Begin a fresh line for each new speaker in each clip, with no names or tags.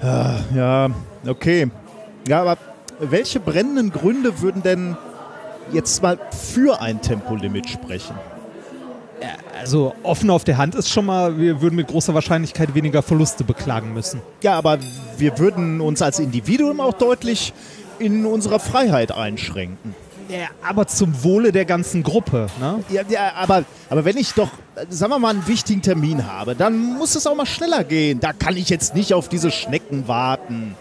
Ja, okay. Ja, aber welche brennenden Gründe würden denn jetzt mal für ein Tempolimit sprechen?
Also offen auf der Hand ist schon mal, wir würden mit großer Wahrscheinlichkeit weniger Verluste beklagen müssen.
Ja, aber wir würden uns als Individuum auch deutlich in unserer Freiheit einschränken.
Ja, aber zum Wohle der ganzen Gruppe, ne?
Ja, ja aber, aber wenn ich doch, sagen wir mal, einen wichtigen Termin habe, dann muss es auch mal schneller gehen. Da kann ich jetzt nicht auf diese Schnecken warten.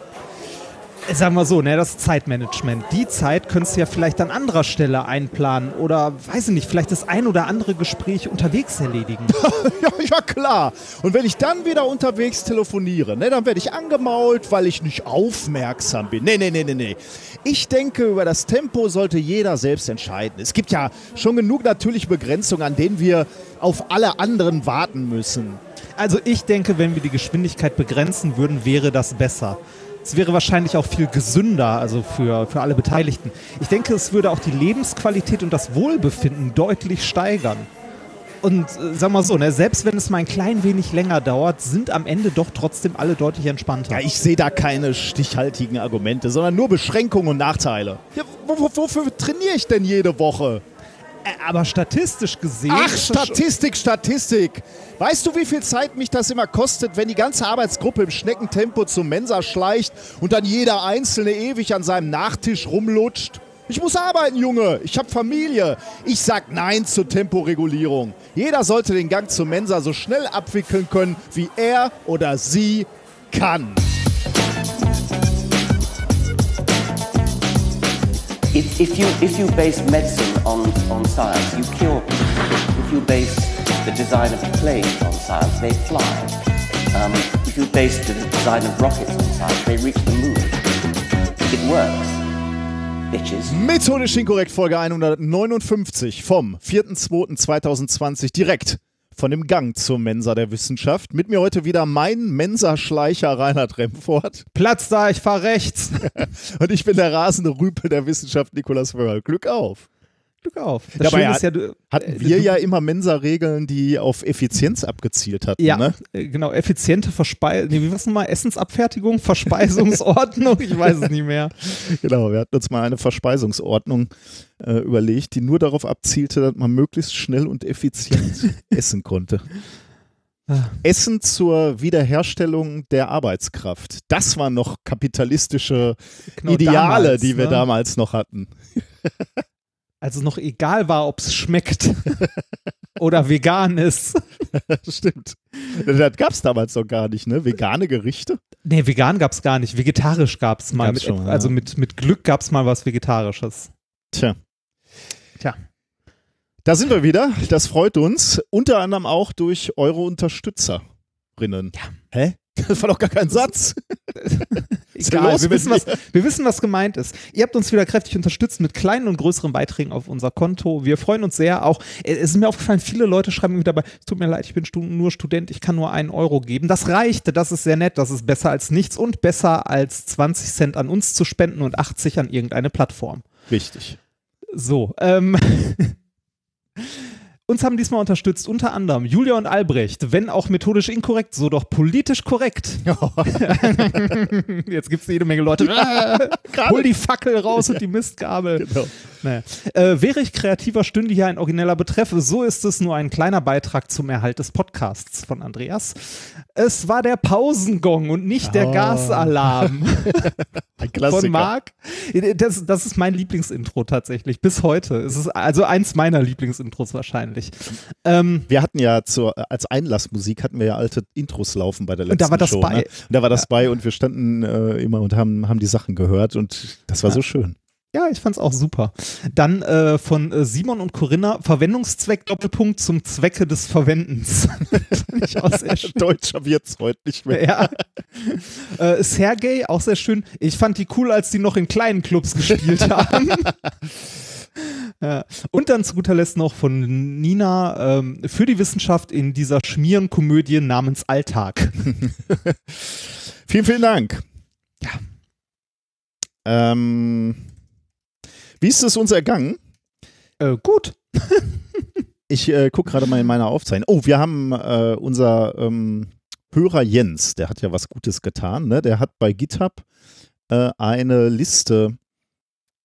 Sagen wir so, ne, das Zeitmanagement. Die Zeit könntest du ja vielleicht an anderer Stelle einplanen oder, weiß ich nicht, vielleicht das ein oder andere Gespräch unterwegs erledigen.
ja, ja, klar. Und wenn ich dann wieder unterwegs telefoniere, ne, dann werde ich angemault, weil ich nicht aufmerksam bin. Nee, nee, nee, nee, nee. Ich denke, über das Tempo sollte jeder selbst entscheiden. Es gibt ja schon genug natürliche Begrenzungen, an denen wir auf alle anderen warten müssen.
Also ich denke, wenn wir die Geschwindigkeit begrenzen würden, wäre das besser. Es wäre wahrscheinlich auch viel gesünder, also für, für alle Beteiligten. Ich denke, es würde auch die Lebensqualität und das Wohlbefinden deutlich steigern. Und äh, sag mal so, ne, selbst wenn es mal ein klein wenig länger dauert, sind am Ende doch trotzdem alle deutlich entspannter.
Ja, ich sehe da keine stichhaltigen Argumente, sondern nur Beschränkungen und Nachteile. Ja, wofür trainiere ich denn jede Woche?
Aber statistisch gesehen.
Ach, Statistik, Statistik. Weißt du, wie viel Zeit mich das immer kostet, wenn die ganze Arbeitsgruppe im Schneckentempo zum Mensa schleicht und dann jeder Einzelne ewig an seinem Nachtisch rumlutscht? Ich muss arbeiten, Junge. Ich habe Familie. Ich sag Nein zur Temporegulierung. Jeder sollte den Gang zur Mensa so schnell abwickeln können, wie er oder sie kann.
If, if, you, if you base medicine on, on science, you cure people. If you base the design of planes on science, they fly. Um, if you base the design of rockets on science, they reach the moon. It works. Bitches.
Methodisch inkorrekt Folge 159 vom 4.2.2020 direkt von dem Gang zur Mensa der Wissenschaft. Mit mir heute wieder mein Mensaschleicher Reinhard Remfort.
Platz da, ich fahr rechts.
Und ich bin der rasende Rüpel der Wissenschaft Nikolaus Wörl. Glück auf.
Glück auf.
Das Dabei ist ja, du, hatten äh, wir du, ja immer Mensa-Regeln, die auf Effizienz abgezielt hatten.
Ja,
ne?
Äh, genau. Effiziente Verspeisung, nee, wie war es nochmal? Essensabfertigung, Verspeisungsordnung, ich weiß es nicht mehr.
Genau, wir hatten uns mal eine Verspeisungsordnung äh, überlegt, die nur darauf abzielte, dass man möglichst schnell und effizient essen konnte. Ah. Essen zur Wiederherstellung der Arbeitskraft. Das waren noch kapitalistische genau, Ideale, damals, die wir ne? damals noch hatten
als es noch egal war, ob es schmeckt oder vegan ist.
Stimmt. Das gab es damals noch gar nicht, ne? Vegane Gerichte?
Nee, vegan gab es gar nicht. Vegetarisch gab es mal. Mit, schon, ja. Also mit, mit Glück gab es mal was Vegetarisches.
Tja. Tja. Da sind wir wieder. Das freut uns. Unter anderem auch durch eure Unterstützerinnen.
Ja.
Hä? Das war doch gar kein Satz.
Egal, wir wissen, was, wir wissen, was gemeint ist. Ihr habt uns wieder kräftig unterstützt mit kleinen und größeren Beiträgen auf unser Konto. Wir freuen uns sehr. Auch äh, es ist mir aufgefallen, viele Leute schreiben mir dabei, es tut mir leid, ich bin nur Student, ich kann nur einen Euro geben. Das reicht, das ist sehr nett, das ist besser als nichts und besser als 20 Cent an uns zu spenden und 80 an irgendeine Plattform.
Richtig.
So, ähm. Uns haben diesmal unterstützt unter anderem Julia und Albrecht, wenn auch methodisch inkorrekt, so doch politisch korrekt. Jetzt gibt es jede Menge Leute. Hol die Fackel raus und die Mistgabel. Genau. Naja. Äh, wäre ich kreativer, stünde hier ein origineller Betreff. So ist es nur ein kleiner Beitrag zum Erhalt des Podcasts von Andreas. Es war der Pausengong und nicht der oh. Gasalarm.
ein Klassiker.
Von Marc. Das, das ist mein Lieblingsintro tatsächlich, bis heute. Es ist also eins meiner Lieblingsintros wahrscheinlich.
Ähm, wir hatten ja zur, als Einlassmusik hatten wir ja alte Intros laufen bei der letzten Show. Und da war das Show, bei. Ne? Und da war das ja. bei und wir standen äh, immer und haben, haben die Sachen gehört und das war ja. so schön.
Ja, ich fand's auch super. Dann äh, von äh, Simon und Corinna, Verwendungszweck Doppelpunkt zum Zwecke des Verwendens.
Fand ich auch sehr schön. Deutscher wird's heute nicht mehr.
Ja. Äh, Sergej, auch sehr schön. Ich fand die cool, als die noch in kleinen Clubs gespielt haben. Ja. Und dann zu guter Letzt noch von Nina ähm, für die Wissenschaft in dieser Schmierenkomödie namens Alltag.
vielen, vielen Dank.
Ja.
Ähm, wie ist es uns ergangen?
Äh, gut.
ich äh, gucke gerade mal in meiner Aufzeichnung. Oh, wir haben äh, unser ähm, Hörer Jens, der hat ja was Gutes getan, ne? Der hat bei GitHub äh, eine Liste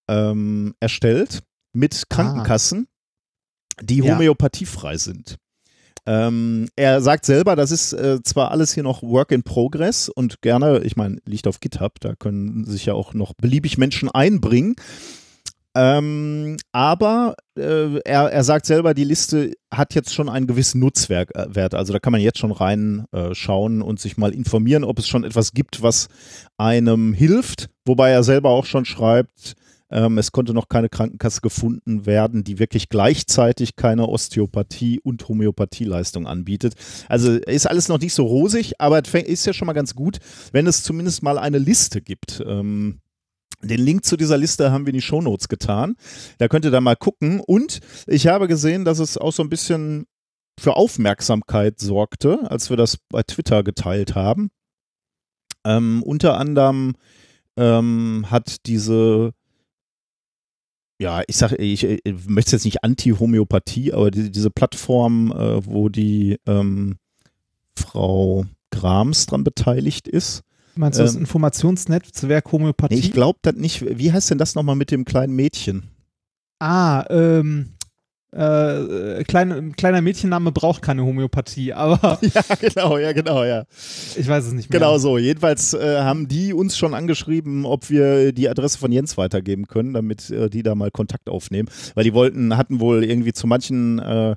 ähm, erstellt mit Krankenkassen, ah. die
ja.
homöopathiefrei sind. Ähm, er sagt selber, das ist äh, zwar alles hier noch Work in Progress und gerne, ich meine, liegt auf GitHub, da können sich ja auch noch beliebig Menschen einbringen. Ähm, aber äh, er, er sagt selber, die Liste hat jetzt schon einen gewissen Nutzwert. Äh, also da kann man jetzt schon reinschauen äh, und sich mal informieren, ob es schon etwas gibt, was einem hilft. Wobei er selber auch schon schreibt, ähm, es konnte noch keine Krankenkasse gefunden werden, die wirklich gleichzeitig keine Osteopathie und Homöopathieleistung anbietet. Also ist alles noch nicht so rosig, aber es ist ja schon mal ganz gut, wenn es zumindest mal eine Liste gibt. Ähm, den Link zu dieser Liste haben wir in die Shownotes getan. Da könnt ihr da mal gucken. Und ich habe gesehen, dass es auch so ein bisschen für Aufmerksamkeit sorgte, als wir das bei Twitter geteilt haben. Ähm, unter anderem ähm, hat diese, ja, ich sage, ich, ich, möchte jetzt nicht Anti-Homöopathie, aber die, diese Plattform, äh, wo die ähm, Frau Grams dran beteiligt ist,
Meinst du das ähm, Informationsnetzwerk Homöopathie?
ich glaube das nicht. Wie heißt denn das nochmal mit dem kleinen Mädchen?
Ah, ähm, äh, kleine, kleiner Mädchenname braucht keine Homöopathie, aber.
ja, genau, ja, genau, ja.
Ich weiß es nicht mehr.
Genau so. Jedenfalls äh, haben die uns schon angeschrieben, ob wir die Adresse von Jens weitergeben können, damit äh, die da mal Kontakt aufnehmen. Weil die wollten, hatten wohl irgendwie zu manchen äh,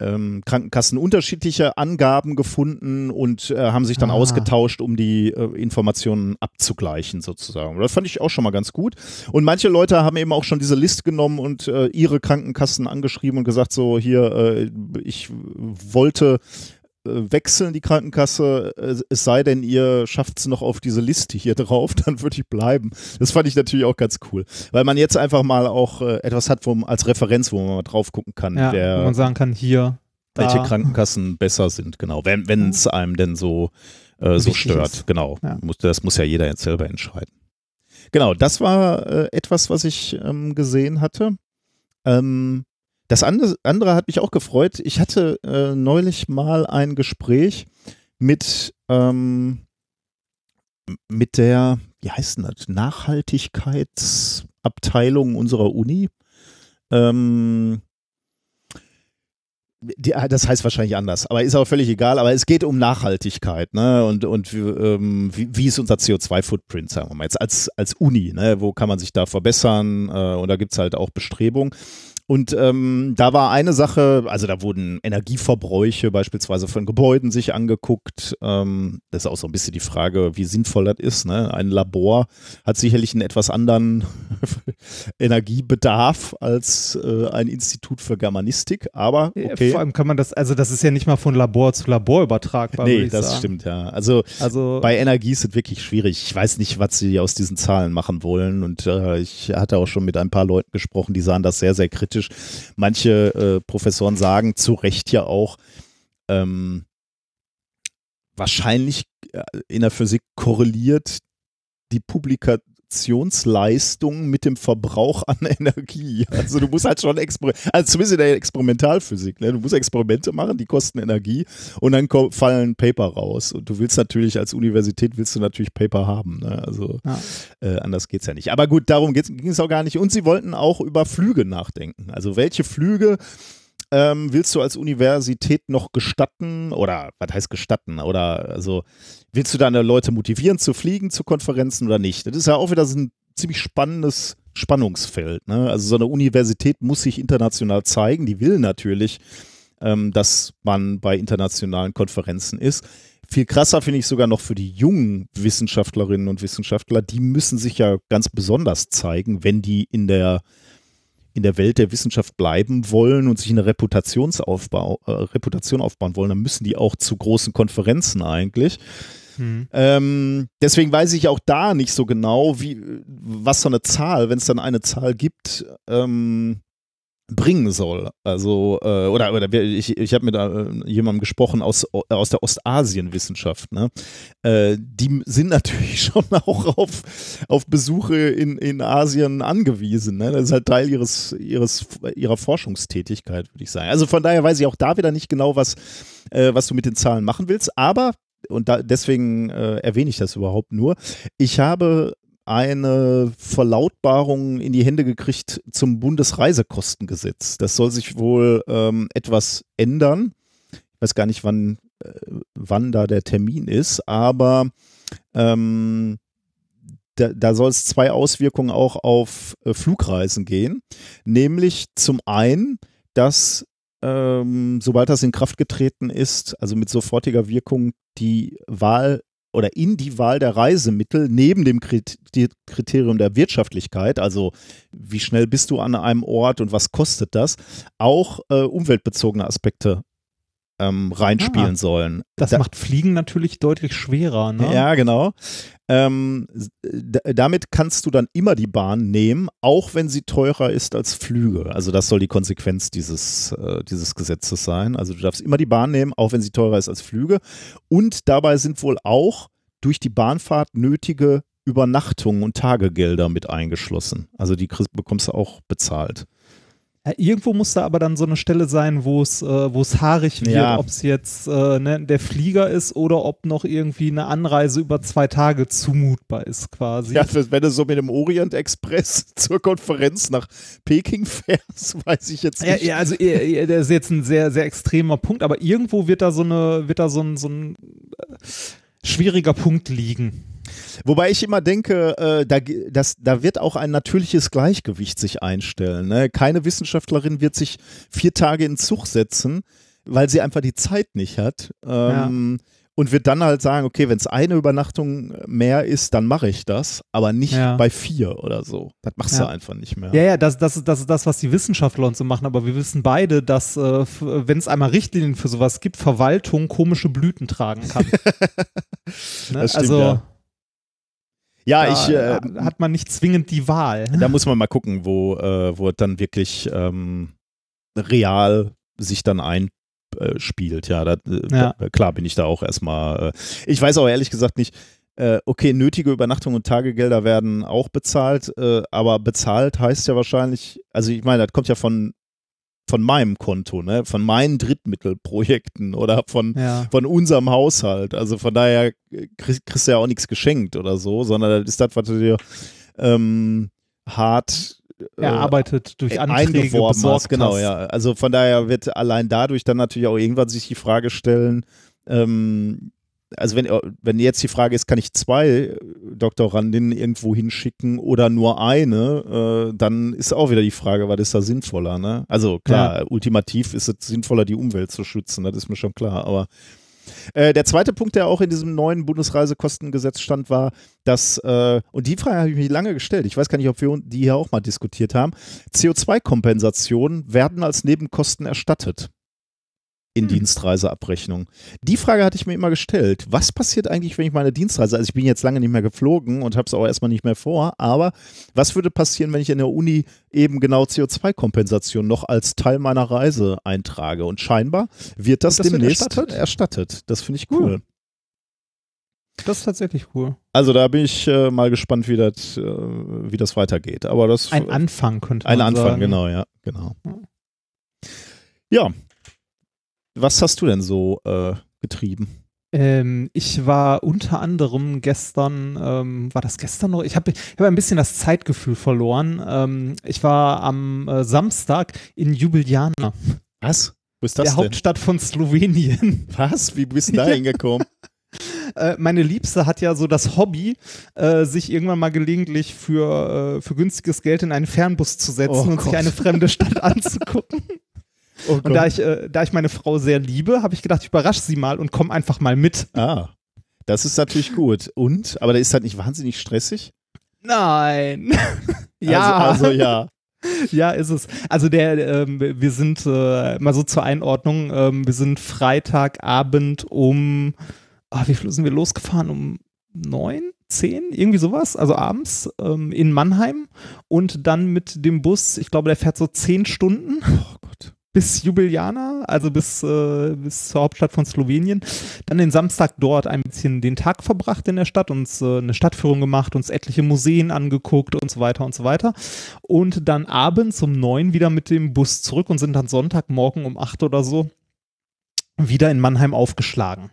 ähm, Krankenkassen unterschiedliche Angaben gefunden und äh, haben sich dann ah. ausgetauscht, um die äh, Informationen abzugleichen sozusagen. Das fand ich auch schon mal ganz gut. Und manche Leute haben eben auch schon diese Liste genommen und äh, ihre Krankenkassen angeschrieben und gesagt, so hier, äh, ich wollte wechseln die Krankenkasse, äh, es sei denn, ihr schafft es noch auf diese Liste hier drauf, dann würde ich bleiben. Das fand ich natürlich auch ganz cool, weil man jetzt einfach mal auch äh, etwas hat wo, als Referenz, wo man mal drauf gucken kann.
Ja,
der,
wo man sagen kann, hier.
Welche da. Krankenkassen besser sind, genau. Wenn es einem denn so, äh, so stört. Ist. Genau. Ja. Das muss ja jeder jetzt selber entscheiden. Genau, das war äh, etwas, was ich ähm, gesehen hatte. Ähm, das andere, hat mich auch gefreut. Ich hatte äh, neulich mal ein Gespräch mit, ähm, mit der, wie heißt denn das, Nachhaltigkeitsabteilung unserer Uni. Ähm, die, ah, das heißt wahrscheinlich anders, aber ist auch völlig egal. Aber es geht um Nachhaltigkeit ne? und, und ähm, wie, wie, ist unser CO2-Footprint, sagen wir mal jetzt als, als Uni. Ne? Wo kann man sich da verbessern? Äh, und da gibt es halt auch Bestrebungen. Und ähm, da war eine Sache, also da wurden Energieverbräuche beispielsweise von Gebäuden sich angeguckt. Ähm, das ist auch so ein bisschen die Frage, wie sinnvoll das ist. Ne? Ein Labor hat sicherlich einen etwas anderen Energiebedarf als äh, ein Institut für Germanistik, aber okay.
Vor allem kann man das, also das ist ja nicht mal von Labor zu Labor übertragbar.
Nee, das sagen. stimmt, ja. Also, also bei Energie ist es wirklich schwierig. Ich weiß nicht, was sie aus diesen Zahlen machen wollen und äh, ich hatte auch schon mit ein paar Leuten gesprochen, die sahen das sehr, sehr kritisch kritisch. Manche äh, Professoren sagen zu Recht ja auch, ähm, wahrscheinlich äh, in der Physik korreliert die Publikation Produktionsleistung mit dem Verbrauch an Energie. Also du musst halt schon Experimente, also zumindest in der Experimentalphysik, ne? du musst Experimente machen, die kosten Energie und dann fallen Paper raus. Und du willst natürlich als Universität willst du natürlich Paper haben. Ne? Also ja. äh, anders geht's ja nicht. Aber gut, darum ging es auch gar nicht. Und sie wollten auch über Flüge nachdenken. Also welche Flüge ähm, willst du als Universität noch gestatten oder was heißt gestatten oder also willst du deine Leute motivieren zu fliegen zu Konferenzen oder nicht? Das ist ja auch wieder so ein ziemlich spannendes Spannungsfeld. Ne? Also so eine Universität muss sich international zeigen, die will natürlich, ähm, dass man bei internationalen Konferenzen ist. Viel krasser finde ich sogar noch für die jungen Wissenschaftlerinnen und Wissenschaftler, die müssen sich ja ganz besonders zeigen, wenn die in der in der Welt der Wissenschaft bleiben wollen und sich eine Reputationsaufbau, äh, Reputation aufbauen wollen, dann müssen die auch zu großen Konferenzen eigentlich. Hm. Ähm, deswegen weiß ich auch da nicht so genau, wie, was so eine Zahl, wenn es dann eine Zahl gibt, ähm, bringen soll. Also, äh, oder, oder ich, ich habe mit äh, jemandem gesprochen aus, aus der Ostasienwissenschaft. Ne? Äh, die sind natürlich schon auch auf, auf Besuche in, in Asien angewiesen. Ne? Das ist halt Teil ihres, ihres, ihrer Forschungstätigkeit, würde ich sagen. Also von daher weiß ich auch da wieder nicht genau, was, äh, was du mit den Zahlen machen willst. Aber und da, deswegen äh, erwähne ich das überhaupt nur. Ich habe eine Verlautbarung in die Hände gekriegt zum Bundesreisekostengesetz. Das soll sich wohl ähm, etwas ändern. Ich weiß gar nicht, wann, äh, wann da der Termin ist, aber ähm, da, da soll es zwei Auswirkungen auch auf äh, Flugreisen gehen. Nämlich zum einen, dass ähm, sobald das in Kraft getreten ist, also mit sofortiger Wirkung, die Wahl oder in die Wahl der Reisemittel neben dem Kriterium der Wirtschaftlichkeit, also wie schnell bist du an einem Ort und was kostet das, auch äh, umweltbezogene Aspekte ähm, reinspielen ah, sollen.
Das da, macht Fliegen natürlich deutlich schwerer. Ne?
Ja, genau. Ähm, damit kannst du dann immer die Bahn nehmen, auch wenn sie teurer ist als Flüge. Also das soll die Konsequenz dieses, äh, dieses Gesetzes sein. Also du darfst immer die Bahn nehmen, auch wenn sie teurer ist als Flüge. Und dabei sind wohl auch durch die Bahnfahrt nötige Übernachtungen und Tagegelder mit eingeschlossen. Also die bekommst du auch bezahlt.
Ja, irgendwo muss da aber dann so eine Stelle sein, wo es, äh, wo es haarig wird, ja. ob es jetzt äh, ne, der Flieger ist oder ob noch irgendwie eine Anreise über zwei Tage zumutbar ist, quasi.
Ja, wenn du so mit dem Orient Express zur Konferenz nach Peking fährst, weiß ich jetzt nicht.
Ja, ja also das ist jetzt ein sehr, sehr extremer Punkt, aber irgendwo wird da so eine, wird da so ein, so ein äh, schwieriger Punkt liegen.
Wobei ich immer denke, äh, da, das, da wird auch ein natürliches Gleichgewicht sich einstellen. Ne? Keine Wissenschaftlerin wird sich vier Tage in Zug setzen, weil sie einfach die Zeit nicht hat. Ähm, ja. Und wird dann halt sagen, okay, wenn es eine Übernachtung mehr ist, dann mache ich das, aber nicht ja. bei vier oder so. Das machst ja. du einfach nicht mehr.
Ja, ja, das, das, das ist das, was die Wissenschaftler und so machen, aber wir wissen beide, dass, äh, wenn es einmal Richtlinien für sowas gibt, Verwaltung komische Blüten tragen kann.
ne? stimmt, also, ja. Ja,
da,
ich.
Äh, hat man nicht zwingend die Wahl.
Da muss man mal gucken, wo, äh, wo dann wirklich ähm, real sich dann einspielt. ja, da, äh, ja. klar bin ich da auch erstmal. Äh, ich weiß auch ehrlich gesagt nicht. Äh, okay, nötige Übernachtung und Tagegelder werden auch bezahlt, äh, aber bezahlt heißt ja wahrscheinlich, also ich meine, das kommt ja von von meinem Konto, ne? von meinen Drittmittelprojekten oder von, ja. von unserem Haushalt. Also von daher kriegst, kriegst du ja auch nichts geschenkt oder so, sondern das ist das, was du dir ähm, hart
äh, erarbeitet durch Anträge besorgt hast.
Genau, ja. Also von daher wird allein dadurch dann natürlich auch irgendwann sich die Frage stellen, ähm, also wenn, wenn jetzt die Frage ist, kann ich zwei Doktorandinnen irgendwo hinschicken oder nur eine, äh, dann ist auch wieder die Frage, was ist da sinnvoller, ne? Also klar, ja. ultimativ ist es sinnvoller, die Umwelt zu schützen, das ist mir schon klar, aber äh, der zweite Punkt, der auch in diesem neuen Bundesreisekostengesetz stand, war, dass, äh, und die Frage habe ich mich lange gestellt, ich weiß gar nicht, ob wir die hier auch mal diskutiert haben, CO2-Kompensationen werden als Nebenkosten erstattet in hm. Dienstreiseabrechnung. Die Frage hatte ich mir immer gestellt. Was passiert eigentlich, wenn ich meine Dienstreise, also ich bin jetzt lange nicht mehr geflogen und habe es auch erstmal nicht mehr vor, aber was würde passieren, wenn ich in der Uni eben genau CO2-Kompensation noch als Teil meiner Reise eintrage? Und scheinbar wird das, das demnächst wird erstattet? erstattet. Das finde ich cool. cool.
Das ist tatsächlich cool.
Also da bin ich äh, mal gespannt, wie das, äh, wie das weitergeht. Aber das
ein Anfang könnte man
sagen.
Ein
Anfang, genau, ja, genau. Ja, was hast du denn so äh, getrieben?
Ähm, ich war unter anderem gestern, ähm, war das gestern noch? Ich habe ich hab ein bisschen das Zeitgefühl verloren. Ähm, ich war am äh, Samstag in Ljubljana.
Was? Wo ist das
Der
denn?
Hauptstadt von Slowenien.
Was? Wie bist du da hingekommen?
Äh, meine Liebste hat ja so das Hobby, äh, sich irgendwann mal gelegentlich für, äh, für günstiges Geld in einen Fernbus zu setzen oh und Gott. sich eine fremde Stadt anzugucken. Oh und da ich, äh, da ich meine Frau sehr liebe, habe ich gedacht, ich überrasche sie mal und komme einfach mal mit.
Ah, das ist natürlich gut. Und? Aber da ist halt nicht wahnsinnig stressig?
Nein.
ja. Also, also, ja.
Ja, ist es. Also der, ähm, wir sind äh, mal so zur Einordnung, ähm, wir sind Freitagabend um, oh, wie viel sind wir losgefahren? Um neun, zehn, irgendwie sowas, also abends ähm, in Mannheim und dann mit dem Bus, ich glaube, der fährt so zehn Stunden.
Oh Gott
bis Jubiliana, also bis, äh, bis zur Hauptstadt von Slowenien. Dann den Samstag dort ein bisschen den Tag verbracht in der Stadt, uns äh, eine Stadtführung gemacht, uns etliche Museen angeguckt und so weiter und so weiter. Und dann abends um neun wieder mit dem Bus zurück und sind dann Sonntagmorgen um acht oder so wieder in Mannheim aufgeschlagen.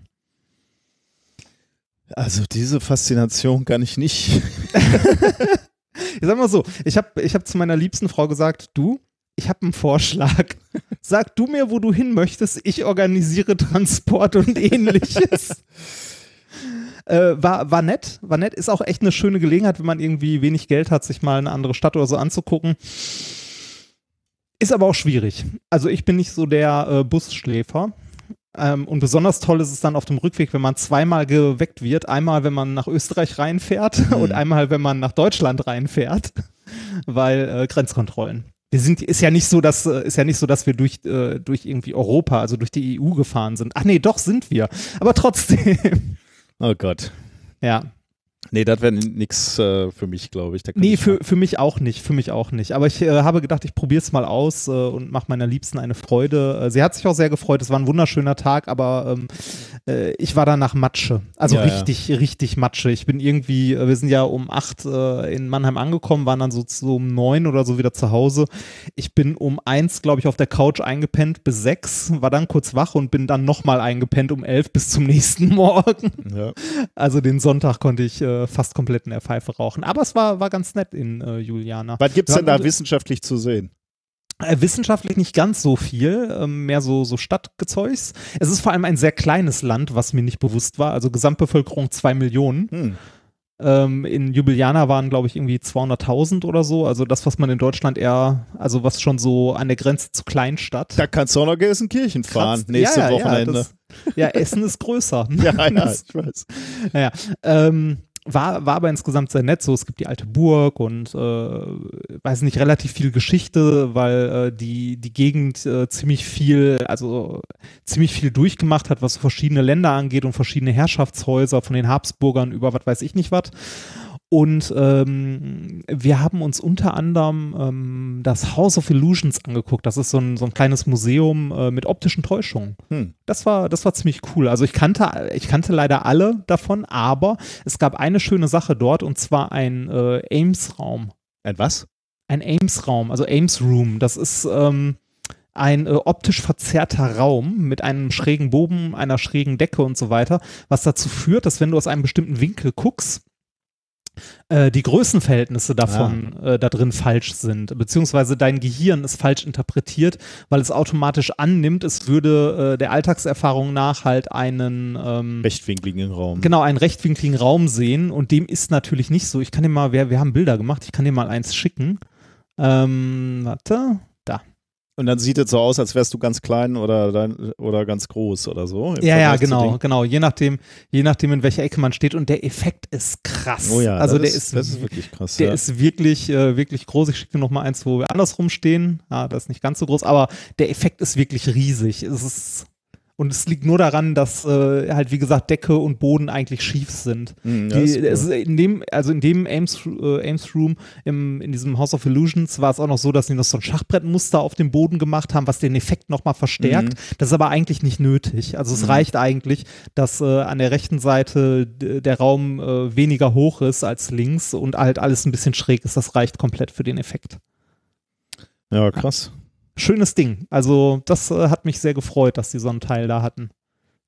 Also diese Faszination kann ich nicht.
ich sag mal so, ich habe ich hab zu meiner liebsten Frau gesagt, du, ich habe einen Vorschlag. Sag du mir, wo du hin möchtest, ich organisiere Transport und ähnliches. äh, war, war nett, war nett, ist auch echt eine schöne Gelegenheit, wenn man irgendwie wenig Geld hat, sich mal eine andere Stadt oder so anzugucken. Ist aber auch schwierig. Also ich bin nicht so der äh, Busschläfer. Ähm, und besonders toll ist es dann auf dem Rückweg, wenn man zweimal geweckt wird. Einmal, wenn man nach Österreich reinfährt mhm. und einmal, wenn man nach Deutschland reinfährt, weil äh, Grenzkontrollen. Wir sind, ist ja nicht so, dass, äh, ist ja nicht so, dass wir durch, äh, durch irgendwie Europa, also durch die EU gefahren sind. Ach nee, doch sind wir. Aber trotzdem.
Oh Gott.
Ja.
Nee, das wäre nichts äh, für mich, glaube ich.
nee, für, für mich auch nicht, für mich auch nicht. Aber ich äh, habe gedacht, ich probiere es mal aus äh, und mache meiner Liebsten eine Freude. Äh, sie hat sich auch sehr gefreut, es war ein wunderschöner Tag, aber ähm, äh, ich war danach Matsche. Also ja, richtig, ja. richtig Matsche. Ich bin irgendwie, äh, wir sind ja um acht in Mannheim angekommen, waren dann so, so um neun oder so wieder zu Hause. Ich bin um eins, glaube ich, auf der Couch eingepennt bis sechs, war dann kurz wach und bin dann nochmal eingepennt um elf bis zum nächsten Morgen. Ja. Also den Sonntag konnte ich äh, fast komplett in der Pfeife rauchen. Aber es war, war ganz nett in äh, Juliana.
Was gibt es denn da wissenschaftlich zu sehen?
Äh, wissenschaftlich nicht ganz so viel, ähm, mehr so, so Stadtgezeugs. Es ist vor allem ein sehr kleines Land, was mir nicht bewusst war. Also Gesamtbevölkerung zwei Millionen. Hm. Ähm, in Jubiliana waren, glaube ich, irgendwie 200.000 oder so. Also das, was man in Deutschland eher, also was schon so an der Grenze zu Kleinstadt.
Da kannst du auch nach Gelsenkirchen fahren, Kratzt, nächste ja, ja, Wochenende. Ja,
das, ja, Essen ist größer.
ja, ja, ich weiß.
Ja, ähm, war, war aber insgesamt sehr nett. So, es gibt die alte Burg und äh, weiß nicht, relativ viel Geschichte, weil äh, die, die Gegend äh, ziemlich viel, also ziemlich viel durchgemacht hat, was verschiedene Länder angeht und verschiedene Herrschaftshäuser von den Habsburgern über was weiß ich nicht was. Und ähm, wir haben uns unter anderem ähm, das House of Illusions angeguckt. Das ist so ein, so ein kleines Museum äh, mit optischen Täuschungen. Hm. Das war, das war ziemlich cool. Also ich kannte, ich kannte leider alle davon, aber es gab eine schöne Sache dort und zwar ein äh, Ames-Raum.
Ein was?
Ein Ames-Raum, also Ames Room. Das ist ähm, ein äh, optisch verzerrter Raum mit einem schrägen Bogen, einer schrägen Decke und so weiter, was dazu führt, dass wenn du aus einem bestimmten Winkel guckst, äh, die Größenverhältnisse davon ah. äh, da drin falsch sind, beziehungsweise dein Gehirn ist falsch interpretiert, weil es automatisch annimmt, es würde äh, der Alltagserfahrung nach halt einen
ähm, rechtwinkligen Raum.
Genau, einen rechtwinkligen Raum sehen und dem ist natürlich nicht so. Ich kann dir mal, wir, wir haben Bilder gemacht, ich kann dir mal eins schicken. Ähm, warte,
und dann sieht es so aus, als wärst du ganz klein oder, oder ganz groß oder so.
Ja, ja, genau, genau. Je nachdem, je nachdem, in welcher Ecke man steht. Und der Effekt ist krass.
Oh ja,
also
der
ist,
ist, das ist wirklich krass.
Der
ja.
ist wirklich, äh, wirklich groß. Ich schicke dir noch mal eins, wo wir andersrum stehen. Ja, das ist nicht ganz so groß, aber der Effekt ist wirklich riesig. Es ist und es liegt nur daran, dass äh, halt, wie gesagt, Decke und Boden eigentlich schief sind. Mm, ja, Die, cool. in dem, also in dem Ames, äh, Ames Room, im, in diesem House of Illusions, war es auch noch so, dass sie noch so ein Schachbrettmuster auf dem Boden gemacht haben, was den Effekt nochmal verstärkt. Mm. Das ist aber eigentlich nicht nötig. Also es mm. reicht eigentlich, dass äh, an der rechten Seite der Raum äh, weniger hoch ist als links und halt alles ein bisschen schräg ist. Das reicht komplett für den Effekt.
Ja, krass. Ja
schönes Ding. Also das äh, hat mich sehr gefreut, dass die so einen Teil da hatten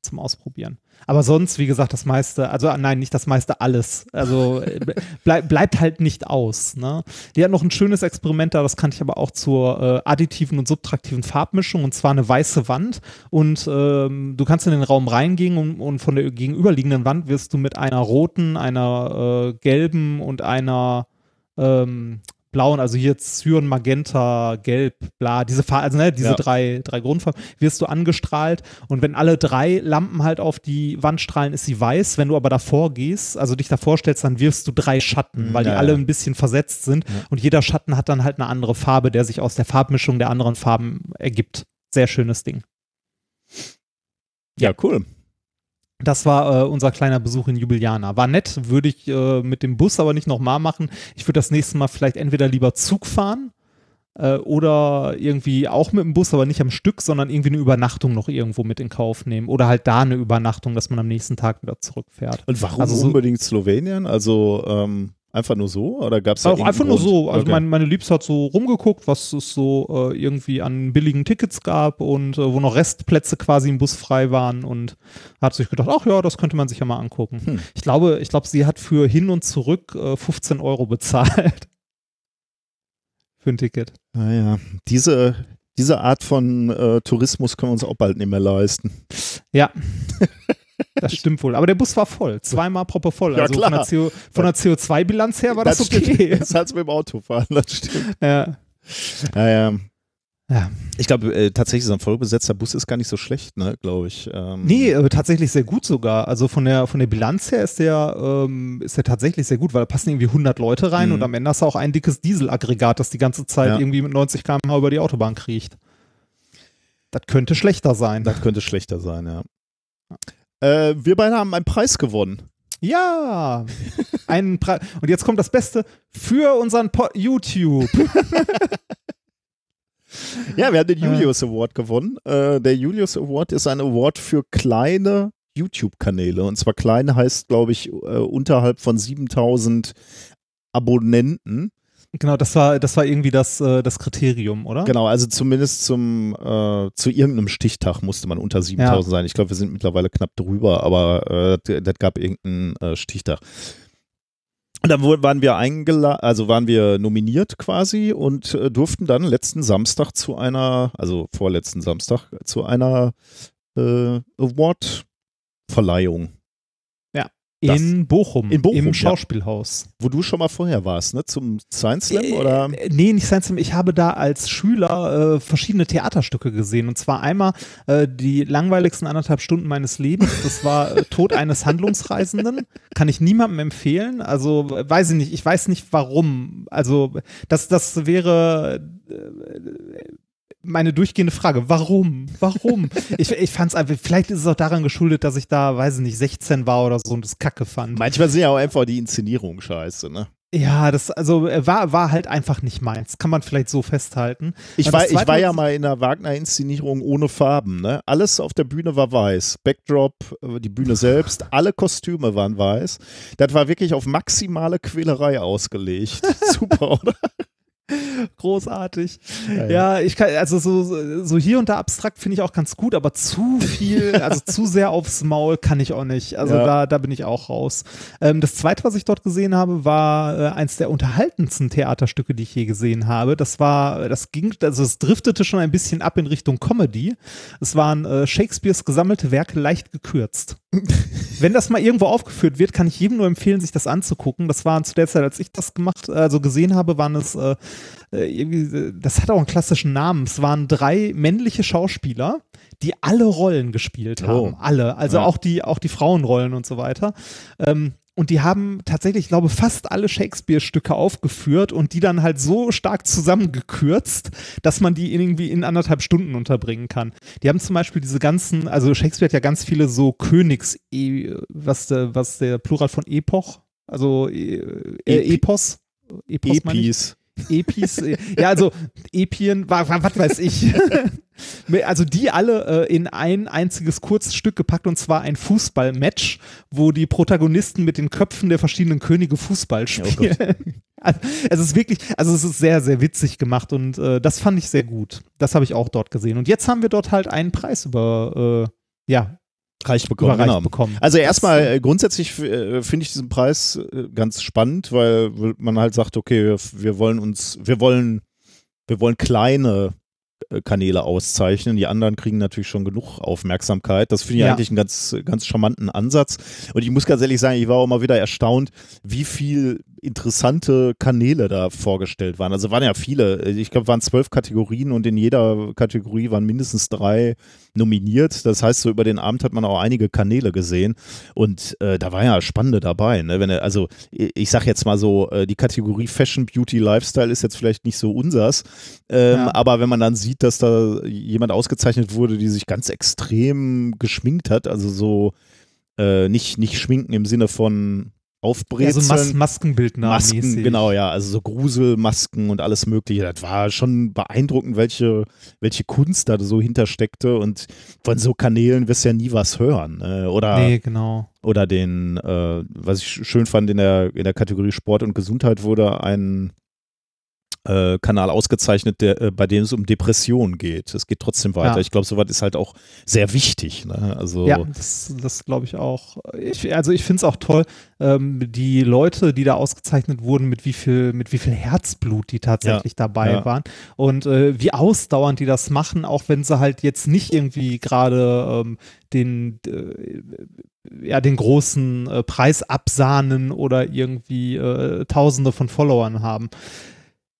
zum Ausprobieren. Aber sonst, wie gesagt, das meiste, also nein, nicht das meiste, alles. Also äh, bleib, bleibt halt nicht aus. Ne? Die hat noch ein schönes Experiment da, das kannte ich aber auch zur äh, additiven und subtraktiven Farbmischung und zwar eine weiße Wand und ähm, du kannst in den Raum reingehen und, und, von der gegenüberliegenden Wand wirst du mit einer roten, einer äh, gelben und einer ähm, blauen, also hier Cyan, Magenta, Gelb, bla, diese Farben, also ne, diese ja. drei, drei Grundfarben, wirst du angestrahlt und wenn alle drei Lampen halt auf die Wand strahlen, ist sie weiß. Wenn du aber davor gehst, also dich davor stellst, dann wirfst du drei Schatten, weil ja, die alle ein bisschen versetzt sind und jeder Schatten hat dann halt eine andere Farbe, der sich aus der Farbmischung der anderen Farben ergibt. Sehr schönes Ding.
Ja, cool.
Das war äh, unser kleiner Besuch in Jubiliana. War nett, würde ich äh, mit dem Bus aber nicht nochmal machen. Ich würde das nächste Mal vielleicht entweder lieber Zug fahren äh, oder irgendwie auch mit dem Bus, aber nicht am Stück, sondern irgendwie eine Übernachtung noch irgendwo mit in Kauf nehmen. Oder halt da eine Übernachtung, dass man am nächsten Tag wieder zurückfährt.
Und warum also so, unbedingt Slowenien? Also ähm Einfach nur so? Oder gab es
Auch einfach nur so. Also okay. mein, meine Liebste hat so rumgeguckt, was es so äh, irgendwie an billigen Tickets gab und äh, wo noch Restplätze quasi im Bus frei waren und hat sich gedacht, ach ja, das könnte man sich ja mal angucken. Hm. Ich glaube, ich glaube, sie hat für hin und zurück äh, 15 Euro bezahlt. für ein Ticket.
Naja, diese, diese Art von äh, Tourismus können wir uns auch bald nicht mehr leisten.
Ja. Das stimmt wohl. Aber der Bus war voll. Zweimal proper voll. Ja, also klar. von der, CO, 2 bilanz her war das, das okay.
Stimmt. Das hat's mit dem Autofahren, das stimmt. Ja. Ja, ja. Ja. Ich glaube, äh, tatsächlich so ein vollbesetzter Bus ist gar nicht so schlecht, ne, glaube ich.
Ähm. Nee, äh, tatsächlich sehr gut sogar. Also von der, von der Bilanz her ist der, ähm, ist der tatsächlich sehr gut, weil da passen irgendwie 100 Leute rein mhm. und am Ende hast du auch ein dickes Dieselaggregat, das die ganze Zeit ja. irgendwie mit 90 km/h über die Autobahn kriecht. Das könnte schlechter sein.
Das könnte schlechter sein, ja. Äh, wir beide haben einen Preis gewonnen.
Ja, einen Preis. Und jetzt kommt das Beste für unseren po YouTube.
ja, wir haben den Julius Award gewonnen. Äh, der Julius Award ist ein Award für kleine YouTube-Kanäle. Und zwar klein heißt, glaube ich, äh, unterhalb von 7000 Abonnenten.
Genau, das war, das war irgendwie das, äh, das Kriterium, oder?
Genau, also zumindest zum, äh, zu irgendeinem Stichtag musste man unter 7000 ja. sein. Ich glaube, wir sind mittlerweile knapp drüber, aber äh, das gab irgendeinen äh, Stichtag. Und dann waren wir eingeladen, also waren wir nominiert quasi und äh, durften dann letzten Samstag zu einer, also vorletzten Samstag, zu einer äh, Award-Verleihung
in Bochum,
in Bochum,
im Schauspielhaus.
Ja. Wo du schon mal vorher warst, ne? Zum Science Slam äh, oder?
Nee, nicht Science Slam. Ich habe da als Schüler äh, verschiedene Theaterstücke gesehen. Und zwar einmal äh, die langweiligsten anderthalb Stunden meines Lebens. Das war äh, Tod eines Handlungsreisenden. Kann ich niemandem empfehlen. Also weiß ich nicht. Ich weiß nicht warum. Also das, das wäre äh, meine durchgehende Frage. Warum? Warum? ich ich fand es einfach, vielleicht ist es auch daran geschuldet, dass ich da, weiß ich nicht, 16 war oder so und das Kacke fand.
Manchmal sind ja auch einfach die Inszenierungen scheiße, ne?
Ja, das also äh, war, war halt einfach nicht meins. Kann man vielleicht so festhalten.
Ich war, ich war ja mal in einer Wagner-Inszenierung ohne Farben. Ne? Alles auf der Bühne war weiß. Backdrop, äh, die Bühne selbst, alle Kostüme waren weiß. Das war wirklich auf maximale Quälerei ausgelegt. Super, oder?
Großartig. Ja, ja. ich kann, also so, so hier und da abstrakt finde ich auch ganz gut, aber zu viel, also zu sehr aufs Maul kann ich auch nicht. Also ja. da, da bin ich auch raus. Ähm, das zweite, was ich dort gesehen habe, war äh, eins der unterhaltendsten Theaterstücke, die ich je gesehen habe. Das war, das ging, also es driftete schon ein bisschen ab in Richtung Comedy. Es waren äh, Shakespeares gesammelte Werke leicht gekürzt. Wenn das mal irgendwo aufgeführt wird, kann ich jedem nur empfehlen, sich das anzugucken. Das waren zu der Zeit, als ich das gemacht, also gesehen habe, waren es äh, äh irgendwie, das hat auch einen klassischen Namen. Es waren drei männliche Schauspieler, die alle Rollen gespielt haben. Oh. Alle. Also ja. auch die, auch die Frauenrollen und so weiter. Ähm, und die haben tatsächlich, ich glaube, fast alle Shakespeare-Stücke aufgeführt und die dann halt so stark zusammengekürzt, dass man die irgendwie in anderthalb Stunden unterbringen kann. Die haben zum Beispiel diese ganzen, also Shakespeare hat ja ganz viele so Königs, was der, was der Plural von Epoch, also äh, Epos.
Epos Epis.
Epis, ja, also Epien, was, was weiß ich. also die alle äh, in ein einziges Kurzstück gepackt und zwar ein Fußballmatch, wo die Protagonisten mit den Köpfen der verschiedenen Könige Fußball oh spielen. Oh also, es ist wirklich, also es ist sehr, sehr witzig gemacht und äh, das fand ich sehr gut. Das habe ich auch dort gesehen. Und jetzt haben wir dort halt einen Preis über, äh, ja,
Reich bekommen. Genau. bekommen. Also erstmal äh, grundsätzlich äh, finde ich diesen Preis äh, ganz spannend, weil man halt sagt, okay, wir, wir wollen uns, wir wollen, wir wollen kleine Kanäle auszeichnen. Die anderen kriegen natürlich schon genug Aufmerksamkeit. Das finde ich ja. eigentlich einen ganz, ganz charmanten Ansatz. Und ich muss ganz ehrlich sagen, ich war auch mal wieder erstaunt, wie viel interessante Kanäle da vorgestellt waren. Also waren ja viele, ich glaube, waren zwölf Kategorien und in jeder Kategorie waren mindestens drei nominiert. Das heißt, so über den Abend hat man auch einige Kanäle gesehen und äh, da war ja Spannende dabei. Ne? Wenn also ich sag jetzt mal so, äh, die Kategorie Fashion, Beauty, Lifestyle ist jetzt vielleicht nicht so unsers, ähm, ja. aber wenn man dann sieht, dass da jemand ausgezeichnet wurde, die sich ganz extrem geschminkt hat, also so äh, nicht, nicht schminken im Sinne von aufbrezeln.
Ja, so Mas Maskenbildner
Masken, genau, ja, also so Gruselmasken und alles mögliche. Das war schon beeindruckend, welche, welche Kunst da so hintersteckte und von so Kanälen wirst du ja nie was hören. Äh, oder,
nee, genau.
Oder den, äh, was ich schön fand, in der, in der Kategorie Sport und Gesundheit wurde ein äh, Kanal ausgezeichnet, der, äh, bei dem es um Depressionen geht. Es geht trotzdem weiter. Ja. Ich glaube, sowas ist halt auch sehr wichtig. Ne? Also
ja, das, das glaube ich auch. Ich, also ich finde es auch toll, ähm, die Leute, die da ausgezeichnet wurden, mit wie viel, mit wie viel Herzblut die tatsächlich ja. dabei ja. waren und äh, wie ausdauernd die das machen, auch wenn sie halt jetzt nicht irgendwie gerade ähm, den äh, ja, den großen Preis absahnen oder irgendwie Tausende von Followern haben.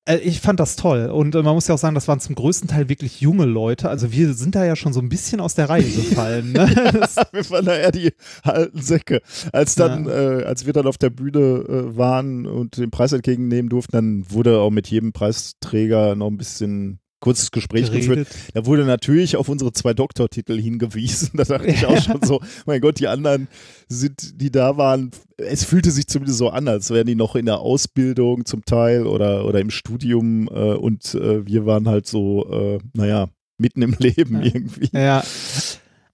Äh, ich fand das toll. Und äh, man muss ja auch sagen, das waren zum größten Teil wirklich junge Leute. Also wir sind da ja schon so ein bisschen aus der Reihe gefallen. Ne?
wir waren da eher die alten Säcke. Als dann, ja. äh, als wir dann auf der Bühne äh, waren und den Preis entgegennehmen durften, dann wurde auch mit jedem Preisträger noch ein bisschen kurzes Gespräch geredet. geführt. Da wurde natürlich auf unsere zwei Doktortitel hingewiesen. Da dachte ich auch schon so, mein Gott, die anderen sind, die da waren, es fühlte sich zumindest so an, als wären die noch in der Ausbildung zum Teil oder, oder im Studium äh, und äh, wir waren halt so, äh, naja, mitten im Leben
ja.
irgendwie.
Ja.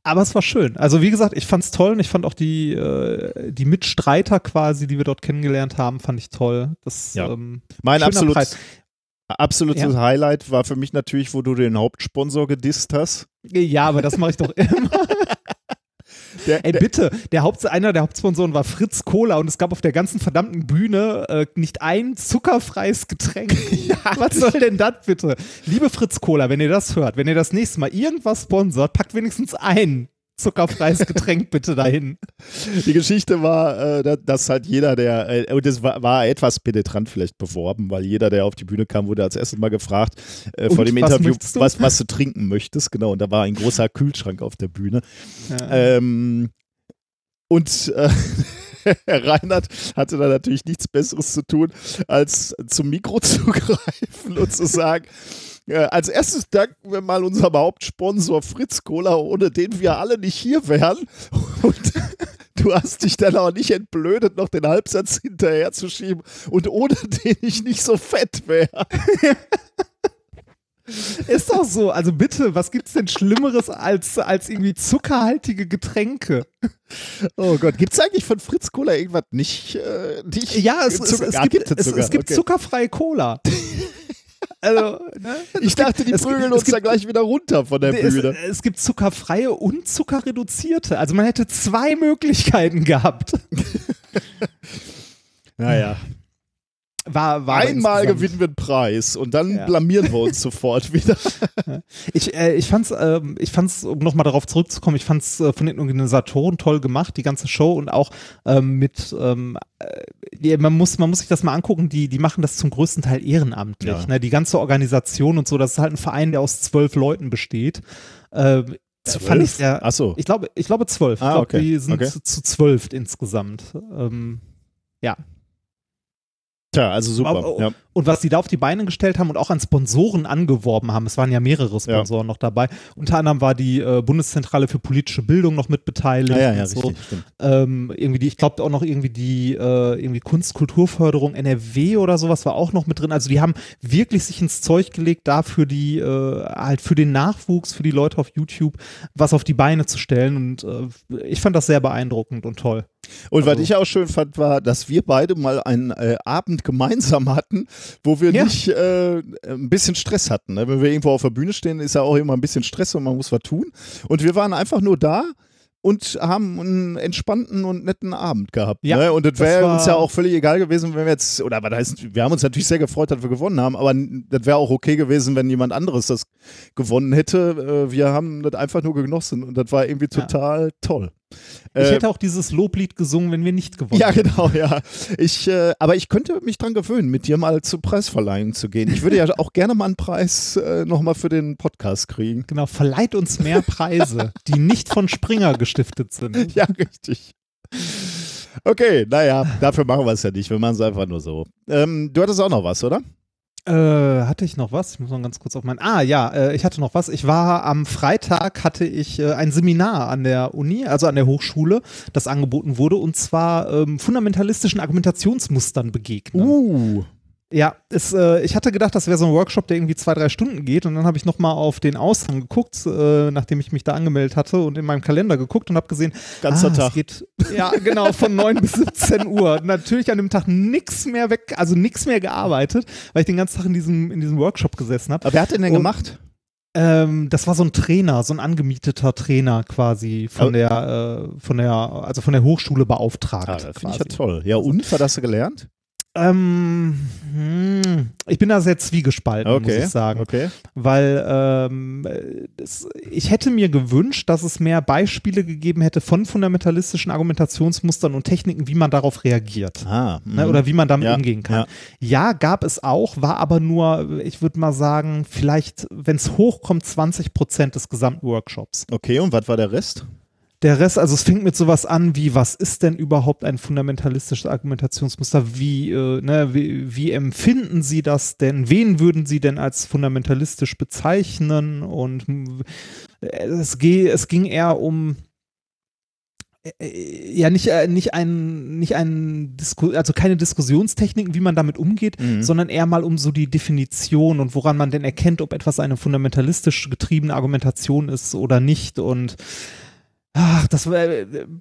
Aber es war schön. Also wie gesagt, ich fand es toll und ich fand auch die, äh, die Mitstreiter quasi, die wir dort kennengelernt haben, fand ich toll. Das,
ja. ähm, mein absolutes, Absolutes ja. Highlight war für mich natürlich, wo du den Hauptsponsor gedisst hast.
Ja, aber das mache ich doch immer. Der, Ey, bitte, der Haupt, einer der Hauptsponsoren war Fritz Cola und es gab auf der ganzen verdammten Bühne äh, nicht ein zuckerfreies Getränk. ja. Was soll denn das bitte? Liebe Fritz Cola, wenn ihr das hört, wenn ihr das nächste Mal irgendwas sponsort, packt wenigstens ein zuckerfreies Getränk bitte dahin.
Die Geschichte war, äh, dass halt jeder, der, äh, und das war, etwas penetrant vielleicht beworben, weil jeder, der auf die Bühne kam, wurde als erstes mal gefragt äh, vor dem Interview, was, was du trinken möchtest. Genau, und da war ein großer Kühlschrank auf der Bühne. Ja. Ähm, und äh, Herr Reinhardt hatte da natürlich nichts Besseres zu tun, als zum Mikro zu greifen und zu sagen, als erstes danken wir mal unserem Hauptsponsor Fritz Cola, ohne den wir alle nicht hier wären. Und du hast dich dann auch nicht entblödet, noch den Halbsatz hinterher zu schieben und ohne den ich nicht so fett wäre.
Ist doch so. Also bitte, was gibt's denn Schlimmeres als, als irgendwie zuckerhaltige Getränke?
Oh Gott, gibt's eigentlich von Fritz Cola irgendwas nicht? Äh,
nicht ja, es, es, es, ah, gibt, es, es, gibt okay. zuckerfreie Cola.
Also, ne? Ich dachte, die prügeln uns da gleich wieder runter von der Bühne.
Es, es, gibt zuckerfreie und zuckerreduzierte. Also man hätte zwei Möglichkeiten gehabt.
naja. War, war Einmal gewinnen wir einen Preis und dann ja. blamieren wir uns sofort wieder.
Ich, äh, ich fand's, äh, ich fand's, um nochmal darauf zurückzukommen, ich fand's äh, von den Organisatoren toll gemacht, die ganze Show und auch ähm, mit, ähm, äh, man muss, man muss sich das mal angucken, die, die machen das zum größten Teil ehrenamtlich. Ja. Ne? Die ganze Organisation und so, das ist halt ein Verein, der aus zwölf Leuten besteht. Ähm,
Zwölf? Fand ich sehr,
Ach so. Ich glaube, ich glaube zwölf. Ah, ich glaube, okay. die sind okay. zu, zu zwölf insgesamt. Ähm, ja,
Tja, also super.
Ja. Und was sie da auf die Beine gestellt haben und auch an Sponsoren angeworben haben, es waren ja mehrere Sponsoren ja. noch dabei. Unter anderem war die äh, Bundeszentrale für politische Bildung noch mit beteiligt.
Ja, ja, ja so. richtig,
ähm, irgendwie die, ich glaube auch noch irgendwie die äh, irgendwie Kunst-Kulturförderung NRW oder sowas war auch noch mit drin. Also die haben wirklich sich ins Zeug gelegt, da für die, äh, halt für den Nachwuchs, für die Leute auf YouTube was auf die Beine zu stellen. Und äh, ich fand das sehr beeindruckend und toll.
Und also, was ich auch schön fand, war, dass wir beide mal einen äh, Abend gemeinsam hatten, wo wir ja. nicht äh, ein bisschen Stress hatten. Ne? Wenn wir irgendwo auf der Bühne stehen, ist ja auch immer ein bisschen Stress und man muss was tun. Und wir waren einfach nur da und haben einen entspannten und netten Abend gehabt. Ja, ne? Und das wäre uns ja auch völlig egal gewesen, wenn wir jetzt, oder was heißt, wir haben uns natürlich sehr gefreut, dass wir gewonnen haben, aber das wäre auch okay gewesen, wenn jemand anderes das gewonnen hätte. Äh, wir haben das einfach nur genossen und das war irgendwie total ja. toll.
Ich äh, hätte auch dieses Loblied gesungen, wenn wir nicht gewonnen
Ja, genau, ja. Ich, äh, aber ich könnte mich dran gewöhnen, mit dir mal zur Preisverleihung zu gehen. Ich würde ja auch gerne mal einen Preis äh, nochmal für den Podcast kriegen.
Genau, verleiht uns mehr Preise, die nicht von Springer gestiftet sind.
Ja, richtig. Okay, naja, dafür machen wir es ja nicht. Wir machen es einfach nur so. Ähm, du hattest auch noch was, oder?
Äh, hatte ich noch was? Ich muss noch ganz kurz auf mein. Ah ja, äh, ich hatte noch was. Ich war am Freitag hatte ich äh, ein Seminar an der Uni, also an der Hochschule, das angeboten wurde und zwar ähm, fundamentalistischen Argumentationsmustern begegnen.
Uh.
Ja, es, äh, ich hatte gedacht, das wäre so ein Workshop, der irgendwie zwei, drei Stunden geht. Und dann habe ich nochmal auf den Aushang geguckt, äh, nachdem ich mich da angemeldet hatte und in meinem Kalender geguckt und habe gesehen,
Ganzer
ah,
Tag.
Es geht, ja, genau, von 9 bis 17 Uhr. Natürlich an dem Tag nichts mehr weg, also nichts mehr gearbeitet, weil ich den ganzen Tag in diesem, in diesem Workshop gesessen habe.
Aber wer hat den denn
Und-
gemacht?
Ähm, das war so ein Trainer, so ein angemieteter Trainer quasi von der, äh, von der, also von der Hochschule beauftragt.
Ah, das finde ich ja toll. Ja, und? Was hast du gelernt?
Ähm, hm, ich bin da sehr zwiegespalten, muss
Okay.
ich sagen.
Okay.
Weil ähm, das, ich hätte mir gewünscht, dass es mehr Beispiele gegeben hätte von fundamentalistischen Argumentationsmustern und Techniken, wie man darauf reagiert.
Ah,
Ne, oder wie man damit
Ja,
umgehen kann.
ja.
Ja. gab es auch, war aber nur, ich würde mal sagen, vielleicht, wenn es hochkommt, 20 Prozent des gesamten Workshops.
Okay, und was war der Rest?
Der Rest, also es fängt mit sowas an wie, was ist denn überhaupt ein fundamentalistisches Argumentationsmuster? Wie, äh, ne, wie, wie empfinden Sie das denn? Wen würden Sie denn als fundamentalistisch bezeichnen? Und mh, es, ge es ging eher um äh, ja nicht äh, nicht ein nicht ein Disku also keine Diskussionstechniken, wie man damit umgeht,
Mhm.
sondern eher mal um so die Definition und woran man denn erkennt, ob etwas eine fundamentalistisch getriebene Argumentation ist oder nicht und Ach, das war,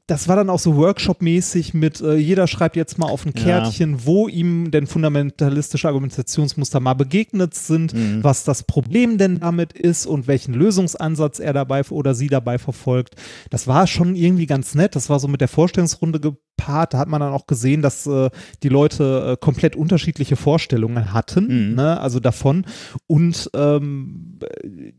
das war dann auch so Workshop-mäßig mit, äh, jeder schreibt jetzt mal auf ein
Ja.
Kärtchen, wo ihm denn fundamentalistische Argumentationsmuster mal begegnet sind,
Mhm.
was das Problem denn damit ist und welchen Lösungsansatz er dabei oder sie dabei verfolgt. Das war schon irgendwie ganz nett. Das war so mit der Vorstellungsrunde gepaart. Da hat man dann auch gesehen, dass äh, die Leute äh, komplett unterschiedliche Vorstellungen hatten,
Mhm.
ne? also davon. Und ähm,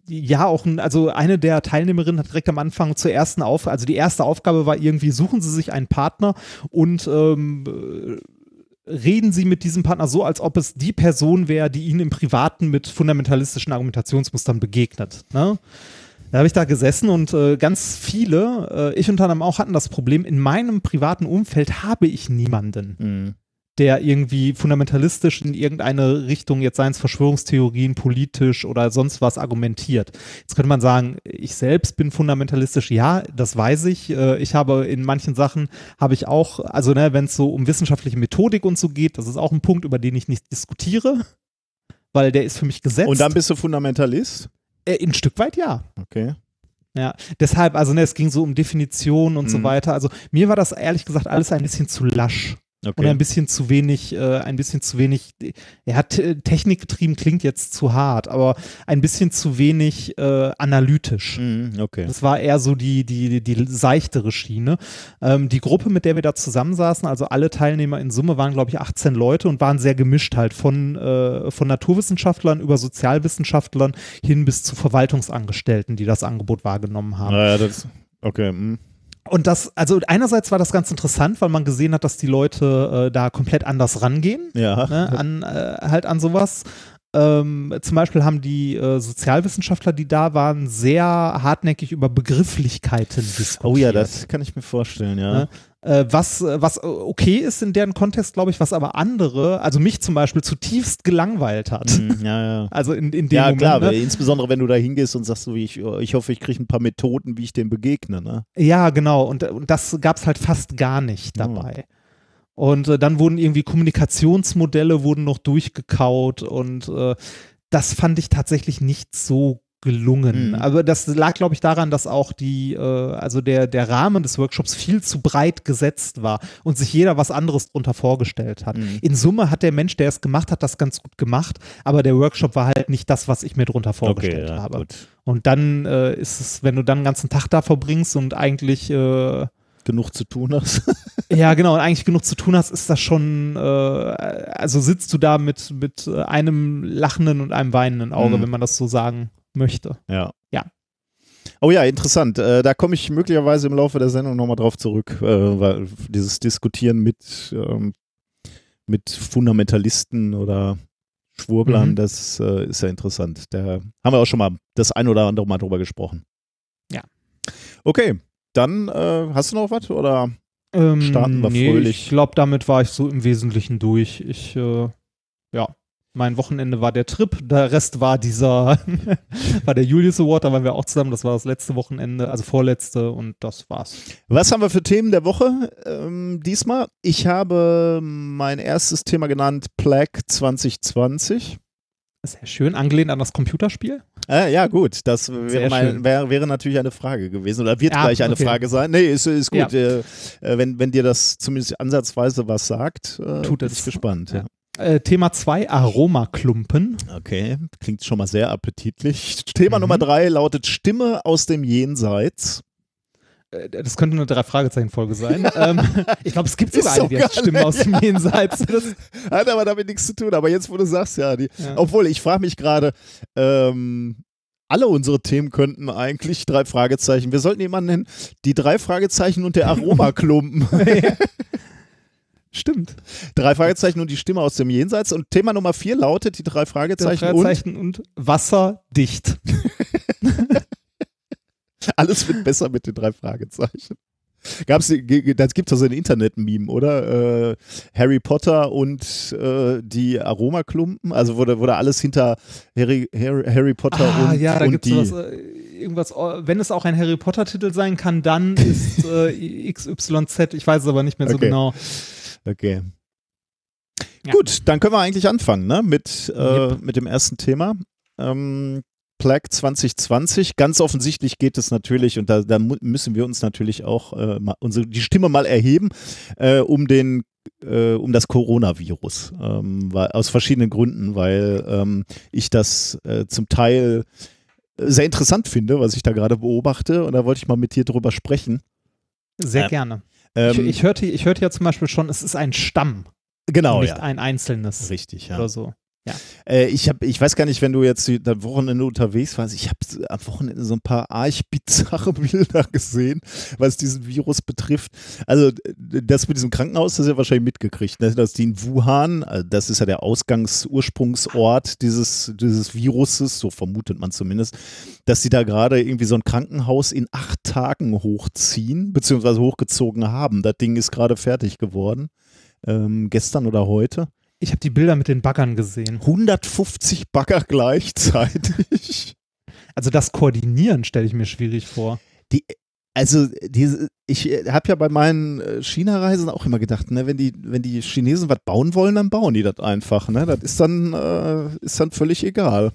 ja, auch ein, also eine der Teilnehmerinnen hat direkt am Anfang zur ersten Aufgabe, also die erste Aufgabe war irgendwie, suchen Sie sich einen Partner und ähm, äh, reden Sie mit diesem Partner so, als ob es die Person wäre, die Ihnen im Privaten mit fundamentalistischen Argumentationsmustern begegnet. Ne? Da habe ich da gesessen und äh, ganz viele, äh, ich unter anderem auch, hatten das Problem, in meinem privaten Umfeld habe ich niemanden
Mhm.
Der irgendwie fundamentalistisch in irgendeine Richtung, jetzt seien es Verschwörungstheorien, politisch oder sonst was argumentiert. Jetzt könnte man sagen, ich selbst bin fundamentalistisch, ja, das weiß ich. Äh, Ich habe in manchen Sachen, habe ich auch, also ne, wenn es so um wissenschaftliche Methodik und so geht, das ist auch ein Punkt, über den ich nicht diskutiere, weil der ist für mich gesetzt.
Und dann bist du Fundamentalist?
äh, ein Stück weit ja.
Okay.
Ja, deshalb, also ne, es ging so um Definition und so
Mhm.
weiter. Also mir war das ehrlich gesagt alles ein bisschen zu lasch.
Okay.
Und ein bisschen zu wenig, äh, ein bisschen zu wenig, er hat äh, technikgetrieben klingt jetzt zu hart, aber ein bisschen zu wenig äh, analytisch.
Mhm, okay.
Das war eher so die, die, die seichtere Schiene. Ähm, die Gruppe, mit der wir da zusammensaßen, also alle Teilnehmer in Summe waren, glaube ich, 18 Leute und waren sehr gemischt halt von, äh, von Naturwissenschaftlern über Sozialwissenschaftlern hin bis zu Verwaltungsangestellten, die das Angebot wahrgenommen haben.
Naja, das. Okay. mhm.
Und das, also einerseits war das ganz interessant, weil man gesehen hat, dass die Leute äh, da komplett anders rangehen,
Ja.
ne, an, äh, halt an sowas. Ähm, zum Beispiel haben die äh, Sozialwissenschaftler, die da waren, sehr hartnäckig über Begrifflichkeiten diskutiert.
Oh ja, das kann ich mir vorstellen, ja.
Ne? Äh, was, was okay ist in deren Kontext, glaube ich, was aber andere, also mich zum Beispiel, zutiefst gelangweilt hat.
Mhm, ja, ja.
Also in, in dem
Ja,
Moment.
klar,
ne?
insbesondere wenn du da hingehst und sagst, so wie ich, ich hoffe, ich kriege ein paar Methoden, wie ich dem begegne, ne?
Ja, genau. Und, und das gab es halt fast gar nicht dabei. Und äh, dann wurden irgendwie Kommunikationsmodelle wurden noch durchgekaut und äh, das fand ich tatsächlich nicht so gelungen.
Mhm.
Aber das lag, glaube ich, daran, dass auch die, äh, also der, der Rahmen des Workshops viel zu breit gesetzt war und sich jeder was anderes drunter vorgestellt hat.
Mhm.
In Summe hat der Mensch, der es gemacht hat, das ganz gut gemacht, aber der Workshop war halt nicht das, was ich mir drunter vorgestellt
ja,
habe.
gut.
Und dann äh, ist es, wenn du dann den ganzen Tag da verbringst und eigentlich, äh,
Genug zu tun hast.
ja genau, und eigentlich genug zu tun hast, ist das schon, äh, also sitzt du da mit, mit äh, einem lachenden und einem weinenden Auge,
Mhm.
wenn man das so sagen möchte.
ja.
Ja.
Oh ja, interessant. Äh, da komme ich möglicherweise im Laufe der Sendung nochmal drauf zurück, äh, weil dieses Diskutieren mit, ähm, mit Fundamentalisten oder Schwurblern,
Mhm.
das äh, ist ja interessant. Da haben wir auch schon mal das ein oder andere Mal drüber gesprochen.
Ja.
Okay, dann hast du noch was oder?
Ähm,
Starten wir
nee,
fröhlich.
Ich glaube, damit war ich so im Wesentlichen durch. Ich, ja. Mein Wochenende war der Trip, der Rest war dieser, war der Julius Award, da waren wir auch zusammen, das war das letzte Wochenende, also vorletzte und das war's.
Was haben wir für Themen der Woche ähm, diesmal? Ich habe mein erstes Thema genannt, Plague 2020.
Sehr schön, angelehnt an das Computerspiel.
Äh, ja, gut, das wäre, mein, wär, wäre, natürlich eine Frage gewesen oder wird ja, gleich eine okay. Frage sein. Nee, ist, ist gut. Ja. Äh, äh wenn, wenn dir das zumindest ansatzweise was sagt, äh, Tut bin es. ich gespannt. Ja.
Äh, Thema 2, Aromaklumpen.
Okay, klingt schon mal sehr appetitlich. Thema mhm. Nummer 3 lautet Stimme aus dem Jenseits.
Äh, das könnte eine Drei-Fragezeichen-Folge sein. ähm, ich glaube, es gibt sogar eine, die heißt Stimme aus dem Jenseits. Das
Hat aber damit nichts zu tun. Aber jetzt, wo du sagst, ja. Die, ja. Obwohl, ich frage mich gerade, ähm, alle unsere Themen könnten eigentlich drei Fragezeichen. Wir sollten jemanden nennen, die drei Fragezeichen und der Aromaklumpen.
Stimmt.
Drei Fragezeichen und die Stimme aus dem Jenseits. Und Thema Nummer vier lautet die drei Fragezeichen, drei
Fragezeichen und, und wasserdicht.
Alles wird besser mit den drei Fragezeichen. Gab's, das gibt es so ein Internet-Meme, oder? Äh, Harry Potter und äh, die Aromaklumpen, also wurde, wurde alles hinter Harry, Harry, Harry Potter ah, und,
ja, da
und
gibt's die. Was, äh, irgendwas, oh, wenn es auch ein Harry Potter-Titel sein kann, dann ist äh, XYZ, ich weiß es aber nicht mehr so
okay.
genau.
Okay. Ja. Gut, dann können wir eigentlich anfangen, ne? Mit, äh, yep. mit dem ersten Thema. Ähm, Plague 2020. Ganz offensichtlich geht es natürlich, und da, da müssen wir uns natürlich auch äh, mal unsere, die Stimme mal erheben, äh, um den äh, um das Coronavirus. Ähm, weil, aus verschiedenen Gründen, weil ähm, ich das äh, zum Teil sehr interessant finde, was ich da gerade beobachte. Und da wollte ich mal mit dir drüber sprechen.
Sehr gerne. Ähm, ich, ich, hörte, ich hörte ja zum Beispiel schon, es ist ein Stamm.
Genau.
Nicht
ja.
ein einzelnes.
Richtig, ja.
Oder so. Ja.
Äh, ich habe, ich weiß gar nicht, wenn du jetzt am Wochenende unterwegs warst, ich habe am Wochenende so ein paar arg bizarre Bilder gesehen, was diesen Virus betrifft. Also das mit diesem Krankenhaus, das ist ja wahrscheinlich mitgekriegt, ne? dass die in Wuhan, also das ist ja der Ausgangsursprungsort dieses, dieses Viruses, so vermutet man zumindest, dass sie da gerade irgendwie so ein Krankenhaus in acht Tagen hochziehen, beziehungsweise hochgezogen haben. Das Ding ist gerade fertig geworden, ähm, gestern oder heute.
Ich habe die Bilder mit den Baggern gesehen.
150 Bagger gleichzeitig.
Also das Koordinieren stelle ich mir schwierig vor.
Die, also diese, ich habe ja bei meinen äh, China-Reisen auch immer gedacht, ne, wenn die, wenn die Chinesen was bauen wollen, dann bauen die das einfach. Ne? Das ist dann, äh, ist dann völlig egal.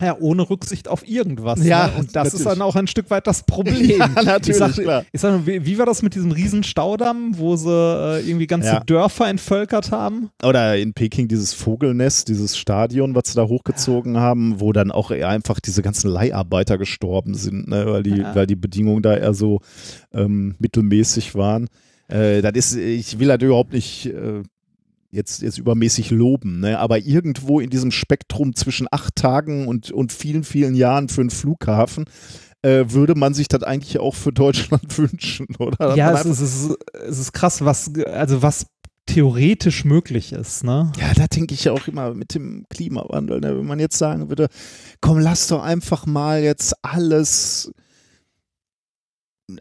Ja, ohne Rücksicht auf irgendwas.
Ja,
ne? und das natürlich. ist dann auch ein Stück weit das Problem. Ja,
natürlich,
ich sag,
klar.
Ich sag, wie, wie, war das mit diesem riesen Staudamm, wo sie äh, irgendwie ganze ja. Dörfer entvölkert haben?
Oder in Peking dieses Vogelnest, dieses Stadion, was sie da hochgezogen ja. haben, wo dann auch einfach diese ganzen Leiharbeiter gestorben sind, ne? weil, die, weil die Bedingungen da eher so ähm, mittelmäßig waren. Äh, das ist, ich will halt überhaupt nicht äh, jetzt, jetzt übermäßig loben, ne? aber irgendwo in diesem Spektrum zwischen acht Tagen und, und vielen, vielen Jahren für einen Flughafen äh, würde man sich das eigentlich auch für Deutschland wünschen, oder?
Ja, es ist, es, ist, es ist krass, was, also was theoretisch möglich ist, ne?
Ja, da denke ich ja auch immer mit dem Klimawandel, ne? wenn man jetzt sagen würde, komm, lass doch einfach mal jetzt alles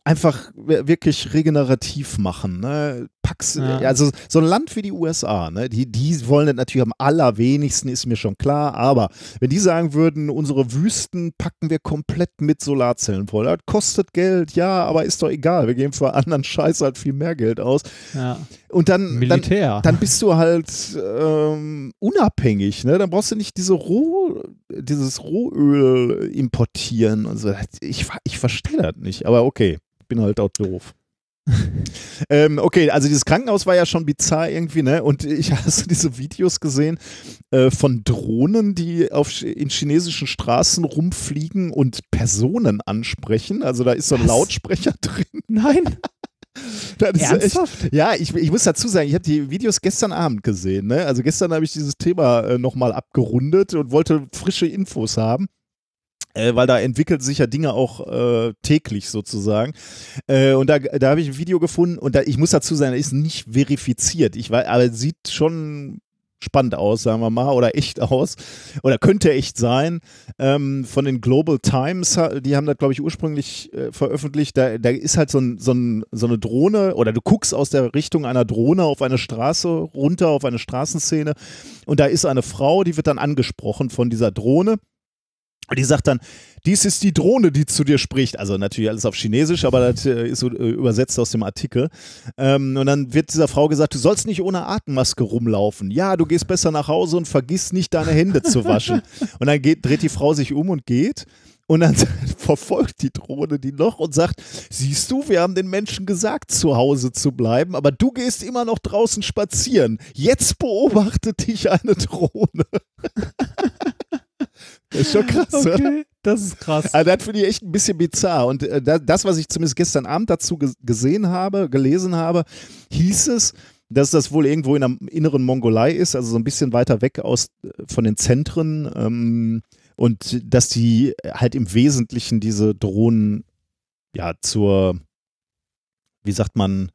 einfach wirklich regenerativ machen. Ne? Pack's, ja. Also so ein Land wie die USA, ne? die, die wollen das natürlich am allerwenigsten, ist mir schon klar, aber wenn die sagen würden, unsere Wüsten packen wir komplett mit Solarzellen voll, das kostet Geld, ja, aber ist doch egal, wir geben für anderen Scheiß halt viel mehr Geld aus.
Ja.
Und dann,
Militär.
Dann, dann bist du halt ähm, unabhängig, ne? dann brauchst du nicht diese Roh, dieses Rohöl importieren und so. Ich, ich verstehe das nicht, aber okay bin halt auch doof. ähm, okay, also dieses Krankenhaus war ja schon bizarr irgendwie, ne? Und ich hast diese Videos gesehen äh, von Drohnen, die auf, in chinesischen Straßen rumfliegen und Personen ansprechen. Also da ist so ein Was? Lautsprecher drin.
Nein.
Ernsthaft? Echt, ja, ich, ich muss dazu sagen, ich habe die Videos gestern Abend gesehen. Ne? Also gestern habe ich dieses Thema äh, nochmal abgerundet und wollte frische Infos haben äh, weil da entwickeln sich ja Dinge auch äh, täglich sozusagen. Äh, und da, da habe ich ein Video gefunden und da, ich muss dazu sagen, ist nicht verifiziert. Ich weiß, aber sieht schon spannend aus, sagen wir mal, oder echt aus, oder könnte echt sein. Ähm, von den Global Times, die haben das, glaube ich, ursprünglich äh, veröffentlicht. Da, da ist halt so, ein, so, ein, so eine Drohne, oder du guckst aus der Richtung einer Drohne auf eine Straße runter, auf eine Straßenszene, und da ist eine Frau, die wird dann angesprochen von dieser Drohne. Und die sagt dann, dies ist die Drohne, die zu dir spricht. Also natürlich alles auf Chinesisch, aber das äh, ist so äh, übersetzt aus dem Artikel. Ähm, und dann wird dieser Frau gesagt, du sollst nicht ohne Atemmaske rumlaufen. Ja, du gehst besser nach Hause und vergiss nicht, deine Hände zu waschen. Und dann geht, dreht die Frau sich um und geht. Und dann verfolgt die Drohne die noch und sagt, siehst du, wir haben den Menschen gesagt, zu Hause zu bleiben, aber du gehst immer noch draußen spazieren. Jetzt beobachtet dich eine Drohne. Das ist schon krass, okay?
Das ist krass.
Also das finde ich echt ein bisschen bizarr. Und äh, das, was ich zumindest gestern Abend dazu gesehen habe, gelesen habe, hieß es, dass das wohl irgendwo in der inneren Mongolei ist, also so ein bisschen weiter weg aus äh, von den Zentren. Ähm, und dass die halt im Wesentlichen diese Drohnen ja zur, wie sagt man,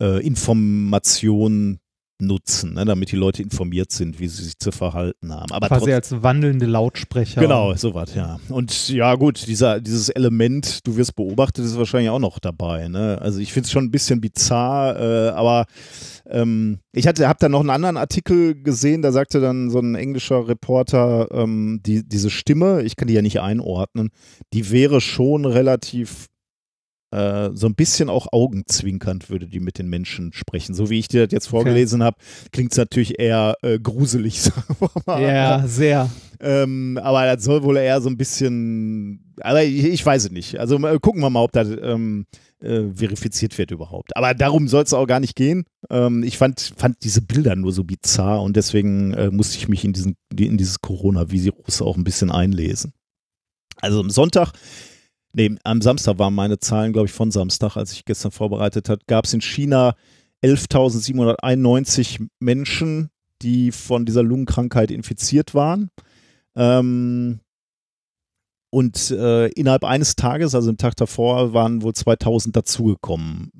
äh, Information nutzen, ne, damit die Leute informiert sind, wie sie sich zu verhalten haben. Aber
Quasi als wandelnde Lautsprecher.
Genau, sowas, ja. Und ja, gut, dieser, dieses Element, du wirst beobachtet, ist wahrscheinlich auch noch dabei. Ne? Also ich finde es schon ein bisschen bizarr, äh, aber ähm, ich hatte, habe da noch einen anderen Artikel gesehen, da sagte dann so ein englischer Reporter, ähm, die, diese Stimme, ich kann die ja nicht einordnen, die wäre schon relativ äh, so ein bisschen auch augenzwinkernd würde die mit den Menschen sprechen. So wie ich dir das jetzt vorgelesen okay. habe, klingt es natürlich eher äh, gruselig, sagen wir
mal. Ja, sehr.
Ähm, aber das soll wohl eher so ein bisschen, aber ich, ich weiß es nicht. Also gucken wir mal, ob das ähm, äh, verifiziert wird überhaupt. Aber darum soll es auch gar nicht gehen. Ähm, ich fand, fand diese Bilder nur so bizarr und deswegen äh, musste ich mich in, diesen, in dieses Coronavirus auch ein bisschen einlesen. Also am Sonntag nee, am Samstag waren meine Zahlen, glaube ich, von Samstag, als ich gestern vorbereitet habe, gab es in China 11.791 Menschen, die von dieser Lungenkrankheit infiziert waren. Ähm, und äh, innerhalb eines Tages, also im Tag davor, waren wohl 2000 dazugekommen.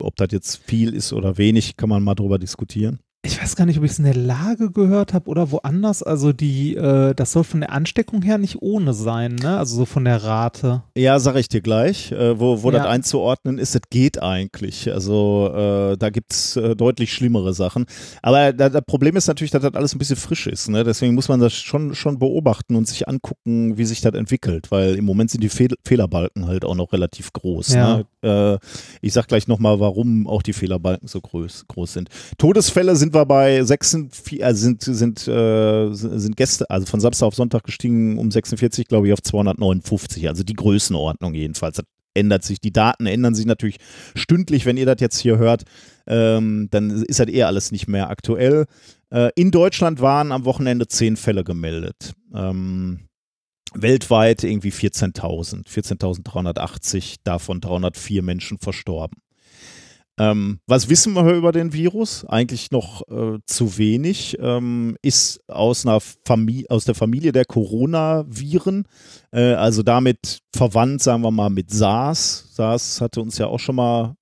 Ob das jetzt viel ist oder wenig, kann man mal drüber diskutieren
ich weiß gar nicht, ob ich es in der Lage gehört habe oder woanders. Also die, äh, das soll von der Ansteckung her nicht ohne sein, ne? Also so von der Rate.
Ja, sag ich dir gleich. Äh, wo wo ja. das einzuordnen ist, das geht eigentlich. Also äh, da gibt es äh, deutlich schlimmere Sachen. Aber da, das Problem ist natürlich, dass das alles ein bisschen frisch ist. Ne? Deswegen muss man das schon, schon beobachten und sich angucken, wie sich das entwickelt. Weil im Moment sind die Fehl Fehlerbalken halt auch noch relativ groß. Ja. Ne? Äh, ich sag gleich nochmal, warum auch die Fehlerbalken so groß, groß sind. Todesfälle sind wir bei 46, also sind, sind, äh, sind Gäste, also von Samstag auf Sonntag gestiegen um 46, glaube ich, auf 259. Also die Größenordnung jedenfalls. Das ändert sich. Die Daten ändern sich natürlich stündlich. Wenn ihr das jetzt hier hört, ähm, dann ist das eher alles nicht mehr aktuell. Äh, in Deutschland waren am Wochenende zehn Fälle gemeldet. Ähm, weltweit irgendwie 14.000, 14.380, davon 304 Menschen verstorben. Ähm, was wissen wir über den Virus? Eigentlich noch äh, zu wenig. Ähm, ist aus, einer aus der Familie der Coronaviren, äh, also damit verwandt, sagen wir mal, mit SARS. SARS hatte uns ja auch schon mal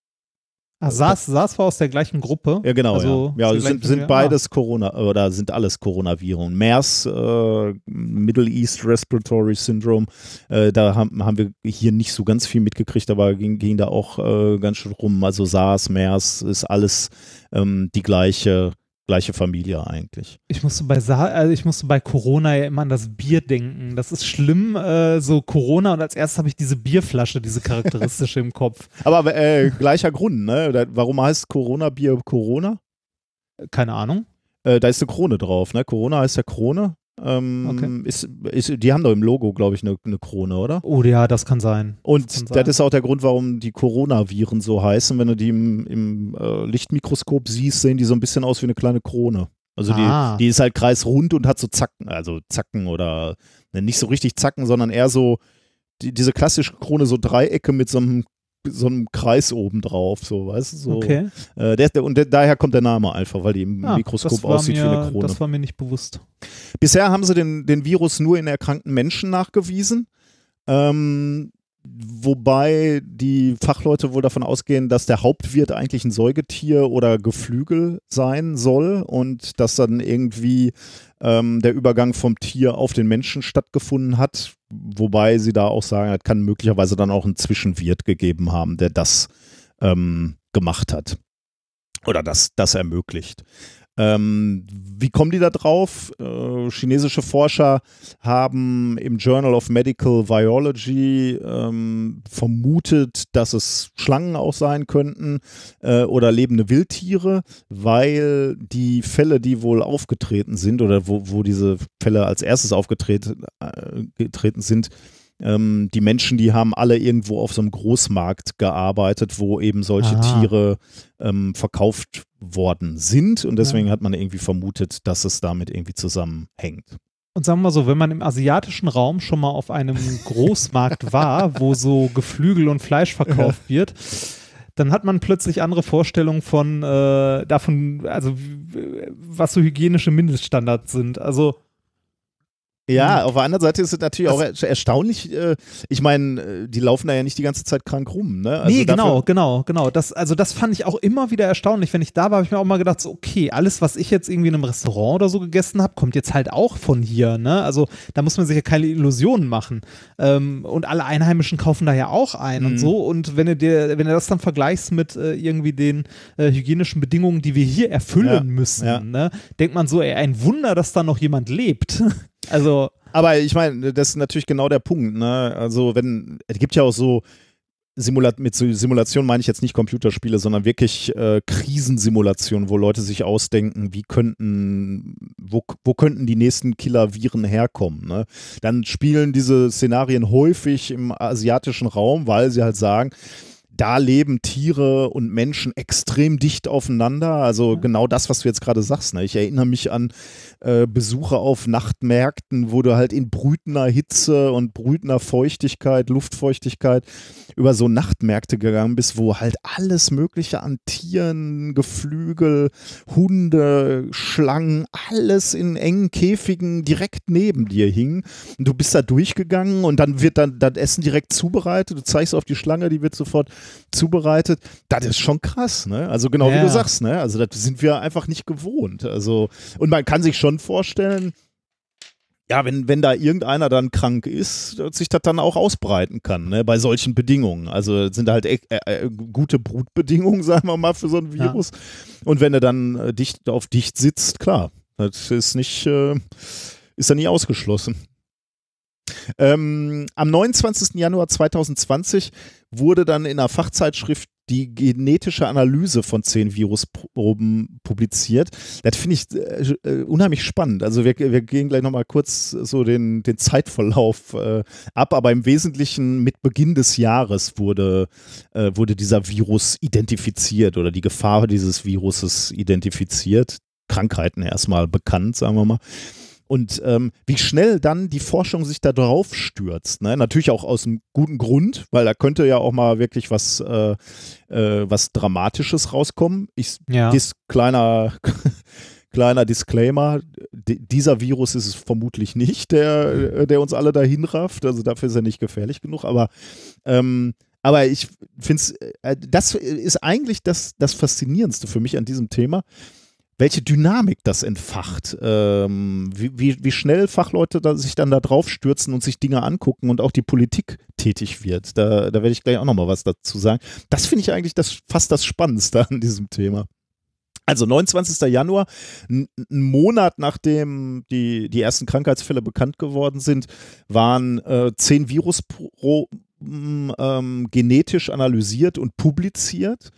Ah, SARS, SARS war aus der gleichen Gruppe.
Ja, genau. Also ja, ja sind, sind beides Corona oder sind alles Coronaviren. MERS, äh, Middle East Respiratory Syndrome, äh, da haben, haben wir hier nicht so ganz viel mitgekriegt, aber ging, ging da auch äh, ganz schön rum. Also SARS, MERS ist alles ähm, die gleiche gleiche Familie eigentlich.
Ich musste bei Sa also ich musste bei Corona ja immer an das Bier denken. Das ist schlimm, äh, so Corona und als erstes habe ich diese Bierflasche, diese charakteristische im Kopf.
Aber äh, gleicher Grund, ne? Warum heißt Corona-Bier Corona?
Keine Ahnung.
Äh, da ist eine Krone drauf, ne? Corona heißt ja Krone. Ähm, okay. ist, ist, die haben doch im Logo, glaube ich, eine, eine, Krone, oder?
Oh ja, das kann sein.
Und
das,
kann sein. das ist auch der Grund, warum die Coronaviren so heißen. Wenn du die im, im äh, Lichtmikroskop siehst, sehen die so ein bisschen aus wie eine kleine Krone. Also die, die ist halt kreisrund und hat so Zacken, also Zacken oder ne, nicht so richtig Zacken, sondern eher so die, diese klassische Krone, so Dreiecke mit so einem so einem Kreis oben drauf, so, weißt du? So.
Okay.
Äh, der, und der, daher kommt der Name einfach, weil die im ah, Mikroskop aussieht
mir,
wie eine Krone.
Das war mir nicht bewusst.
Bisher haben sie den, den Virus nur in erkrankten Menschen nachgewiesen. Ähm, wobei die Fachleute wohl davon ausgehen, dass der Hauptwirt eigentlich ein Säugetier oder Geflügel sein soll und dass dann irgendwie ähm, der Übergang vom Tier auf den Menschen stattgefunden hat. Wobei sie da auch sagen, es kann möglicherweise dann auch einen Zwischenwirt gegeben haben, der das ähm, gemacht hat oder das, das ermöglicht. Ähm, wie kommen die da drauf? Äh, chinesische Forscher haben im Journal of Medical Biology ähm, vermutet, dass es Schlangen auch sein könnten äh, oder lebende Wildtiere, weil die Fälle, die wohl aufgetreten sind oder wo, wo diese Fälle als erstes aufgetreten äh, sind, ähm, die Menschen, die haben alle irgendwo auf so einem Großmarkt gearbeitet, wo eben solche Aha. Tiere ähm, verkauft worden sind. Und deswegen ja. hat man irgendwie vermutet, dass es damit irgendwie zusammenhängt.
Und sagen wir mal so, wenn man im asiatischen Raum schon mal auf einem Großmarkt war, wo so Geflügel und Fleisch verkauft ja. wird, dann hat man plötzlich andere Vorstellungen von äh, davon, also was so hygienische Mindeststandards sind. Also
ja, mhm. auf der anderen Seite ist es natürlich auch erstaunlich. Äh, ich meine, äh, die laufen da ja nicht die ganze Zeit krank rum. Ne?
Also nee, genau, genau, genau. Das, also das fand ich auch immer wieder erstaunlich. Wenn ich da war, habe ich mir auch mal gedacht, so, okay, alles, was ich jetzt irgendwie in einem Restaurant oder so gegessen habe, kommt jetzt halt auch von hier. Ne? Also da muss man sich ja keine Illusionen machen. Ähm, und alle Einheimischen kaufen da ja auch ein mhm. und so. Und wenn du dir, wenn du das dann vergleichst mit äh, irgendwie den äh, hygienischen Bedingungen, die wir hier erfüllen ja, müssen, ja. Ne? denkt man so, ey, ein Wunder, dass da noch jemand lebt. Also.
Aber ich meine, das ist natürlich genau der Punkt. Ne? Also, wenn, es gibt ja auch so, Simulat mit Simulation meine ich jetzt nicht Computerspiele, sondern wirklich äh, Krisensimulationen, wo Leute sich ausdenken, wie könnten, wo, wo könnten die nächsten Killer-Viren herkommen. Ne? Dann spielen diese Szenarien häufig im asiatischen Raum, weil sie halt sagen, da leben Tiere und Menschen extrem dicht aufeinander. Also ja. genau das, was du jetzt gerade sagst. Ne? Ich erinnere mich an äh, Besuche auf Nachtmärkten, wo du halt in brütender Hitze und brütender Feuchtigkeit, Luftfeuchtigkeit über so Nachtmärkte gegangen bist, wo halt alles Mögliche an Tieren, Geflügel, Hunde, Schlangen, alles in engen Käfigen direkt neben dir hing. Und du bist da durchgegangen und dann wird dann das Essen direkt zubereitet. Du zeigst auf die Schlange, die wird sofort zubereitet. Das ist schon krass, ne? Also genau ja. wie du sagst, ne? Also das sind wir einfach nicht gewohnt. Also, und man kann sich schon vorstellen, ja, wenn, wenn da irgendeiner dann krank ist, dass sich das dann auch ausbreiten kann, ne, bei solchen Bedingungen. Also sind halt äh, äh, gute Brutbedingungen, sagen wir mal, für so ein Virus. Ja. Und wenn er dann äh, dicht auf dicht sitzt, klar, das ist nicht, äh, ist dann nie ausgeschlossen. Ähm, am 29. Januar 2020 wurde dann in einer Fachzeitschrift die genetische Analyse von zehn Virusproben publiziert. Das finde ich äh, äh, unheimlich spannend. Also wir, wir gehen gleich nochmal kurz so den, den Zeitverlauf äh, ab, aber im Wesentlichen mit Beginn des Jahres wurde, äh, wurde dieser Virus identifiziert oder die Gefahr dieses Viruses identifiziert. Krankheiten erstmal bekannt, sagen wir mal. Und ähm, wie schnell dann die Forschung sich da drauf stürzt. Ne? Natürlich auch aus einem guten Grund, weil da könnte ja auch mal wirklich was, äh, äh, was Dramatisches rauskommen. Ich, ja. Dies kleiner, kleiner Disclaimer, dieser Virus ist es vermutlich nicht, der, der uns alle dahin rafft. Also dafür ist er nicht gefährlich genug. Aber ähm, aber ich finde es, äh, das ist eigentlich das, das Faszinierendste für mich an diesem Thema welche Dynamik das entfacht, ähm, wie, wie, wie, schnell Fachleute da, sich dann da drauf stürzen und sich Dinge angucken und auch die Politik tätig wird. Da, da werde ich gleich auch nochmal was dazu sagen. Das finde ich eigentlich das, fast das Spannendste an diesem Thema. Also 29. Januar, einen Monat nachdem die, die ersten Krankheitsfälle bekannt geworden sind, waren äh, zehn Virusproben ähm, genetisch analysiert und publiziert.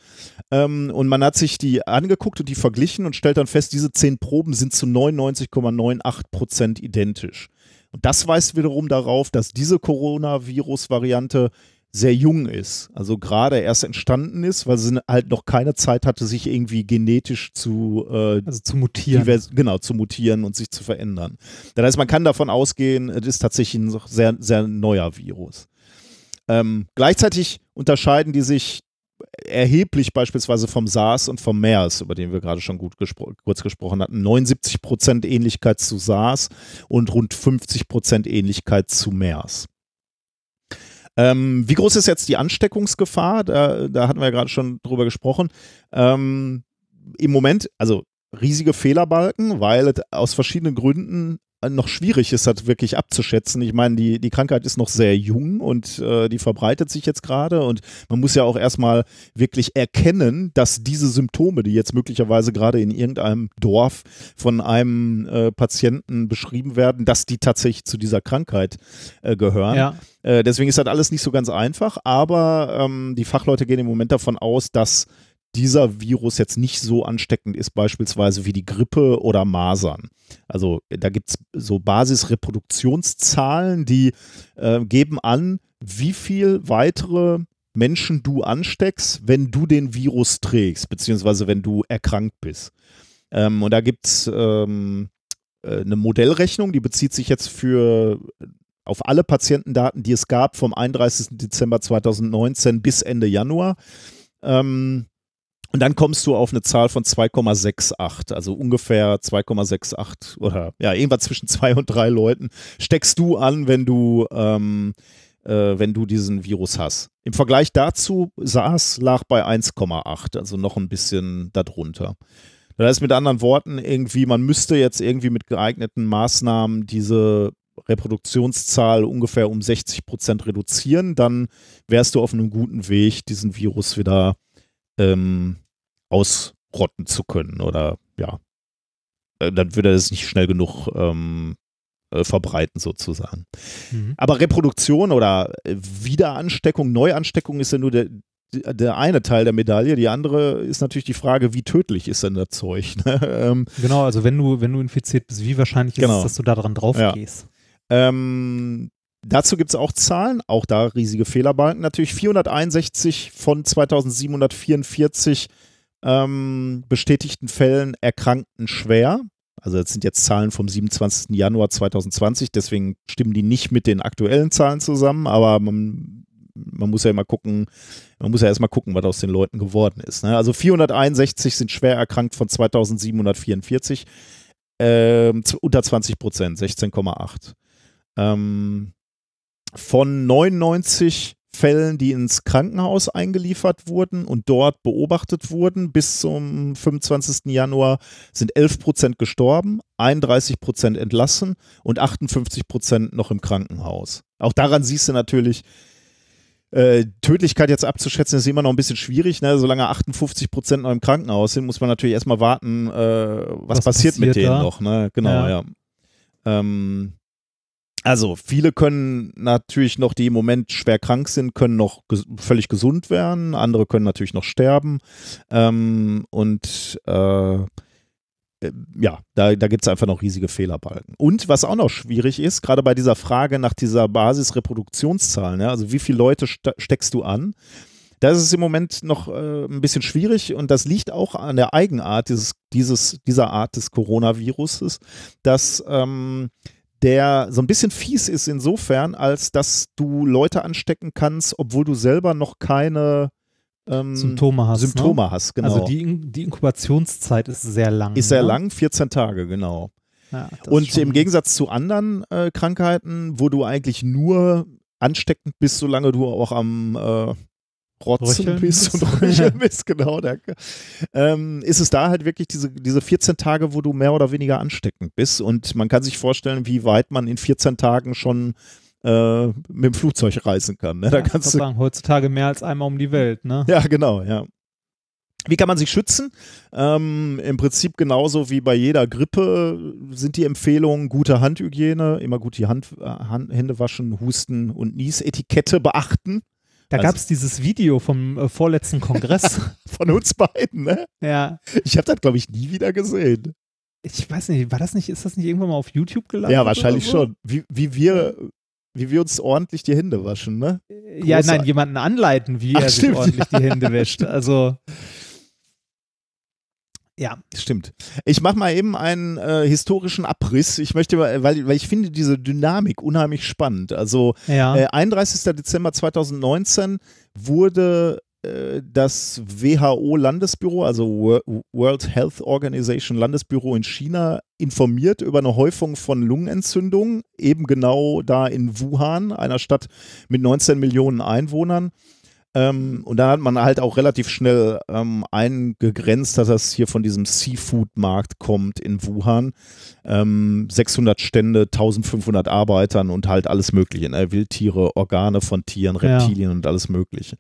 Ähm, und man hat sich die angeguckt und die verglichen und stellt dann fest, diese zehn Proben sind zu 99,98 Prozent identisch. Und das weist wiederum darauf, dass diese Coronavirus-Variante sehr jung ist, also gerade erst entstanden ist, weil sie halt noch keine Zeit hatte, sich irgendwie genetisch zu,
äh, also zu mutieren. Divers,
genau, zu mutieren und sich zu verändern. Das heißt, man kann davon ausgehen, es ist tatsächlich ein sehr, sehr neuer Virus. Ähm, gleichzeitig unterscheiden die sich erheblich beispielsweise vom SARS und vom MERS, über den wir gerade schon gut gespro kurz gesprochen hatten. 79 Prozent Ähnlichkeit zu SARS und rund 50 Prozent Ähnlichkeit zu MERS. Ähm, wie groß ist jetzt die Ansteckungsgefahr? Da, da hatten wir ja gerade schon drüber gesprochen. Ähm, Im Moment, also riesige Fehlerbalken, weil aus verschiedenen Gründen noch schwierig ist, das wirklich abzuschätzen. Ich meine, die, die Krankheit ist noch sehr jung und äh, die verbreitet sich jetzt gerade und man muss ja auch erstmal wirklich erkennen, dass diese Symptome, die jetzt möglicherweise gerade in irgendeinem Dorf von einem äh, Patienten beschrieben werden, dass die tatsächlich zu dieser Krankheit äh, gehören. Ja. Äh, deswegen ist das alles nicht so ganz einfach, aber ähm, die Fachleute gehen im Moment davon aus, dass dieser Virus jetzt nicht so ansteckend ist, beispielsweise wie die Grippe oder Masern. Also da gibt es so Basisreproduktionszahlen, die äh, geben an, wie viel weitere Menschen du ansteckst, wenn du den Virus trägst, beziehungsweise wenn du erkrankt bist. Ähm, und da gibt es ähm, äh, eine Modellrechnung, die bezieht sich jetzt für auf alle Patientendaten, die es gab vom 31. Dezember 2019 bis Ende Januar. Ähm, und dann kommst du auf eine Zahl von 2,68, also ungefähr 2,68 oder ja, irgendwas zwischen zwei und drei Leuten steckst du an, wenn du, ähm, äh, wenn du diesen Virus hast. Im Vergleich dazu, SARS lag bei 1,8, also noch ein bisschen darunter. Das heißt mit anderen Worten, irgendwie, man müsste jetzt irgendwie mit geeigneten Maßnahmen diese Reproduktionszahl ungefähr um 60 Prozent reduzieren, dann wärst du auf einem guten Weg, diesen Virus wieder ähm, ausrotten zu können oder ja, äh, dann würde es nicht schnell genug ähm, äh, verbreiten sozusagen. Mhm. Aber Reproduktion oder äh, Wiederansteckung, Neuansteckung ist ja nur der, der eine Teil der Medaille. Die andere ist natürlich die Frage, wie tödlich ist denn das Zeug? Ne?
Ähm, genau, also wenn du, wenn du infiziert bist, wie wahrscheinlich ist genau. es, dass du da dran drauf ja. gehst?
Ähm, Dazu gibt es auch Zahlen, auch da riesige Fehlerbalken. Natürlich 461 von 2744 ähm, bestätigten Fällen erkrankten schwer. Also das sind jetzt Zahlen vom 27. Januar 2020, deswegen stimmen die nicht mit den aktuellen Zahlen zusammen, aber man, man muss ja immer gucken, man muss ja erstmal gucken, was aus den Leuten geworden ist. Ne? Also 461 sind schwer erkrankt von 2744, äh, unter 20 Prozent, 16,8. Ähm, von 99 Fällen, die ins Krankenhaus eingeliefert wurden und dort beobachtet wurden, bis zum 25. Januar sind 11 Prozent gestorben, 31 Prozent entlassen und 58 Prozent noch im Krankenhaus. Auch daran siehst du natürlich, äh, Tödlichkeit jetzt abzuschätzen, ist immer noch ein bisschen schwierig. Ne? Solange 58 Prozent noch im Krankenhaus sind, muss man natürlich erstmal warten, äh, was, was, passiert, passiert mit denen da? noch. Ne? Genau, ja. ja. Ähm, also viele können natürlich noch, die im Moment schwer krank sind, können noch ges völlig gesund werden. Andere können natürlich noch sterben. Ähm, und äh, äh ja, da, da gibt es einfach noch riesige Fehlerbalken. Und was auch noch schwierig ist, gerade bei dieser Frage nach dieser Basisreproduktionszahl, ne, also wie viele Leute ste steckst du an, da ist es im Moment noch äh, ein bisschen schwierig und das liegt auch an der Eigenart dieses, dieses, dieser Art des Coronaviruses, dass ähm, der so ein bisschen fies ist insofern, als dass du Leute anstecken kannst, obwohl du selber noch keine
ähm, Symptome hast.
Symptome ne? hast,
genau. Also die, die Inkubationszeit ist sehr lang.
Ist sehr ne? lang, 14 Tage, genau. Ja, und im Gegensatz zu anderen äh, Krankheiten, wo du eigentlich nur ansteckend bist, solange du auch am äh, Rotzen bist und Röcheln bist, genau. Danke. Ähm, ist es da halt wirklich diese, diese 14 Tage, wo du mehr oder weniger ansteckend bist und man kann sich vorstellen, wie weit man in 14 Tagen schon äh, mit dem Flugzeug reisen kann. Ne?
Da ja, kannst du sagen, heutzutage mehr als einmal um die Welt, ne?
Ja, genau, ja. Wie kann man sich schützen? Ähm, Im Prinzip genauso wie bei jeder Grippe sind die Empfehlungen gute Handhygiene, immer gut die Hand, äh, Hand, Hände waschen, Husten und Niesetikette beachten.
Da also, gab es dieses Video vom äh, vorletzten Kongress.
Von uns beiden, ne?
Ja.
Ich habe das, glaube ich, nie wieder gesehen.
Ich weiß nicht, war das nicht, ist das nicht irgendwann mal auf YouTube gelandet?
Ja, wahrscheinlich so? schon. Wie, wie wir wie wir uns ordentlich die Hände waschen, ne?
Ja, nein, jemanden anleiten, wie Ach, er stimmt, sich ordentlich ja. die Hände wäscht. Also
ja. Stimmt. Ich mache mal eben einen äh, historischen Abriss. Ich möchte, weil, weil ich finde diese Dynamik unheimlich spannend. Also ja. äh, 31. Dezember 2019 wurde äh, das WHO-Landesbüro, also World Health Organization Landesbüro in China, informiert über eine Häufung von Lungenentzündungen, eben genau da in Wuhan, einer Stadt mit 19 Millionen Einwohnern. Ähm, und da hat man halt auch relativ schnell ähm, eingegrenzt, dass das hier von diesem Seafood-Markt kommt in Wuhan. Ähm, 600 Stände, 1500 Arbeitern und halt alles Mögliche. Ne? Wildtiere, Organe von Tieren, Reptilien ja. und alles Mögliche.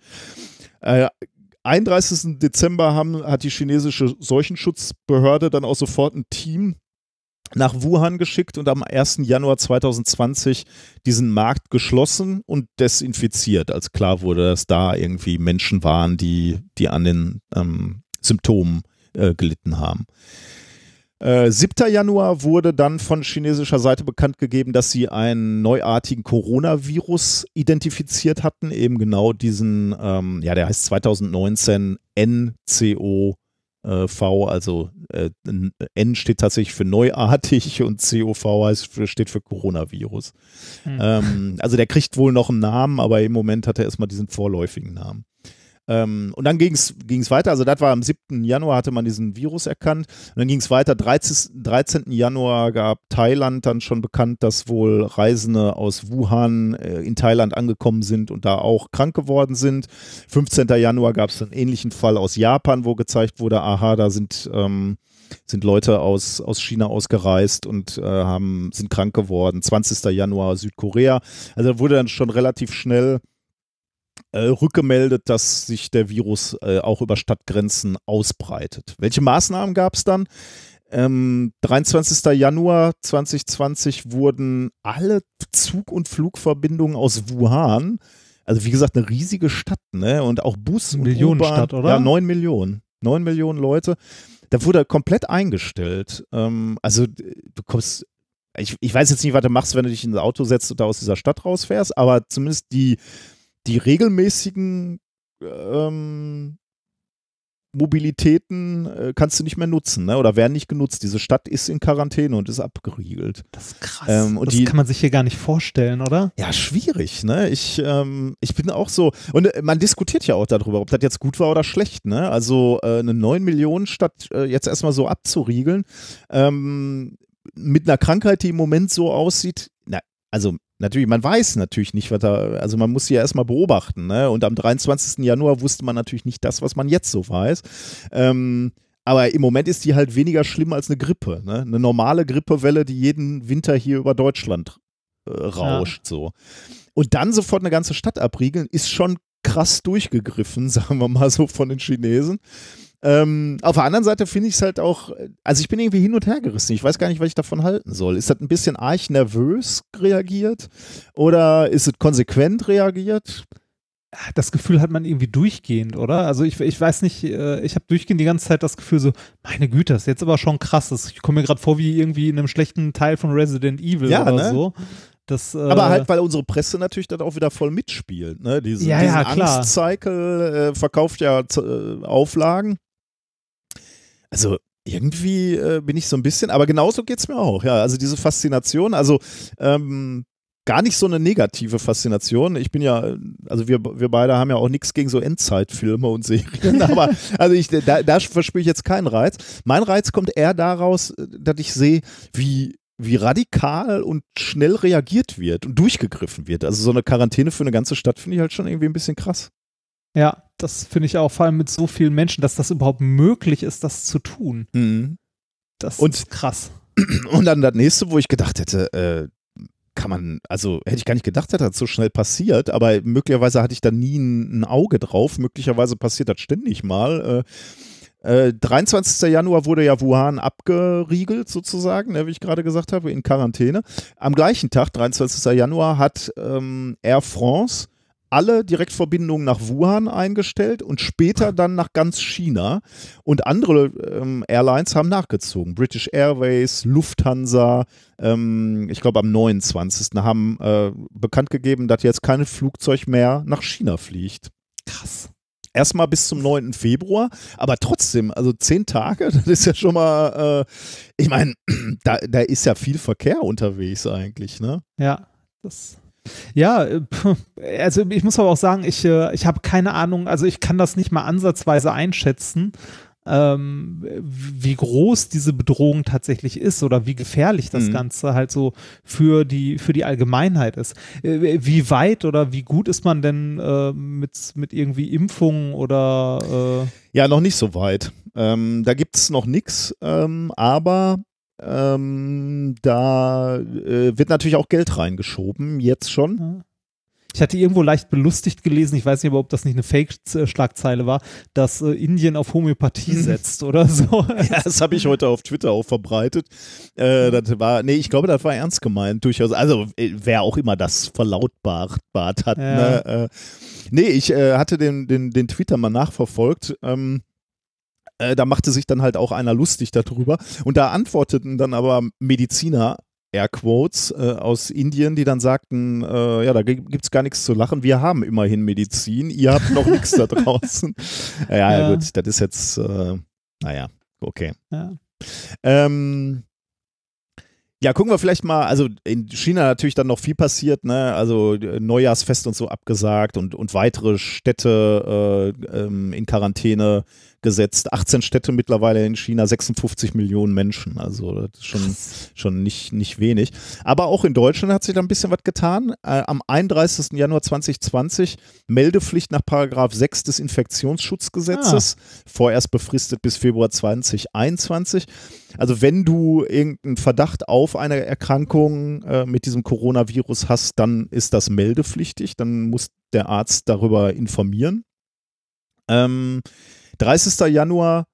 Äh, 31. Dezember haben, hat die chinesische Seuchenschutzbehörde dann auch sofort ein Team nach Wuhan geschickt und am 1. Januar 2020 diesen Markt geschlossen und desinfiziert, als klar wurde, dass da irgendwie Menschen waren, die, die an den ähm, Symptomen äh, gelitten haben. Äh, 7. Januar wurde dann von chinesischer Seite bekannt gegeben, dass sie einen neuartigen Coronavirus identifiziert hatten, eben genau diesen, ähm, ja, der heißt 2019 NCO äh, V, also äh, N steht tatsächlich für neuartig und COV heißt, für, steht für Coronavirus. Hm. Ähm, also der kriegt wohl noch einen Namen, aber im Moment hat er erstmal diesen vorläufigen Namen. Ähm, und dann ging es weiter, also das war am 7. Januar, hatte man diesen Virus erkannt. Und dann ging es weiter, 13, 13. Januar gab Thailand dann schon bekannt, dass wohl Reisende aus Wuhan äh, in Thailand angekommen sind und da auch krank geworden sind. 15. Januar gab es einen ähnlichen Fall aus Japan, wo gezeigt wurde, aha, da sind... Ähm, sind Leute aus, aus China ausgereist und äh, haben, sind krank geworden. 20. Januar Südkorea. Also wurde dann schon relativ schnell äh, rückgemeldet, dass sich der Virus äh, auch über Stadtgrenzen ausbreitet. Welche Maßnahmen gab es dann? Ähm, 23. Januar 2020 wurden alle Zug- und Flugverbindungen aus Wuhan, also wie gesagt, eine riesige Stadt, ne? Und auch Bus und
Millionenstadt, oder?
Ja, neun Millionen. Neun Millionen Leute. Da wurde komplett eingestellt. Ähm, also du kommst ich, ich, weiß jetzt nicht, was du machst, wenn du dich in das Auto setzt und da aus dieser Stadt rausfährst, aber zumindest die, die regelmäßigen ähm, Mobilitäten äh, kannst du nicht mehr nutzen, ne? Oder werden nicht genutzt. Diese Stadt ist in Quarantäne und ist abgeriegelt.
Das ist krass. Ähm, das die, kann man sich hier gar nicht vorstellen, oder?
Ja, schwierig, ne? Ich, ähm, ich bin auch so. Und äh, man diskutiert ja auch darüber, ob das jetzt gut war oder schlecht, ne? Also äh, eine 9 Millionen Stadt äh, jetzt erstmal so abzuriegeln, ähm, mit einer Krankheit, die im Moment so aussieht, na, also natürlich, man weiß natürlich nicht, was da, also man muss sie ja erstmal beobachten, ne? Und am 23. Januar wusste man natürlich nicht das, was man jetzt so weiß. Ähm, aber im Moment ist die halt weniger schlimm als eine Grippe, ne? Eine normale Grippewelle, die jeden Winter hier über Deutschland äh, rauscht, ja. so. Und dann sofort eine ganze Stadt abriegeln, ist schon krass durchgegriffen, sagen wir mal so, von den Chinesen. Ähm, auf der anderen Seite finde ich es halt auch, also ich bin irgendwie hin und her gerissen. Ich weiß gar nicht, was ich davon halten soll. Ist das ein bisschen arg nervös reagiert oder ist es konsequent reagiert?
Das Gefühl hat man irgendwie durchgehend, oder? Also ich, ich weiß nicht, äh, ich habe durchgehend die ganze Zeit das Gefühl so, meine Güte, das ist jetzt aber schon krass. Ich komme mir gerade vor wie irgendwie in einem schlechten Teil von Resident Evil ja, oder ne? so. Das, äh
aber halt, weil unsere Presse natürlich dann auch wieder voll mitspielt. Ne? Diese, ja, diesen ja, Angstcycle äh, verkauft ja äh, Auflagen also irgendwie äh, bin ich so ein bisschen, aber genauso geht es mir auch, ja. Also diese Faszination, also ähm, gar nicht so eine negative Faszination. Ich bin ja, also wir, wir beide haben ja auch nichts gegen so Endzeitfilme und Serien, aber also ich, da, da verspüre ich jetzt keinen Reiz. Mein Reiz kommt eher daraus, dass ich sehe, wie wie radikal und schnell reagiert wird und durchgegriffen wird. Also so eine Quarantäne für eine ganze Stadt finde ich halt schon irgendwie ein bisschen krass.
Ja, das finde ich auch vor allem mit so vielen Menschen, dass das überhaupt möglich ist, das zu tun. Mhm. Das und, ist krass.
Und dann das nächste, wo ich gedacht hätte, äh, kann man, also hätte ich gar nicht gedacht, dass das so schnell passiert, aber möglicherweise hatte ich da nie ein, ein Auge drauf. Möglicherweise passiert das ständig mal. Äh, 23. Äh, Januar wurde ja Wuhan abgeriegelt, sozusagen, ne, wie ich gerade gesagt habe, in Quarantäne. Am gleichen Tag, 23. Januar, hat ähm, Air France alle Direktverbindungen nach Wuhan eingestellt und später dann nach ganz China. Und andere ähm, Airlines haben nachgezogen. British Airways, Lufthansa, ähm, ich glaube am 29. haben äh, bekannt gegeben, dass jetzt kein Flugzeug mehr nach China fliegt. Krass. Erstmal bis zum 9. Februar, aber trotzdem, also zehn Tage, das ist ja schon mal, äh, ich meine, da, da ist ja viel Verkehr unterwegs eigentlich, ne?
Ja, das Ja, äh, also ich muss aber auch sagen, ich, äh, ich habe keine Ahnung, also ich kann das nicht mal ansatzweise einschätzen, ähm, wie groß diese Bedrohung tatsächlich ist oder wie gefährlich das mhm. Ganze halt so für die, für die Allgemeinheit ist. Äh, wie weit oder wie gut ist man denn äh, mit, mit irgendwie Impfungen oder äh
Ja, noch nicht so weit. Ähm, da gibt es noch nichts, ähm, aber ähm, da äh, wird natürlich auch Geld reingeschoben, jetzt schon.
Ich hatte irgendwo leicht belustigt gelesen, ich weiß nicht, aber ob das nicht eine Fake-Schlagzeile war, dass äh, Indien auf Homöopathie mhm. setzt oder so.
ja, das habe ich heute auf Twitter auch verbreitet. Äh, das war, nee, ich glaube, das war ernst gemeint, durchaus. Also, äh, wer auch immer das verlautbart hat. Ja. Ne? Äh, nee, ich äh, hatte den, den, den Twitter mal nachverfolgt. Ähm, äh, da machte sich dann halt auch einer lustig darüber. Und da antworteten dann aber Mediziner, Airquotes, äh, aus Indien, die dann sagten, äh, ja, da gibt es gar nichts zu lachen, wir haben immerhin Medizin, ihr habt noch nichts da draußen. Ja, ja, gut, das ist jetzt, äh, naja, okay. Ja. Ähm, ja, gucken wir vielleicht mal, also in China natürlich dann noch viel passiert, ne? Also äh, Neujahrsfest und so abgesagt und, und weitere Städte äh, ähm, in Quarantäne gesetzt. 18 Städte mittlerweile in China, 56 Millionen Menschen. Also das ist schon, schon nicht, nicht wenig. Aber auch in Deutschland hat sich da ein bisschen was getan. Äh, am 31. Januar 2020 Meldepflicht nach Paragraph 6 des Infektionsschutzgesetzes, ah. vorerst befristet bis Februar 2021. Also wenn du irgendeinen Verdacht auf eine Erkrankung äh, mit diesem Coronavirus hast, dann ist das meldepflichtig. Dann muss der Arzt darüber informieren. Ähm, 30. Januar,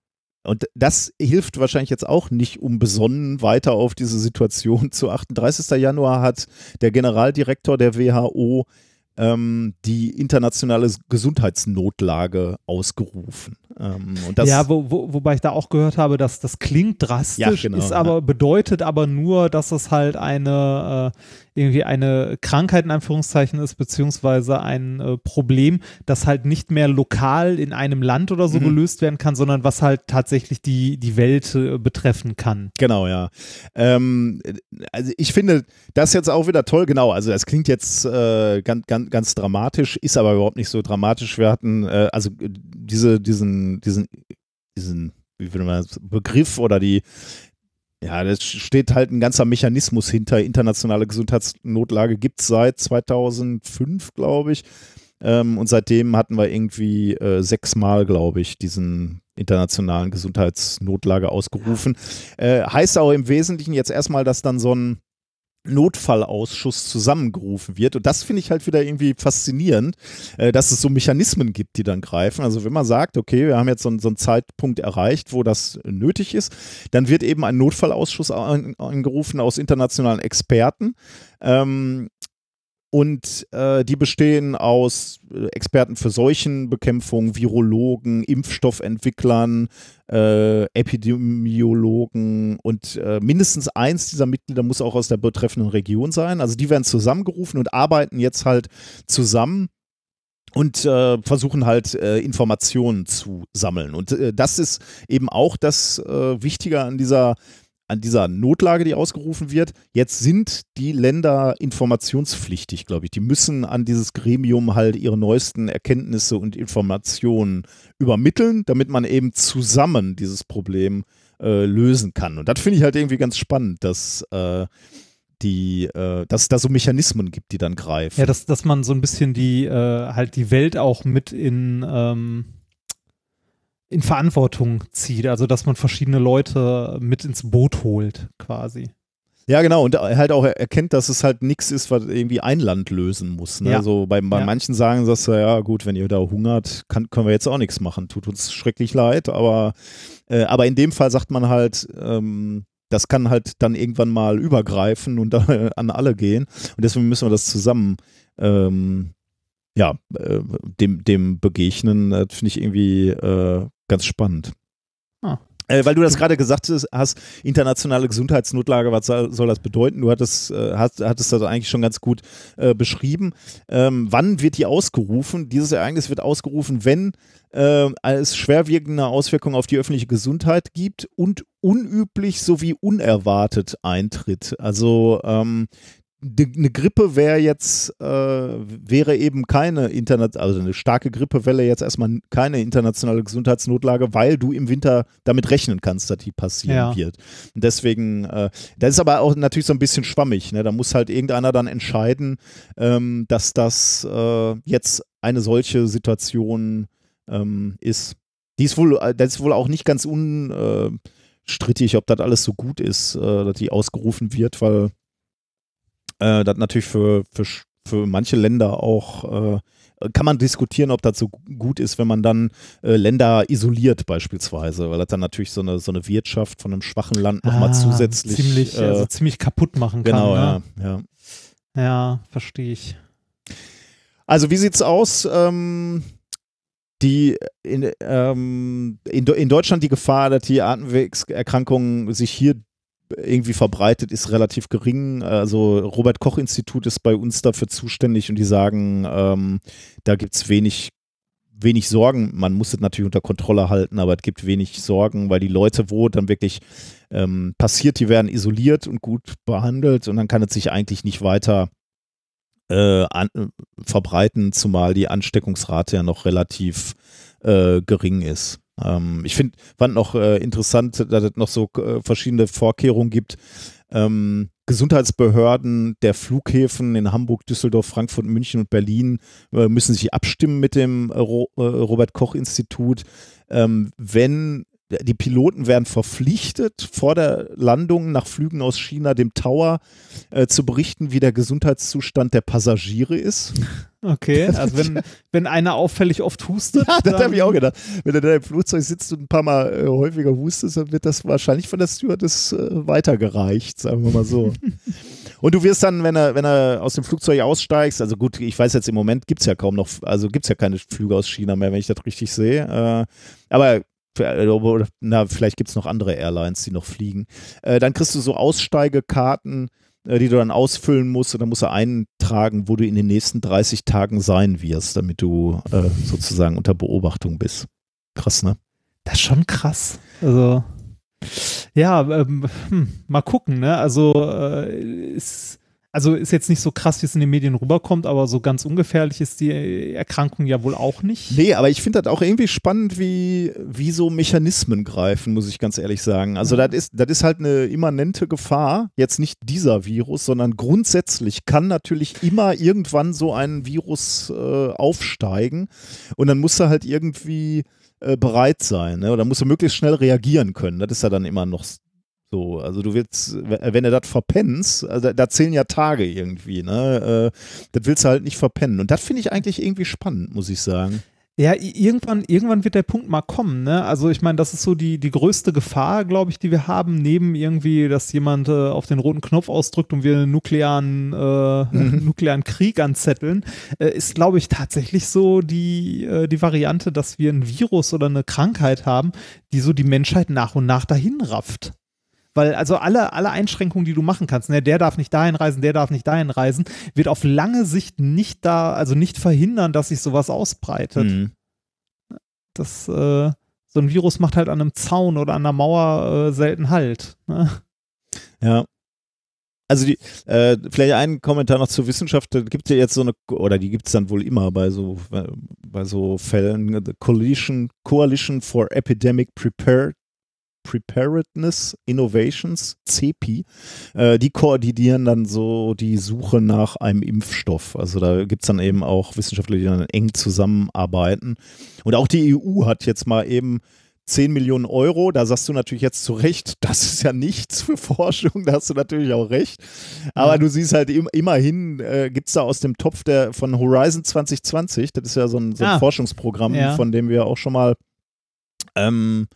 und das hilft wahrscheinlich jetzt auch nicht, um besonnen weiter auf diese Situation zu achten. 30. Januar hat der Generaldirektor der WHO ähm, die internationale Gesundheitsnotlage ausgerufen.
Ähm, ja, wo, wo, wobei ich da auch gehört habe, dass das klingt drastisch, ja, genau, ist aber ja. bedeutet aber nur, dass es halt eine äh, irgendwie eine Krankheit in Anführungszeichen ist, beziehungsweise ein äh, Problem, das halt nicht mehr lokal in einem Land oder so mhm. gelöst werden kann, sondern was halt tatsächlich die, die Welt äh, betreffen kann.
Genau, ja. Ähm, also ich finde das jetzt auch wieder toll, genau. Also das klingt jetzt äh, ganz, ganz, ganz dramatisch, ist aber überhaupt nicht so dramatisch. Wir hatten äh, also diese, diesen, diesen, diesen wie will man Begriff oder die, ja, da steht halt ein ganzer Mechanismus hinter. Internationale Gesundheitsnotlage gibt es seit 2005, glaube ich. Ähm, und seitdem hatten wir irgendwie äh, sechsmal, glaube ich, diesen internationalen Gesundheitsnotlage ausgerufen. Äh, heißt auch im Wesentlichen jetzt erstmal, dass dann so ein Notfallausschuss zusammengerufen wird. Und das finde ich halt wieder irgendwie faszinierend, äh, dass es so Mechanismen gibt, die dann greifen. Also wenn man sagt, okay, wir haben jetzt so, so einen Zeitpunkt erreicht, wo das nötig ist, dann wird eben ein Notfallausschuss angerufen aus internationalen Experten. Ähm, und äh, die bestehen aus äh, Experten für Seuchenbekämpfung, Virologen, Impfstoffentwicklern, äh, Epidemiologen und äh, mindestens eins dieser Mitglieder muss auch aus der betreffenden Region sein. Also die werden zusammengerufen und arbeiten jetzt halt zusammen und äh, versuchen halt äh, Informationen zu sammeln. Und äh, das ist eben auch das äh, Wichtige an dieser an dieser Notlage, die ausgerufen wird. Jetzt sind die Länder informationspflichtig, glaube ich. Die müssen an dieses Gremium halt ihre neuesten Erkenntnisse und Informationen übermitteln, damit man eben zusammen dieses Problem äh, lösen kann. Und das finde ich halt irgendwie ganz spannend, dass äh, die, äh, dass es da so Mechanismen gibt, die dann greifen.
Ja, dass, dass man so ein bisschen die, äh, halt die Welt auch mit in ähm in Verantwortung zieht, also dass man verschiedene Leute mit ins Boot holt, quasi.
Ja, genau, und halt auch erkennt, dass es halt nichts ist, was irgendwie ein Land lösen muss. Ne? Ja. Also bei, bei ja. manchen sagen sie, ja gut, wenn ihr da hungert, kann, können wir jetzt auch nichts machen. Tut uns schrecklich leid, aber, äh, aber in dem Fall sagt man halt, ähm, das kann halt dann irgendwann mal übergreifen und dann an alle gehen. Und deswegen müssen wir das zusammen ähm, ja, äh, dem, dem begegnen, das finde ich irgendwie äh, ganz spannend. Ah. Äh, weil du das gerade gesagt hast, internationale Gesundheitsnotlage, was soll, das bedeuten? Du hattest, äh, hast, hattest das eigentlich schon ganz gut äh, beschrieben. Ähm, wann wird die ausgerufen? Dieses Ereignis wird ausgerufen, wenn äh, es schwerwiegende Auswirkungen auf die öffentliche Gesundheit gibt und unüblich sowie unerwartet eintritt. Also ähm, eine Grippe wäre jetzt, äh, wäre eben keine Internet, also eine starke Grippewelle jetzt erstmal keine internationale Gesundheitsnotlage, weil du im Winter damit rechnen kannst, dass die passieren ja. wird. Und deswegen, äh, das ist aber auch natürlich so ein bisschen schwammig. Ne? Da muss halt irgendeiner dann entscheiden, ähm, dass das äh, jetzt eine solche Situation ähm, ist. Die ist wohl, äh, das ist wohl auch nicht ganz unstrittig, ob das alles so gut ist, äh, dass die ausgerufen wird, weil äh, das natürlich für, für, für manche Länder auch äh, kann man diskutieren, ob das so gut ist, wenn man dann äh, Länder isoliert beispielsweise, weil das dann natürlich so eine, so eine Wirtschaft von einem schwachen Land nochmal ah, zusätzlich
ziemlich,
äh,
also ziemlich kaputt machen
kann. Genau,
ne?
ja, ja.
Ja, verstehe ich.
Also wie sieht's aus? Ähm, die in, ähm, in, in, Deutschland die Gefahr, dass die Atemwegserkrankungen sich hier irgendwie verbreitet, ist relativ gering. Also Robert Koch Institut ist bei uns dafür zuständig und die sagen, ähm, da gibt es wenig, wenig Sorgen. Man muss es natürlich unter Kontrolle halten, aber es gibt wenig Sorgen, weil die Leute, wo dann wirklich ähm, passiert, die werden isoliert und gut behandelt und dann kann es sich eigentlich nicht weiter äh, an, verbreiten, zumal die Ansteckungsrate ja noch relativ äh, gering ist. Ähm, ich find, fand noch äh, interessant, dass es noch so äh, verschiedene Vorkehrungen gibt. Ähm, Gesundheitsbehörden der Flughäfen in Hamburg, Düsseldorf, Frankfurt, München und Berlin äh, müssen sich abstimmen mit dem äh, Ro Robert Koch Institut. Ähm, wenn die Piloten werden verpflichtet, vor der Landung nach Flügen aus China dem Tower äh, zu berichten, wie der Gesundheitszustand der Passagiere ist.
Okay, also wenn, wenn einer auffällig oft hustet.
Ja, das habe ich auch gedacht. Wenn du da im Flugzeug sitzt und ein paar Mal äh, häufiger hustest, dann wird das wahrscheinlich von der Stewardess äh, weitergereicht, sagen wir mal so. und du wirst dann, wenn er, wenn er aus dem Flugzeug aussteigst, also gut, ich weiß jetzt im Moment gibt es ja kaum noch, also gibt es ja keine Flüge aus China mehr, wenn ich das richtig sehe. Äh, aber na, vielleicht gibt es noch andere Airlines, die noch fliegen. Äh, dann kriegst du so Aussteigekarten, äh, die du dann ausfüllen musst und dann musst du eintragen, wo du in den nächsten 30 Tagen sein wirst, damit du äh, sozusagen unter Beobachtung bist. Krass, ne?
Das ist schon krass. Also, ja, ähm, hm, mal gucken, ne? Also, äh, ist also ist jetzt nicht so krass, wie es in den Medien rüberkommt, aber so ganz ungefährlich ist die Erkrankung ja wohl auch nicht.
Nee, aber ich finde das auch irgendwie spannend, wie, wie so Mechanismen greifen, muss ich ganz ehrlich sagen. Also das ist, das ist halt eine immanente Gefahr, jetzt nicht dieser Virus, sondern grundsätzlich kann natürlich immer irgendwann so ein Virus äh, aufsteigen und dann muss er halt irgendwie äh, bereit sein ne? oder muss er möglichst schnell reagieren können. Das ist ja dann immer noch so, also du willst, wenn du das verpennst, also da zählen ja Tage irgendwie, ne? Äh, das willst du halt nicht verpennen. Und das finde ich eigentlich irgendwie spannend, muss ich sagen.
Ja, irgendwann, irgendwann wird der Punkt mal kommen, ne? Also ich meine, das ist so die, die größte Gefahr, glaube ich, die wir haben, neben irgendwie, dass jemand äh, auf den roten Knopf ausdrückt und wir einen nuklearen, äh, mhm. nuklearen Krieg anzetteln, äh, ist, glaube ich, tatsächlich so die, äh, die Variante, dass wir ein Virus oder eine Krankheit haben, die so die Menschheit nach und nach dahin rafft. Weil also alle, alle Einschränkungen, die du machen kannst, ne, der darf nicht dahin reisen, der darf nicht dahin reisen, wird auf lange Sicht nicht da, also nicht verhindern, dass sich sowas ausbreitet. Mhm. Das, äh, so ein Virus macht halt an einem Zaun oder an einer Mauer äh, selten Halt. Ne?
Ja. Also die, äh, vielleicht ein Kommentar noch zur Wissenschaft. Da gibt es ja jetzt so eine, oder die gibt es dann wohl immer bei so, bei so Fällen, The Coalition, Coalition for Epidemic Prepared Preparedness Innovations, CEPI, äh, die koordinieren dann so die Suche nach einem Impfstoff. Also da gibt es dann eben auch Wissenschaftler, die dann eng zusammenarbeiten. Und auch die EU hat jetzt mal eben 10 Millionen Euro, da sagst du natürlich jetzt zu Recht, das ist ja nichts für Forschung, da hast du natürlich auch recht. Aber ja. du siehst halt im, immerhin, äh, gibt es da aus dem Topf der, von Horizon 2020, das ist ja so ein, so ein ah. Forschungsprogramm, ja. von dem wir auch schon mal ähm,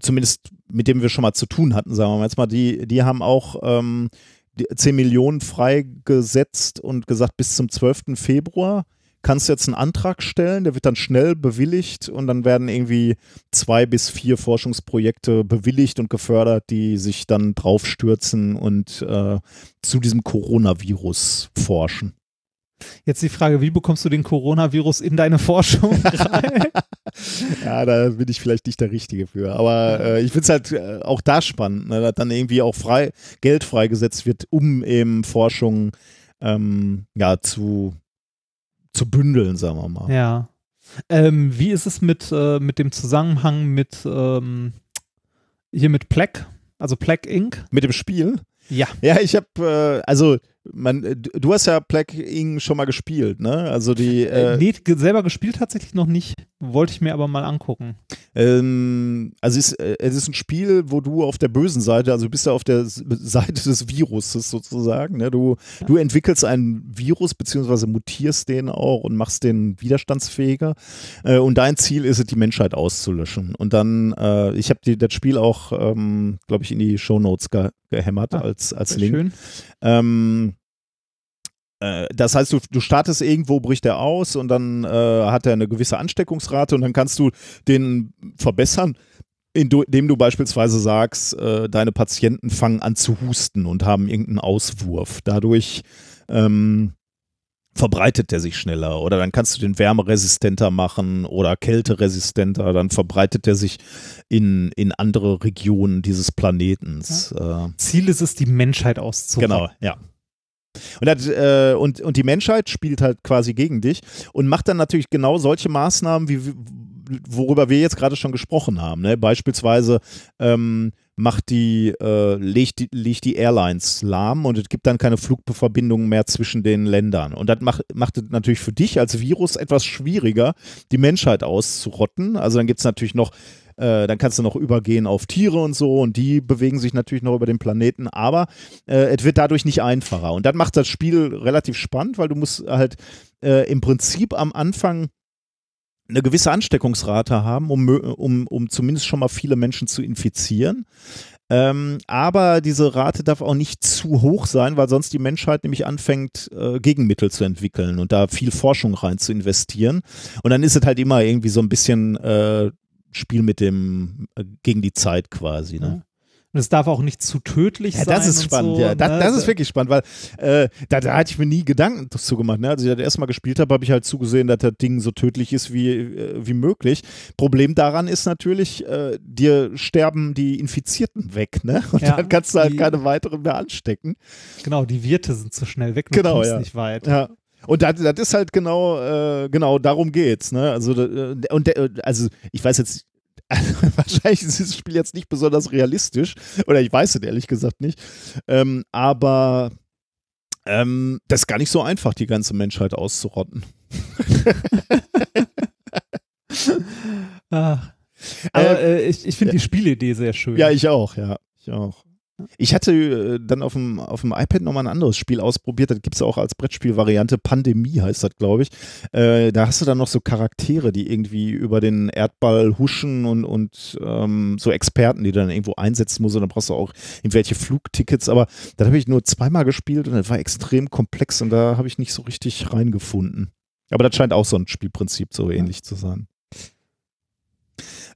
zumindest mit dem wir schon mal zu tun hatten, sagen wir mal jetzt mal, die, die haben auch ähm, 10 Millionen freigesetzt und gesagt, bis zum 12. Februar kannst du jetzt einen Antrag stellen, der wird dann schnell bewilligt und dann werden irgendwie zwei bis vier Forschungsprojekte bewilligt und gefördert, die sich dann draufstürzen und äh, zu diesem Coronavirus forschen.
Jetzt die Frage, wie bekommst du den Coronavirus in deine Forschung rein?
ja, da bin ich vielleicht nicht der Richtige für. Aber äh, ich finde es halt äh, auch da spannend, ne, dass dann irgendwie auch frei, Geld freigesetzt wird, um eben Forschung ähm, ja, zu, zu bündeln, sagen wir mal.
Ja. Ähm, wie ist es mit, äh, mit dem Zusammenhang mit ähm, hier mit Plague, also Plague Inc.?
Mit dem Spiel?
Ja.
Ja, ich habe, äh, also man, äh, du hast ja Plague Inc. schon mal gespielt, ne? Also die.
Äh, äh, nee, selber gespielt tatsächlich noch nicht. Wollte ich mir aber mal angucken.
Ähm, also es, äh, es ist ein Spiel, wo du auf der bösen Seite, also du bist ja auf der Seite des Viruses sozusagen. Ne? Du, ja. du entwickelst ein Virus beziehungsweise mutierst den auch und machst den widerstandsfähiger. Äh, und dein Ziel ist es, die Menschheit auszulöschen. Und dann, äh, ich habe das Spiel auch, ähm, glaube ich, in die Shownotes ge gehämmert ah, als, als Link. Schön. Ähm, äh, das heißt, du, du startest irgendwo, bricht er aus und dann äh, hat er eine gewisse Ansteckungsrate und dann kannst du den verbessern, indem du beispielsweise sagst, äh, deine Patienten fangen an zu husten und haben irgendeinen Auswurf. Dadurch ähm, verbreitet der sich schneller oder dann kannst du den wärmeresistenter machen oder kälteresistenter, dann verbreitet er sich in, in andere Regionen dieses Planetens.
Ja. Äh, Ziel ist es, die Menschheit auszurotten.
Genau, ja. Und, das, äh, und, und die Menschheit spielt halt quasi gegen dich und macht dann natürlich genau solche Maßnahmen, wie, worüber wir jetzt gerade schon gesprochen haben. Ne? Beispielsweise ähm, macht die, äh, legt die, legt die Airlines lahm und es gibt dann keine Flugverbindungen mehr zwischen den Ländern. Und das macht, macht es natürlich für dich als Virus etwas schwieriger, die Menschheit auszurotten. Also dann gibt es natürlich noch äh, dann kannst du noch übergehen auf Tiere und so und die bewegen sich natürlich noch über den Planeten, aber äh, es wird dadurch nicht einfacher. Und das macht das Spiel relativ spannend, weil du musst halt äh, im Prinzip am Anfang eine gewisse Ansteckungsrate haben, um, um, um zumindest schon mal viele Menschen zu infizieren. Ähm, aber diese Rate darf auch nicht zu hoch sein, weil sonst die Menschheit nämlich anfängt, äh, Gegenmittel zu entwickeln und da viel Forschung rein zu investieren. Und dann ist es halt immer irgendwie so ein bisschen äh, Spiel mit dem äh, gegen die Zeit quasi. Ne?
Und es darf auch nicht zu tödlich
ja,
sein.
Das ist spannend,
so,
ja. Das,
ne?
das, ist wirklich spannend, weil äh, da, da hatte ich mir nie Gedanken dazu gemacht. Ne? Als ich das erstmal gespielt habe, habe ich halt zugesehen, dass das Ding so tödlich ist wie, äh, wie möglich. Problem daran ist natürlich, äh, dir sterben die Infizierten weg, ne? Und ja, dann kannst du halt die, keine weiteren mehr anstecken.
Genau, die Wirte sind zu schnell weg,
du genau,
kommst
ja.
nicht weit.
Ja. Und das, das ist halt genau, äh, genau darum geht's. Ne? Also, äh, und also ich weiß jetzt also, wahrscheinlich ist dieses Spiel jetzt nicht besonders realistisch. Oder ich weiß es ehrlich gesagt nicht. Ähm, aber ähm, das ist gar nicht so einfach, die ganze Menschheit auszurotten.
ah. Aber äh, äh, ich, ich finde die Spielidee sehr schön.
Ja, ich auch, ja. Ich auch. Ich hatte äh, dann auf dem, auf dem iPad nochmal ein anderes Spiel ausprobiert. Das gibt es auch als Brettspielvariante. Pandemie heißt das, glaube ich. Äh, da hast du dann noch so Charaktere, die irgendwie über den Erdball huschen und, und ähm, so Experten, die du dann irgendwo einsetzen musst. Und dann brauchst du auch irgendwelche Flugtickets. Aber das habe ich nur zweimal gespielt und das war extrem komplex und da habe ich nicht so richtig reingefunden. Aber das scheint auch so ein Spielprinzip so ähnlich zu sein.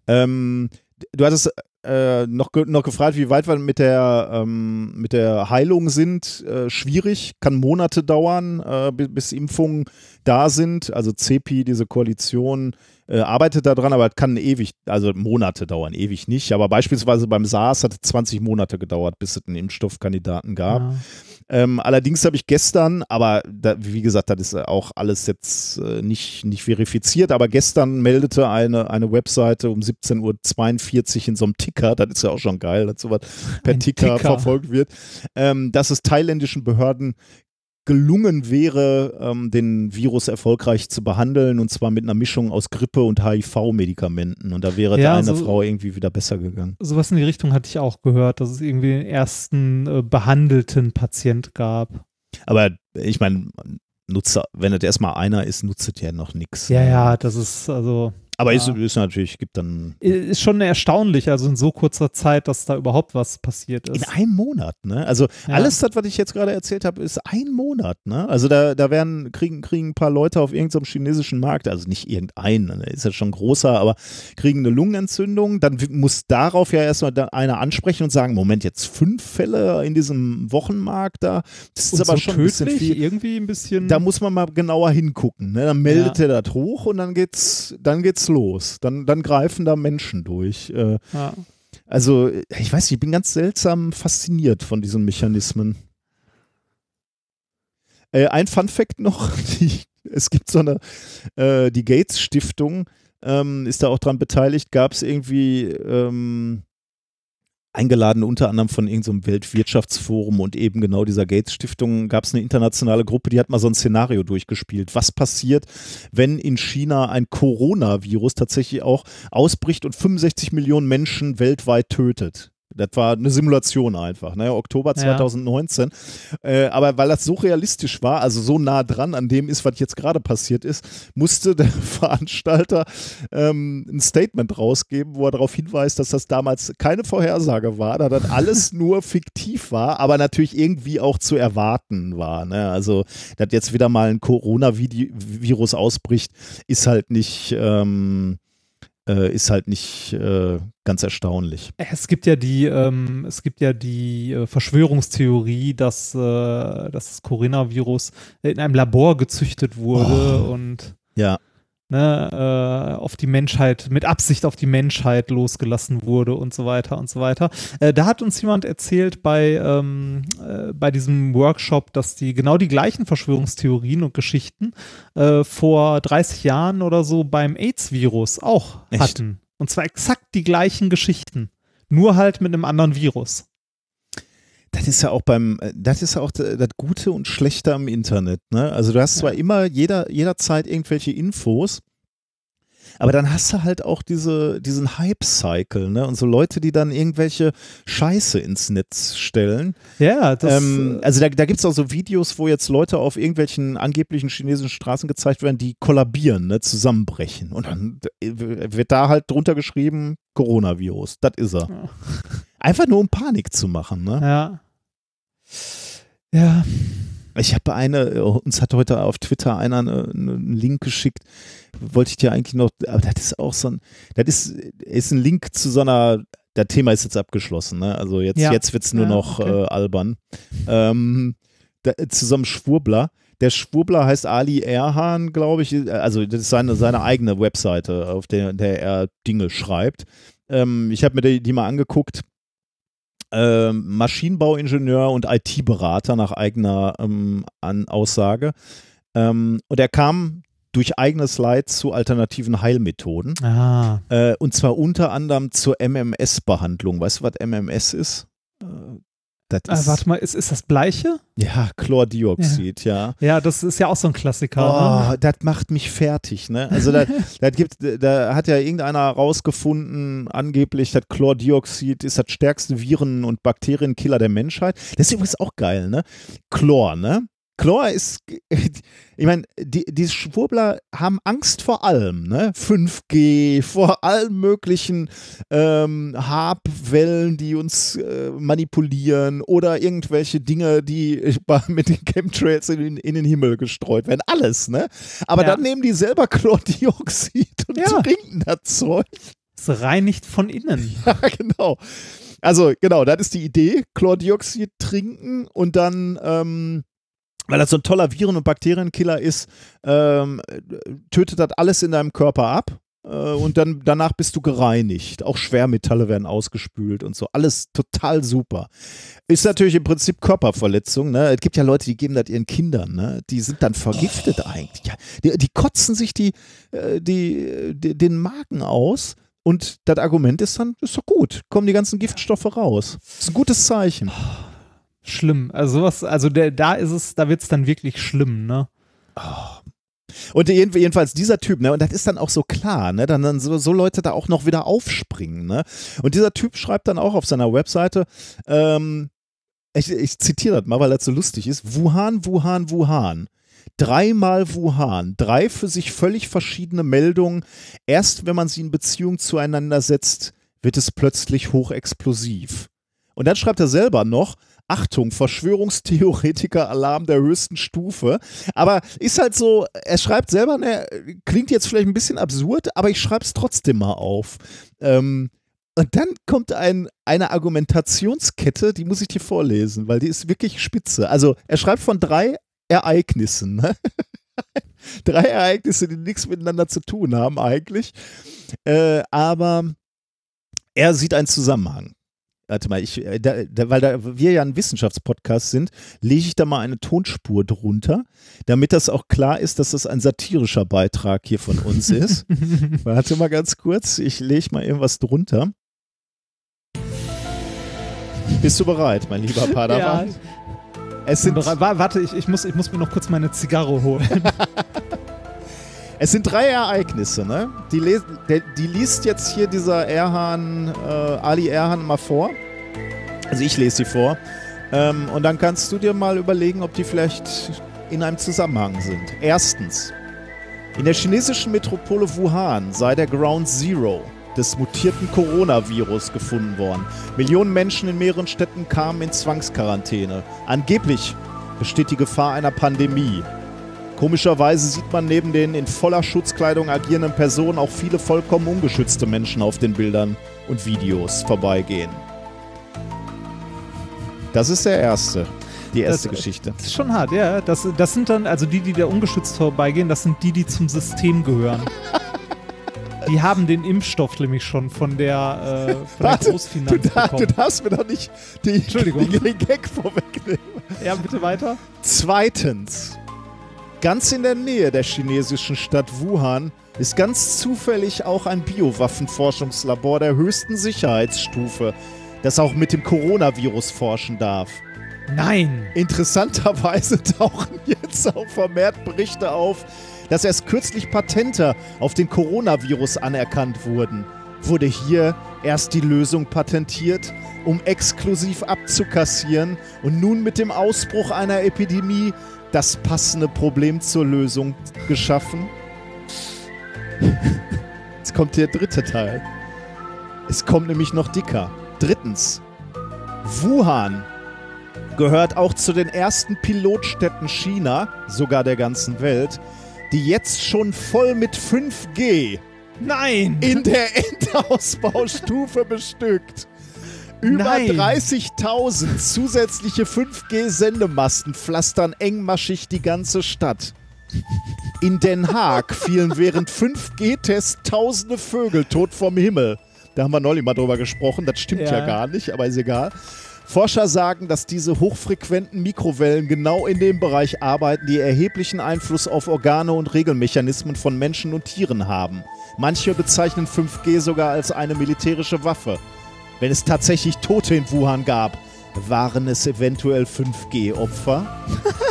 Ähm, du hattest äh, noch, noch gefragt, wie weit wir mit der, ähm, mit der Heilung sind. Äh, schwierig, kann Monate dauern, äh, bis, bis, Impfungen da sind. Also CEPI, diese Koalition, äh, arbeitet daran, aber kann ewig, also Monate dauern, ewig nicht. Aber beispielsweise beim SARS hat es 20 Monate gedauert, bis es einen Impfstoffkandidaten gab. Ja. Ähm, allerdings habe ich gestern, aber da, wie gesagt, das ist auch alles jetzt äh, nicht, nicht verifiziert, aber gestern meldete eine, eine Webseite um 17.42 Uhr in so einem Ticker, das ist ja auch schon geil, dass sowas per Ticker, Ticker, verfolgt wird, ähm, dass es thailändischen Behörden gelungen wäre, ähm, den Virus erfolgreich zu behandeln und zwar mit einer Mischung aus Grippe und HIV-Medikamenten. Und da wäre ja, der eine so, Frau irgendwie wieder besser gegangen.
Sowas in die Richtung hatte ich auch gehört, dass es irgendwie den ersten äh, behandelten Patient gab.
Aber ich meine, nutze, wenn es erstmal einer ist, nutzt ja noch nichts.
Ja, ja, das ist also.
Aber
Ja.
ist, ist natürlich, gibt dann
Ist schon erstaunlich, also in so kurzer Zeit, dass da überhaupt was passiert
in
ist.
einem Monat, ne? Also
Ja.
alles das, was ich jetzt gerade erzählt habe, ist ein Monat, ne? Also da, da werden, kriegen, kriegen ein paar Leute auf irgendeinem chinesischen Markt, also nicht irgendein, ne? ist ja schon großer, aber kriegen eine Lungenentzündung, dann muss darauf ja erstmal einer ansprechen und sagen, Moment, jetzt fünf Fälle in diesem Wochenmarkt da, das ist
Und
aber
so
schon ein bisschen
tödlich,
viel.
irgendwie ein bisschen.
Da muss man mal genauer hingucken. Ne? Dann meldet
Ja.
er das hoch und dann geht's, dann geht's los. Dann, dann greifen da Menschen durch. Äh,
ja.
also, ich weiß nicht, ich bin ganz seltsam fasziniert von diesen Mechanismen. Äh, ein Fun Fact noch: die, Es gibt so eine, äh, die Gates Stiftung ähm, ist da auch dran beteiligt. Gab es irgendwie ähm, eingeladen, unter anderem von irgendeinem Weltwirtschaftsforum und eben genau dieser Gates Stiftung, gab es eine internationale Gruppe, die hat mal so ein Szenario durchgespielt. Was passiert, wenn in China ein Coronavirus tatsächlich auch ausbricht und 65 Millionen Menschen weltweit tötet? Das war eine Simulation einfach, ne? Oktober
Ja.
2019. Äh, aber weil das so realistisch war, also so nah dran an dem ist, was jetzt gerade passiert ist, musste der Veranstalter ähm, ein Statement rausgeben, wo er darauf hinweist, dass das damals keine Vorhersage war, da das alles nur fiktiv war, aber natürlich irgendwie auch zu erwarten war. Ne? Also, dass jetzt wieder mal ein Coronavirus ausbricht, ist halt nicht. Ähm, äh, ist halt nicht äh, ganz erstaunlich.
Es gibt ja die, ähm, es gibt ja die äh, Verschwörungstheorie, dass, äh, dass das Coronavirus in einem Labor gezüchtet wurde
Oh.
und
Ja.
Ne, äh, auf die Menschheit, mit Absicht auf die Menschheit losgelassen wurde und so weiter und so weiter. Äh, da hat uns jemand erzählt bei, ähm, äh, bei diesem Workshop, dass die genau die gleichen Verschwörungstheorien und Geschichten äh, vor 30 Jahren oder so beim AIDS-Virus auch
Echt?
hatten. Und zwar exakt die gleichen Geschichten. Nur halt mit einem anderen Virus.
Das ist ja auch beim, äh, das ist ja auch das Gute und Schlechte am Internet. Ne? Also du hast zwar immer jeder, jederzeit irgendwelche Infos, aber dann hast du halt auch diese, diesen Hype-Cycle, ne? Und so Leute, die dann irgendwelche Scheiße ins Netz stellen.
Ja, das.
ähm,
äh,
also da, da gibt es auch so Videos, wo jetzt Leute auf irgendwelchen angeblichen chinesischen Straßen gezeigt werden, die kollabieren, ne? zusammenbrechen. Und dann äh, wird da halt drunter geschrieben, Coronavirus. Das ist er.
Ja.
Einfach nur um Panik zu machen, ne?
ja. Ja.
Ich habe eine, uns hat heute auf Twitter einer eine- einen Link geschickt, wollte ich dir eigentlich noch, aber das ist auch so ein, das ist, ist ein Link zu so einer, das Thema ist jetzt abgeschlossen, ne? Also jetzt,
Ja.
jetzt wird es nur
Ja,
noch
okay.
äh, albern. Ähm, da, zu so einem Schwurbler. Der Schwurbler heißt Ali Erhan, glaube ich. Also, das ist seine, seine eigene Webseite, auf der, der er Dinge schreibt. Ähm, ich habe mir die, die mal angeguckt. Ähm, Maschinenbauingenieur und IT-Berater nach eigener ähm, Aussage. Ähm, und er kam durch eigenes Leid zu alternativen Heilmethoden.
Ah.
Äh, und zwar unter anderem zur MMS-Behandlung. Weißt du, was MMS ist? Äh, das
warte mal, ist, ist das Bleiche?
ja Chlordioxid, ja.
Ja, das ist ja auch so ein Klassiker.
Oh,
ne?
das macht mich fertig, ne? Also da, da gibt, da hat ja irgendeiner rausgefunden, angeblich das Chlordioxid ist das stärkste Viren- und Bakterienkiller der Menschheit. Das ist übrigens auch geil, ne? Chlor, ne? Chlor ist, ich meine, die, die Schwurbler haben Angst vor allem, ne? 5G, vor allen möglichen ähm, Habwellen, die uns äh, manipulieren oder irgendwelche Dinge, die äh, mit den Chemtrails in, den- in den Himmel gestreut werden. Alles, ne? Aber
Ja.
dann nehmen die selber Chlordioxid und
Ja.
trinken das Zeug.
Es reinigt von innen.
Ja, genau. Also, genau, das ist die Idee. Chlordioxid trinken und dann, ähm, weil das so ein toller Viren- und Bakterienkiller ist, ähm, tötet das alles in deinem Körper ab. äh, Und dann danach bist du gereinigt. Auch Schwermetalle werden ausgespült und so. Alles total super. Ist natürlich im Prinzip Körperverletzung. Ne? Es gibt ja Leute, die geben das ihren Kindern. Ne? Die sind dann vergiftet eigentlich. Ja, die, die kotzen sich die, äh, die, die, den Magen aus. Und das Argument ist dann, ist doch gut, kommen die ganzen Giftstoffe raus. ist ein gutes Zeichen.
Schlimm. Also sowas, also der, da ist es, da wird es dann wirklich schlimm, ne?
Und jeden- jedenfalls dieser Typ, ne, und das ist dann auch so klar, ne, dann, dann so, so Leute da auch noch wieder aufspringen, ne. Und dieser Typ schreibt dann auch auf seiner Webseite, ähm, ich, ich zitiere das mal, weil das so lustig ist, Wuhan, Wuhan, Wuhan. Dreimal Wuhan, drei für sich völlig verschiedene Meldungen. Erst wenn man sie in Beziehung zueinander setzt, wird es plötzlich hochexplosiv. Und dann schreibt er selber noch, Achtung, Verschwörungstheoretiker Alarm der höchsten Stufe. Aber ist halt so, er schreibt selber, ne, klingt jetzt vielleicht ein bisschen absurd, aber ich schreibe es trotzdem mal auf. Ähm, und dann kommt ein, eine Argumentationskette, die muss ich dir vorlesen, weil die ist wirklich spitze. Also er schreibt von drei Ereignissen. Ne? drei Ereignisse, die nichts miteinander zu tun haben eigentlich. Äh, aber er sieht einen Zusammenhang. Warte mal, ich, äh, da, da, weil da wir ja ein Wissenschaftspodcast sind, lege ich da mal eine Tonspur drunter, damit das auch klar ist, dass das ein satirischer Beitrag hier von uns ist. Warte mal ganz kurz, ich lege mal irgendwas drunter. Bist du bereit, mein lieber Padawan?
Ja. Es sind warte, ich, ich, muss, ich muss mir noch kurz meine Zigarre holen.
Es sind drei Ereignisse, ne? Die, der, die liest jetzt hier dieser Erhan, äh, Ali Erhan mal vor. Also ich lese sie vor. Ähm, und dann kannst du dir mal überlegen, ob die vielleicht in einem Zusammenhang sind. Erstens. In der chinesischen Metropole Wuhan sei der Ground Zero des mutierten Coronavirus gefunden worden. Millionen Menschen in mehreren Städten kamen in Zwangsquarantäne. Angeblich besteht die Gefahr einer Pandemie. Komischerweise sieht man neben den in voller Schutzkleidung agierenden Personen auch viele vollkommen ungeschützte Menschen auf den Bildern und Videos vorbeigehen. Das ist der erste. Die erste
das,
Geschichte.
Das ist schon hart, ja. Das, das sind dann, also die, die da ungeschützt vorbeigehen, das sind die, die zum System gehören. die haben den Impfstoff nämlich schon von der, äh, von Warte, der Großfinanz
du, da, du darfst mir doch nicht die, Entschuldigung. den Gag vorwegnehmen.
Ja, bitte weiter.
Zweitens. Ganz in der Nähe der chinesischen Stadt Wuhan ist ganz zufällig auch ein Biowaffenforschungslabor der höchsten Sicherheitsstufe, das auch mit dem Coronavirus forschen darf.
Nein!
Interessanterweise tauchen jetzt auch vermehrt Berichte auf, dass erst kürzlich Patente auf den Coronavirus anerkannt wurden. Wurde hier erst die Lösung patentiert, um exklusiv abzukassieren und nun mit dem Ausbruch einer Epidemie das passende Problem zur Lösung geschaffen. Jetzt kommt der dritte Teil. Es kommt nämlich noch dicker. Drittens. Wuhan gehört auch zu den ersten Pilotstädten China, sogar der ganzen Welt, die jetzt schon voll mit 5G
Nein!
in der Endausbaustufe bestückt. Über 30.000 zusätzliche 5G-Sendemasten pflastern engmaschig die ganze Stadt. In Den Haag fielen während 5G-Tests tausende Vögel tot vom Himmel. Da haben wir neulich mal drüber gesprochen, das stimmt ja. ja gar nicht, aber ist egal. Forscher sagen, dass diese hochfrequenten Mikrowellen genau in dem Bereich arbeiten, die erheblichen Einfluss auf Organe und Regelmechanismen von Menschen und Tieren haben. Manche bezeichnen 5G sogar als eine militärische Waffe. Wenn es tatsächlich Tote in Wuhan gab, waren es eventuell 5G-Opfer?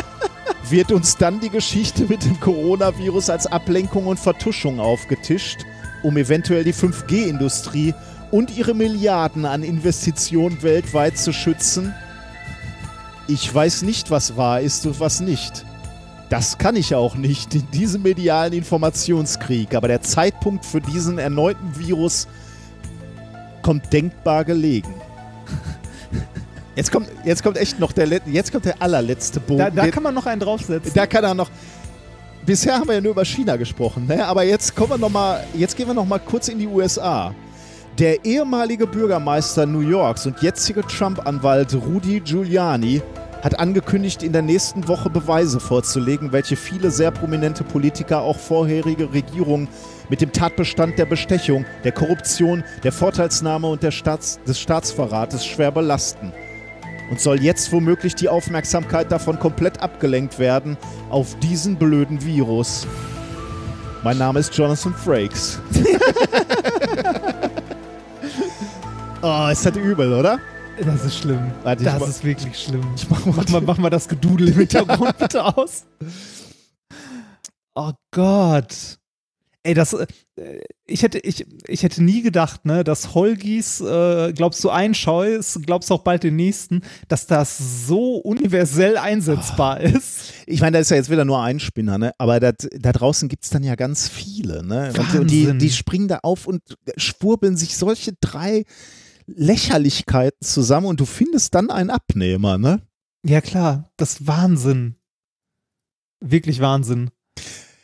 Wird uns dann die Geschichte mit dem Coronavirus als Ablenkung und Vertuschung aufgetischt, um eventuell die 5G-Industrie und ihre Milliarden an Investitionen weltweit zu schützen? Ich weiß nicht, was wahr ist und was nicht. Das kann ich auch nicht in diesem medialen Informationskrieg, aber der Zeitpunkt für diesen erneuten Virus kommt denkbar gelegen. Jetzt kommt, jetzt kommt echt noch der, jetzt kommt der allerletzte Bogen.
Da, da kann man noch einen draufsetzen.
Da kann er noch. Bisher haben wir ja nur über China gesprochen, ne? aber jetzt kommen wir noch mal, jetzt gehen wir noch mal kurz in die USA. Der ehemalige Bürgermeister New Yorks und jetzige Trump-Anwalt Rudy Giuliani hat angekündigt, in der nächsten Woche Beweise vorzulegen, welche viele sehr prominente Politiker, auch vorherige Regierungen, mit dem Tatbestand der Bestechung, der Korruption, der Vorteilsnahme und Staats des Staatsverrates schwer belasten. Und soll jetzt womöglich die Aufmerksamkeit davon komplett abgelenkt werden auf diesen blöden Virus. Mein Name ist Jonathan Frakes. oh, ist das übel, oder?
Das ist schlimm.
Warte,
das
mach,
ist wirklich schlimm.
Ich mach, mach, mal, mach mal das Gedudel im Hintergrund bitte aus.
Oh Gott. Ey, das, äh, ich hätte, ich, ich hätte nie gedacht, ne, dass Holgis, äh, glaubst du ein Scheus, glaubst du auch bald den nächsten, dass das so universell einsetzbar oh. ist.
Ich meine, da ist ja jetzt wieder nur ein Spinner, ne? Aber dat, da draußen gibt es dann ja ganz viele, ne? Und die, die springen da auf und schwurbeln sich solche drei Lächerlichkeiten zusammen und du findest dann einen Abnehmer, ne?
Ja, klar, das ist Wahnsinn. Wirklich Wahnsinn.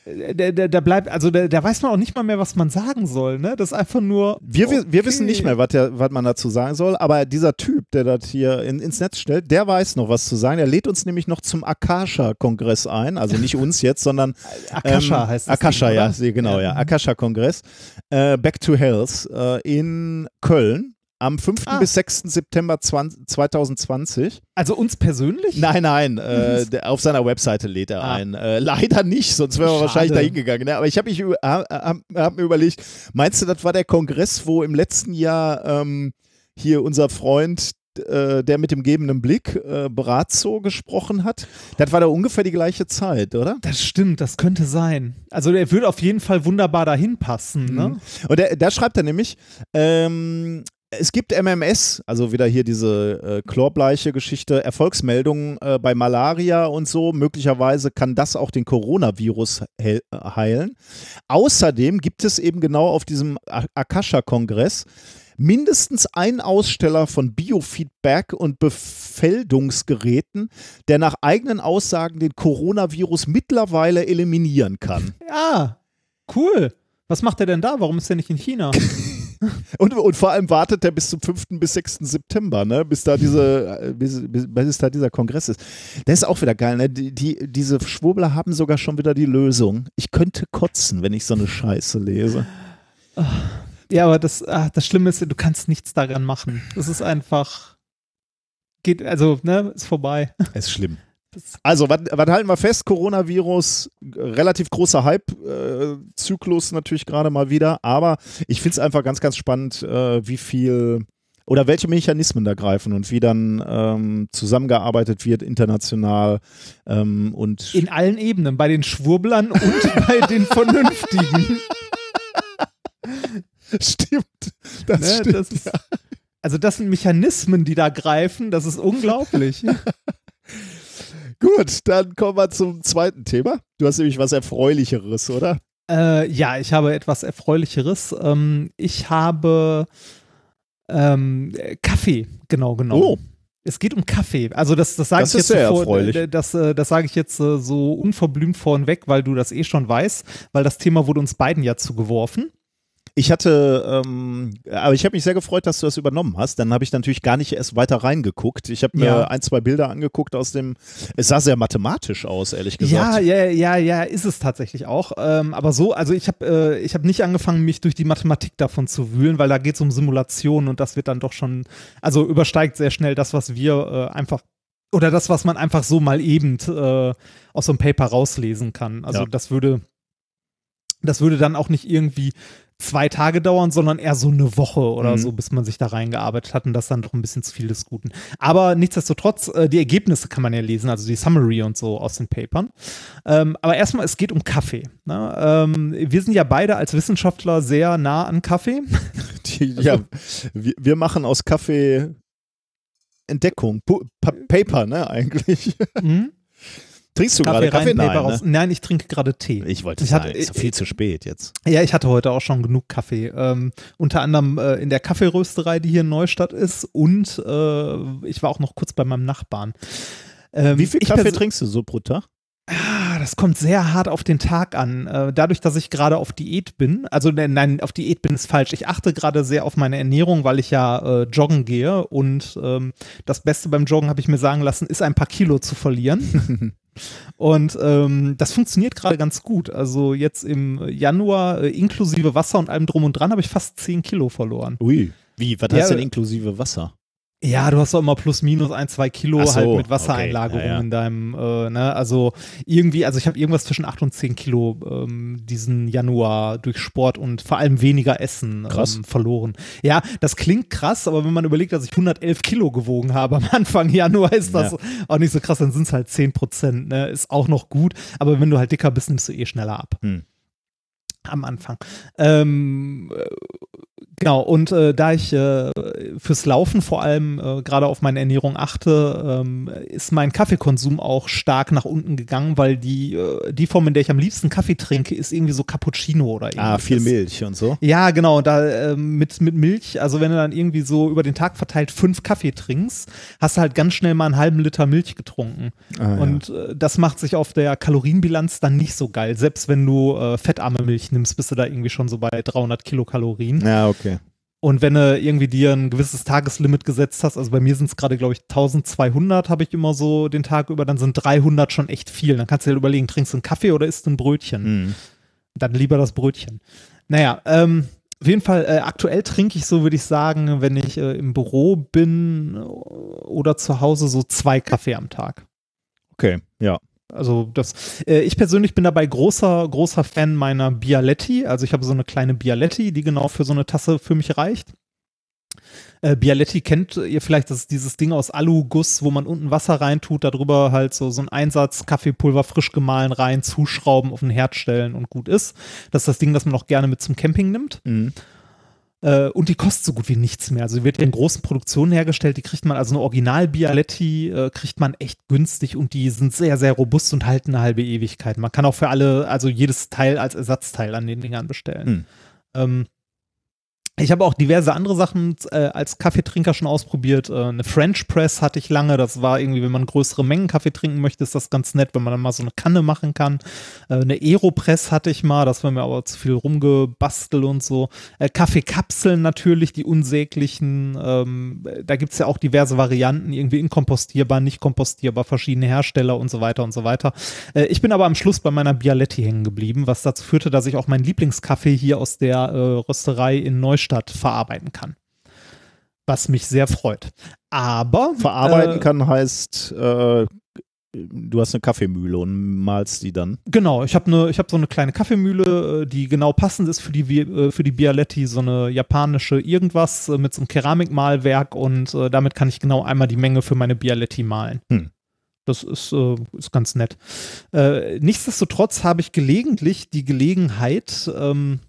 Der, der, der bleibt, also der, der weiß man auch nicht mal mehr, was man sagen soll, ne? Das ist einfach nur.
Wir, okay. wir wissen nicht mehr, was, der, was man dazu sagen soll, aber dieser Typ, der das hier in, ins Netz stellt, der weiß noch was zu sagen. Der lädt uns nämlich noch zum Akasha-Kongress ein. Also nicht uns jetzt, sondern.
Akasha ähm, heißt
es. Akasha, Ding, ja, genau, ja. Akasha-Kongress. Äh, Back to Health äh, in Köln am 5. Ah. bis 6. September 20, 2020.
Also uns persönlich?
Nein, nein, äh, auf seiner Webseite lädt er ah. ein. Äh, leider nicht, sonst wären wir wahrscheinlich da hingegangen. Ne? Aber ich habe hab, hab mir überlegt, meinst du, das war der Kongress, wo im letzten Jahr ähm, hier unser Freund, äh, der mit dem gebenden Blick, äh, Brazzo, gesprochen hat. Das war da ungefähr die gleiche Zeit, oder?
Das stimmt, das könnte sein. Also der würde auf jeden Fall wunderbar dahin passen. Ne? Mhm.
Und da schreibt er nämlich, ähm, es gibt MMS, also wieder hier diese äh, Chlorbleiche-Geschichte, Erfolgsmeldungen äh, bei Malaria und so. Möglicherweise kann das auch den Coronavirus he heilen. Außerdem gibt es eben genau auf diesem Akasha-Kongress mindestens einen Aussteller von Biofeedback und Befeldungsgeräten, der nach eigenen Aussagen den Coronavirus mittlerweile eliminieren kann.
Ja, cool. Was macht er denn da? Warum ist er nicht in China?
Und, und vor allem wartet er bis zum 5. bis 6. September, ne? bis, da diese, äh, bis, bis, bis da dieser Kongress ist. Das ist auch wieder geil. Ne? Die, die, diese Schwurbler haben sogar schon wieder die Lösung. Ich könnte kotzen, wenn ich so eine Scheiße lese.
Ja, aber das, ach, das Schlimme ist, du kannst nichts daran machen. Das ist einfach, geht, also, ne, ist vorbei.
Es ist schlimm. Also, was halten wir fest? Coronavirus, relativ großer Hype-Zyklus äh, natürlich gerade mal wieder, aber ich finde es einfach ganz, ganz spannend, äh, wie viel oder welche Mechanismen da greifen und wie dann ähm, zusammengearbeitet wird international ähm, und
in allen Ebenen, bei den Schwurblern und bei den Vernünftigen.
stimmt, das ne, stimmt. Das ist, ja.
Also das sind Mechanismen, die da greifen, das ist unglaublich.
Gut, dann kommen wir zum zweiten Thema. Du hast nämlich was Erfreulicheres, oder?
Äh, ja, ich habe etwas Erfreulicheres. Ähm, ich habe ähm, Kaffee genau genommen. Oh. Es geht um Kaffee. Also das, das sage ich jetzt
erfreulich.
Äh, das, äh, das sage ich jetzt äh, so unverblümt vornweg, weil du das eh schon weißt, weil das Thema wurde uns beiden ja zugeworfen.
Ich hatte, ähm, aber ich habe mich sehr gefreut, dass du das übernommen hast. Dann habe ich natürlich gar nicht erst weiter reingeguckt. Ich habe mir ja. ein, zwei Bilder angeguckt aus dem. Es sah sehr mathematisch aus, ehrlich gesagt.
Ja, ja, ja, ja, ist es tatsächlich auch. Ähm, aber so, also ich habe, äh, ich habe nicht angefangen, mich durch die Mathematik davon zu wühlen, weil da geht es um Simulationen und das wird dann doch schon, also übersteigt sehr schnell das, was wir äh, einfach oder das, was man einfach so mal eben äh, aus so einem Paper rauslesen kann. Also ja. das würde, das würde dann auch nicht irgendwie zwei Tage dauern, sondern eher so eine Woche oder mhm. so, bis man sich da reingearbeitet hat und das dann doch ein bisschen zu viel des Guten. Aber nichtsdestotrotz, äh, die Ergebnisse kann man ja lesen, also die Summary und so aus den Papern. Ähm, aber erstmal, es geht um Kaffee. Ne? Ähm, wir sind ja beide als Wissenschaftler sehr nah an Kaffee.
Die, ja, wir, wir machen aus Kaffee Entdeckung, pa Paper, ne, eigentlich. Mhm. Trinkst du gerade Kaffee?
Nein, ne? Nein, ich trinke gerade Tee.
Ich wollte ich sagen, hatte, ist viel zu spät jetzt.
Ja, ich hatte heute auch schon genug Kaffee. Ähm, unter anderem äh, in der Kaffeerösterei, die hier in Neustadt ist. Und äh, ich war auch noch kurz bei meinem Nachbarn.
Ähm, Wie viel Kaffee trinkst du so pro Tag?
Das kommt sehr hart auf den Tag an. Äh, dadurch, dass ich gerade auf Diät bin, also nein, auf Diät bin ist falsch. Ich achte gerade sehr auf meine Ernährung, weil ich ja äh, joggen gehe und ähm, das Beste beim Joggen, habe ich mir sagen lassen, ist ein paar Kilo zu verlieren. Und ähm, das funktioniert gerade ganz gut. Also jetzt im Januar äh, inklusive Wasser und allem drum und dran habe ich fast 10 Kilo verloren.
Ui, wie? Was ja, heißt denn inklusive Wasser?
Ja, du hast doch immer plus minus ein, zwei Kilo so, halt mit Wassereinlagerung okay. ja, ja. in deinem, äh, ne, also irgendwie, also ich habe irgendwas zwischen acht und zehn Kilo ähm, diesen Januar durch Sport und vor allem weniger Essen ähm, verloren. Ja, das klingt krass, aber wenn man überlegt, dass ich 111 Kilo gewogen habe am Anfang Januar, ist das ja. auch nicht so krass, dann sind es halt 10 Prozent, ne, ist auch noch gut, aber wenn du halt dicker bist, nimmst du eh schneller ab. Hm. Am Anfang. Ähm, Genau, und äh, da ich äh, fürs Laufen vor allem äh, gerade auf meine Ernährung achte, ähm, ist mein Kaffeekonsum auch stark nach unten gegangen, weil die, äh, die Form, in der ich am liebsten Kaffee trinke, ist irgendwie so Cappuccino oder irgendwie.
Ah, viel Milch und so.
Ja, genau, da äh, mit, mit Milch, also wenn du dann irgendwie so über den Tag verteilt fünf Kaffee trinkst, hast du halt ganz schnell mal einen halben Liter Milch getrunken. Ah, und ja. Äh, das macht sich auf der Kalorienbilanz dann nicht so geil. Selbst wenn du fettarme Milch nimmst, bist du da irgendwie schon so bei 300 Kilokalorien.
Ja, okay.
Und wenn du irgendwie dir ein gewisses Tageslimit gesetzt hast, also bei mir sind es gerade, glaube ich, 1200 habe ich immer so den Tag über, dann sind 300 schon echt viel. Dann kannst du dir überlegen, trinkst du einen Kaffee oder isst du ein Brötchen? Mhm. Dann lieber das Brötchen. Naja, ähm, auf jeden Fall, äh, aktuell trinke ich so, würde ich sagen, wenn ich äh, im Büro bin oder zu Hause, so zwei Kaffee am Tag.
Okay, ja.
Also das, äh, ich persönlich bin dabei großer, großer Fan meiner Bialetti. Also ich habe so eine kleine Bialetti, die genau für so eine Tasse für mich reicht. Äh, Bialetti kennt ihr vielleicht, das ist dieses Ding aus Aluguss, wo man unten Wasser reintut, darüber halt so, so ein Einsatz Kaffeepulver frisch gemahlen rein, zuschrauben, auf den Herd stellen und gut ist. Das ist das Ding, das man auch gerne mit zum Camping nimmt. Mhm. Äh, und die kostet so gut wie nichts mehr. Also die wird in großen Produktionen hergestellt. Die kriegt man, also eine Original Bialetti äh, kriegt man echt günstig und die sind sehr, sehr robust und halten eine halbe Ewigkeit. Man kann auch für alle, also jedes Teil als Ersatzteil an den Dingern bestellen. Hm. Ähm, ich habe auch diverse andere Sachen äh, als Kaffeetrinker schon ausprobiert. Äh, eine French Press hatte ich lange. Das war irgendwie, wenn man größere Mengen Kaffee trinken möchte, ist das ganz nett, wenn man dann mal so eine Kanne machen kann. Äh, eine Aeropress hatte ich mal. Das war mir aber zu viel rumgebastelt und so. Äh, Kaffeekapseln natürlich, die unsäglichen. Ähm, da gibt es ja auch diverse Varianten. Irgendwie inkompostierbar, nicht kompostierbar, verschiedene Hersteller und so weiter und so weiter. Äh, ich bin aber am Schluss bei meiner Bialetti hängen geblieben, was dazu führte, dass ich auch meinen Lieblingskaffee hier aus der äh, Rösterei in Neustadt Neustadt verarbeiten kann. Was mich sehr freut. Aber.
Verarbeiten äh, kann heißt, äh, du hast eine Kaffeemühle und malst die dann.
Genau, ich habe ne, hab so eine kleine Kaffeemühle, äh, die genau passend ist für die, äh, für die Bialetti, so eine japanische irgendwas äh, mit so einem Keramikmalwerk und äh, damit kann ich genau einmal die Menge für meine Bialetti malen. Hm. Das ist, äh, ist ganz nett. Äh, nichtsdestotrotz habe ich gelegentlich die Gelegenheit, ähm,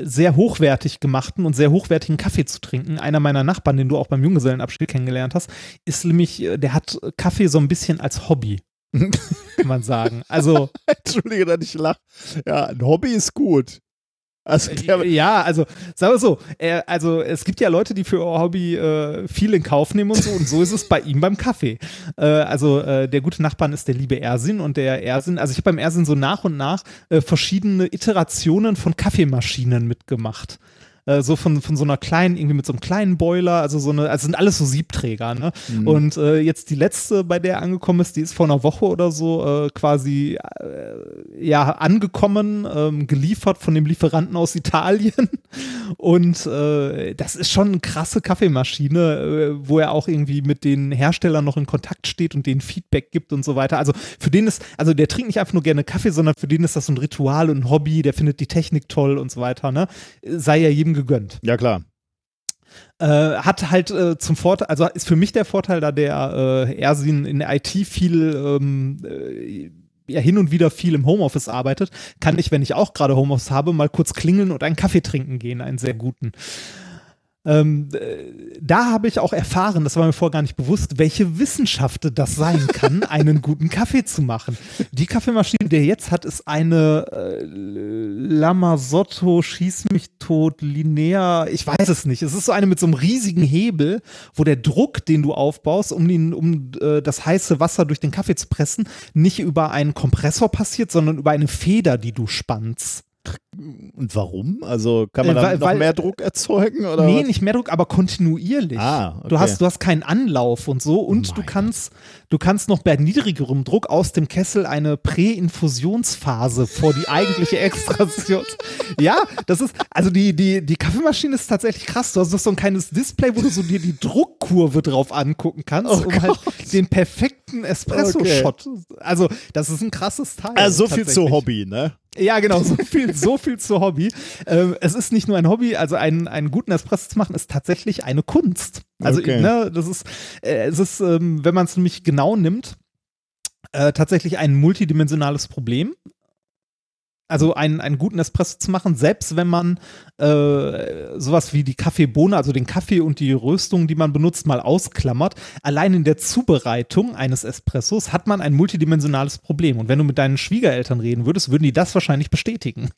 sehr hochwertig gemachten und sehr hochwertigen Kaffee zu trinken. Einer meiner Nachbarn, den du auch beim Junggesellenabschied kennengelernt hast, ist nämlich, äh, der hat Kaffee so ein bisschen als Hobby. kann man sagen. Also.
Entschuldige, dass ich lache. Ja, ein Hobby ist gut.
Also äh, ja, also sagen wir so, er, also es gibt ja Leute, die für ihr Hobby äh, viel in Kauf nehmen und so und so ist es bei ihm beim Kaffee. Äh, also äh, der gute Nachbarn ist der liebe Ersin und der Ersin, also ich habe beim Ersin so nach und nach äh, verschiedene Iterationen von Kaffeemaschinen mitgemacht. Äh, so von, von so einer kleinen, irgendwie mit so einem kleinen Boiler, also so eine, also sind alles so Siebträger, ne? Mhm. Und äh, jetzt die letzte, bei der angekommen ist, die ist vor einer Woche oder so äh, quasi äh, ja angekommen, ähm, geliefert von dem Lieferanten aus Italien. Und äh, das ist schon eine krasse Kaffeemaschine, wo er auch irgendwie mit den Herstellern noch in Kontakt steht und denen Feedback gibt und so weiter. Also für den ist, also der trinkt nicht einfach nur gerne Kaffee, sondern für den ist das so ein Ritual und ein Hobby, der findet die Technik toll und so weiter, ne? Sei ja jedem gegönnt.
Ja, klar.
Äh, hat halt äh, zum Vorteil, also ist für mich der Vorteil, da der äh, Ersin in der IT viel ähm, äh, ja, hin und wieder viel im Homeoffice arbeitet, kann ich, wenn ich auch gerade Homeoffice habe, mal kurz klingeln und einen Kaffee trinken gehen, einen sehr guten. Ähm, äh, da habe ich auch erfahren, das war mir vorher gar nicht bewusst, welche Wissenschaft das sein kann, einen guten Kaffee zu machen. Die Kaffeemaschine, die er jetzt hat, ist eine äh, Lamasotto, schieß mich tot, linear, ich weiß es nicht. Es ist so eine mit so einem riesigen Hebel, wo der Druck, den du aufbaust, um, den, um äh, das heiße Wasser durch den Kaffee zu pressen, nicht über einen Kompressor passiert, sondern über eine Feder, die du spannst.
Und warum? Also kann man äh, dann noch weil, mehr Druck erzeugen? Oder
nee, was? nicht mehr Druck, aber kontinuierlich. Ah, okay. du, hast, du hast keinen Anlauf und so und oh du kannst, du kannst noch bei niedrigerem Druck aus dem Kessel eine Präinfusionsphase vor die eigentliche Extraktion. ja, das ist, also die, die, die Kaffeemaschine ist tatsächlich krass. Du hast so ein kleines Display, wo du so dir die Druckkurve drauf angucken kannst, oh um halt Gott. halt den perfekten Espresso-Shot. Okay. Also, das ist ein krasses Teil.
Also so viel zu Hobby, ne?
Ja, genau, so viel, so viel zu Hobby. Ähm, es ist nicht nur ein Hobby, also einen, einen guten Espresso zu machen, ist tatsächlich eine Kunst. Also, okay. ne, das ist, äh, es ist, ähm, wenn man es nämlich genau nimmt, äh, tatsächlich ein multidimensionales Problem. Also einen, einen guten Espresso zu machen, selbst wenn man äh, sowas wie die Kaffeebohne, also den Kaffee und die Röstung, die man benutzt, mal ausklammert. Allein in der Zubereitung eines Espressos hat man ein multidimensionales Problem. Und wenn du mit deinen Schwiegereltern reden würdest, würden die das wahrscheinlich bestätigen.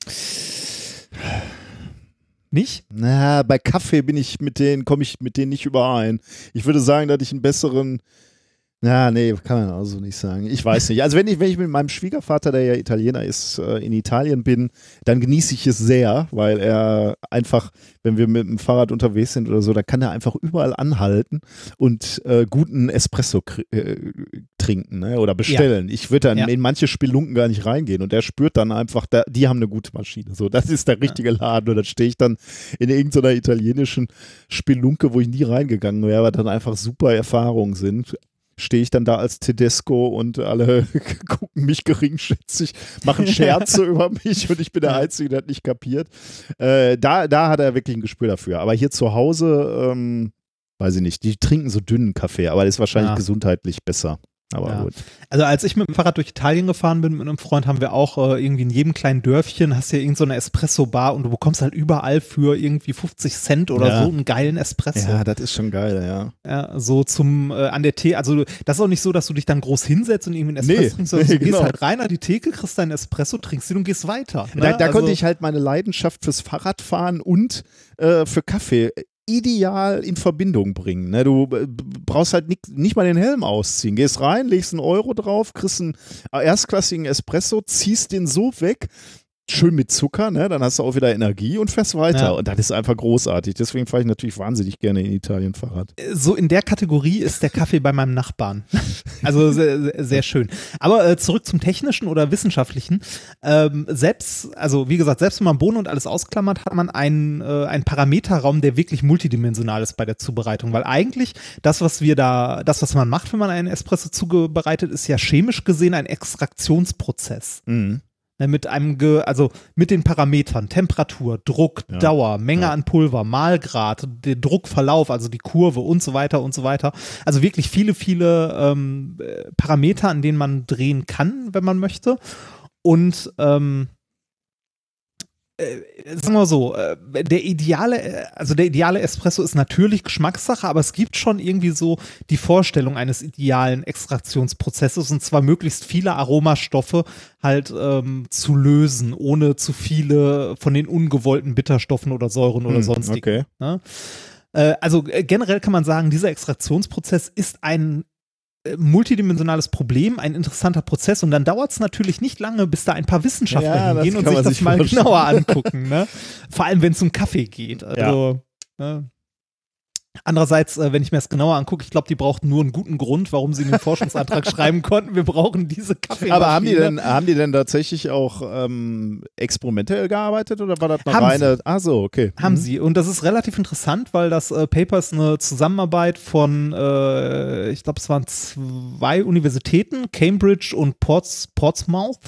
Nicht?
Na, bei Kaffee bin ich mit denen, komme ich mit denen nicht überein. Ich würde sagen, dass ich einen besseren ja, nee, kann man auch so nicht sagen. Ich weiß nicht. Also wenn ich, wenn ich mit meinem Schwiegervater, der ja Italiener ist, äh, in Italien bin, dann genieße ich es sehr, weil er einfach, wenn wir mit dem Fahrrad unterwegs sind oder so, da kann er einfach überall anhalten und äh, guten Espresso äh, trinken ne? oder bestellen. Ja. Ich würde dann ja. in manche Spelunken gar nicht reingehen und der spürt dann einfach, da, die haben eine gute Maschine. So, das ist der richtige Laden. Und dann stehe ich dann in irgendeiner italienischen Spelunke, wo ich nie reingegangen wäre, weil dann einfach super Erfahrungen sind stehe ich dann da als Tedesco und alle gucken mich geringschätzig, machen Scherze über mich und ich bin der Einzige, der hat nicht kapiert. Äh, da, da hat er wirklich ein Gespür dafür. Aber hier zu Hause, ähm, weiß ich nicht, die trinken so dünnen Kaffee, aber das ist wahrscheinlich ja. gesundheitlich besser. Aber ja. gut.
Also als ich mit dem Fahrrad durch Italien gefahren bin mit einem Freund, haben wir auch äh, irgendwie in jedem kleinen Dörfchen hast du ja irgendeine so Espresso-Bar und du bekommst halt überall für irgendwie 50 Cent oder ja. so einen geilen Espresso.
Ja, das ist schon geil, ja.
Ja, so zum äh, an der Tee, also das ist auch nicht so, dass du dich dann groß hinsetzt und irgendwie einen Espresso nee, trinkst, sondern nee, du genau. gehst halt rein an die Theke, kriegst deinen Espresso, trinkst ihn und gehst weiter.
Ne? Da, da also, konnte ich halt meine Leidenschaft fürs Fahrradfahren und äh, für Kaffee ideal in Verbindung bringen. Ne? Du äh, brauchst halt nicht, nicht mal den Helm ausziehen. Gehst rein, legst einen Euro drauf, kriegst einen erstklassigen Espresso, ziehst den so weg, schön mit Zucker, ne? Dann hast du auch wieder Energie und fährst weiter. Ja. Und das ist einfach großartig. Deswegen fahre ich natürlich wahnsinnig gerne in Italien Fahrrad.
So in der Kategorie ist der Kaffee bei meinem Nachbarn. Also sehr, sehr schön. Aber äh, zurück zum Technischen oder Wissenschaftlichen. Ähm, selbst, also wie gesagt, selbst wenn man Bohnen und alles ausklammert, hat man einen, äh, einen Parameterraum, der wirklich multidimensional ist bei der Zubereitung. Weil eigentlich das, was wir da, das, was man macht, wenn man einen Espresso zubereitet, ist ja chemisch gesehen ein Extraktionsprozess. Mhm. Ne, mit einem, Ge also mit den Parametern Temperatur, Druck, ja. Dauer, Menge ja. an Pulver, Malgrad, der Druckverlauf, also die Kurve und so weiter und so weiter. Also wirklich viele, viele ähm, Parameter, an denen man drehen kann, wenn man möchte. Und ähm, äh, sagen wir so, äh, der ideale, äh, also der ideale Espresso ist natürlich Geschmackssache, aber es gibt schon irgendwie so die Vorstellung eines idealen Extraktionsprozesses und zwar möglichst viele Aromastoffe halt ähm, zu lösen, ohne zu viele von den ungewollten Bitterstoffen oder Säuren oder hm, sonstigen. Okay. Ne? Äh, also äh, generell kann man sagen, dieser Extraktionsprozess ist ein multidimensionales Problem, ein interessanter Prozess und dann dauert es natürlich nicht lange, bis da ein paar Wissenschaftler ja, hingehen und sich das sich mal genauer angucken. Ne? Vor allem, wenn es um Kaffee geht. Also, ja. ne? Andererseits, äh, wenn ich mir das genauer angucke, ich glaube, die brauchten nur einen guten Grund, warum sie den Forschungsantrag schreiben konnten. Wir brauchen diese Kaffeemaschine.
Aber haben die denn, haben die denn tatsächlich auch ähm, experimentell gearbeitet oder war das eine haben reine?
Sie. Ah so, okay. Haben mhm. sie. Und das ist relativ interessant, weil das äh, Paper ist eine Zusammenarbeit von, äh, ich glaube, es waren zwei Universitäten, Cambridge und Ports, Portsmouth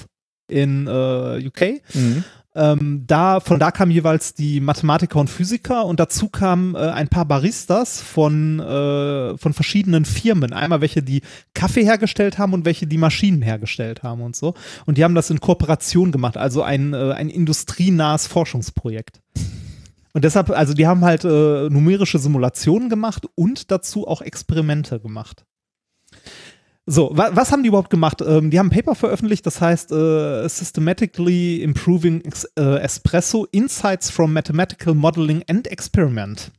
in äh, UK. Mhm. Ähm, da, von da kamen jeweils die Mathematiker und Physiker und dazu kamen äh, ein paar Baristas von, äh, von verschiedenen Firmen. Einmal welche, die Kaffee hergestellt haben und welche, die Maschinen hergestellt haben und so. Und die haben das in Kooperation gemacht, also ein, äh, ein industrienahes Forschungsprojekt. Und deshalb, also die haben halt äh, numerische Simulationen gemacht und dazu auch Experimente gemacht. So, wa was haben die überhaupt gemacht? Ähm, die haben ein Paper veröffentlicht, das heißt äh, Systematically Improving Ex äh, Espresso Insights from Mathematical Modeling and Experiment.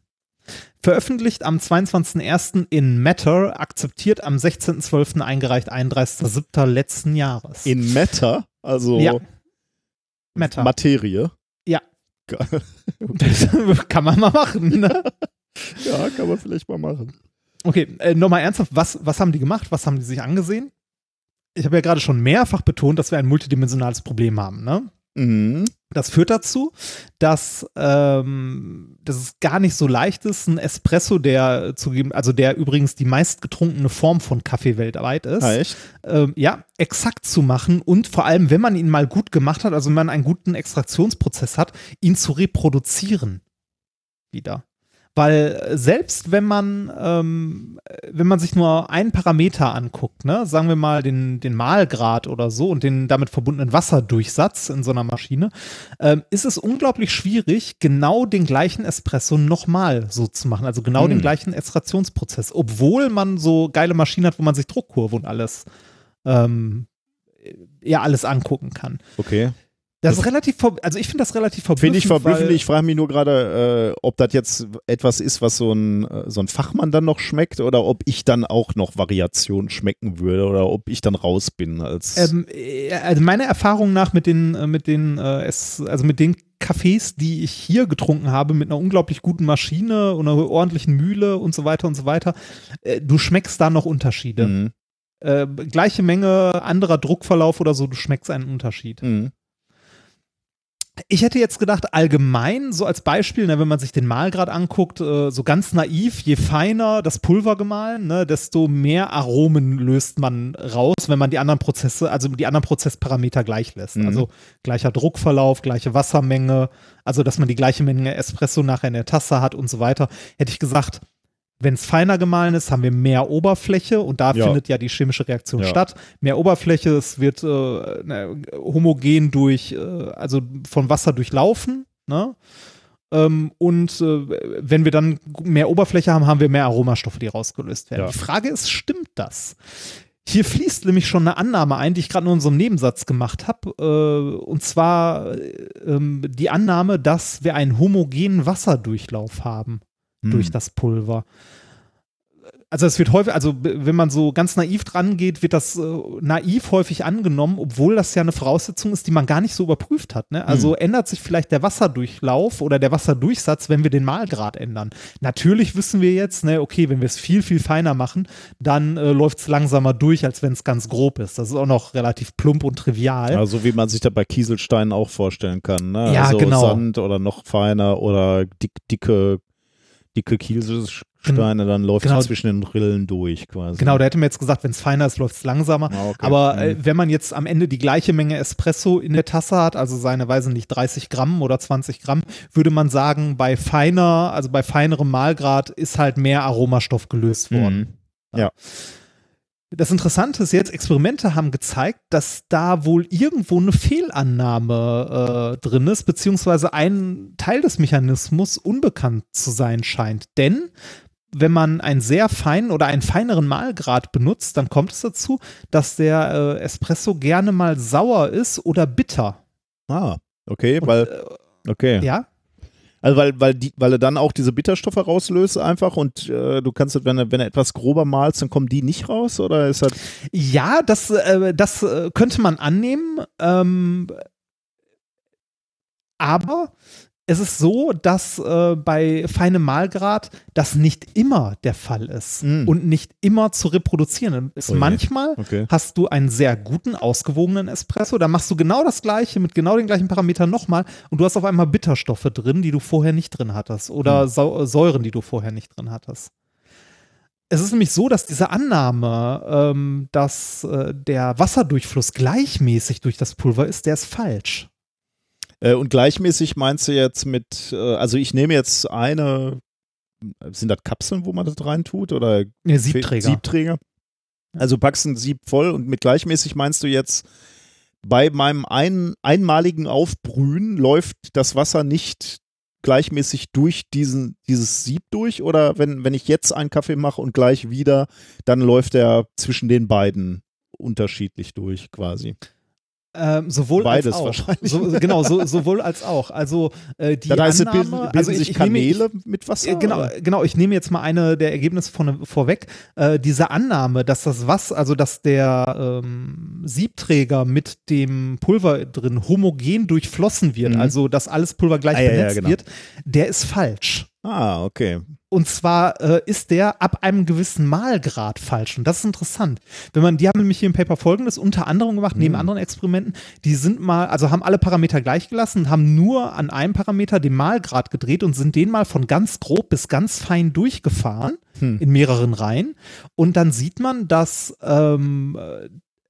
Veröffentlicht am 22.01. in Matter, akzeptiert am 16.12. eingereicht, 31.07. letzten Jahres.
In Matter? Also ja.
Matter.
Materie?
Ja. kann man mal machen, ne?
ja, kann man vielleicht mal machen.
Okay, äh, nochmal ernsthaft, was, was haben die gemacht? Was haben die sich angesehen? Ich habe ja gerade schon mehrfach betont, dass wir ein multidimensionales Problem haben, ne? Mhm. Das führt dazu, dass, ähm, dass es gar nicht so leicht ist, ein Espresso, der zugeben, also der übrigens die meistgetrunkene Form von Kaffee weltweit ist,
ah?
Ähm, ja, exakt zu machen und vor allem, wenn man ihn mal gut gemacht hat, also wenn man einen guten Extraktionsprozess hat, ihn zu reproduzieren. Wieder. Weil selbst wenn man, ähm, wenn man sich nur einen Parameter anguckt, ne, sagen wir mal den, den Mahlgrad oder so und den damit verbundenen Wasserdurchsatz in so einer Maschine, ähm, ist es unglaublich schwierig, genau den gleichen Espresso nochmal so zu machen. Also genau hm. den gleichen Extraktionsprozess, obwohl man so geile Maschinen hat, wo man sich Druckkurve und alles ähm, ja alles angucken kann.
Okay.
Das, ist relativ, also ich finde das relativ
verblüffend. Finde ich verblüffend. Ich frage mich nur gerade, äh, ob das jetzt etwas ist, was so ein, äh, so ein Fachmann dann noch schmeckt oder ob ich dann auch noch Variationen schmecken würde oder ob ich dann raus bin als.
Ähm, äh, also meiner Erfahrung nach mit den, äh, mit den, äh, es, also mit den Kaffees, die ich hier getrunken habe, mit einer unglaublich guten Maschine und einer ordentlichen Mühle und so weiter und so weiter, äh, du schmeckst da noch Unterschiede. Mhm. Gleiche Menge anderer Druckverlauf oder so, du schmeckst einen Unterschied. Mhm. Ich hätte jetzt gedacht, allgemein, so als Beispiel, ne, wenn man sich den Mahlgrad anguckt, äh, so ganz naiv, je feiner das Pulver gemahlen, ne, desto mehr Aromen löst man raus, wenn man die anderen Prozesse, also die anderen Prozessparameter gleich lässt. Mhm. Also gleicher Druckverlauf, gleiche Wassermenge, also dass man die gleiche Menge Espresso nachher in der Tasse hat und so weiter. Hätte ich gesagt, wenn es feiner gemahlen ist, haben wir mehr Oberfläche und da ja. findet ja die chemische Reaktion ja. statt. Mehr Oberfläche, es wird äh, ne, homogen durch, äh, also von Wasser durchlaufen. Ne? Ähm, und äh, wenn wir dann mehr Oberfläche haben, haben wir mehr Aromastoffe, die rausgelöst werden. Ja. Die Frage ist, stimmt das? Hier fließt nämlich schon eine Annahme ein, die ich gerade in unserem Nebensatz gemacht habe. Äh, und zwar ähm, die Annahme, dass wir einen homogenen Wasserdurchlauf haben hm. durch das Pulver. Also es wird häufig, also wenn man so ganz naiv dran geht, wird das äh, naiv häufig angenommen, obwohl das ja eine Voraussetzung ist, die man gar nicht so überprüft hat. Ne? Also hm. ändert sich vielleicht der Wasserdurchlauf oder der Wasserdurchsatz, wenn wir den Mahlgrad ändern. Natürlich wissen wir jetzt, ne, okay, wenn wir es viel, viel feiner machen, dann äh, läuft es langsamer durch, als wenn es ganz grob ist. Das ist auch noch relativ plump und trivial.
Also wie man sich da bei Kieselsteinen auch vorstellen kann. Ne?
Ja,
also
genau.
Sand oder noch feiner oder dick, dicke dicke Kieselsteine, dann läuft genau. es zwischen den Rillen durch quasi.
Genau, da hätte man jetzt gesagt, wenn es feiner ist, läuft es langsamer. Ah, okay. Aber äh, mhm. wenn man jetzt am Ende die gleiche Menge Espresso in der Tasse hat, also seine Weise nicht 30 Gramm oder 20 Gramm, würde man sagen, bei feiner, also bei feinerem Mahlgrad ist halt mehr Aromastoff gelöst worden.
Mhm. ja. ja.
Das Interessante ist jetzt, Experimente haben gezeigt, dass da wohl irgendwo eine Fehlannahme äh, drin ist, beziehungsweise ein Teil des Mechanismus unbekannt zu sein scheint. Denn wenn man einen sehr feinen oder einen feineren Mahlgrad benutzt, dann kommt es dazu, dass der äh, Espresso gerne mal sauer ist oder bitter.
Ah, okay, Und, weil. Äh, okay.
Ja.
Also weil, weil, die, weil er dann auch diese Bitterstoffe rauslöst einfach und äh, du kannst, wenn er, wenn er etwas grober malst, dann kommen die nicht raus oder ist das?
Ja, das, äh, das äh, könnte man annehmen. Ähm, aber es ist so, dass äh, bei feinem Mahlgrad das nicht immer der Fall ist mm. und nicht immer zu reproduzieren ist. Oh Manchmal okay. hast du einen sehr guten, ausgewogenen Espresso, da machst du genau das gleiche mit genau den gleichen Parametern nochmal und du hast auf einmal Bitterstoffe drin, die du vorher nicht drin hattest oder mm. Säuren, die du vorher nicht drin hattest. Es ist nämlich so, dass diese Annahme, ähm, dass äh, der Wasserdurchfluss gleichmäßig durch das Pulver ist, der ist falsch.
Äh, und gleichmäßig meinst du jetzt mit, äh, also ich nehme jetzt eine, sind das Kapseln, wo man das reintut? Oder
ja, Siebträger.
Siebträger. Also packst ein Sieb voll und mit gleichmäßig meinst du jetzt, bei meinem ein, einmaligen Aufbrühen läuft das Wasser nicht gleichmäßig durch diesen, dieses Sieb durch oder wenn, wenn ich jetzt einen Kaffee mache und gleich wieder, dann läuft er zwischen den beiden unterschiedlich durch quasi.
Ähm, sowohl
Beides
als auch.
wahrscheinlich.
So, genau, so, sowohl als auch. Also äh, die das heißt, Annahme, bilden,
bilden also ich, sich Kanäle ich, mit Wasser?
Äh, genau, genau, ich nehme jetzt mal eine der Ergebnisse von, vorweg. Äh, diese Annahme, dass das Wasser, also dass der ähm, Siebträger mit dem Pulver drin homogen durchflossen wird, mhm. also dass alles Pulver gleich ah, benetzt ja, ja, genau. wird, der ist falsch.
Ah, okay.
Und zwar äh, ist der ab einem gewissen Malgrad falsch. Und das ist interessant. Wenn man, die haben nämlich hier im Paper folgendes unter anderem gemacht, mhm. neben anderen Experimenten, die sind mal, also haben alle Parameter gleich gelassen, haben nur an einem Parameter den Malgrad gedreht und sind den mal von ganz grob bis ganz fein durchgefahren mhm. in mehreren Reihen. Und dann sieht man, dass ähm,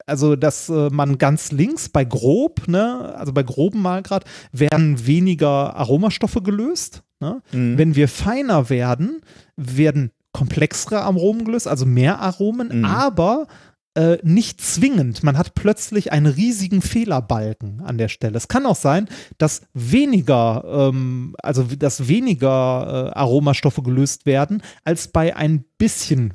also dass äh, man ganz links bei grob, ne, also bei groben Malgrad, werden weniger Aromastoffe gelöst. Ne? Mhm. Wenn wir feiner werden, werden komplexere Aromen gelöst, also mehr Aromen,
Mhm.
aber äh, nicht zwingend. Man hat plötzlich einen riesigen Fehlerbalken an der Stelle. Es kann auch sein, dass weniger, ähm, also dass weniger äh, Aromastoffe gelöst werden, als bei ein bisschen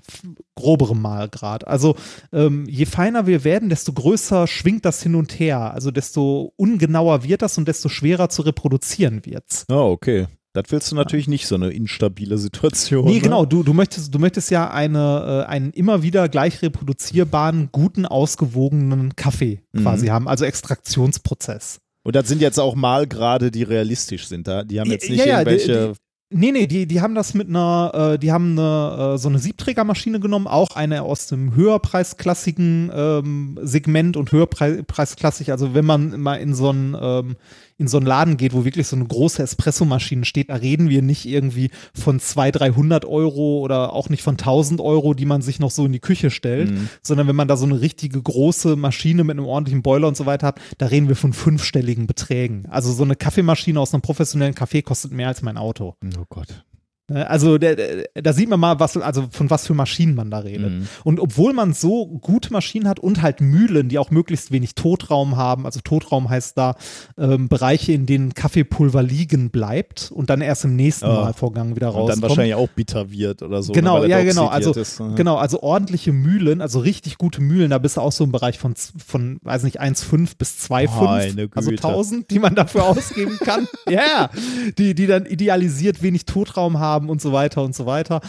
groberem Malgrad. Also ähm, je feiner wir werden, desto größer schwingt das hin und her. Also desto ungenauer wird das und desto schwerer zu reproduzieren wird's.
Oh, okay. Das willst du natürlich nicht, so eine instabile Situation.
Nee,
ne?
genau, du, du, möchtest, du möchtest ja eine, äh, einen immer wieder gleich reproduzierbaren, guten, ausgewogenen Kaffee
Mhm.
quasi haben, also Extraktionsprozess.
Und das sind jetzt auch Malgrade, die realistisch sind. Da? Die haben jetzt nicht
Ja, ja, die-
irgendwelche.
Nee, nee, die, die haben das mit einer, äh, die haben eine, äh, so eine Siebträgermaschine genommen, auch eine aus dem höherpreisklassigen ähm, Segment und höherpreisklassig. Also wenn man mal in so einen ähm, in so einen Laden geht, wo wirklich so eine große Espressomaschine steht, da reden wir nicht irgendwie von 200, 300 Euro oder auch nicht von 1000 Euro, die man sich noch so in die Küche stellt,
Mhm.
sondern wenn man da so eine richtige große Maschine mit einem ordentlichen Boiler und so weiter hat, da reden wir von fünfstelligen Beträgen. Also so eine Kaffeemaschine aus einem professionellen Café kostet mehr als mein Auto.
Oh Gott.
Ne, Also da sieht man mal, was, also von was für Maschinen man da redet.
Mhm.
Und obwohl man so gute Maschinen hat und halt Mühlen, die auch möglichst wenig Totraum haben, also Totraum heißt da ähm, Bereiche, in denen Kaffeepulver liegen bleibt und dann erst im nächsten
Ah.
Malvorgang wieder
Und dann
rauskommt.
wahrscheinlich auch bitter wird oder so.
Genau,
ne, weil
ja, genau. Also,
ist, ne?
genau, also ordentliche Mühlen, also richtig gute Mühlen, da bist du auch so im Bereich von, von weiß nicht, 1,5 bis 2,5,
Meine
also
Güte.
1000, die man dafür ausgeben kann. Ja, die, die dann idealisiert wenig Totraum haben und so weiter und so weiter.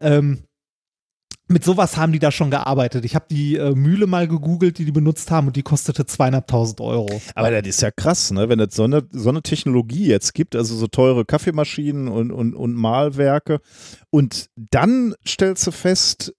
Ähm, mit sowas haben die da schon gearbeitet. Ich habe die äh, Mühle mal gegoogelt, die die benutzt haben und die kostete zweieinhalbtausend Euro.
Aber das ist ja krass, ne? wenn es so eine, so eine Technologie jetzt gibt, also so teure Kaffeemaschinen und, und, und Mahlwerke. Und dann stellst du fest,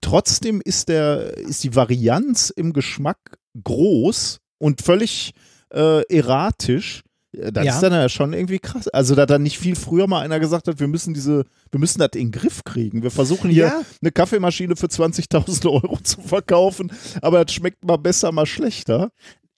trotzdem ist, der, ist die Varianz im Geschmack groß und völlig äh, erratisch. Das
Ja.
ist dann ja schon irgendwie krass. Also, da dann nicht viel früher mal einer gesagt hat, wir müssen diese, wir müssen das in den Griff kriegen. Wir versuchen hier
Ja.
eine Kaffeemaschine für 20.000 Euro zu verkaufen, aber das schmeckt mal besser, mal schlechter.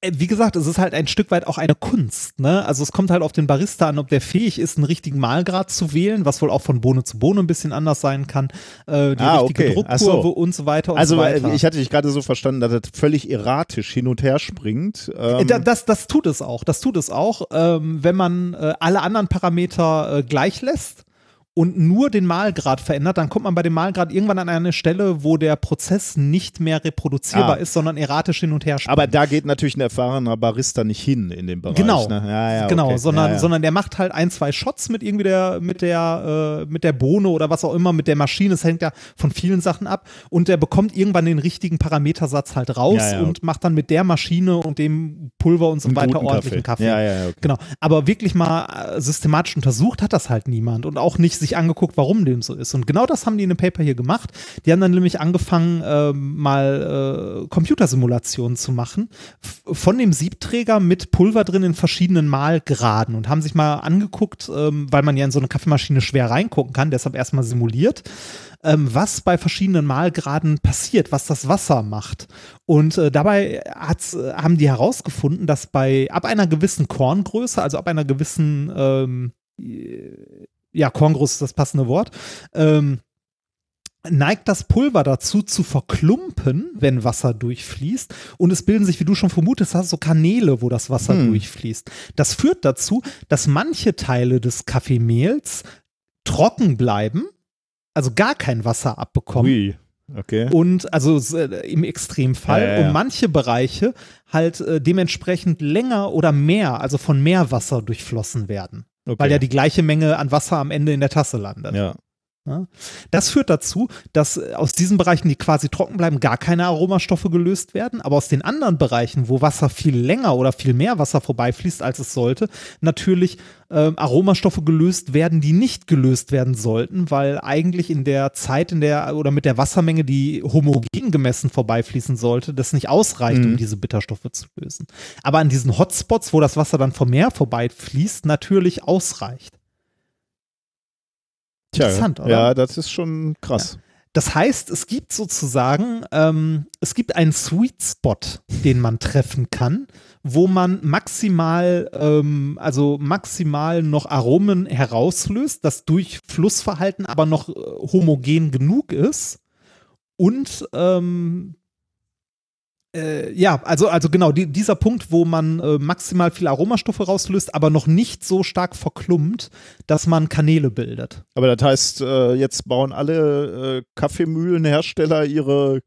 Äh, wie gesagt, es ist halt ein Stück weit auch eine Kunst. Ne? Also es kommt halt auf den Barista an, ob der fähig ist, einen richtigen Mahlgrad zu wählen, was wohl auch von Bohne zu Bohne ein bisschen anders sein kann. Äh, die
Ah,
richtige
okay. Ach so.
Druckkurve und so weiter und
Also
so weiter.
äh, ich hatte dich gerade so verstanden, dass das völlig erratisch hin und her springt.
Äh,
Ähm,
da- das, das tut es auch. Das tut es auch, ähm, wenn man äh, alle anderen Parameter äh, gleich lässt und nur den Mahlgrad verändert, dann kommt man bei dem Mahlgrad irgendwann an eine Stelle, wo der Prozess nicht mehr reproduzierbar
Ah.
ist, sondern erratisch hin und her springt.
aber da geht natürlich ein erfahrener Barista nicht hin in dem Bereich.
Genau,
Ne? Ja, ja,
genau,
okay.
sondern,
ja,
sondern der macht halt ein, zwei Shots mit irgendwie der, mit der, äh, mit der Bohne oder was auch immer, mit der Maschine. Es hängt ja von vielen Sachen ab. Und der bekommt irgendwann den richtigen Parametersatz halt raus und macht dann mit der Maschine und dem Pulver und so
Einen
weiter ordentlichen Kaffee.
Ja, ja, ja, okay.
Genau. Aber wirklich mal äh, systematisch untersucht hat das halt niemand und auch nicht sich angeguckt, warum dem so ist. Und genau das haben die in dem Paper hier gemacht. Die haben dann nämlich angefangen, ähm, mal äh, Computersimulationen zu machen von dem Siebträger mit Pulver drin in verschiedenen Malgraden und haben sich mal angeguckt, ähm, weil man ja in so eine Kaffeemaschine schwer reingucken kann, deshalb erstmal simuliert, ähm, was bei verschiedenen Malgraden passiert, was das Wasser macht. Und äh, dabei äh, haben die herausgefunden, dass bei ab einer gewissen Korngröße, also ab einer gewissen ähm, ja, Korngröße ist das passende Wort, ähm, neigt das Pulver dazu zu verklumpen, wenn Wasser durchfließt und es bilden sich, wie du schon vermutest hast, so Kanäle, wo das Wasser
Hm.
durchfließt. Das führt dazu, dass manche Teile des Kaffeemehls trocken bleiben, also gar kein Wasser abbekommen
Ui, okay.
und also äh, im Extremfall
Ja, ja, ja.
und manche Bereiche halt äh, dementsprechend länger oder mehr, also von mehr Wasser durchflossen werden,
okay.
weil ja die gleiche Menge an Wasser am Ende in der Tasse landet.
ja.
Das führt dazu, dass äh, aus diesen Bereichen, die quasi trocken bleiben, gar keine Aromastoffe gelöst werden, aber aus den anderen Bereichen, wo Wasser viel länger oder viel mehr Wasser vorbeifließt, als es sollte, natürlich ähm, Aromastoffe gelöst werden, die nicht gelöst werden sollten, weil eigentlich in der Zeit, in der oder mit der Wassermenge, die homogen gemessen vorbeifließen sollte, das nicht ausreicht, um
Mhm.
diese Bitterstoffe zu lösen. Aber an diesen Hotspots, wo das Wasser dann vom Meer vorbeifließt, natürlich ausreicht.
Tja,
Interessant, oder?
Ja, das ist schon krass.
Das heißt, es gibt sozusagen, ähm, es gibt einen Sweet Spot, den man treffen kann, wo man maximal, ähm, also maximal noch Aromen herauslöst, das Durchflussverhalten aber noch äh, homogen genug ist und ähm, äh, ja, also, also genau, die, dieser Punkt, wo man äh, maximal viel Aromastoffe rauslöst, aber noch nicht so stark verklumpt, dass man Kanäle bildet.
Aber das heißt, äh, jetzt bauen alle äh, Kaffeemühlenhersteller ihre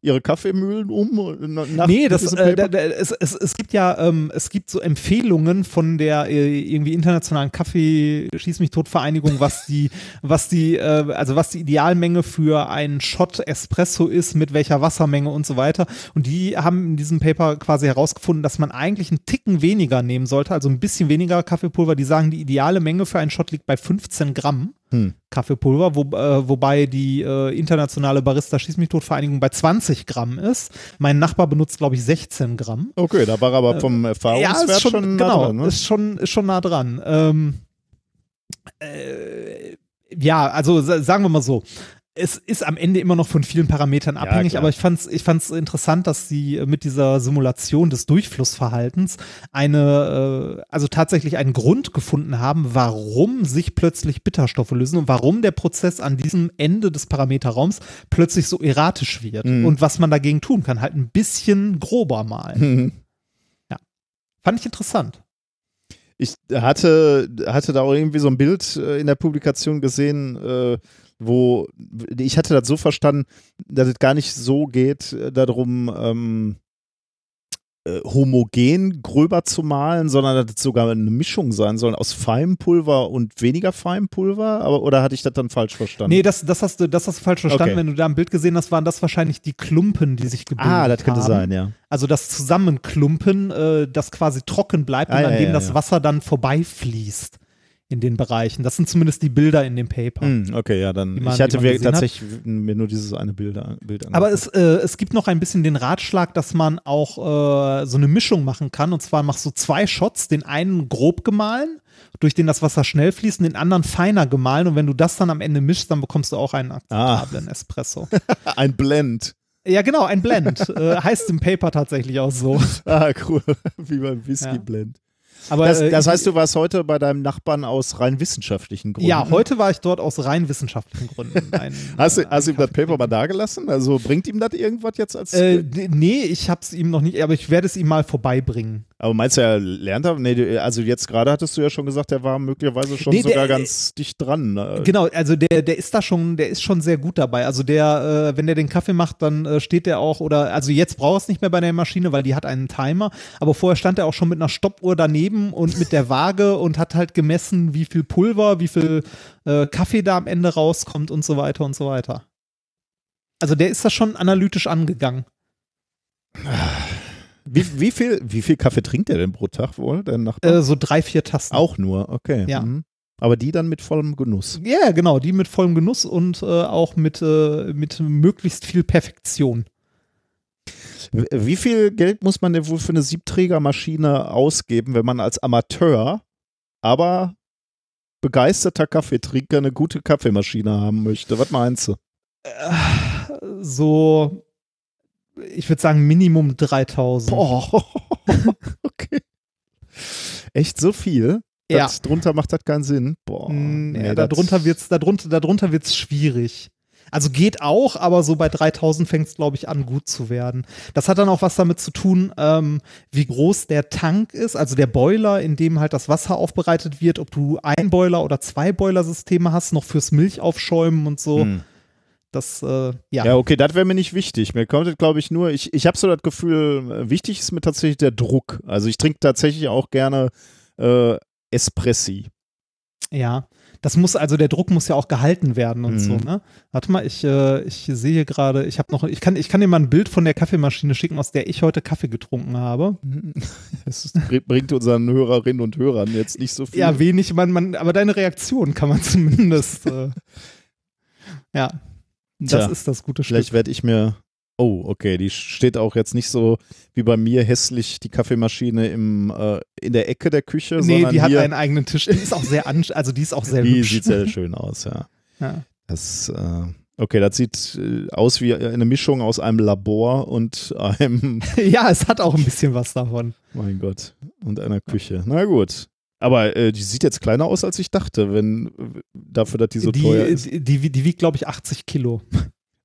ihre Kaffeemühlen um?
Nach nee, das, äh, da, da, es, es, es gibt ja, ähm, es gibt so Empfehlungen von der äh, irgendwie internationalen Kaffee Schieß mich tot Vereinigung, was die, was die, äh, also was die Idealmenge für einen Shot Espresso ist, mit welcher Wassermenge und so weiter. Und die haben in diesem Paper quasi herausgefunden, dass man eigentlich einen Ticken weniger nehmen sollte, also ein bisschen weniger Kaffeepulver. Die sagen, die ideale Menge für einen Shot liegt bei 15 Gramm hm. Kaffeepulver, wo, äh, wobei die äh, internationale Barista Schieß mich tot Vereinigung bei 20 Gramm ist. Mein Nachbar benutzt, glaube ich, 16 Gramm.
Okay, da war aber vom äh, Erfahrungswert ja,
schon,
schon
nah genau, dran. Ne? Ist, schon, ist schon nah dran. Ähm, äh, ja, also sagen wir mal so es ist am Ende immer noch von vielen Parametern abhängig, ja, aber ich fand es ich fand's interessant, dass sie mit dieser Simulation des Durchflussverhaltens eine, äh, also tatsächlich einen Grund gefunden haben, warum sich plötzlich Bitterstoffe lösen und warum der Prozess an diesem Ende des Parameterraums plötzlich so erratisch wird mhm. und was man dagegen tun kann, halt ein bisschen grober malen. Mhm. Ja, fand ich interessant
ich hatte, hatte da auch irgendwie so ein Bild äh, in der Publikation gesehen, äh, wo ich hatte das so verstanden, dass es gar nicht so geht äh, darum, ähm, äh, homogen gröber zu malen, sondern dass es sogar eine Mischung sein soll aus Feinpulver und weniger Feinpulver, aber oder hatte ich das dann falsch verstanden?
Nee, das, das hast du, das hast du falsch verstanden. Okay. Wenn du da ein Bild gesehen hast, waren das wahrscheinlich die Klumpen, die sich gebildet haben. Ah, das könnte haben. sein, ja. Also das Zusammenklumpen, äh, das quasi trocken bleibt ah, und an ja, dem ja, das Wasser dann vorbeifließt in den Bereichen. Das sind zumindest die Bilder in dem Paper.
Mm, okay, ja, dann. Man, ich hatte tatsächlich hat. mir nur dieses eine Bilder, Bild
angeguckt. Aber es, äh, es gibt noch ein bisschen den Ratschlag, dass man auch äh, so eine Mischung machen kann. Und zwar machst du zwei Shots, den einen grob gemahlen, durch den das Wasser schnell fließt, und den anderen feiner gemahlen. Und wenn du das dann am Ende mischst, dann bekommst du auch einen akzeptablen ah. Espresso.
ein Blend.
Ja, genau, ein Blend. äh, heißt im Paper tatsächlich auch so.
Ah, cool. Wie beim Whisky-Blend. Aber, das, äh, das heißt, du warst heute bei deinem Nachbarn aus rein wissenschaftlichen Gründen?
Ja, heute war ich dort aus rein wissenschaftlichen Gründen.
Ein, hast du, hast du ihm das Paper mal dagelassen? Also bringt ihm das irgendwas jetzt als.
Äh, nee, ich hab's ihm noch nicht, aber ich werde es ihm mal vorbeibringen.
Aber meinst du, er lernt er? Nee, also jetzt gerade hattest du ja schon gesagt, er war möglicherweise schon nee, sogar der, ganz dicht dran. Ne?
Genau, also der, der ist da schon, der ist schon sehr gut dabei. Also der, äh, wenn der den Kaffee macht, dann äh, steht der auch, oder also jetzt braucht er es nicht mehr bei der Maschine, weil die hat einen Timer, aber vorher stand er auch schon mit einer Stoppuhr daneben und mit der Waage und hat halt gemessen, wie viel Pulver, wie viel äh, Kaffee da am Ende rauskommt und so weiter und so weiter. Also der ist da schon analytisch angegangen.
Wie, wie, viel, wie viel Kaffee trinkt er denn pro Tag wohl,
Nachbar? Äh, so drei, vier Tassen.
Auch nur, okay.
Ja. Mhm.
Aber die dann mit vollem Genuss.
Ja, genau, die mit vollem Genuss und äh, auch mit, äh, mit möglichst viel Perfektion.
Wie viel Geld muss man denn wohl für eine Siebträgermaschine ausgeben, wenn man als Amateur, aber begeisterter Kaffeetrinker eine gute Kaffeemaschine haben möchte? Was meinst du?
Äh, so ich würde sagen Minimum 3000.
Boah. okay. Echt so viel?
Ja.
Das drunter macht das keinen Sinn.
Boah. Mm, nee, ja, darunter wird's, darunter, darunter wird's schwierig. Also geht auch, aber so bei 3000 fängt es, glaube ich, an, gut zu werden. Das hat dann auch was damit zu tun, ähm, wie groß der Tank ist, also der Boiler, in dem halt das Wasser aufbereitet wird, ob du ein Boiler oder zwei Boilersysteme hast, noch fürs Milchaufschäumen und so. Hm. Das, äh, ja.
Ja, okay, das wäre mir nicht wichtig. Mir kommt, glaube ich, nur, ich, ich habe so das Gefühl, wichtig ist mir tatsächlich der Druck. Also ich trinke tatsächlich auch gerne äh, Espressi.
Ja, das muss, also der Druck muss ja auch gehalten werden und mhm. so, ne? Warte mal, ich, äh, ich sehe gerade, ich habe noch, ich kann, ich kann dir mal ein Bild von der Kaffeemaschine schicken, aus der ich heute Kaffee getrunken habe.
Das bringt unseren Hörerinnen und Hörern jetzt nicht so viel.
Ja, wenig, man, man, aber deine Reaktion kann man zumindest. äh, ja. Das Tja, ist das gute
Stück. Vielleicht werde ich mir. Oh, okay, die steht auch jetzt nicht so wie bei mir hässlich, die Kaffeemaschine im, äh, in der Ecke der Küche.
Nee, die hat einen eigenen Tisch. Die ist auch sehr, also die ist auch sehr
die
hübsch.
sieht sehr schön aus, ja. ja. Das, äh, Okay, das sieht äh, aus wie eine Mischung aus einem Labor und einem,
ja, es hat auch ein bisschen was davon.
mein Gott, und einer Küche. Na gut. Aber äh, die sieht jetzt kleiner aus, als ich dachte, wenn dafür, dass die so
die,
teuer ist.
die, die, die wiegt, glaube ich, 80 Kilo.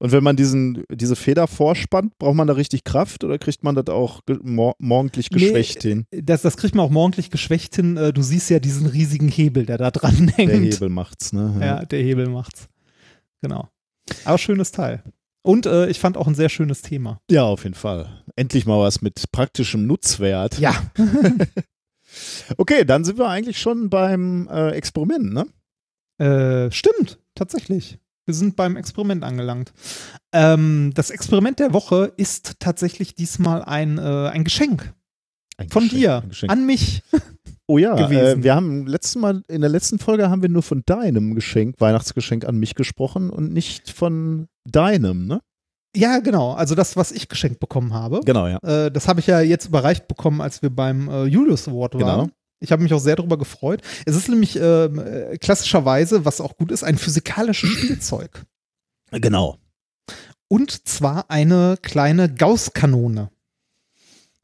Und wenn man diesen, diese Feder vorspannt, braucht man da richtig Kraft oder kriegt man das auch ge mor morgendlich geschwächt
Nee,
hin?
Das, das kriegt man auch morgendlich geschwächt hin. Äh, Du siehst ja diesen riesigen Hebel, der da dran hängt.
Der Hebel macht's, ne?
Ja, der Hebel macht's. Genau. Aber schönes Teil. Und äh, ich fand auch ein sehr schönes Thema.
Ja, auf jeden Fall. Endlich mal was mit praktischem Nutzwert.
Ja.
Okay, dann sind wir eigentlich schon beim äh, Experiment, ne?
Äh, stimmt, tatsächlich. Wir sind beim Experiment angelangt. Ähm, das Experiment der Woche ist tatsächlich diesmal ein, äh, ein Geschenk
Ein
von
Geschenk,
dir
Geschenk.
an mich.
Oh ja, äh, wir haben letzten Mal, in der letzten Folge haben wir nur von deinem Geschenk, Weihnachtsgeschenk an mich gesprochen und nicht von deinem, ne?
Ja, genau. Also das, was ich geschenkt bekommen habe.
Genau, ja.
Äh, das habe ich ja jetzt überreicht bekommen, als wir beim äh, Julius Award waren.
Genau.
Ich habe mich auch sehr darüber gefreut. Es ist nämlich ähm, äh, klassischerweise, was auch gut ist, ein physikalisches Spielzeug.
Genau.
Und zwar eine kleine Gaußkanone.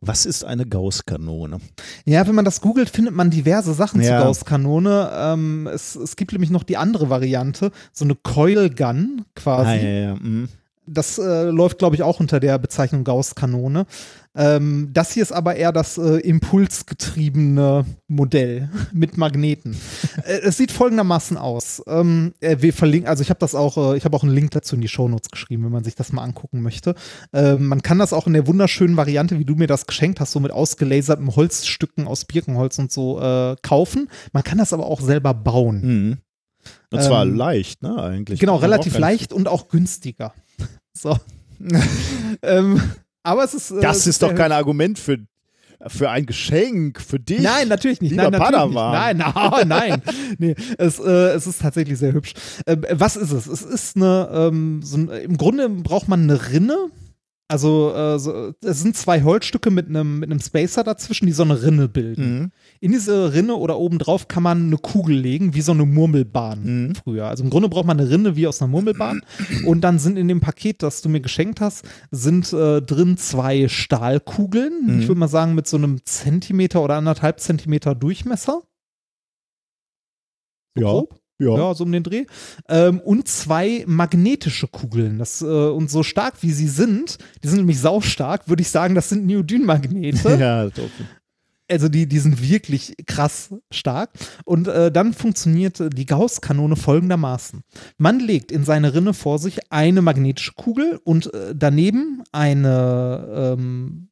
Was ist eine Gaußkanone?
Ja, wenn man das googelt, findet man diverse Sachen
Ja.
zu Gaußkanone. Ähm, es, es gibt nämlich noch die andere Variante, so eine Coil Gun quasi.
Ah, ja, ja. mhm.
Das äh, läuft, glaube ich, auch unter der Bezeichnung Gaußkanone. Ähm, das hier ist aber eher das äh, impulsgetriebene Modell mit Magneten. äh, es sieht folgendermaßen aus. Ähm, äh, wir verlinken, also ich habe das auch, äh, ich habe auch einen Link dazu in die Shownotes geschrieben, wenn man sich das mal angucken möchte. Ähm, man kann das auch in der wunderschönen Variante, wie du mir das geschenkt hast, so mit ausgelaserten Holzstücken aus Birkenholz und so äh, kaufen. Man kann das aber auch selber bauen.
Mhm. Und zwar
Ähm,
leicht, ne, eigentlich.
Genau,
Also
relativ leicht und auch günstiger. So. ähm, aber es ist. äh,
Das ist doch kein Argument für, für ein Geschenk, für dich.
Nein, natürlich nicht.
Lieber
Nein.
Padawan.
Nein, na, nein. nee, es, äh, es ist tatsächlich sehr hübsch. Ähm, was ist es? Es ist eine, ähm, so ein, im Grunde braucht man eine Rinne. Also äh, so, es sind zwei Holzstücke mit einem mit einem Spacer dazwischen, die so eine Rinne bilden.
Mhm.
In diese Rinne oder obendrauf kann man eine Kugel legen, wie so eine Murmelbahn
Mhm.
früher. Also im Grunde braucht man eine Rinne wie aus einer Murmelbahn. Und dann sind in dem Paket, das du mir geschenkt hast, sind äh, drin zwei Stahlkugeln.
Mhm.
Ich würde mal sagen, mit so einem Zentimeter oder anderthalb Zentimeter Durchmesser. So
Ja.
grob.
Ja.
Ja, so um den Dreh. Ähm, und zwei magnetische Kugeln. Das, äh, und so stark wie sie sind, die sind nämlich saustark, würde ich sagen, das sind Neodyn-Magnete.
ja doch.
Also die, die sind wirklich krass stark. Und äh, dann funktioniert die Gauss-Kanone folgendermaßen. Man legt in seine Rinne vor sich eine magnetische Kugel und äh, daneben eine, ähm,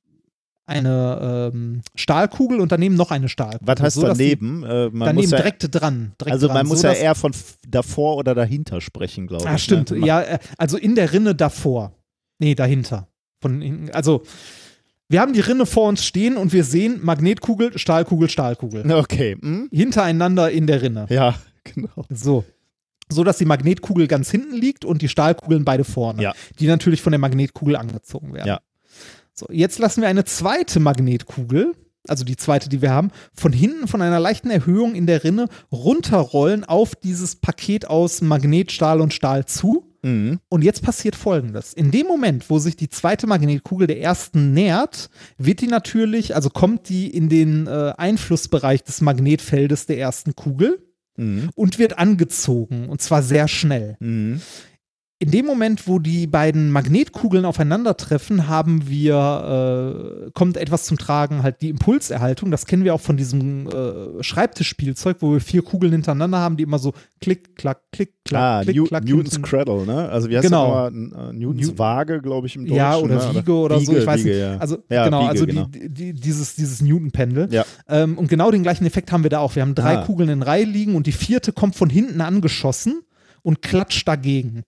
eine ähm, Stahlkugel und daneben noch eine Stahlkugel.
Was heißt
so, dass die
daneben? Äh, man
Daneben
muss ja,
direkt dran. Direkt
also
dran,
man muss
so
ja eher von davor oder dahinter sprechen, glaube ich.
Ah, stimmt.
Ne?
Ja, äh, also in der Rinne davor. Nee, dahinter. Von, hinten. also, wir haben die Rinne vor uns stehen und wir sehen Magnetkugel, Stahlkugel, Stahlkugel.
Okay. Hm?
Hintereinander in der Rinne.
Ja, genau.
So. So dass die Magnetkugel ganz hinten liegt und die Stahlkugeln beide vorne.
Ja.
Die natürlich von der Magnetkugel angezogen werden.
Ja.
So, jetzt lassen wir eine zweite Magnetkugel, also die zweite, die wir haben, von hinten von einer leichten Erhöhung in der Rinne runterrollen auf dieses Paket aus Magnet, Stahl und Stahl zu.
Mhm.
Und jetzt passiert folgendes. In dem Moment, wo sich die zweite Magnetkugel der ersten nähert, wird die natürlich, also kommt die in den äh, Einflussbereich des Magnetfeldes der ersten Kugel
Mhm.
und wird angezogen. Und zwar sehr schnell.
Mhm.
In dem Moment, wo die beiden Magnetkugeln aufeinandertreffen, haben wir, äh, kommt etwas zum Tragen, halt die Impulserhaltung. Das kennen wir auch von diesem äh, Schreibtischspielzeug, wo wir vier Kugeln hintereinander haben, die immer so klick, klack, klick, klack,
Ah,
klick,
New
klack.
Newtons
hinten-
Cradle, ne? Also wie heißt
Genau.
das nochmal? Äh, Newtons
New-
Waage, glaube ich, im Deutschen.
Ja, oder
ne?
Wiege oder so,
Wiege,
ich weiß
Wiege,
nicht.
Ja.
Also
Ja,
genau,
Wiege,
also
genau.
Die, die, dieses, dieses Newton-Pendel.
Ja.
Ähm, und genau den gleichen Effekt haben wir da auch. Wir haben drei
Ah.
Kugeln in Reihe liegen und die vierte kommt von hinten angeschossen und klatscht dagegen.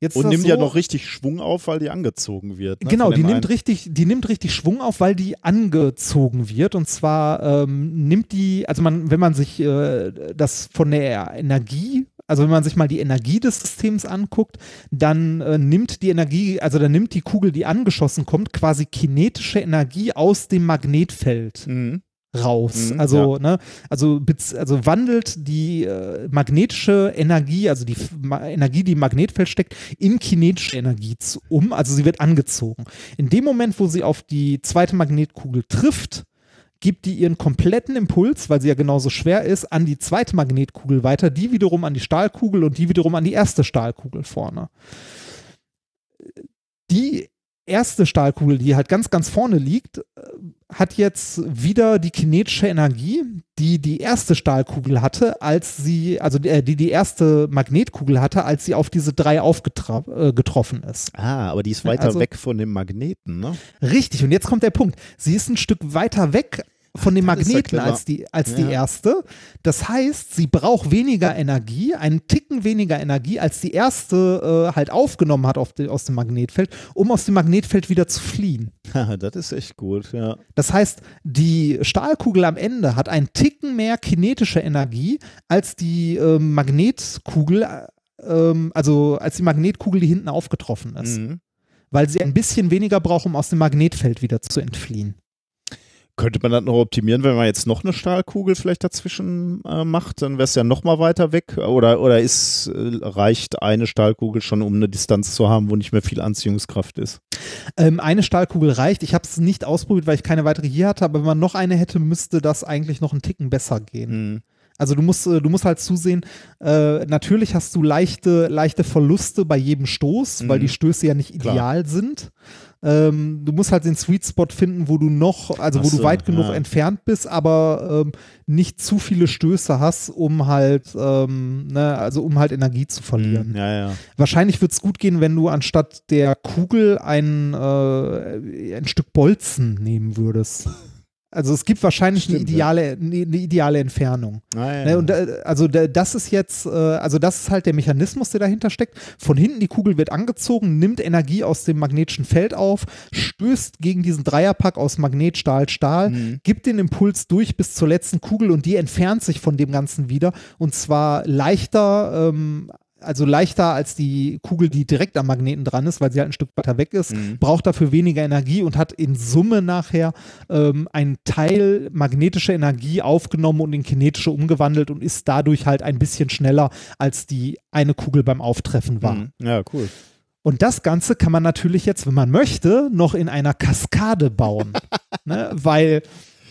Jetzt
Und nimmt
so,
ja noch richtig Schwung auf, weil die angezogen wird. Ne?
Genau, die nimmt, richtig, die nimmt richtig Schwung auf, weil die angezogen wird. Und zwar ähm, nimmt die, also man, wenn man sich äh, das von der Energie, also wenn man sich mal die Energie des Systems anguckt, dann äh, nimmt die Energie, also dann nimmt die Kugel, die angeschossen kommt, quasi kinetische Energie aus dem Magnetfeld
Mhm.
Raus.
Mhm,
also, ne, also, also wandelt die äh, magnetische Energie, also die Ma Energie, die im Magnetfeld steckt, in kinetische Energie zu, um. Also sie wird angezogen. In dem Moment, wo sie auf die zweite Magnetkugel trifft, gibt die ihren kompletten Impuls, weil sie ja genauso schwer ist, an die zweite Magnetkugel weiter, die wiederum an die Stahlkugel und die wiederum an die erste Stahlkugel vorne. Die erste Stahlkugel, die halt ganz, ganz vorne liegt, äh, hat jetzt wieder die kinetische Energie, die die erste Stahlkugel hatte, als sie, also die, äh, die die erste Magnetkugel hatte, als sie auf diese drei aufgetroffen äh, ist.
Ah, aber die ist weiter also, weg von dem Magneten, ne?
Richtig, und jetzt kommt der Punkt. Sie ist ein Stück weiter weg von dem Magneten als die, als ja. die erste. Das heißt, sie braucht weniger Energie, einen Ticken weniger Energie, als die erste äh, halt aufgenommen hat die, aus dem Magnetfeld, um aus dem Magnetfeld wieder zu fliehen.
das ist echt gut, ja.
Das heißt, die Stahlkugel am Ende hat einen Ticken mehr kinetische Energie als die äh, Magnetkugel, äh, also als die Magnetkugel, die hinten aufgetroffen ist. Mhm. Weil sie ein bisschen weniger braucht, um aus dem Magnetfeld wieder zu entfliehen.
Könnte man das noch optimieren, wenn man jetzt noch eine Stahlkugel vielleicht dazwischen äh, macht, dann wäre es ja noch mal weiter weg oder, oder ist, äh, reicht eine Stahlkugel schon, um eine Distanz zu haben, wo nicht mehr viel Anziehungskraft ist?
Ähm, eine Stahlkugel reicht. Ich habe es nicht ausprobiert, weil ich keine weitere hier hatte, aber wenn man noch eine hätte, müsste das eigentlich noch einen Ticken besser gehen. Mhm. Also du musst, äh, du musst halt zusehen, äh, natürlich hast du leichte, leichte Verluste bei jedem Stoß, mhm. weil die Stöße ja nicht ideal Klar. sind. Ähm, du musst halt den Sweet Spot finden, wo du noch, also wo so, du weit genug ja. entfernt bist, aber ähm, nicht zu viele Stöße hast, um halt, ähm, ne, also um halt Energie zu verlieren.
Mm, ja, ja.
Wahrscheinlich wird es gut gehen, wenn du anstatt der Kugel ein, äh, ein Stück Bolzen nehmen würdest. Also es gibt wahrscheinlich Stimmt, eine, ideale, ja. eine, eine, ideale Entfernung. Ah, ja, ne, und äh, also das ist jetzt, äh, also das ist halt der Mechanismus, der dahinter steckt. Von hinten die Kugel wird angezogen, nimmt Energie aus dem magnetischen Feld auf, stößt gegen diesen Dreierpack aus Magnet, Stahl, Stahl, mhm. gibt den Impuls durch bis zur letzten Kugel und die entfernt sich von dem Ganzen wieder und zwar leichter ähm, also leichter als die Kugel, die direkt am Magneten dran ist, weil sie halt ein Stück weiter weg ist, mhm. braucht dafür weniger Energie und hat in Summe nachher ähm, einen Teil magnetischer Energie aufgenommen und in kinetische umgewandelt und ist dadurch halt ein bisschen schneller, als die eine Kugel beim Auftreffen war. Mhm.
Ja, cool.
Und das Ganze kann man natürlich jetzt, wenn man möchte, noch in einer Kaskade bauen. ne? Weil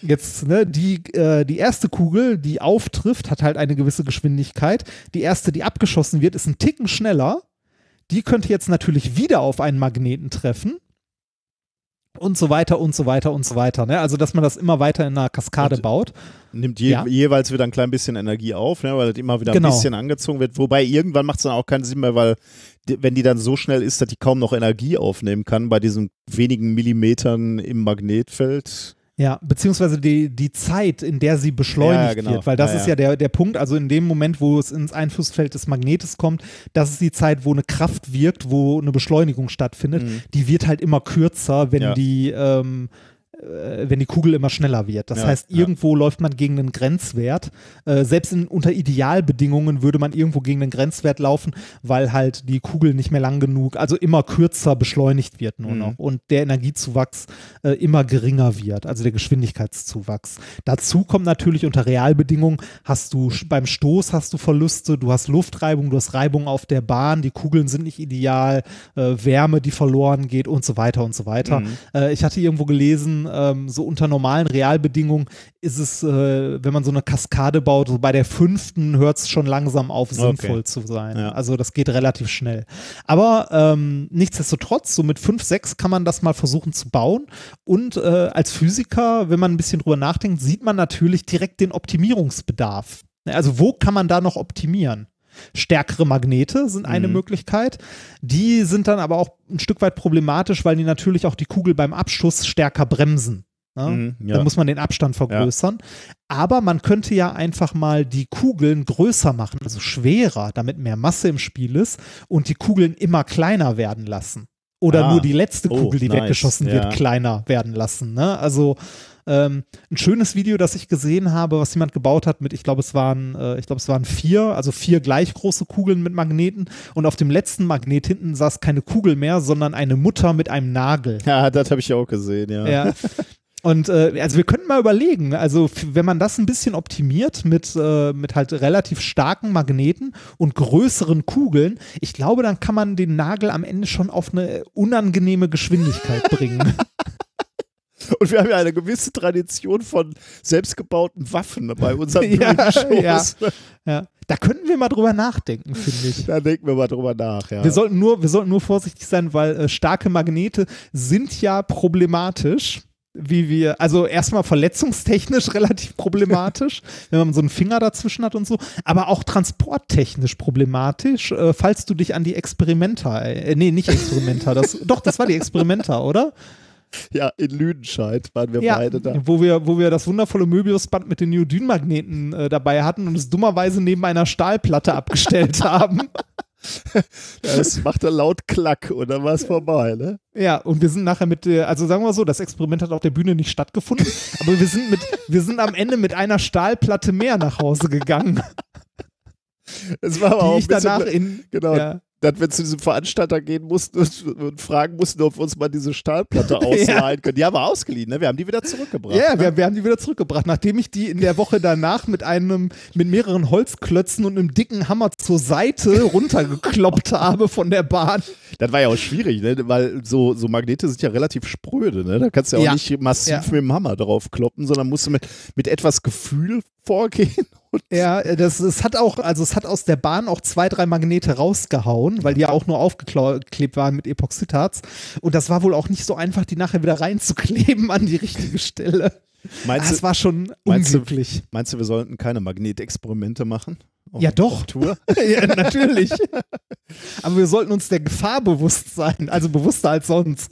Jetzt, ne, die, äh, die erste Kugel, die auftrifft, hat halt eine gewisse Geschwindigkeit. Die erste, die abgeschossen wird, ist ein Ticken schneller. Die könnte jetzt natürlich wieder auf einen Magneten treffen. Und so weiter und so weiter und so weiter. Ne? Also, dass man das immer weiter in einer Kaskade und baut.
Nimmt je, ja. jeweils wieder ein klein bisschen Energie auf, ne? weil das immer wieder genau. ein bisschen angezogen wird. Wobei irgendwann macht es dann auch keinen Sinn mehr, weil die, wenn die dann so schnell ist, dass die kaum noch Energie aufnehmen kann bei diesen wenigen Millimetern im Magnetfeld.
Ja, beziehungsweise die, die Zeit, in der sie beschleunigt ja, genau. wird, weil das ja, ist ja der, der Punkt, also in dem Moment, wo es ins Einflussfeld des Magnetes kommt, das ist die Zeit, wo eine Kraft wirkt, wo eine Beschleunigung stattfindet. Mhm. Die wird halt immer kürzer, wenn die ähm, äh, wenn die Kugel immer schneller wird. Das ja, heißt, irgendwo ja. läuft man gegen einen Grenzwert. Äh, selbst in, unter Idealbedingungen würde man irgendwo gegen einen Grenzwert laufen, weil halt die Kugel nicht mehr lang genug, also immer kürzer beschleunigt wird nur mhm. noch und der Energiezuwachs äh, immer geringer wird, also der Geschwindigkeitszuwachs. Dazu kommt natürlich unter Realbedingungen hast du beim Stoß hast du Verluste, du hast Luftreibung, du hast Reibung auf der Bahn, die Kugeln sind nicht ideal, äh, Wärme, die verloren geht und so weiter und so weiter. Mhm. Äh, ich hatte irgendwo gelesen, ähm, so unter normalen Realbedingungen ist es, äh, wenn man so eine Kaskade baut, so bei der fünften hört es schon langsam auf, sinnvoll okay. zu sein. Ja. Also das geht relativ schnell. Aber ähm, nichtsdestotrotz, so mit fünf, sechs kann man das mal versuchen zu bauen. Und äh, als Physiker, wenn man ein bisschen drüber nachdenkt, sieht man natürlich direkt den Optimierungsbedarf. Also wo kann man da noch optimieren? Stärkere Magnete sind eine mhm. Möglichkeit. Die sind dann aber auch ein Stück weit problematisch, weil die natürlich auch die Kugel beim Abschuss stärker bremsen. Ne? Mhm, ja. Da muss man den Abstand vergrößern. Ja. Aber man könnte ja einfach mal die Kugeln größer machen, also schwerer, damit mehr Masse im Spiel ist und die Kugeln immer kleiner werden lassen. Oder ah. nur die letzte oh, Kugel, die nice. weggeschossen ja. wird, kleiner werden lassen. Ne? Also ähm, ein schönes Video, das ich gesehen habe, was jemand gebaut hat mit, ich glaube, es waren, äh, ich glaube, es waren vier, also vier gleich große Kugeln mit Magneten und auf dem letzten Magnet hinten saß keine Kugel mehr, sondern eine Mutter mit einem Nagel.
Ja, das habe ich auch gesehen, ja.
ja. Und äh, also wir könnten mal überlegen, also wenn man das ein bisschen optimiert mit, äh, mit halt relativ starken Magneten und größeren Kugeln, ich glaube, dann kann man den Nagel am Ende schon auf eine unangenehme Geschwindigkeit bringen.
Und wir haben ja eine gewisse Tradition von selbstgebauten Waffen bei unseren
ja,
Shows.
ja, ja. Da könnten wir mal drüber nachdenken, finde ich.
Da denken wir mal drüber nach, ja.
Wir sollten nur, wir sollten nur vorsichtig sein, weil äh, starke Magnete sind ja problematisch. Wie wir, also erstmal verletzungstechnisch relativ problematisch, wenn man so einen Finger dazwischen hat und so, aber auch transporttechnisch problematisch, äh, falls du dich an die Experimenta, äh, nee, nicht Experimenta, das, doch, das war die Experimenta, oder?
Ja, in Lüdenscheid waren wir
Ja,
beide da.
wo wir, wo wir das wundervolle Möbiusband mit den Neodynmagneten äh, dabei hatten und es dummerweise neben einer Stahlplatte abgestellt haben.
Es machte laut Klack und dann war es vorbei, ne?
Ja, und wir sind nachher mit, der- also sagen wir mal so, das Experiment hat auf der Bühne nicht stattgefunden, aber wir sind mit, wir sind am Ende mit einer Stahlplatte mehr nach Hause gegangen,
Es war aber auch
die
ein
ich
bisschen,
danach in,
genau,
ja,
dass wir zu diesem Veranstalter gehen mussten und, fragen mussten, ob wir uns mal diese Stahlplatte ausleihen können. Die haben wir ausgeliehen, ne? Wir haben die wieder zurückgebracht.
ja,
ne?
wir, wir haben die wieder zurückgebracht, nachdem ich die in der Woche danach mit einem, mit mehreren Holzklötzen und einem dicken Hammer zur Seite runtergekloppt habe von der Bahn.
Das war ja auch schwierig, ne? weil so, so Magnete sind ja relativ spröde. Ne? Da kannst du ja auch
Ja.
nicht massiv
Ja.
mit dem Hammer drauf kloppen, sondern musst du mit, mit etwas Gefühl vorgehen.
Ja, äh, das, es hat auch, also es hat aus der Bahn auch zwei, drei Magnete rausgehauen, weil die ja auch nur aufgeklebt waren mit Epoxidharz. Und das war wohl auch nicht so einfach, die nachher wieder reinzukleben an die richtige Stelle.
meinst,
Das
du,
war schon
meinst du-
unglücklich.
meinst du, wir sollten keine Magnetexperimente machen?
Ja, doch.
Tour?
ja, natürlich. Aber wir sollten uns der Gefahr bewusst sein, also bewusster als sonst.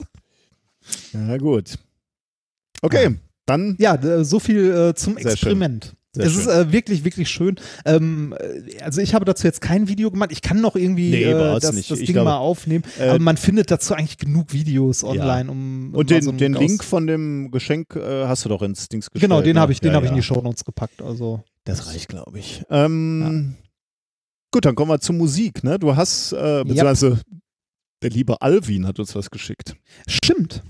Ja, gut. Okay, dann
Ja, so viel äh, zum Experiment.
Sehr
es
schön.
ist äh, wirklich, wirklich schön. Ähm, äh, also ich habe dazu jetzt kein Video gemacht. Ich kann noch irgendwie
Nee,
äh, das, das Ding
glaube,
mal aufnehmen.
äh,
aber man findet dazu eigentlich genug Videos online, um, um
Und den,
so
den Link von dem Geschenk äh, hast du doch ins Dings gestellt.
Genau, den
ne?
habe ich, den
Ja,
habe ich in
ja.
die Shownotes gepackt. Also
Das reicht, glaube ich. Ähm, Gut, dann kommen wir zur Musik. Ne? Du hast, äh, beziehungsweise der liebe Alvin hat uns was geschickt.
stimmt.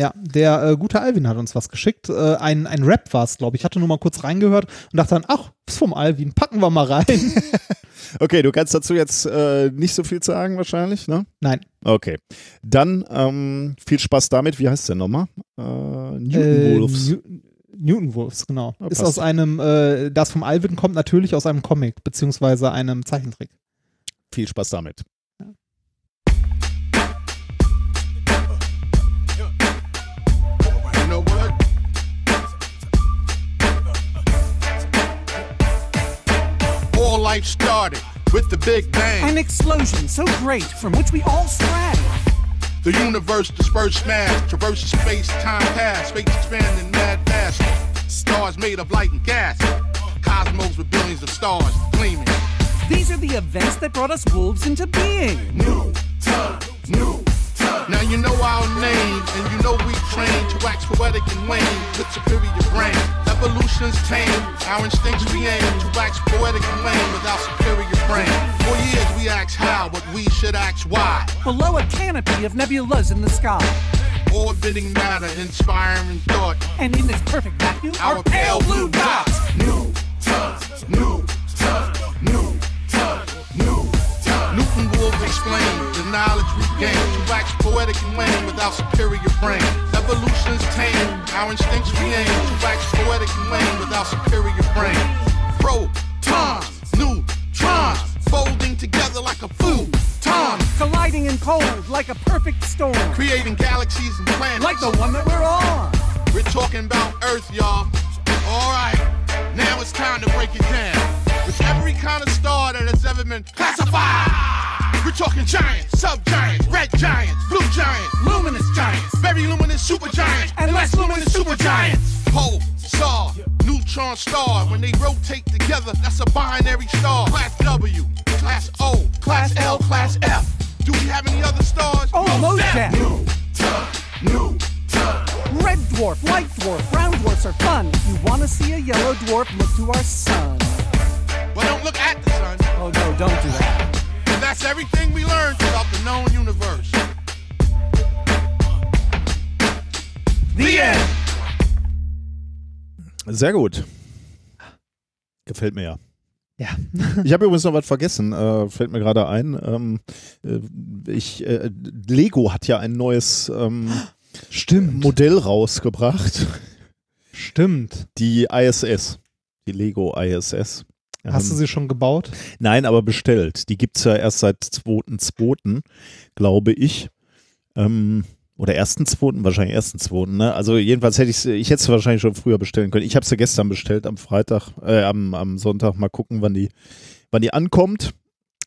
Ja, der äh, gute Alvin hat uns was geschickt. Äh, ein, ein Rap war es, glaube ich. Ich hatte nur mal kurz reingehört und dachte dann, ach, ist vom Alvin, packen wir mal rein.
Okay, du kannst dazu jetzt äh, nicht so viel sagen wahrscheinlich, ne?
Nein.
Okay. Dann ähm, viel Spaß damit. Wie heißt der nochmal? Äh, Newton
Äh,
Wolves.
New Newton Wolves, genau.
Ja,
ist aus einem, äh, das vom Alvin kommt natürlich aus einem Comic, beziehungsweise einem Zeichentrick.
Viel Spaß damit.
Life started with the Big Bang.
An explosion so great from which we all sprang.
The universe dispersed mass, traverses space, time past, space expanding mad fast. Stars made of light and gas. Cosmos with billions of stars gleaming.
These are the events that brought us wolves into being.
New time, new. Now you know our name, and you know we train to wax poetic and wane with superior brain. Evolution's tame, our instincts we aim to wax poetic and lame without superior brain. For years we ask how, but we should ask why.
Below a canopy of nebulas in the sky.
Orbiting matter, inspiring thought.
And in this perfect vacuum,
Our pale blue dots. New time, new time, new time, new time. Newton Wolf explained the knowledge we gain to wax poetic and lame without superior brain. Evolution's tame, our instincts we aim to wax poetic and lame without superior brain. Protons, neutrons, folding together like a food. Tom,
colliding in cold like a perfect storm.
creating galaxies and planets.
Like the one that we're on.
We're talking about Earth, y'all. Alright, now it's time to break it down. With every kind of star that has ever been classified. We're talking giants, subgiants, red giants, blue giants,
Luminous giants.
very luminous supergiants,
And less luminous supergiants.
Pulsar, neutron star. When they rotate together, that's a binary star. Class W, class O, class L, class F. Do we have any other stars?
Almost
death.
death.
New new.
Red dwarf, white dwarf, brown dwarfs are fun. If you want to see a yellow dwarf, look to our sun.
Well, don't look at the sun.
Oh no, don't do that.
And that's everything we learned about the known universe.
The end.
Sehr gut. Gefällt mir ja.
Ja.
Ich habe übrigens noch was vergessen, äh, fällt mir gerade ein. Ähm, äh, ich, äh, Lego hat ja ein neues ähm,
Stimmt.
Modell rausgebracht,
Stimmt.
die ISS, die Lego ISS.
Hast du
Ähm,
sie schon gebaut?
Nein, aber bestellt. Die gibt es ja erst seit 2.2., glaube ich. Ähm, oder 1.2., wahrscheinlich 1.2., ne? Also jedenfalls hätte ich ich hätte es wahrscheinlich schon früher bestellen können. Ich habe sie gestern bestellt, am Freitag, äh, am, am Sonntag. Mal gucken, wann die, wann die ankommt.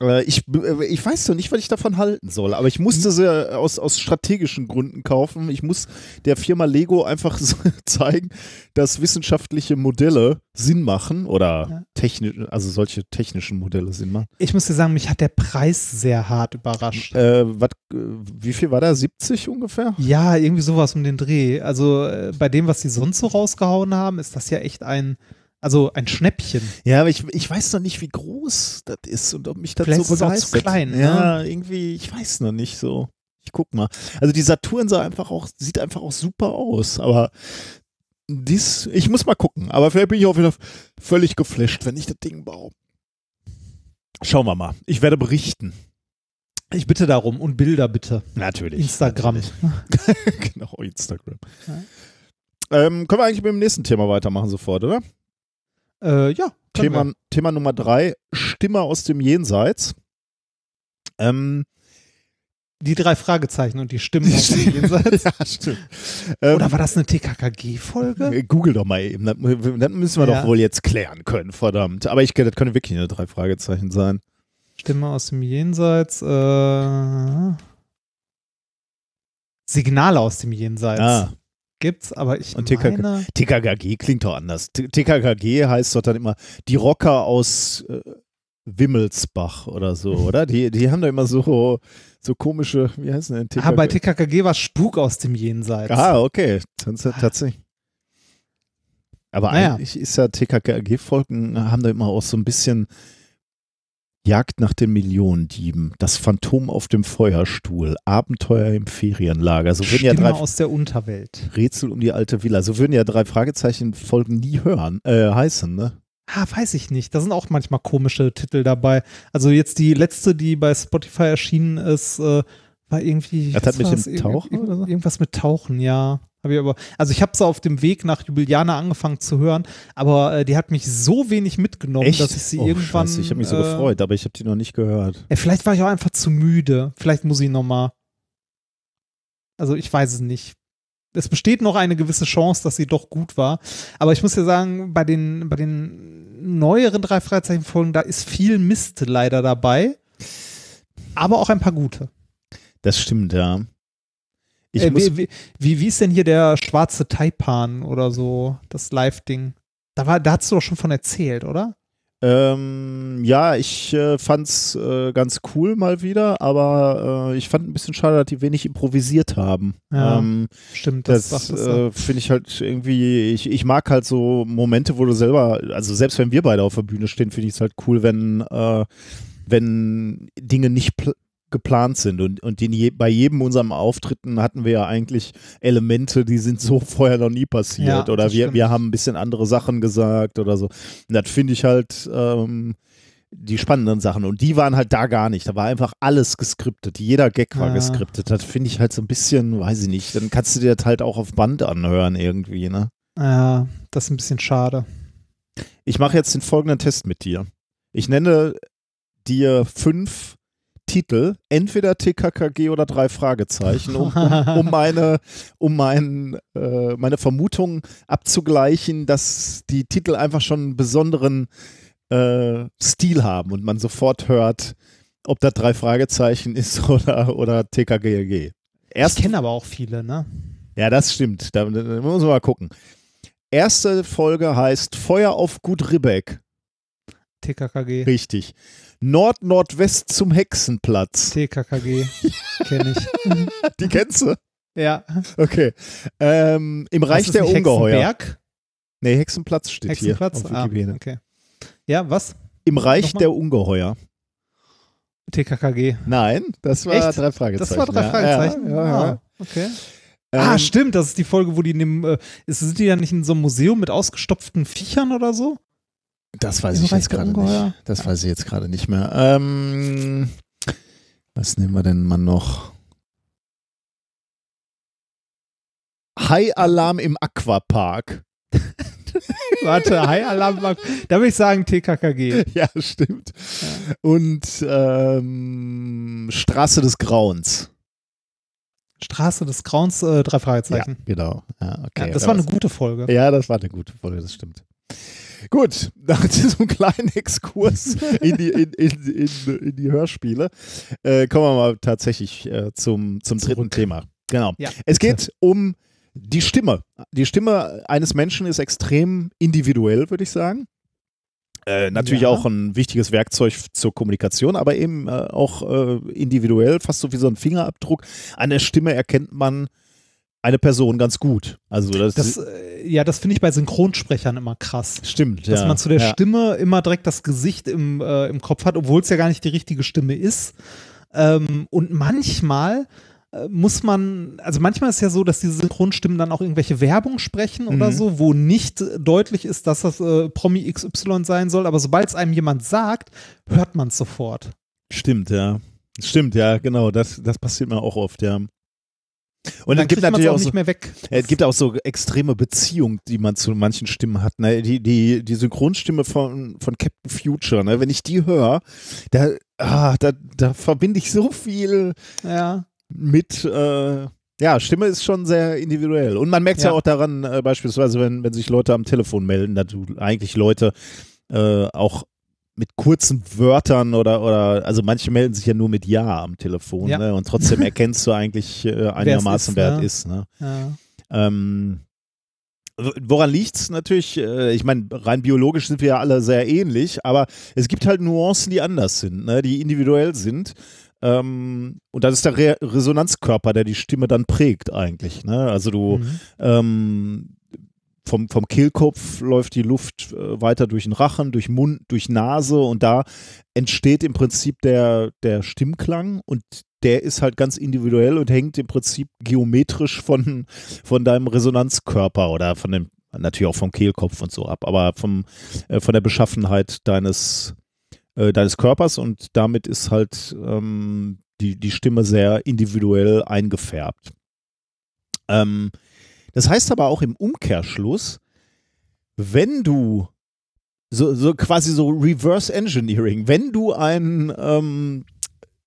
Äh, ich, äh, ich weiß doch nicht, was ich davon halten soll, aber ich musste sie aus, aus strategischen Gründen kaufen. Ich muss der Firma Lego einfach so zeigen, dass wissenschaftliche Modelle Sinn machen oder
Ja.
technisch, also solche technischen Modelle Sinn machen.
Ich muss dir sagen, mich hat der Preis sehr hart überrascht.
Äh, wat, äh, wie viel war da? 70 ungefähr?
Ja, irgendwie sowas um den Dreh. Also äh, bei dem, was sie sonst so rausgehauen haben, ist das ja echt ein, also ein Schnäppchen.
Ja, aber ich, ich weiß noch nicht, wie groß das ist und ob mich das
Vielleicht
so
ist es auch zu
begeistert.
klein, ne?
Ja, irgendwie, ich weiß noch nicht so. Ich guck mal. Also die Saturn sah einfach auch, sieht einfach auch super aus, aber dies, ich muss mal gucken. Aber vielleicht bin ich auch wieder völlig geflasht, wenn ich das Ding baue. Schauen wir mal. Ich werde berichten.
Ich bitte darum und Bilder bitte.
Natürlich.
Instagram.
Natürlich. genau, Instagram. Ähm, können wir eigentlich mit dem nächsten Thema weitermachen sofort, oder?
Äh, ja. wir.
Thema, Thema Nummer drei, Stimme aus dem Jenseits. Ähm,
Die drei Fragezeichen und die Stimmen aus dem Jenseits.
ja, stimmt. Ähm,
Oder war das eine TKKG-Folge?
äh, Google doch mal eben. Das, das müssen wir
Ja.
doch wohl jetzt klären können, verdammt. Aber ich das können wirklich nur drei Fragezeichen sein.
Stimme aus dem Jenseits. Äh, Signale aus dem Jenseits.
Ah,
Gibt's, aber ich
Und TKK
meine,
TKKG klingt doch anders. TKKG heißt doch dann immer die Rocker aus äh, Wimmelsbach oder so, oder? Die, die haben da immer so, so komische, wie heißt denn TKKG?
ah, bei TKKG war Spuk aus dem Jenseits.
Ah, okay. Tatsächlich. Aber
Naja.
eigentlich ist ja TKKG-Folgen haben da immer auch so ein bisschen Jagd nach den Millionendieben, das Phantom auf dem Feuerstuhl, Abenteuer im Ferienlager. So würden ja
Stimme
drei
aus der Unterwelt.
Rätsel um die alte Villa. So würden ja drei Fragezeichen-Folgen nie hören, äh, heißen, ne?
Ah, weiß ich nicht. Da sind auch manchmal komische Titel dabei. Also jetzt die letzte, die bei Spotify erschienen ist, äh, war irgendwie.
Das hat mit dem Tauchen?
Irgendwas mit Tauchen, ja. Hab ich aber, also ich habe sie auf dem Weg nach Jubiliana angefangen zu hören, aber äh, die hat mich so wenig mitgenommen, dass ich sie
oh,
irgendwann.
Scheiße, ich habe mich so
äh,
gefreut, aber ich habe die noch nicht gehört.
Ja, vielleicht war ich auch einfach zu müde. Vielleicht muss ich noch mal. Also ich weiß es nicht. Es besteht noch eine gewisse Chance, dass sie doch gut war. Aber ich muss ja sagen, bei den, bei den neueren drei Freizeichenfolgen, da ist viel Mist leider dabei. Aber auch ein paar gute.
Das stimmt, ja. Ich
äh, wie, wie, wie, wie ist denn hier der schwarze Taipan oder so, das Live-Ding? Da, war, da hast du doch schon von erzählt, oder?
Ähm, ja, ich äh, fand's äh, ganz cool mal wieder, aber äh, ich fand ein bisschen schade, dass die wenig improvisiert haben.
Ja,
ähm,
Stimmt,
das
du.
äh, finde ich halt irgendwie, ich, ich mag halt so Momente, wo du selber, also selbst wenn wir beide auf der Bühne stehen, finde ich es halt cool, wenn, äh, wenn Dinge nicht pl geplant sind und, und je, bei jedem unserem Auftritten hatten wir ja eigentlich Elemente, die sind so vorher noch nie passiert
Ja,
oder wir,
stimmt.
wir haben ein bisschen andere Sachen gesagt oder so. Und das finde ich halt ähm, die spannenden Sachen und die waren halt da gar nicht. Da war einfach alles geskriptet. Jeder Gag war
Ja.
geskriptet. Das finde ich halt so ein bisschen, weiß ich nicht. Dann kannst du dir das halt auch auf Band anhören irgendwie, ne?
Ja, das ist ein bisschen schade.
Ich mache jetzt den folgenden Test mit dir. Ich nenne dir fünf Titel, entweder TKKG oder drei Fragezeichen, um, um, um meine, um mein, äh, meine Vermutung abzugleichen, dass die Titel einfach schon einen besonderen äh, Stil haben und man sofort hört, ob das drei Fragezeichen ist oder, oder TKKG. Erst,
ich kenne aber auch viele, ne?
ja, das stimmt. Da, da muss man mal gucken. Erste Folge heißt Feuer auf Gut Ribbeck.
TKKG.
Richtig. Nord-Nordwest zum Hexenplatz.
TKKG. Kenne ich.
Die kennst du?
ja.
Okay. Ähm, Im Reich der Ungeheuer.
Hexenberg?
Nee, Hexenplatz steht
Hexenplatz?
hier auf
Ah, okay. Ja, was?
Im Reich
Nochmal?
der Ungeheuer.
TKKG.
Nein, das war
Echt?
drei Fragezeichen.
Das war drei. Fragezeichen.
Ja, ja, ja.
Ah, okay. ah,
Ähm,
stimmt, das ist die Folge, wo die in dem, äh, sind die ja nicht in so einem Museum mit ausgestopften Viechern oder so?
Das weiß ich jetzt gerade nicht. Das weiß ich jetzt gerade nicht mehr. Ähm, was nehmen wir denn mal noch? High-Alarm im Aquapark.
Warte, High Alarm, da würde ich sagen TKKG.
Ja, stimmt. Und ähm, Straße des Grauens.
Straße des Grauens, äh, drei Fragezeichen.
Ja, genau. Ja, okay.
Ja, das
Da
war eine gute Folge.
Ja, das war eine gute Folge, das stimmt. Gut, nach diesem kleinen Exkurs in die, in, in, in, in die Hörspiele äh, kommen wir mal tatsächlich äh, zum, zum dritten. Thema. Genau.
Ja,
es geht um die Stimme. Die Stimme eines Menschen ist extrem individuell, würde ich sagen. Äh, natürlich
Ja.
auch ein wichtiges Werkzeug zur Kommunikation, aber eben äh, auch äh, individuell, fast so wie so ein Fingerabdruck. An der Stimme erkennt man eine Person ganz gut. Also das,
Das, äh, ja, das finde ich bei Synchronsprechern immer krass.
stimmt.
Dass
ja.
man zu der
ja.
Stimme immer direkt das Gesicht im, äh, im Kopf hat, obwohl es ja gar nicht die richtige Stimme ist. Ähm, und manchmal äh, muss man, also manchmal ist ja so, dass diese Synchronstimmen dann auch irgendwelche Werbung sprechen oder
Mhm.
so, wo nicht äh, deutlich ist, dass das äh, Promi XY sein soll, aber sobald es einem jemand sagt, hört man es sofort.
Stimmt, ja. Stimmt, ja, genau. Das, das passiert mir auch oft, ja. Und,
Und
es
dann
gibt natürlich
auch
so,
nicht mehr weg.
Es gibt auch so extreme Beziehungen, die man zu manchen Stimmen hat. Ne? Die, die, die Synchronstimme von, von Captain Future, ne? wenn ich die höre, da, ah, da, da verbinde ich so viel
Ja.
mit. Äh, ja, Stimme ist schon sehr individuell. Und man merkt es ja.
Ja.
auch daran, äh, beispielsweise, wenn, wenn sich Leute am Telefon melden, dass du eigentlich Leute äh, auch mit kurzen Wörtern oder, oder, also manche melden sich ja nur mit Ja am Telefon,
Ja.
ne? Und trotzdem erkennst du eigentlich äh, einigermaßen,
ist,
wer es ist, ne?
ja.
Ähm, woran liegt's natürlich? Äh, ich meine, rein biologisch sind wir ja alle sehr ähnlich, aber es gibt halt Nuancen, die anders sind, ne? die individuell sind. Ähm, und das ist der Re Resonanzkörper, der die Stimme dann prägt eigentlich. Ne? Also du
Mhm.
ähm, vom, vom Kehlkopf läuft die Luft äh, weiter durch den Rachen, durch Mund, durch Nase und da entsteht im Prinzip der, der Stimmklang und der ist halt ganz individuell und hängt im Prinzip geometrisch von, von deinem Resonanzkörper oder von dem, natürlich auch vom Kehlkopf und so ab, aber vom, äh, von der Beschaffenheit deines, äh, deines Körpers und damit ist halt ähm, die, die Stimme sehr individuell eingefärbt. Ähm, das heißt aber auch im Umkehrschluss, wenn du so, so quasi so Reverse Engineering, wenn du einen ähm,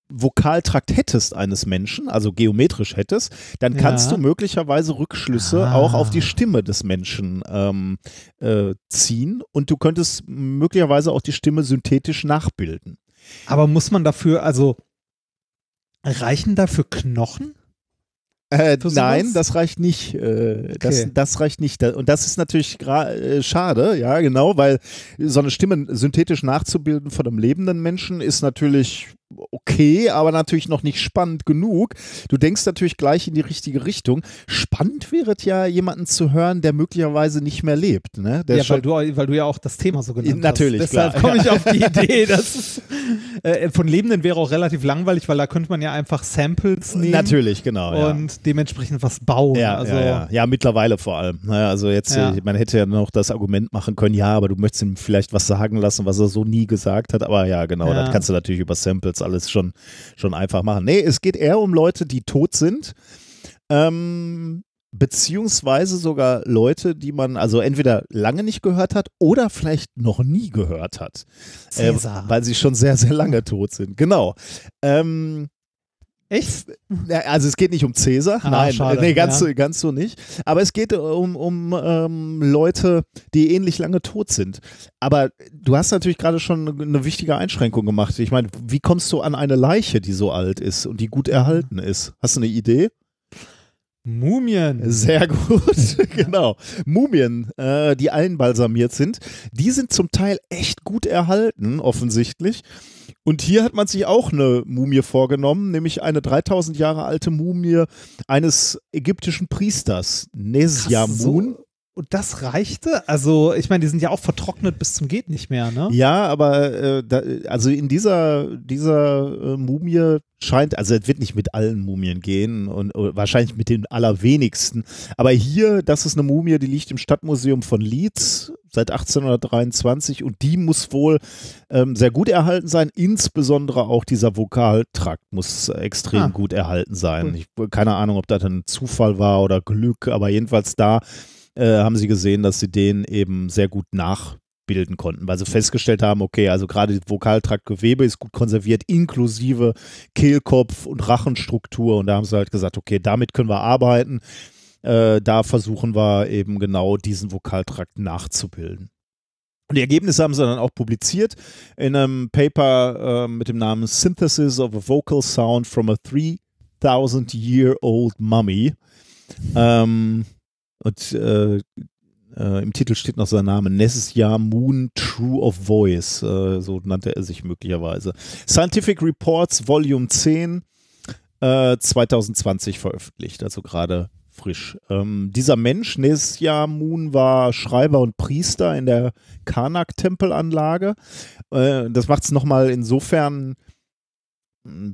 Vokaltrakt hättest eines Menschen, also geometrisch hättest, dann kannst
Ja.
du möglicherweise Rückschlüsse
Ah.
auch auf die Stimme des Menschen ähm, äh, ziehen und du könntest möglicherweise auch die Stimme synthetisch nachbilden.
Aber muss man dafür, also reichen dafür Knochen?
Äh, nein, das reicht nicht. Äh, das,
Okay.
das reicht nicht. Und das ist natürlich äh, schade, ja, genau, weil so eine Stimme synthetisch nachzubilden von einem lebenden Menschen ist natürlich okay, aber natürlich noch nicht spannend genug. Du denkst natürlich gleich in die richtige Richtung. Spannend wäre es ja, jemanden zu hören, der möglicherweise nicht mehr lebt. Ne? Der
ja, weil du, weil du ja auch das Thema so genannt
Natürlich,
hast. Deshalb
klar.
komme ich auf die Idee, dass es, äh, von Lebenden wäre auch relativ langweilig, weil da könnte man ja einfach Samples nehmen
natürlich, genau. ja.
und dementsprechend was bauen.
Ja,
also,
ja, ja. mittlerweile vor allem. Naja, also jetzt, äh, man hätte ja noch das Argument machen können, ja, aber du möchtest ihm vielleicht was sagen lassen, was er so nie gesagt hat. Aber ja, genau, das kannst du natürlich über Samples alles schon, schon einfach machen. Nee, es geht eher um Leute, die tot sind. Ähm, beziehungsweise sogar Leute, die man also entweder lange nicht gehört hat oder vielleicht noch nie gehört hat. Äh, weil sie schon sehr, sehr lange tot sind. Genau. Ähm,
Echt?
Also es geht nicht um Cäsar,
Ah,
nein,
schade,
nee, ganz,
ja.
so, ganz so nicht. Aber es geht um, um ähm, Leute, die ähnlich lange tot sind. Aber du hast natürlich gerade schon eine, eine wichtige Einschränkung gemacht. Ich meine, wie kommst du an eine Leiche, die so alt ist und die gut erhalten ist? Hast du eine Idee?
Mumien.
Sehr gut, genau. Mumien, äh, die einbalsamiert sind, die sind zum Teil echt gut erhalten, offensichtlich. Und hier hat man sich auch eine Mumie vorgenommen, nämlich eine 3000 Jahre alte Mumie eines ägyptischen Priesters, Nesjamun.
Und das reichte? Also, ich meine, die sind ja auch vertrocknet bis zum geht nicht mehr, ne?
Ja, aber äh, da, also in dieser, dieser äh, Mumie scheint, also es wird nicht mit allen Mumien gehen und wahrscheinlich mit den allerwenigsten. Aber hier, das ist eine Mumie, die liegt im Stadtmuseum von Leeds seit 1823 und die muss wohl ähm, sehr gut erhalten sein. Insbesondere auch dieser Vokaltrakt muss extrem
Ah.
gut erhalten sein.
Cool.
Ich keine Ahnung, ob das ein Zufall war oder Glück, aber jedenfalls da äh, haben sie gesehen, dass sie den eben sehr gut nachbilden konnten, weil sie festgestellt haben, okay, also gerade das Vokaltraktgewebe ist gut konserviert, inklusive Kehlkopf und Rachenstruktur und da haben sie halt gesagt, okay, damit können wir arbeiten. Äh, da versuchen wir eben genau diesen Vokaltrakt nachzubilden. Und die Ergebnisse haben sie dann auch publiziert in einem Paper äh, mit dem Namen Synthesis of a Vocal Sound from a 3000 Year Old Mummy. Ähm, und äh, äh, im Titel steht noch sein Name, Nessia Moon True of Voice, äh, so nannte er sich möglicherweise. Scientific Reports Volume 10, äh, 2020 veröffentlicht, also gerade frisch. Ähm, dieser Mensch, Nessia Moon, war Schreiber und Priester in der Karnak-Tempelanlage. Äh, das macht es nochmal insofern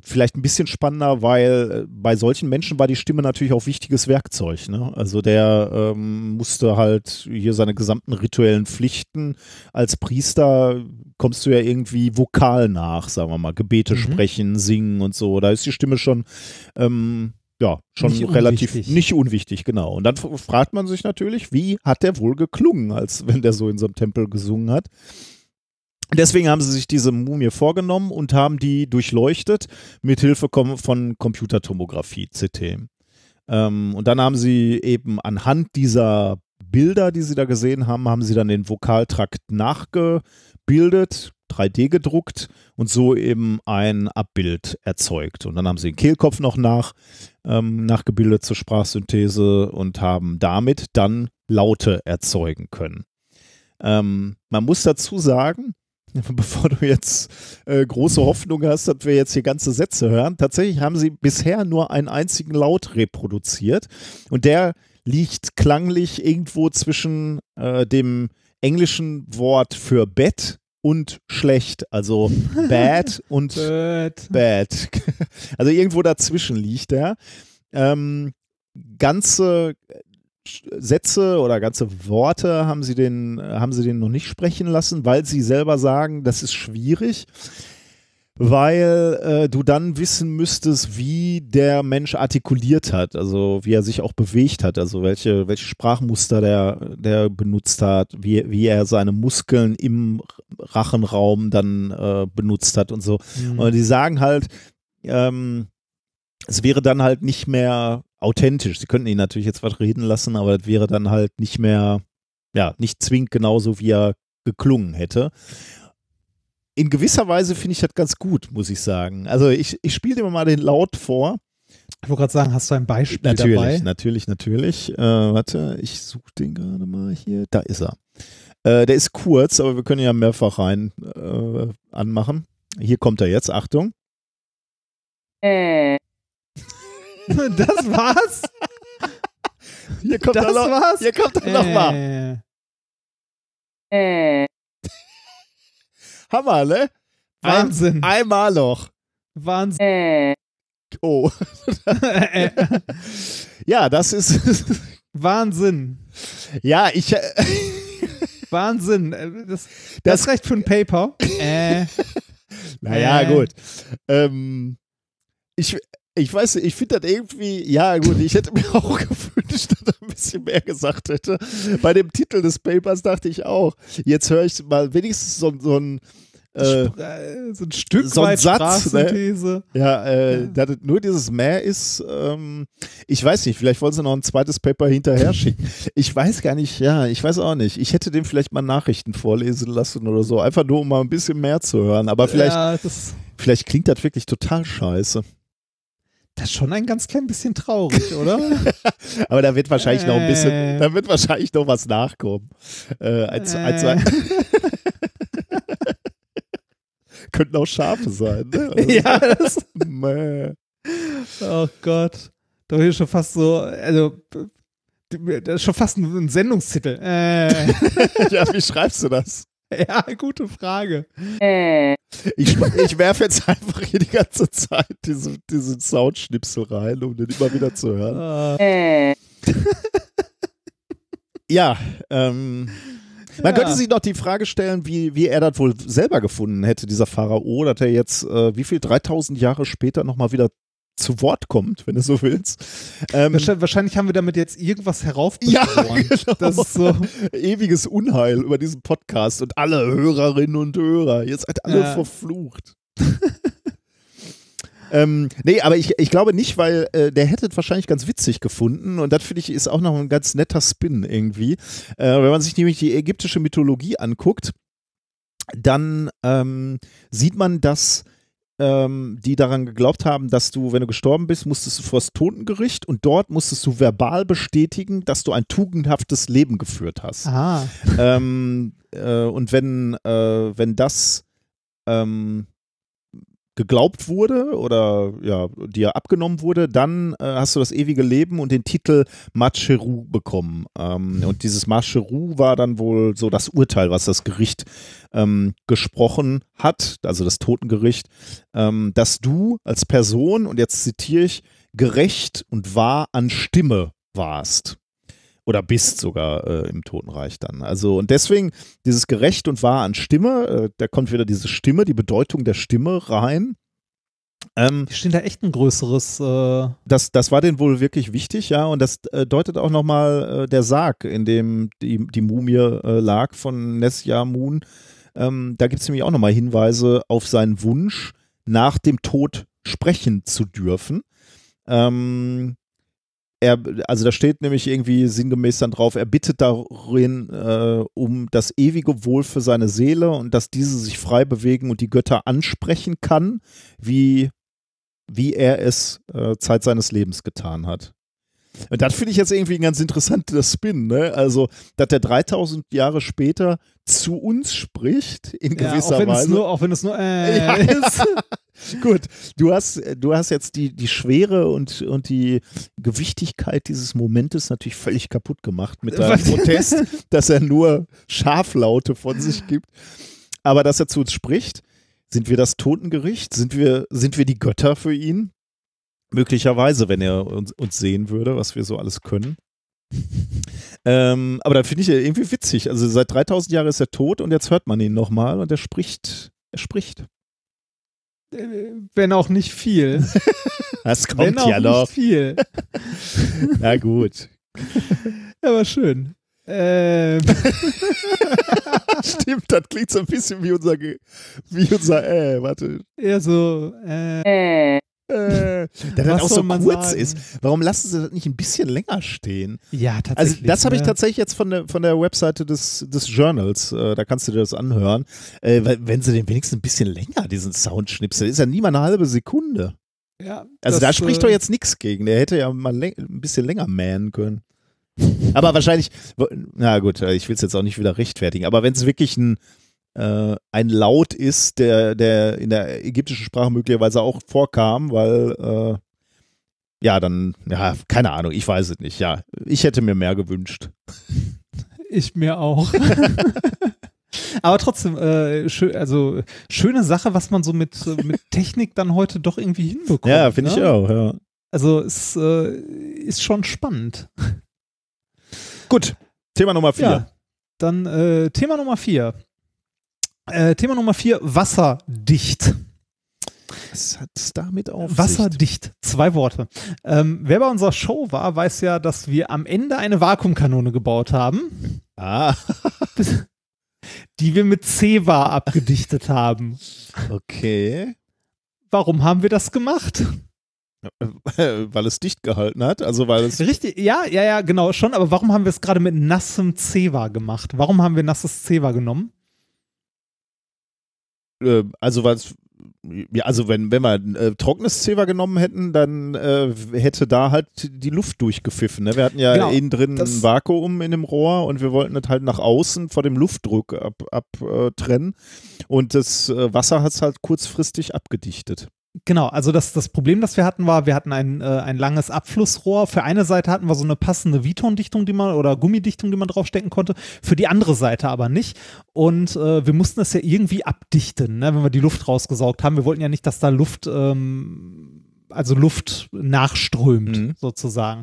vielleicht ein bisschen spannender, weil äh, bei solchen Menschen war die Stimme natürlich auch wichtiges Werkzeug. Ne? Also der ähm, musste halt hier seine gesamten rituellen Pflichten als Priester kommst du ja irgendwie vokal nach, sagen wir mal, Gebete
Mhm.
sprechen, singen und so. Da ist die Stimme schon ähm, ja, schon
Nicht
relativ
unwichtig.
nicht unwichtig, genau. Und dann fragt man sich natürlich, wie hat der wohl geklungen, als wenn der so in so einem Tempel gesungen hat. Deswegen haben sie sich diese Mumie vorgenommen und haben die durchleuchtet mit Hilfe von Computertomographie, CT. Ähm, und dann haben sie eben anhand dieser Bilder, die sie da gesehen haben, haben sie dann den Vokaltrakt nachgebildet, 3D gedruckt und so eben ein Abbild erzeugt. Und dann haben sie den Kehlkopf noch nach, ähm, nachgebildet zur Sprachsynthese und haben damit dann Laute erzeugen können. Ähm, man muss dazu sagen, bevor du jetzt äh, große Hoffnung hast, dass wir jetzt hier ganze Sätze hören, tatsächlich haben sie bisher nur einen einzigen Laut reproduziert und der liegt klanglich irgendwo zwischen äh, dem englischen Wort für Bett und schlecht, also bad und
Bad.
bad. Also irgendwo dazwischen liegt er. Ähm, ganze Sätze oder ganze Worte haben sie den, haben sie den noch nicht sprechen lassen, weil sie selber sagen, das ist schwierig, weil äh, du dann wissen müsstest, wie der Mensch artikuliert hat, also wie er sich auch bewegt hat, also welche, welche Sprachmuster der, der benutzt hat, wie, wie er seine Muskeln im Rachenraum dann äh, benutzt hat und so.
Mhm.
Und die sagen halt, ähm, es wäre dann halt nicht mehr authentisch. Sie könnten ihn natürlich jetzt was reden lassen, aber das wäre dann halt nicht mehr, ja, nicht zwingend genauso, wie er geklungen hätte. In gewisser Weise finde ich das ganz gut, muss ich sagen. Also ich, ich spiele dir mal den Laut vor.
Ich wollte gerade sagen, hast du ein Beispiel
Natürlich,
dabei?
natürlich, natürlich. Äh, warte, ich suche den gerade mal hier. Da ist er. Äh, der ist kurz, aber wir können ja mehrfach rein äh, anmachen. Hier kommt er jetzt, Achtung.
das war's?
Hier kommt
Das
noch,
war's?
Hier kommt er nochmal.
Äh,
Hammer, ne?
Wahnsinn.
Ein, einmal noch.
Wahnsinn.
Oh.
Äh,
Ja, das ist.
Wahnsinn.
ja, ich. äh,
Wahnsinn. Äh, Das, das,
Das-
ist recht für ein Paper. Äh,
Naja,
Äh.
gut. Ähm, ich, ich weiß nicht, ich finde das irgendwie, ja gut, ich hätte mir auch gewünscht, dass er ein bisschen mehr gesagt hätte. Bei dem Titel des Papers dachte ich auch, jetzt höre ich mal wenigstens so, so ein, äh,
äh, so ein Stück
so ein
weit
Satz, ne? Ja, äh,
Ja.
dass nur dieses mehr ist, ähm, ich weiß nicht, vielleicht wollen sie noch ein zweites Paper hinterher schicken. Ich weiß gar nicht, ja, ich weiß auch nicht. Ich hätte dem vielleicht mal Nachrichten vorlesen lassen oder so, einfach nur um mal ein bisschen mehr zu hören. Aber vielleicht,
Ja,
vielleicht klingt das wirklich total scheiße.
Das ist schon ein ganz klein bisschen traurig, oder?
Aber da wird wahrscheinlich noch ein bisschen,
Äh.
da wird wahrscheinlich noch was nachkommen. Äh, als, als,
Äh.
könnten auch Schafe sein. Ne? Also,
ja, das,
Mäh.
oh Gott. Da ich schon fast so, also Das ist schon fast ein, ein Sendungstitel. Äh,
ja, wie schreibst du das?
ja, gute Frage.
Ich, schma- ich werfe jetzt einfach hier die ganze Zeit diese, diesen Soundschnipsel rein, um den immer wieder zu hören.
Äh,
Ja, ähm, man
Ja.
könnte sich noch die Frage stellen, wie, wie er das wohl selber gefunden hätte, dieser Pharao, dass er jetzt, äh, wie viel, 3000 Jahre später nochmal wieder zu Wort kommt, wenn du so willst. Ähm,
wahrscheinlich, haben wir damit jetzt irgendwas
ja,
heraufbeschworen.
genau.
Das ist so.
Ewiges Unheil über diesen Podcast und alle Hörerinnen und Hörer. Ihr seid alle
Ja.
verflucht. ähm, nee, aber ich, ich glaube nicht, weil äh, der hätte es wahrscheinlich ganz witzig gefunden und das finde ich ist auch noch ein ganz netter Spin irgendwie. Äh, wenn man sich nämlich die ägyptische Mythologie anguckt, dann ähm, sieht man, dass ähm, die daran geglaubt haben, dass du, wenn du gestorben bist, musstest du vor das Totengericht und dort musstest du verbal bestätigen, dass du ein tugendhaftes Leben geführt hast. Ähm, äh, und wenn, äh, wenn das ähm, geglaubt wurde oder ja, dir abgenommen wurde, dann äh, hast du das ewige Leben und den Titel Macheru bekommen. Ähm, und dieses Macheru war dann wohl so das Urteil, was das Gericht ähm, gesprochen hat, also das Totengericht, ähm, dass du als Person, und jetzt zitiere ich, gerecht und wahr an Stimme warst. Oder bist sogar äh, im Totenreich dann. Also, und deswegen dieses gerecht und wahr an Stimme, äh, da kommt wieder diese Stimme, die Bedeutung der Stimme rein. Ähm,
steht da echt ein größeres. Äh,
das, das war denen wohl wirklich wichtig, ja, und das äh, deutet auch nochmal äh, der Sarg, in dem die, die Mumie äh, lag von Nesja Moon. Ähm, da gibt es nämlich auch nochmal Hinweise auf seinen Wunsch, nach dem Tod sprechen zu dürfen. Ähm, er, also da steht nämlich irgendwie sinngemäß dann drauf, er bittet darin äh, um das ewige Wohl für seine Seele und dass diese sich frei bewegen und die Götter ansprechen kann, wie, wie er es äh, Zeit seines Lebens getan hat. Und das finde ich jetzt irgendwie ein ganz interessanter Spin, ne? Also, dass der 3000 Jahre später zu uns spricht, in
ja,
gewisser
auch wenn
Weise.
Nur, auch wenn es nur äh,
Ja.
ist.
Gut, du hast, du hast jetzt die, die Schwere und, und die Gewichtigkeit dieses Momentes natürlich völlig kaputt gemacht mit deinem? Protest, dass er nur Schaflaute von sich gibt. Aber dass er zu uns spricht, sind wir das Totengericht? Sind wir, sind wir die Götter für ihn? Möglicherweise, wenn er uns, uns sehen würde, was wir so alles können. Ähm, aber da finde ich ja irgendwie witzig. Also seit 3000 Jahren ist er tot und jetzt hört man ihn nochmal und er spricht. Er spricht.
wenn auch nicht viel.
Das
wenn
kommt
auch
ja noch.
nicht viel.
Na gut.
Aber schön. Ähm,
Stimmt, das klingt so ein bisschen wie unser, wie unser, äh, warte.
eher so, äh,
Äh, da das
Was
auch so kurz
sagen?
ist. Warum lassen sie das nicht ein bisschen länger stehen?
ja,
Also
tatsächlich.
das habe ich
ne?
tatsächlich jetzt von der, von der Webseite des, des Journals, äh, da kannst du dir das anhören. Äh, weil, wenn sie den wenigstens ein bisschen länger, diesen Soundschnipsel, ist ja nie mal eine halbe Sekunde.
Ja,
Also
das,
da spricht
äh,
doch jetzt nichts gegen. Der hätte ja mal ein bisschen länger mähen können. Aber wahrscheinlich, na gut, äh, ich will es jetzt auch nicht wieder rechtfertigen, aber wenn es wirklich ein, äh, ein Laut ist, der, der in der ägyptischen Sprache möglicherweise auch vorkam, weil äh, ja, dann, ja, keine Ahnung, ich weiß es nicht. Ja, ich hätte mir mehr gewünscht.
Ich mir auch. Aber trotzdem, äh, schö also schöne Sache, was man so mit, äh, mit Technik dann heute doch irgendwie hinbekommt.
Ja, finde ich
ne?
auch, ja.
Also es äh, ist schon spannend.
Gut, Thema Nummer vier.
Ja, dann äh, Thema Nummer vier. Äh, Thema Nummer vier, wasserdicht.
Was hat es damit auf sich?
Wasserdicht, zwei Worte. Ähm, wer bei unserer Show war, weiß ja, dass wir am Ende eine Vakuumkanone gebaut haben,
Ah,
die wir mit Ceva abgedichtet haben.
okay.
Warum haben wir das gemacht?
weil es dicht gehalten hat, also weil es
Richtig, ja, ja, ja, genau, schon. Aber warum haben wir es gerade mit nassem Ceva gemacht? Warum haben wir nasses Ceva genommen?
Äh, also es ja, also wenn, wenn wir äh, trockenes Zewa genommen hätten, dann äh, hätte da halt die Luft durchgepfiffen. Ne? Wir hatten ja
Genau,
innen drin ein Vakuum in dem Rohr und wir wollten das halt nach außen vor dem Luftdruck abtrennen. Ab, äh, trennen. und das äh, Wasser hat es halt kurzfristig abgedichtet.
Genau, also das, das Problem, das wir hatten, war, wir hatten ein, äh, ein langes Abflussrohr. Für eine Seite hatten wir so eine passende Viton-Dichtung, die man oder Gummidichtung, die man draufstecken konnte, für die andere Seite aber nicht. Und äh, wir mussten das ja irgendwie abdichten, ne, wenn wir die Luft rausgesaugt haben. Wir wollten ja nicht, dass da Luft ähm, also Luft nachströmt,
Mhm.
sozusagen.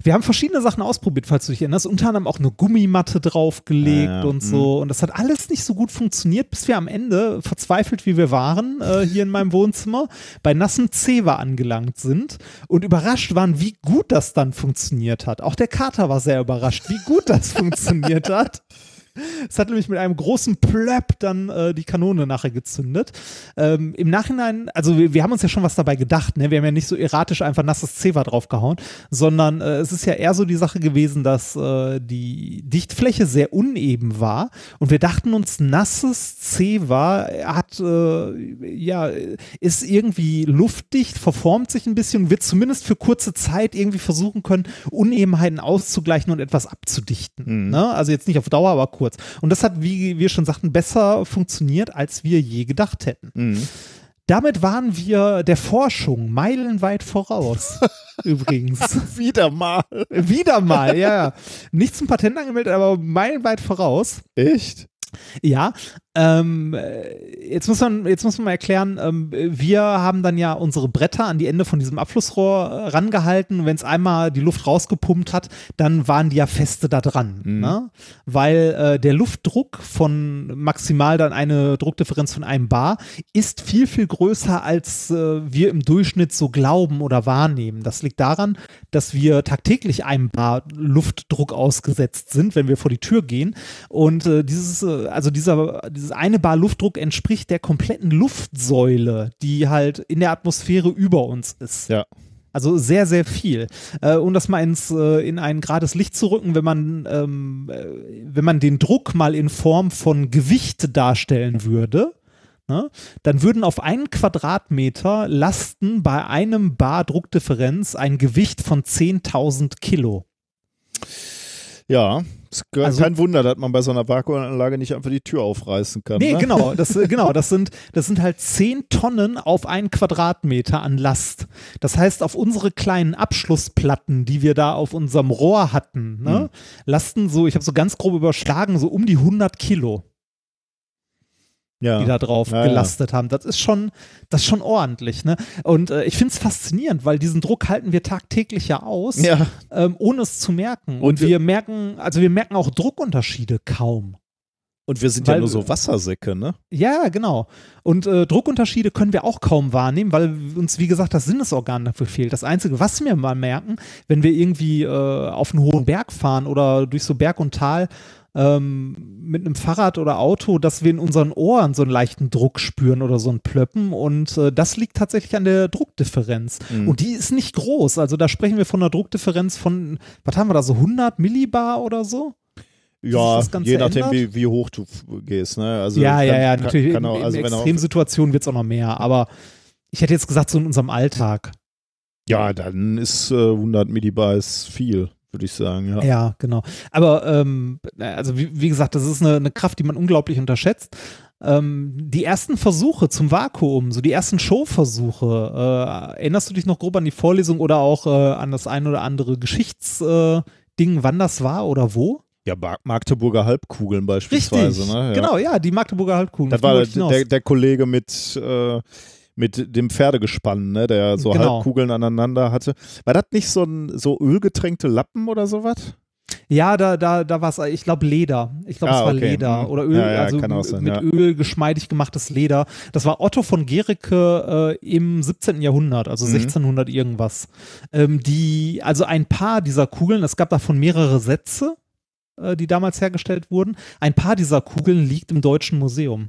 Wir haben verschiedene Sachen ausprobiert, falls du dich erinnerst. Unter anderem auch eine Gummimatte draufgelegt
Ah, ja.
und so. Und das hat alles nicht so gut funktioniert, bis wir am Ende, verzweifelt wie wir waren, äh, hier in meinem Wohnzimmer, bei nassem Zewa angelangt sind und überrascht waren, wie gut das dann funktioniert hat. Auch der Kater war sehr überrascht, wie gut das funktioniert hat. Es hat nämlich mit einem großen Plöpp dann äh, die Kanone nachher gezündet. Ähm, Im Nachhinein, also wir, wir haben uns ja schon was dabei gedacht, ne? Wir haben ja nicht so erratisch einfach nasses Zewa draufgehauen, sondern äh, es ist ja eher so die Sache gewesen, dass äh, die Dichtfläche sehr uneben war und wir dachten uns, nasses Zewa hat, äh, ja, ist irgendwie luftdicht, verformt sich ein bisschen, wird zumindest für kurze Zeit irgendwie versuchen können, Unebenheiten auszugleichen und etwas abzudichten. Ne? Also jetzt nicht auf Dauer, aber kurz. Und das hat, wie wir schon sagten, besser funktioniert, als wir je gedacht hätten.
Mhm.
Damit waren wir der Forschung meilenweit voraus. Übrigens.
Wieder mal.
Wieder mal, ja, ja. Nicht zum Patent angemeldet, aber meilenweit voraus.
Echt?
Ja, ähm, äh, jetzt, muss man, jetzt muss man mal erklären, ähm, wir haben dann ja unsere Bretter an die Ende von diesem Abflussrohr äh, rangehalten. Wenn es einmal die Luft rausgepumpt hat, dann waren die ja feste da dran. Ne? Weil äh, der Luftdruck von maximal dann eine Druckdifferenz von einem Bar ist viel, viel größer, als äh, wir im Durchschnitt so glauben oder wahrnehmen. Das liegt daran, dass wir tagtäglich einem Bar Luftdruck ausgesetzt sind, wenn wir vor die Tür gehen. Und äh, dieses, also dieser, dieses eine Bar Luftdruck entspricht der kompletten Luftsäule, die halt in der Atmosphäre über uns ist.
Ja.
Also sehr, sehr viel. Äh, um das mal ins, äh, in ein gerades Licht zu rücken, wenn man, ähm, äh, wenn man den Druck mal in Form von Gewicht darstellen würde, ne, dann würden auf einen Quadratmeter lasten bei einem Bar Druckdifferenz ein Gewicht von 10.000 Kilo.
Ja. Es ist
Also-
kein Wunder, dass man bei so einer Vakuumanlage nicht einfach die Tür aufreißen kann.
Nee,
ne?
genau, das, genau, das sind, das sind halt 10 Tonnen auf einen Quadratmeter an Last. Das heißt, auf unsere kleinen Abschlussplatten, die wir da auf unserem Rohr hatten, ne, lasten so, ich habe so ganz grob überschlagen, so um die 100 Kilo,
Ja.
die da drauf
Ja, ja.
gelastet haben. Das ist schon, das ist schon ordentlich, ne? Und äh, ich finde es faszinierend, weil diesen Druck halten wir tagtäglich ja aus,
Ja.
ähm, ohne es zu merken. Und,
Und wir-
wir merken, also wir merken auch Druckunterschiede kaum.
Und wir sind ja
Weil-
nur so Wassersäcke, ne?
Ja, genau. Und äh, Druckunterschiede können wir auch kaum wahrnehmen, weil uns, wie gesagt, das Sinnesorgan dafür fehlt. Das Einzige, was wir mal merken, wenn wir irgendwie äh, auf einen hohen Berg fahren oder durch so Berg und Tal ähm, mit einem Fahrrad oder Auto, dass wir in unseren Ohren so einen leichten Druck spüren oder so ein Plöppen. Und äh, das liegt tatsächlich an der Druckdifferenz.
Mhm.
Und die ist nicht groß. Also da sprechen wir von einer Druckdifferenz von, was haben wir da, so 100 Millibar oder so?
Ja, je nachdem, wie, wie hoch du gehst, ne? Also
ja,
kann,
ja, ja,
kann,
natürlich.
Kann auch,
in,
also
in Extremsituationen wird es auch noch mehr, aber ich hätte jetzt gesagt, so in unserem Alltag.
ja, dann ist äh, 100 Millibar ist viel, würde ich sagen, ja.
Ja, genau. Aber ähm, also wie, wie gesagt, das ist eine, eine Kraft, die man unglaublich unterschätzt. Ähm, die ersten Versuche zum Vakuum, so die ersten Showversuche, äh, erinnerst du dich noch grob an die Vorlesung oder auch äh, an das ein oder andere Geschichtsding, äh, wann das war oder wo?
Ja, Mag- Magdeburger Halbkugeln beispielsweise, ne? Ja.
Genau, ja, die Magdeburger Halbkugeln.
Das war der, der Kollege mit, äh, mit dem Pferdegespann, ne? der so
Genau.
Halbkugeln aneinander hatte. War das nicht so ein so ölgetränkte Lappen oder sowas?
Ja, da, da, da war es, ich glaube, Leder. Ich glaube,
Ah,
es war
okay.
Leder
Mhm.
oder Öl,
Ja, ja,
also
kann auch sein,
mit
ja.
Öl geschmeidig gemachtes Leder. Das war Otto von Gericke äh, im 17. Jahrhundert, also
Mhm.
1600 irgendwas. Ähm, die, also ein paar dieser Kugeln, es gab davon mehrere Sätze, äh, die damals hergestellt wurden. Ein paar dieser Kugeln liegt im Deutschen Museum.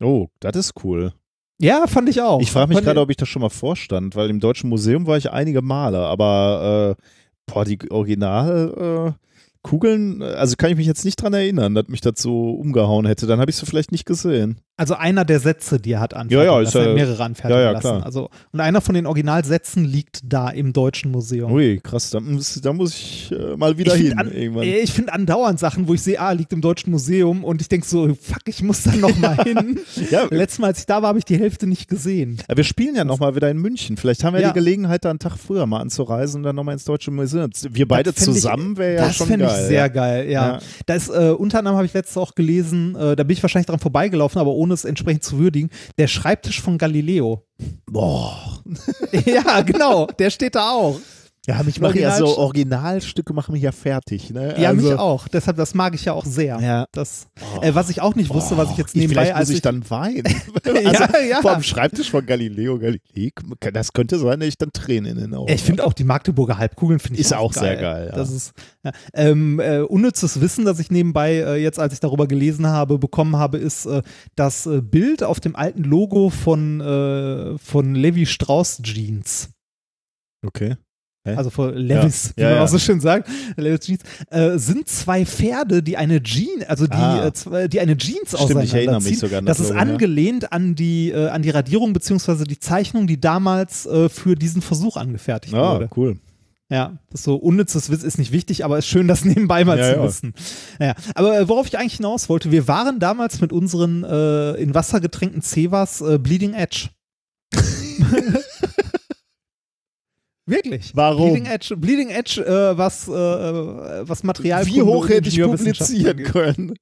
Oh, das ist cool.
Ja, fand ich auch.
Ich frage mich gerade, ob ich das schon mal vorstand, weil im Deutschen Museum war ich einige Male, aber äh, boah, die Original äh, Kugeln, äh, also kann ich mich jetzt nicht dran erinnern, dass mich das so umgehauen hätte. Dann habe ich sie vielleicht nicht gesehen.
Also einer der Sätze, die er hat anfertigen
Ja, ja,
lassen, er mehrere anfertigen
ja, ja,
lassen. Also, und einer von den Originalsätzen liegt da im Deutschen Museum.
Ui, krass, da muss, da muss ich äh, mal wieder
ich
hin
finde an,
irgendwann.
ich find andauernd Sachen, wo ich sehe, ah, liegt im Deutschen Museum und ich denke so, fuck, ich muss da noch mal hin.
Ja.
Letztes Mal, als ich da war, habe ich die Hälfte nicht gesehen.
Wir spielen ja nochmal wieder in München. Vielleicht haben wir
Ja.
die Gelegenheit, da einen Tag früher mal anzureisen und dann nochmal ins Deutsche Museum. Wir beide
Das
zusammen wäre ja
das
schon
fände
geil.
ich sehr geil, ja.
Ja.
Da ist, äh, unter anderem habe ich letztes auch gelesen, äh, da bin ich wahrscheinlich dran vorbeigelaufen, aber ohne es entsprechend zu würdigen, der Schreibtisch von Galileo.
Boah.
ja, genau, der steht da auch.
Ja, mich machen ja so Originalstücke machen mich ja fertig. Ne?
Ja,
also,
mich auch. Deshalb, das mag ich ja auch sehr.
Ja.
Das, äh, was ich auch nicht wusste, was ich jetzt
Ich,
nebenbei,
vielleicht muss ich,
ich,
dann weinen.
Ja,
also,
ja.
Vor dem Schreibtisch von Galileo Galilei, das könnte sein, dass ich dann Tränen in den Augen
ich finde auch die Magdeburger Halbkugeln finde ich
Ist
auch,
auch sehr geil, ja.
Das ist ja. ähm, äh, unnützes Wissen, das ich nebenbei äh, jetzt, als ich darüber gelesen habe, bekommen habe, ist äh, das äh, Bild auf dem alten Logo von äh, von Levi Strauss Jeans.
Okay. Hä?
Also von Levis, wie
Ja,
man
ja.
auch so schön sagt, Levis Jeans, äh, sind zwei Pferde, die eine Jeans, also die,
Ah.
äh, die eine Jeans
Stimmt,
auseinanderziehen. das
das
ist
ja.
angelehnt an die äh, an die Radierung beziehungsweise die Zeichnung, die damals äh, für diesen Versuch angefertigt
Ah,
wurde.
cool.
Ja, das ist so unnützes Wissen ist nicht wichtig, aber ist schön, das nebenbei mal
Ja,
zu
ja.
wissen. Naja, aber äh, worauf ich eigentlich hinaus wollte, wir waren damals mit unseren äh, in Wasser getränkten Cevas äh, Bleeding Edge. Wirklich.
Warum?
Bleeding Edge, Bleeding Edge äh, was, äh, was Material
Wie hoch hätte ich publizieren können?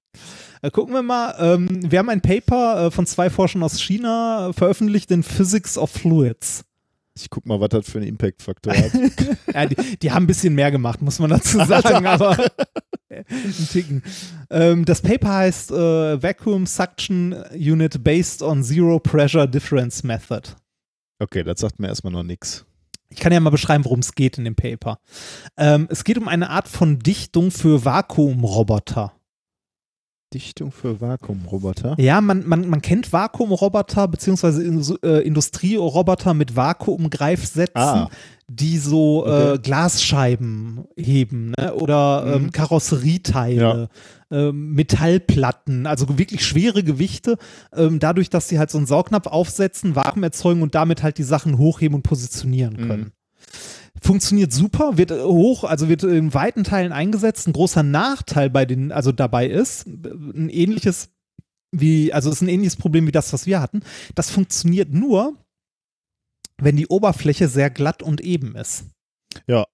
Äh, gucken wir mal. Ähm, wir haben ein Paper äh, von zwei Forschern aus China äh, veröffentlicht in Physics of Fluids.
Ich guck mal, was das für einen Impact-Faktor hat.
Ja, die, die haben ein bisschen mehr gemacht, muss man dazu sagen, aber ein Ticken. Ähm, das Paper heißt äh, Vacuum Suction Unit Based on Zero Pressure Difference Method.
Okay, das sagt mir erstmal noch nichts.
Ich kann ja mal beschreiben, worum es geht in dem Paper. Ähm, es geht um eine Art von Dichtung für Vakuumroboter.
Dichtung für Vakuumroboter.
Ja, man, man, man kennt Vakuumroboter beziehungsweise in, äh, Industrieroboter mit Vakuumgreifsätzen,
Ah.
Die so äh,
Okay.
Glasscheiben heben ne? oder
Mhm.
ähm, Karosserieteile, ähm, Metallplatten, also wirklich schwere Gewichte, ähm, dadurch, dass sie halt so einen Saugnapf aufsetzen, Vakuum erzeugen und damit halt die Sachen hochheben und positionieren
Mhm.
können. Funktioniert super, wird äh, hoch, also wird in weiten Teilen eingesetzt. Ein großer Nachteil bei den, also dabei ist, äh, ein ähnliches wie, also es ist ein ähnliches Problem wie das, was wir hatten. Das funktioniert nur, wenn die Oberfläche sehr glatt und eben ist.
Ja.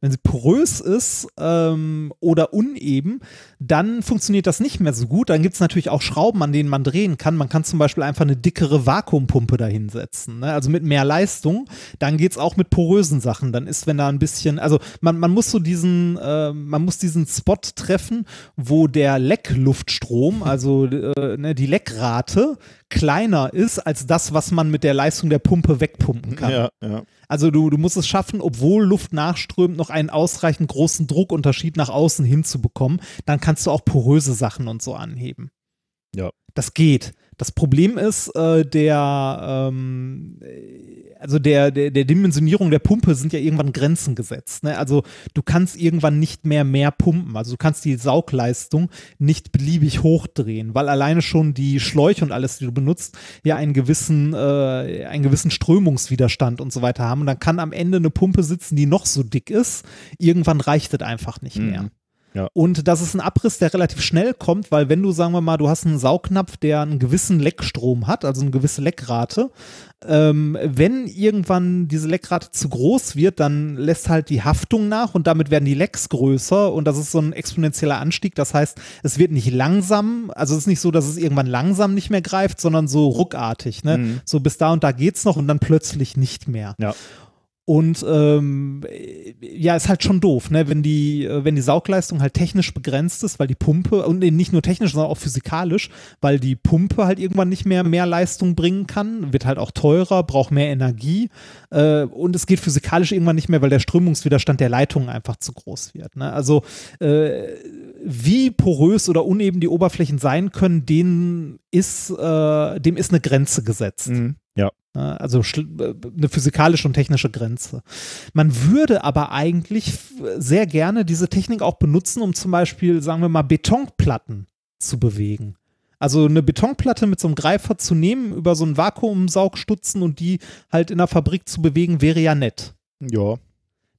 Wenn sie porös ist ähm, oder uneben, dann funktioniert das nicht mehr so gut. Dann gibt es natürlich auch Schrauben, an denen man drehen kann. Man kann zum Beispiel einfach eine dickere Vakuumpumpe dahinsetzen, ne? also mit mehr Leistung. Dann geht es auch mit porösen Sachen. Dann ist, wenn da ein bisschen, also man, man muss so diesen, äh, man muss diesen Spot treffen, wo der Leckluftstrom, also äh, ne, die Leckrate, kleiner ist als das, was man mit der Leistung der Pumpe wegpumpen kann.
Ja, ja.
Also du, du musst es schaffen, obwohl Luft nachströmt, noch einen ausreichend großen Druckunterschied nach außen hinzubekommen. Dann kannst du auch poröse Sachen und so anheben.
Ja.
Das geht. Das Problem ist, äh, der, ähm, äh, also der, der, der Dimensionierung der Pumpe sind ja irgendwann Grenzen gesetzt. Ne? Also du kannst irgendwann nicht mehr mehr pumpen. Also du kannst die Saugleistung nicht beliebig hochdrehen, weil alleine schon die Schläuche und alles, die du benutzt, ja einen gewissen, äh, einen gewissen Strömungswiderstand und so weiter haben. Und dann kann am Ende eine Pumpe sitzen, die noch so dick ist. Irgendwann reicht es einfach nicht mehr.
Mhm. Ja.
Und das ist ein Abriss, der relativ schnell kommt, weil wenn du, sagen wir mal, du hast einen Saugnapf, der einen gewissen Leckstrom hat, also eine gewisse Leckrate, ähm, wenn irgendwann diese Leckrate zu groß wird, dann lässt halt die Haftung nach und damit werden die Lecks größer und das ist so ein exponentieller Anstieg. Das heißt, es wird nicht langsam, also es ist nicht so, dass es irgendwann langsam nicht mehr greift, sondern so ruckartig. Ne?
Mhm.
So bis da und da geht's noch und dann plötzlich nicht mehr.
Ja.
Und ähm, ja, ist halt schon doof, ne? wenn die, äh, wenn die Saugleistung halt technisch begrenzt ist, weil die Pumpe, und eben nicht nur technisch, sondern auch physikalisch, weil die Pumpe halt irgendwann nicht mehr mehr Leistung bringen kann, wird halt auch teurer, braucht mehr Energie äh, und es geht physikalisch irgendwann nicht mehr, weil der Strömungswiderstand der Leitungen einfach zu groß wird. Ne? Also äh, wie porös oder uneben die Oberflächen sein können, denen ist, äh, dem ist eine Grenze gesetzt.
Mhm. Ja.
Ne? Also äh, eine physikalische und technische Grenze. Man würde aber eigentlich sehr gerne diese Technik auch benutzen, um zum Beispiel, sagen wir mal, Betonplatten zu bewegen. Also eine Betonplatte mit so einem Greifer zu nehmen, über so einen Vakuumsaugstutzen und die halt in der Fabrik zu bewegen, wäre ja nett.
Ja.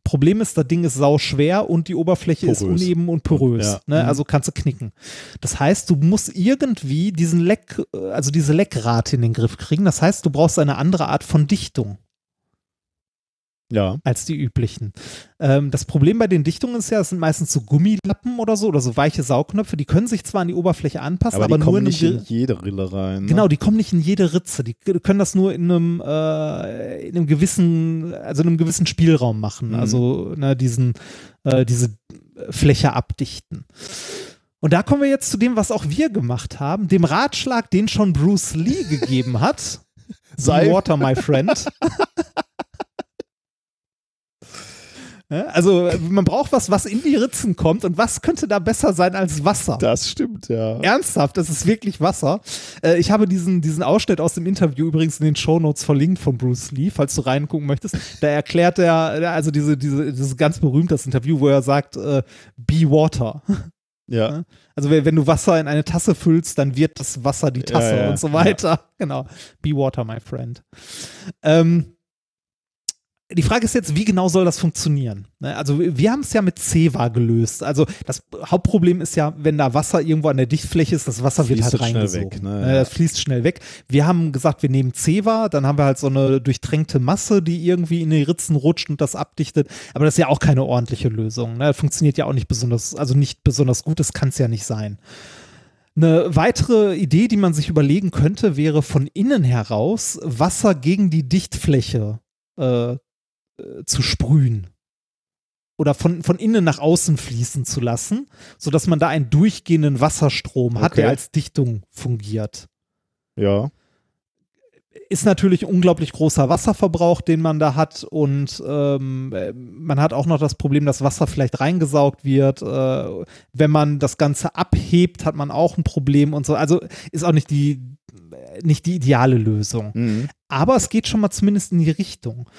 Problem ist, das Ding ist sau schwer und die Oberfläche ist
Porös.
uneben und porös.
Ja.
Ne?
Mhm.
Also kannst du knicken. Das heißt, du musst irgendwie diesen Leck, äh, also diese Leckrate in den Griff kriegen. Das heißt, du brauchst eine andere Art von Dichtung
Ja.
als die üblichen. Ähm, das Problem bei den Dichtungen ist ja, es sind meistens so Gummilappen oder so oder so weiche Saugnöpfe. Die können sich zwar an die Oberfläche anpassen,
Aber,
aber,
die kommen nicht in jede Rille rein. Ne?
Genau, die kommen nicht in jede Ritze. Die können das nur in einem, äh, in einem gewissen, also in einem gewissen Spielraum machen.
Mhm.
Also ne, diesen, äh, diese Fläche abdichten. Und da kommen wir jetzt zu dem, was auch wir gemacht haben, dem Ratschlag, den schon Bruce Lee gegeben hat.
Sei-
Water, my friend. Ja, Also man braucht was, was in die Ritzen kommt und was könnte da besser sein als Wasser?
Das stimmt, ja.
Ernsthaft, das ist wirklich Wasser. Äh, ich habe diesen, diesen Ausschnitt aus dem Interview übrigens in den Shownotes verlinkt von Bruce Lee, falls du reingucken möchtest. Da erklärt er, also diese, diese, dieses ganz berühmt das Interview, wo er sagt, äh, be water.
Ja.
Also wenn du Wasser in eine Tasse füllst, dann wird das Wasser die Tasse
Ja, ja,
und so weiter. Genau. Be water, my friend. Ähm, die Frage ist jetzt, wie genau soll das funktionieren? Ne, Also wir haben es ja mit Ceva gelöst. Also das Hauptproblem ist ja, wenn da Wasser irgendwo an der Dichtfläche ist, das Wasser wird
Fließt
halt reingesogen.
weg, ne?
Ne, Das fließt schnell weg. Wir haben gesagt, wir nehmen Ceva, dann haben wir halt so eine durchtränkte Masse, die irgendwie in die Ritzen rutscht und das abdichtet. Aber das ist ja auch keine ordentliche Lösung. Ne? Funktioniert ja auch nicht besonders, also nicht besonders gut, das kann es ja nicht sein. Eine weitere Idee, die man sich überlegen könnte, wäre von innen heraus Wasser gegen die Dichtfläche äh, äh, zu sprühen. Oder von, von innen nach außen fließen zu lassen, sodass man da einen durchgehenden Wasserstrom hat,
Okay.
der als Dichtung fungiert.
Ja.
Ist natürlich unglaublich großer Wasserverbrauch, den man da hat und ähm, äh, man hat auch noch das Problem, dass Wasser vielleicht reingesaugt wird. Äh, wenn man das Ganze abhebt, hat man auch ein Problem und so. Also ist auch nicht die, nicht die ideale Lösung.
Mhm.
Aber es geht schon mal zumindest in die Richtung.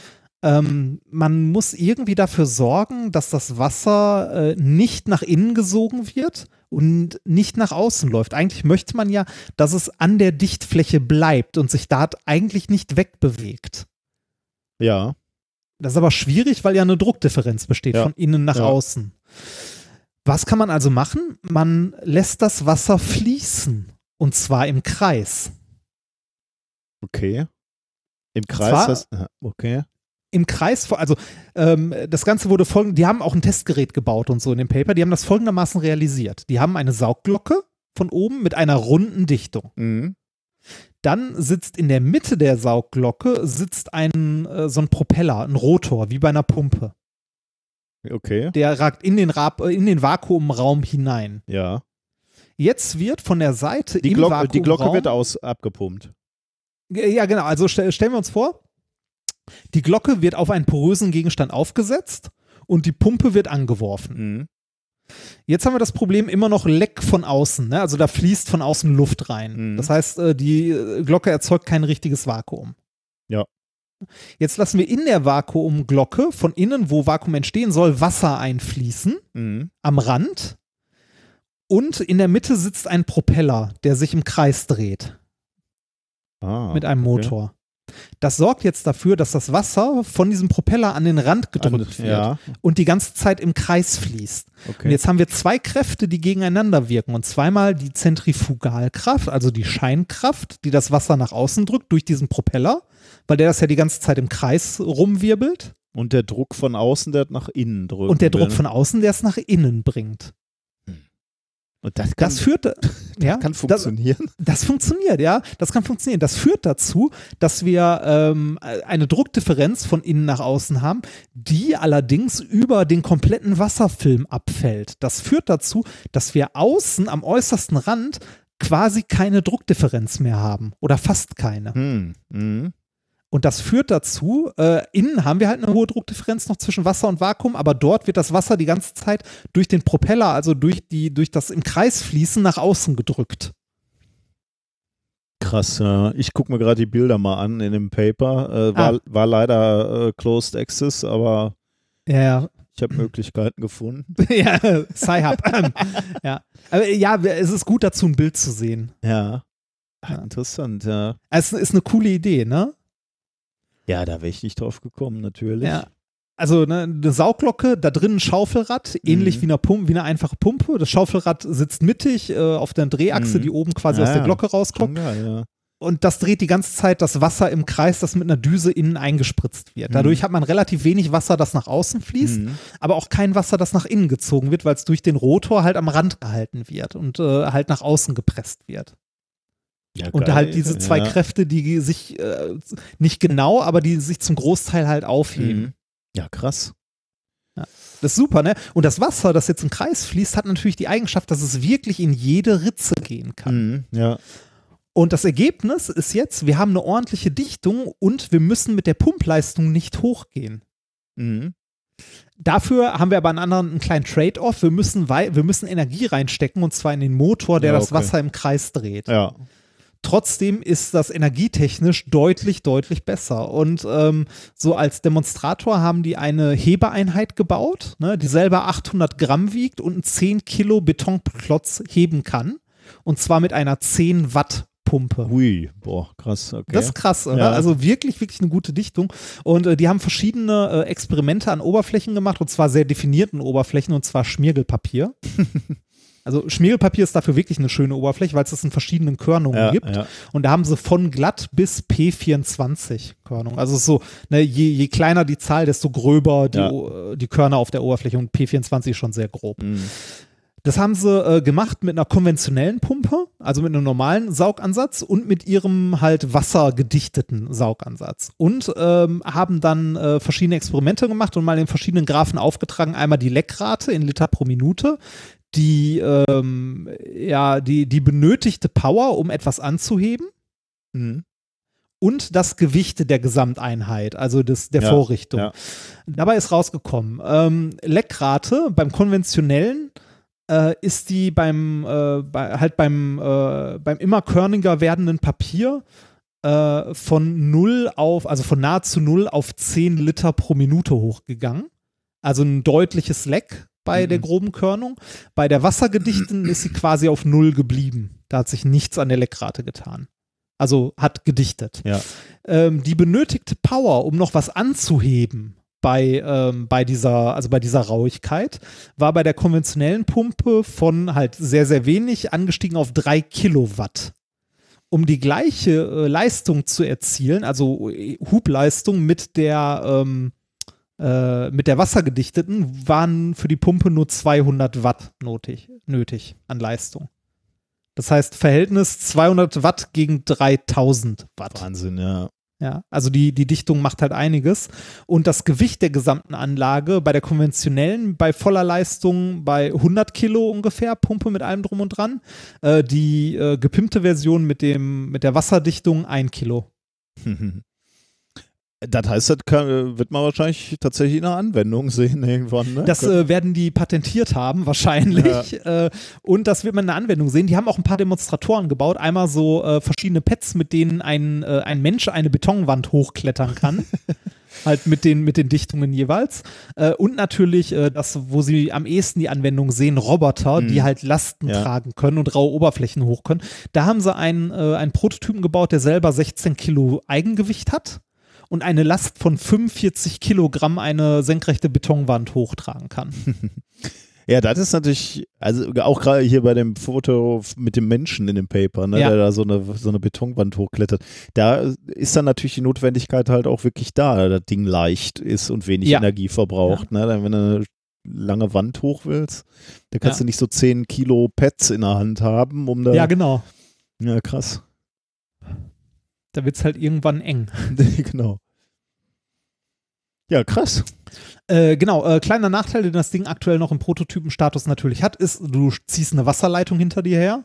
Ähm, man muss irgendwie dafür sorgen, dass das Wasser äh, nicht nach innen gesogen wird und nicht nach außen läuft. Eigentlich möchte man ja, dass es an der Dichtfläche bleibt und sich da eigentlich nicht wegbewegt.
Ja.
Das ist aber schwierig, weil ja eine Druckdifferenz besteht
Ja.
von innen nach
Ja.
außen. Was kann man also machen? Man lässt das Wasser fließen und zwar im Kreis.
Okay. Im Kreis.
zwar-
das, okay.
Im Kreis, also ähm, das Ganze wurde folgend, die haben auch ein Testgerät gebaut und so in dem Paper, die haben das folgendermaßen realisiert. Die haben eine Saugglocke von oben mit einer runden Dichtung.
Mhm.
Dann sitzt in der Mitte der Saugglocke sitzt ein äh, so ein Propeller, ein Rotor, wie bei einer Pumpe.
Okay.
Der ragt in den, Rab, äh, in den Vakuumraum hinein.
Ja.
Jetzt wird von der Seite
Die
im
Glocke, die Glocke
Vakuumraum-
wird aus, abgepumpt.
Ja, genau. Also stell, stellen wir uns vor, die Glocke wird auf einen porösen Gegenstand aufgesetzt und die Pumpe wird angeworfen.
Mhm.
Jetzt haben wir das Problem immer noch Leck von außen. Ne? Also da fließt von außen Luft rein.
Mhm.
Das heißt, äh, die äh, Glocke erzeugt kein richtiges Vakuum.
Ja.
Jetzt lassen wir in der Vakuumglocke von innen, wo Vakuum entstehen soll, Wasser einfließen
Mhm.
am Rand. Und in der Mitte sitzt ein Propeller, der sich im Kreis dreht
Ah,
mit einem
okay.
Das sorgt jetzt dafür, dass das Wasser von diesem Propeller an den Rand gedrückt
An-
wird
ja.
und die ganze Zeit im Kreis fließt.
Okay.
Und jetzt haben wir zwei Kräfte, die gegeneinander wirken. Und zweimal die Zentrifugalkraft, also die Scheinkraft, die das Wasser nach außen drückt durch diesen Propeller, weil der das ja die ganze Zeit im Kreis rumwirbelt.
Und der Druck von außen, der nach innen drückt.
Und der Druck von außen, der es nach innen bringt.
Und das kann,
Das führt, ja,
kann
das,
funktionieren.
Das funktioniert, ja. Das kann funktionieren. Das führt dazu, dass wir ähm, eine Druckdifferenz von innen nach außen haben, die allerdings über den kompletten Wasserfilm abfällt. Das führt dazu, dass wir außen am äußersten Rand quasi keine Druckdifferenz mehr haben oder fast keine.
Hm. Mhm.
Und das führt dazu, äh, innen haben wir halt eine hohe Druckdifferenz noch zwischen Wasser und Vakuum, aber dort wird das Wasser die ganze Zeit durch den Propeller, also durch, die, durch das im Kreis fließen, nach außen gedrückt.
Krass, ja. Ich gucke mir gerade die Bilder mal an in dem Paper. Äh, war,
Ah.
war leider äh, Closed Access, aber
Ja, ja.
Ich habe Möglichkeiten gefunden.
ja, Sci-Hub. ja. Aber ja, es ist gut dazu ein Bild zu sehen.
Ja.
Ja.
Interessant, ja.
Es ist eine coole Idee, ne?
Ja, da wäre ich nicht drauf gekommen, natürlich.
Ja. Also ne, eine Sauglocke, da drin ein Schaufelrad, ähnlich
Mhm.
wie, eine Pumpe, wie eine einfache Pumpe. Das Schaufelrad sitzt mittig äh, auf der Drehachse,
Mhm.
die oben quasi
Ja,
aus der. Glocke rauskommt.
geil, ja.
Und das dreht die ganze Zeit das Wasser im Kreis, das mit einer Düse innen eingespritzt wird. Dadurch hat man relativ wenig Wasser, das nach außen fließt,
Mhm.
aber auch kein Wasser, das nach innen gezogen wird, weil es durch den Rotor halt am Rand gehalten wird und äh, halt nach außen gepresst wird.
Ja,
Und
geil.
halt diese zwei
ja.
Kräfte, die sich äh, nicht genau, aber die sich zum Großteil halt aufheben.
Mhm. Ja, krass.
Das ist super, ne? Und das Wasser, das jetzt im Kreis fließt, hat natürlich die Eigenschaft, dass es wirklich in jede Ritze gehen kann.
Mhm. Ja.
Und das Ergebnis ist jetzt, wir haben eine ordentliche Dichtung und wir müssen mit der Pumpleistung nicht hochgehen.
Mhm.
Dafür haben wir aber einen anderen einen kleinen Trade-off. Wir müssen, wir müssen Energie reinstecken und zwar in den Motor, der
Ja,
das
okay.
Wasser im Kreis dreht.
Ja.
Trotzdem ist das energietechnisch deutlich, deutlich besser. Und ähm, so als Demonstrator haben die eine Hebeeinheit gebaut, ne, die selber 800 Gramm wiegt und einen 10 Kilo Betonklotz heben kann. Und zwar mit einer 10 Watt Pumpe.
Hui. Boah, krass. Okay.
Das ist krass?
Ja.
Also wirklich, wirklich eine gute Dichtung. Und äh, die haben verschiedene äh, Experimente an Oberflächen gemacht, und zwar sehr definierten Oberflächen, und zwar Schmiergelpapier. also Schmiergelpapier ist dafür wirklich eine schöne Oberfläche, weil es das in verschiedenen Körnungen
ja,
gibt.
ja.
Und da haben sie von glatt bis P24 Körnung. Also so, ne, je, je kleiner die Zahl, desto gröber die,
Ja.
Die Körner auf der Oberfläche. Und P24 ist schon sehr grob.
Mhm.
Das haben sie äh, gemacht mit einer konventionellen Pumpe, also mit einem normalen Saugansatz und mit ihrem halt wassergedichteten Saugansatz. Und ähm, haben dann äh, verschiedene Experimente gemacht und mal in verschiedenen Graphen aufgetragen. Einmal die Leckrate in Liter pro Minute, die, ähm, ja, die, die benötigte Power, um etwas anzuheben
Mhm.
und das Gewicht der Gesamteinheit, also des, der
Ja,
Vorrichtung.
ja.
Dabei ist rausgekommen, ähm, Leckrate beim konventionellen äh, ist die beim äh, bei, halt beim, äh, beim immer körniger werdenden Papier äh, von null auf, also von nahezu null auf 10 Liter pro Minute hochgegangen. Also ein deutliches Leck bei
Mhm.
der groben Körnung. Bei der wassergedichten ist sie quasi auf null geblieben. Da hat sich nichts an der Leckrate getan. Also hat gedichtet.
Ja.
Ähm, die benötigte Power, um noch was anzuheben bei, ähm, bei dieser, also bei dieser Rauigkeit, war bei der konventionellen Pumpe von halt sehr, sehr wenig angestiegen auf drei Kilowatt. Um die gleiche äh, Leistung zu erzielen, also äh, Hubleistung mit der, ähm, äh, mit der wassergedichteten, waren für die Pumpe nur 200 Watt notig, nötig an Leistung. Das heißt, Verhältnis 200 Watt gegen 3000 Watt.
Wahnsinn, ja.
Ja, also die, die Dichtung macht halt einiges. Und das Gewicht der gesamten Anlage bei der konventionellen, bei voller Leistung bei 100 Kilo ungefähr, Pumpe mit allem drum und dran. Äh, die äh, gepimpte Version mit, dem, mit der Wasserdichtung 1 Kilo.
Das heißt, das kann, wird man wahrscheinlich tatsächlich in einer Anwendung sehen irgendwann. Ne?
Das äh, werden die patentiert haben, wahrscheinlich. Äh, und das wird man in der Anwendung sehen. Die haben auch ein paar Demonstratoren gebaut. Einmal so äh, verschiedene Pads, mit denen ein, äh, ein Mensch eine Betonwand hochklettern kann. halt mit den, mit den Dichtungen jeweils. Äh, und natürlich äh, das, wo sie am ehesten die Anwendung sehen, Roboter, die
Mhm.
halt Lasten
Ja.
tragen können und raue Oberflächen hoch können. Da haben sie einen, äh, einen Prototypen gebaut, der selber 16 Kilo Eigengewicht hat und eine Last von 45 Kilogramm eine senkrechte Betonwand hochtragen kann.
Ja, das ist natürlich, also auch gerade hier bei dem Foto mit dem Menschen in dem Paper, ne,
Ja.
der da so eine, so eine Betonwand hochklettert, da ist dann natürlich die Notwendigkeit halt auch wirklich da, dass das Ding leicht ist und wenig
Ja.
Energie verbraucht. Ne? Dann, wenn du eine lange Wand hoch willst, da kannst
Ja.
du nicht so 10 Kilo Pads in der Hand haben, um da.
Ja, genau.
Ja, krass.
Da wird es halt irgendwann eng.
genau. Ja, krass.
Äh, genau, äh, kleiner Nachteil, den das Ding aktuell noch im Prototypenstatus natürlich hat, ist, du ziehst eine Wasserleitung hinter dir her,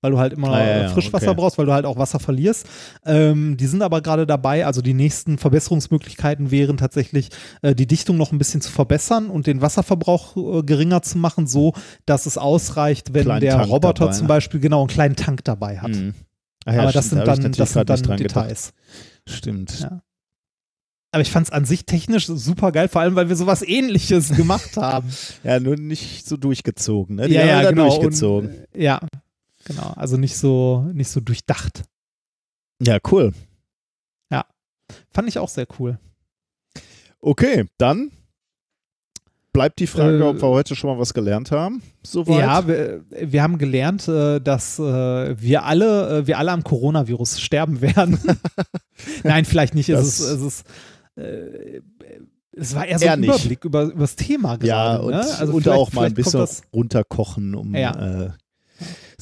weil du halt immer
Ah, ja,
Frischwasser
okay.
brauchst, weil du halt auch Wasser verlierst. Ähm, die sind aber gerade dabei, also die nächsten Verbesserungsmöglichkeiten wären tatsächlich, äh, die Dichtung noch ein bisschen zu verbessern und den Wasserverbrauch äh, geringer zu machen, so dass es ausreicht, wenn
Kleinen
der
Tank
Roboter
dabei,
zum
ne?
Beispiel genau einen kleinen Tank dabei hat.
Mhm. Ah ja,
aber das
stimmt,
sind dann, das sind dann
dran gedacht.
Details.
Stimmt.
Ja. Aber ich fand es an sich technisch super geil, vor allem, weil wir sowas ähnliches gemacht haben.
Ja, nur nicht so durchgezogen, ne? Die
ja, ja, genau.
durchgezogen.
Und, äh, ja, genau. Also nicht so, nicht so durchdacht.
ja, cool.
Fand ich auch sehr cool.
Okay, dann bleibt die Frage,
Äh,
ob wir heute schon mal was gelernt haben. Soweit.
Ja, wir, wir haben gelernt, äh, dass äh, wir alle, äh, wir alle am Coronavirus sterben werden. Nein, vielleicht nicht. Es ist, es ist es war eher so
Eher
ein. Überblick über, über das Thema gerade.
Ja, und,
ne? also
und auch mal ein bisschen runterkochen, um
Ja.
äh,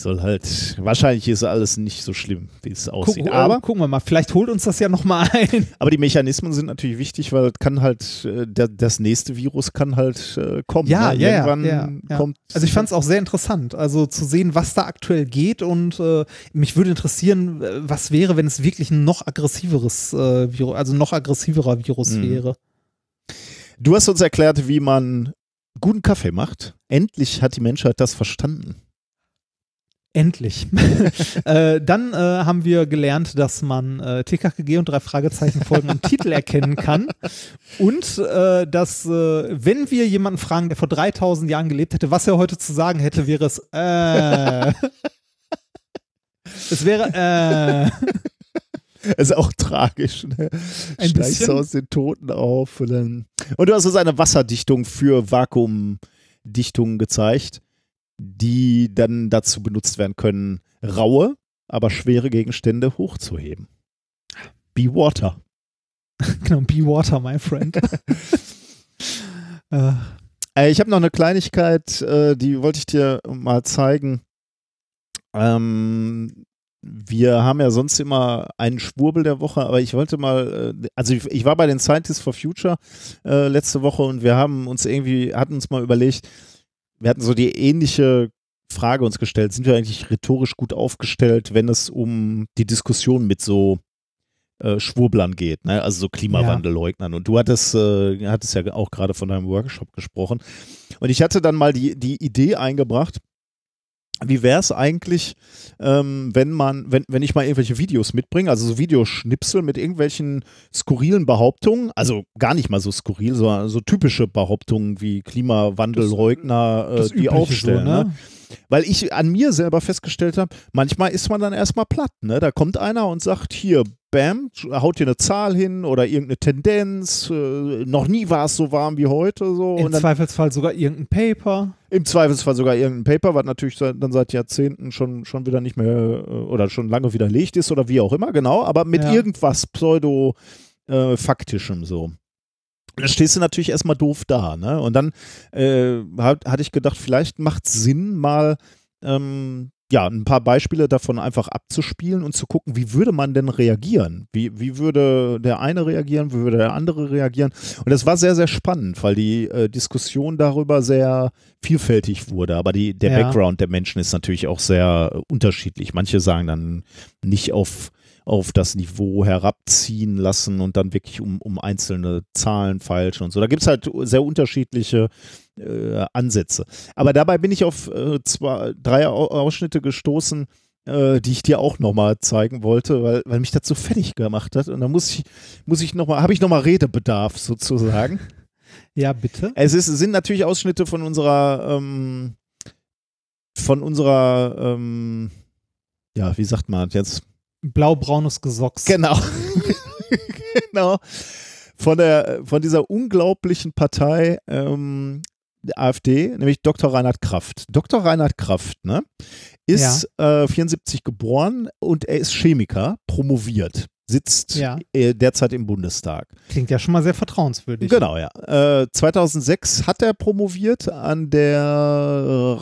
soll halt, wahrscheinlich ist alles nicht so schlimm, wie es aussieht.
Gucken,
aber,
gucken wir mal, vielleicht holt uns das ja nochmal ein.
aber die Mechanismen sind natürlich wichtig, weil kann halt, äh, das nächste Virus kann halt äh, kommen.
Ja,
ne?
ja,
Irgendwann
ja, ja.
kommt.
Also ich fand es auch sehr interessant, also zu sehen, was da aktuell geht und äh, mich würde interessieren, was wäre, wenn es wirklich ein noch aggressiveres äh, Virus, also noch aggressiverer Virus
Mhm.
wäre.
Du hast uns erklärt, wie man guten Kaffee macht. Endlich hat die Menschheit das verstanden.
Endlich. äh, dann äh, haben wir gelernt, dass man äh, TKKG und drei Fragezeichen Folgen am Titel erkennen kann. Und äh, dass, äh, wenn wir jemanden fragen, der vor 3000 Jahren gelebt hätte, was er heute zu sagen hätte, wäre es äh. es wäre äh.
Das ist auch tragisch. Ne?
Ein
Steigst
bisschen.
aus den Toten auf. Und, dann und du hast uns eine Wasserdichtung für Vakuumdichtungen gezeigt, die dann dazu benutzt werden können, raue, aber schwere Gegenstände hochzuheben. Be Water.
Genau, be water, my friend. äh,
ich habe noch eine Kleinigkeit, äh, die wollte ich dir mal zeigen. Ähm, wir haben ja sonst immer einen Schwurbel der Woche, aber ich wollte mal, äh, also ich, ich war bei den Scientists for Future äh, letzte Woche und wir haben uns irgendwie, hatten uns mal überlegt, wir hatten so die ähnliche Frage uns gestellt, sind wir eigentlich rhetorisch gut aufgestellt, wenn es um die Diskussion mit so äh, Schwurblern geht, ne? also so Klimawandelleugnern. Und du hattest, äh, hattest ja auch gerade von deinem Workshop gesprochen. Und ich hatte dann mal die, die Idee eingebracht, wie wäre es eigentlich, ähm, wenn man, wenn, wenn ich mal irgendwelche Videos mitbringe, also so Videoschnipsel mit irgendwelchen skurrilen Behauptungen, also gar nicht mal so skurril, sondern so typische Behauptungen wie Klimawandelleugner, äh, die
Übliche
aufstellen.
so,
ne?
ne?
Weil ich an mir selber festgestellt habe, manchmal ist man dann erstmal platt. Ne? Da kommt einer und sagt, hier, bam, haut dir eine Zahl hin oder irgendeine Tendenz. Äh, noch nie war es so warm wie heute. So.
Im
und dann
Zweifelsfall sogar irgendein Paper.
im Zweifelsfall sogar irgendein Paper, was natürlich seit, dann seit Jahrzehnten schon, schon wieder nicht mehr äh, oder schon lange widerlegt ist oder wie auch immer, genau, aber mit
Ja.
irgendwas pseudo-faktischem so. Da stehst du natürlich erstmal doof da, ne? Und dann äh, hat, hatte ich gedacht, vielleicht macht es Sinn, mal ähm, ja, ein paar Beispiele davon einfach abzuspielen und zu gucken, wie würde man denn reagieren? Wie, wie würde der eine reagieren, wie würde der andere reagieren? Und das war sehr, sehr spannend, weil die äh, Diskussion darüber sehr vielfältig wurde. Aber die, der
Ja.
Background der Menschen ist natürlich auch sehr äh, unterschiedlich. Manche sagen dann nicht auf, auf das Niveau herabziehen lassen und dann wirklich um, um einzelne Zahlen feilschen und so. Da gibt es halt sehr unterschiedliche äh, Ansätze. Aber dabei bin ich auf äh, zwei, drei Au- Ausschnitte gestoßen, äh, die ich dir auch nochmal zeigen wollte, weil, weil mich das so fertig gemacht hat. Und da muss ich, muss ich nochmal, habe ich nochmal Redebedarf sozusagen.
Ja, bitte.
Es ist, sind natürlich Ausschnitte von unserer, ähm, von unserer, ähm, ja, wie sagt man jetzt?
Blau-braunes Gesocks.
Genau. genau. Von, der, von dieser unglaublichen Partei ähm, der AfD, nämlich Dr. Reinhard Kraft. Dr. Reinhard Kraft, ne, ist äh, 74 geboren und er ist Chemiker, promoviert, sitzt
Ja.
äh, derzeit im Bundestag.
Klingt ja schon mal sehr vertrauenswürdig.
Genau, ja. Äh, 2006 hat er promoviert an der.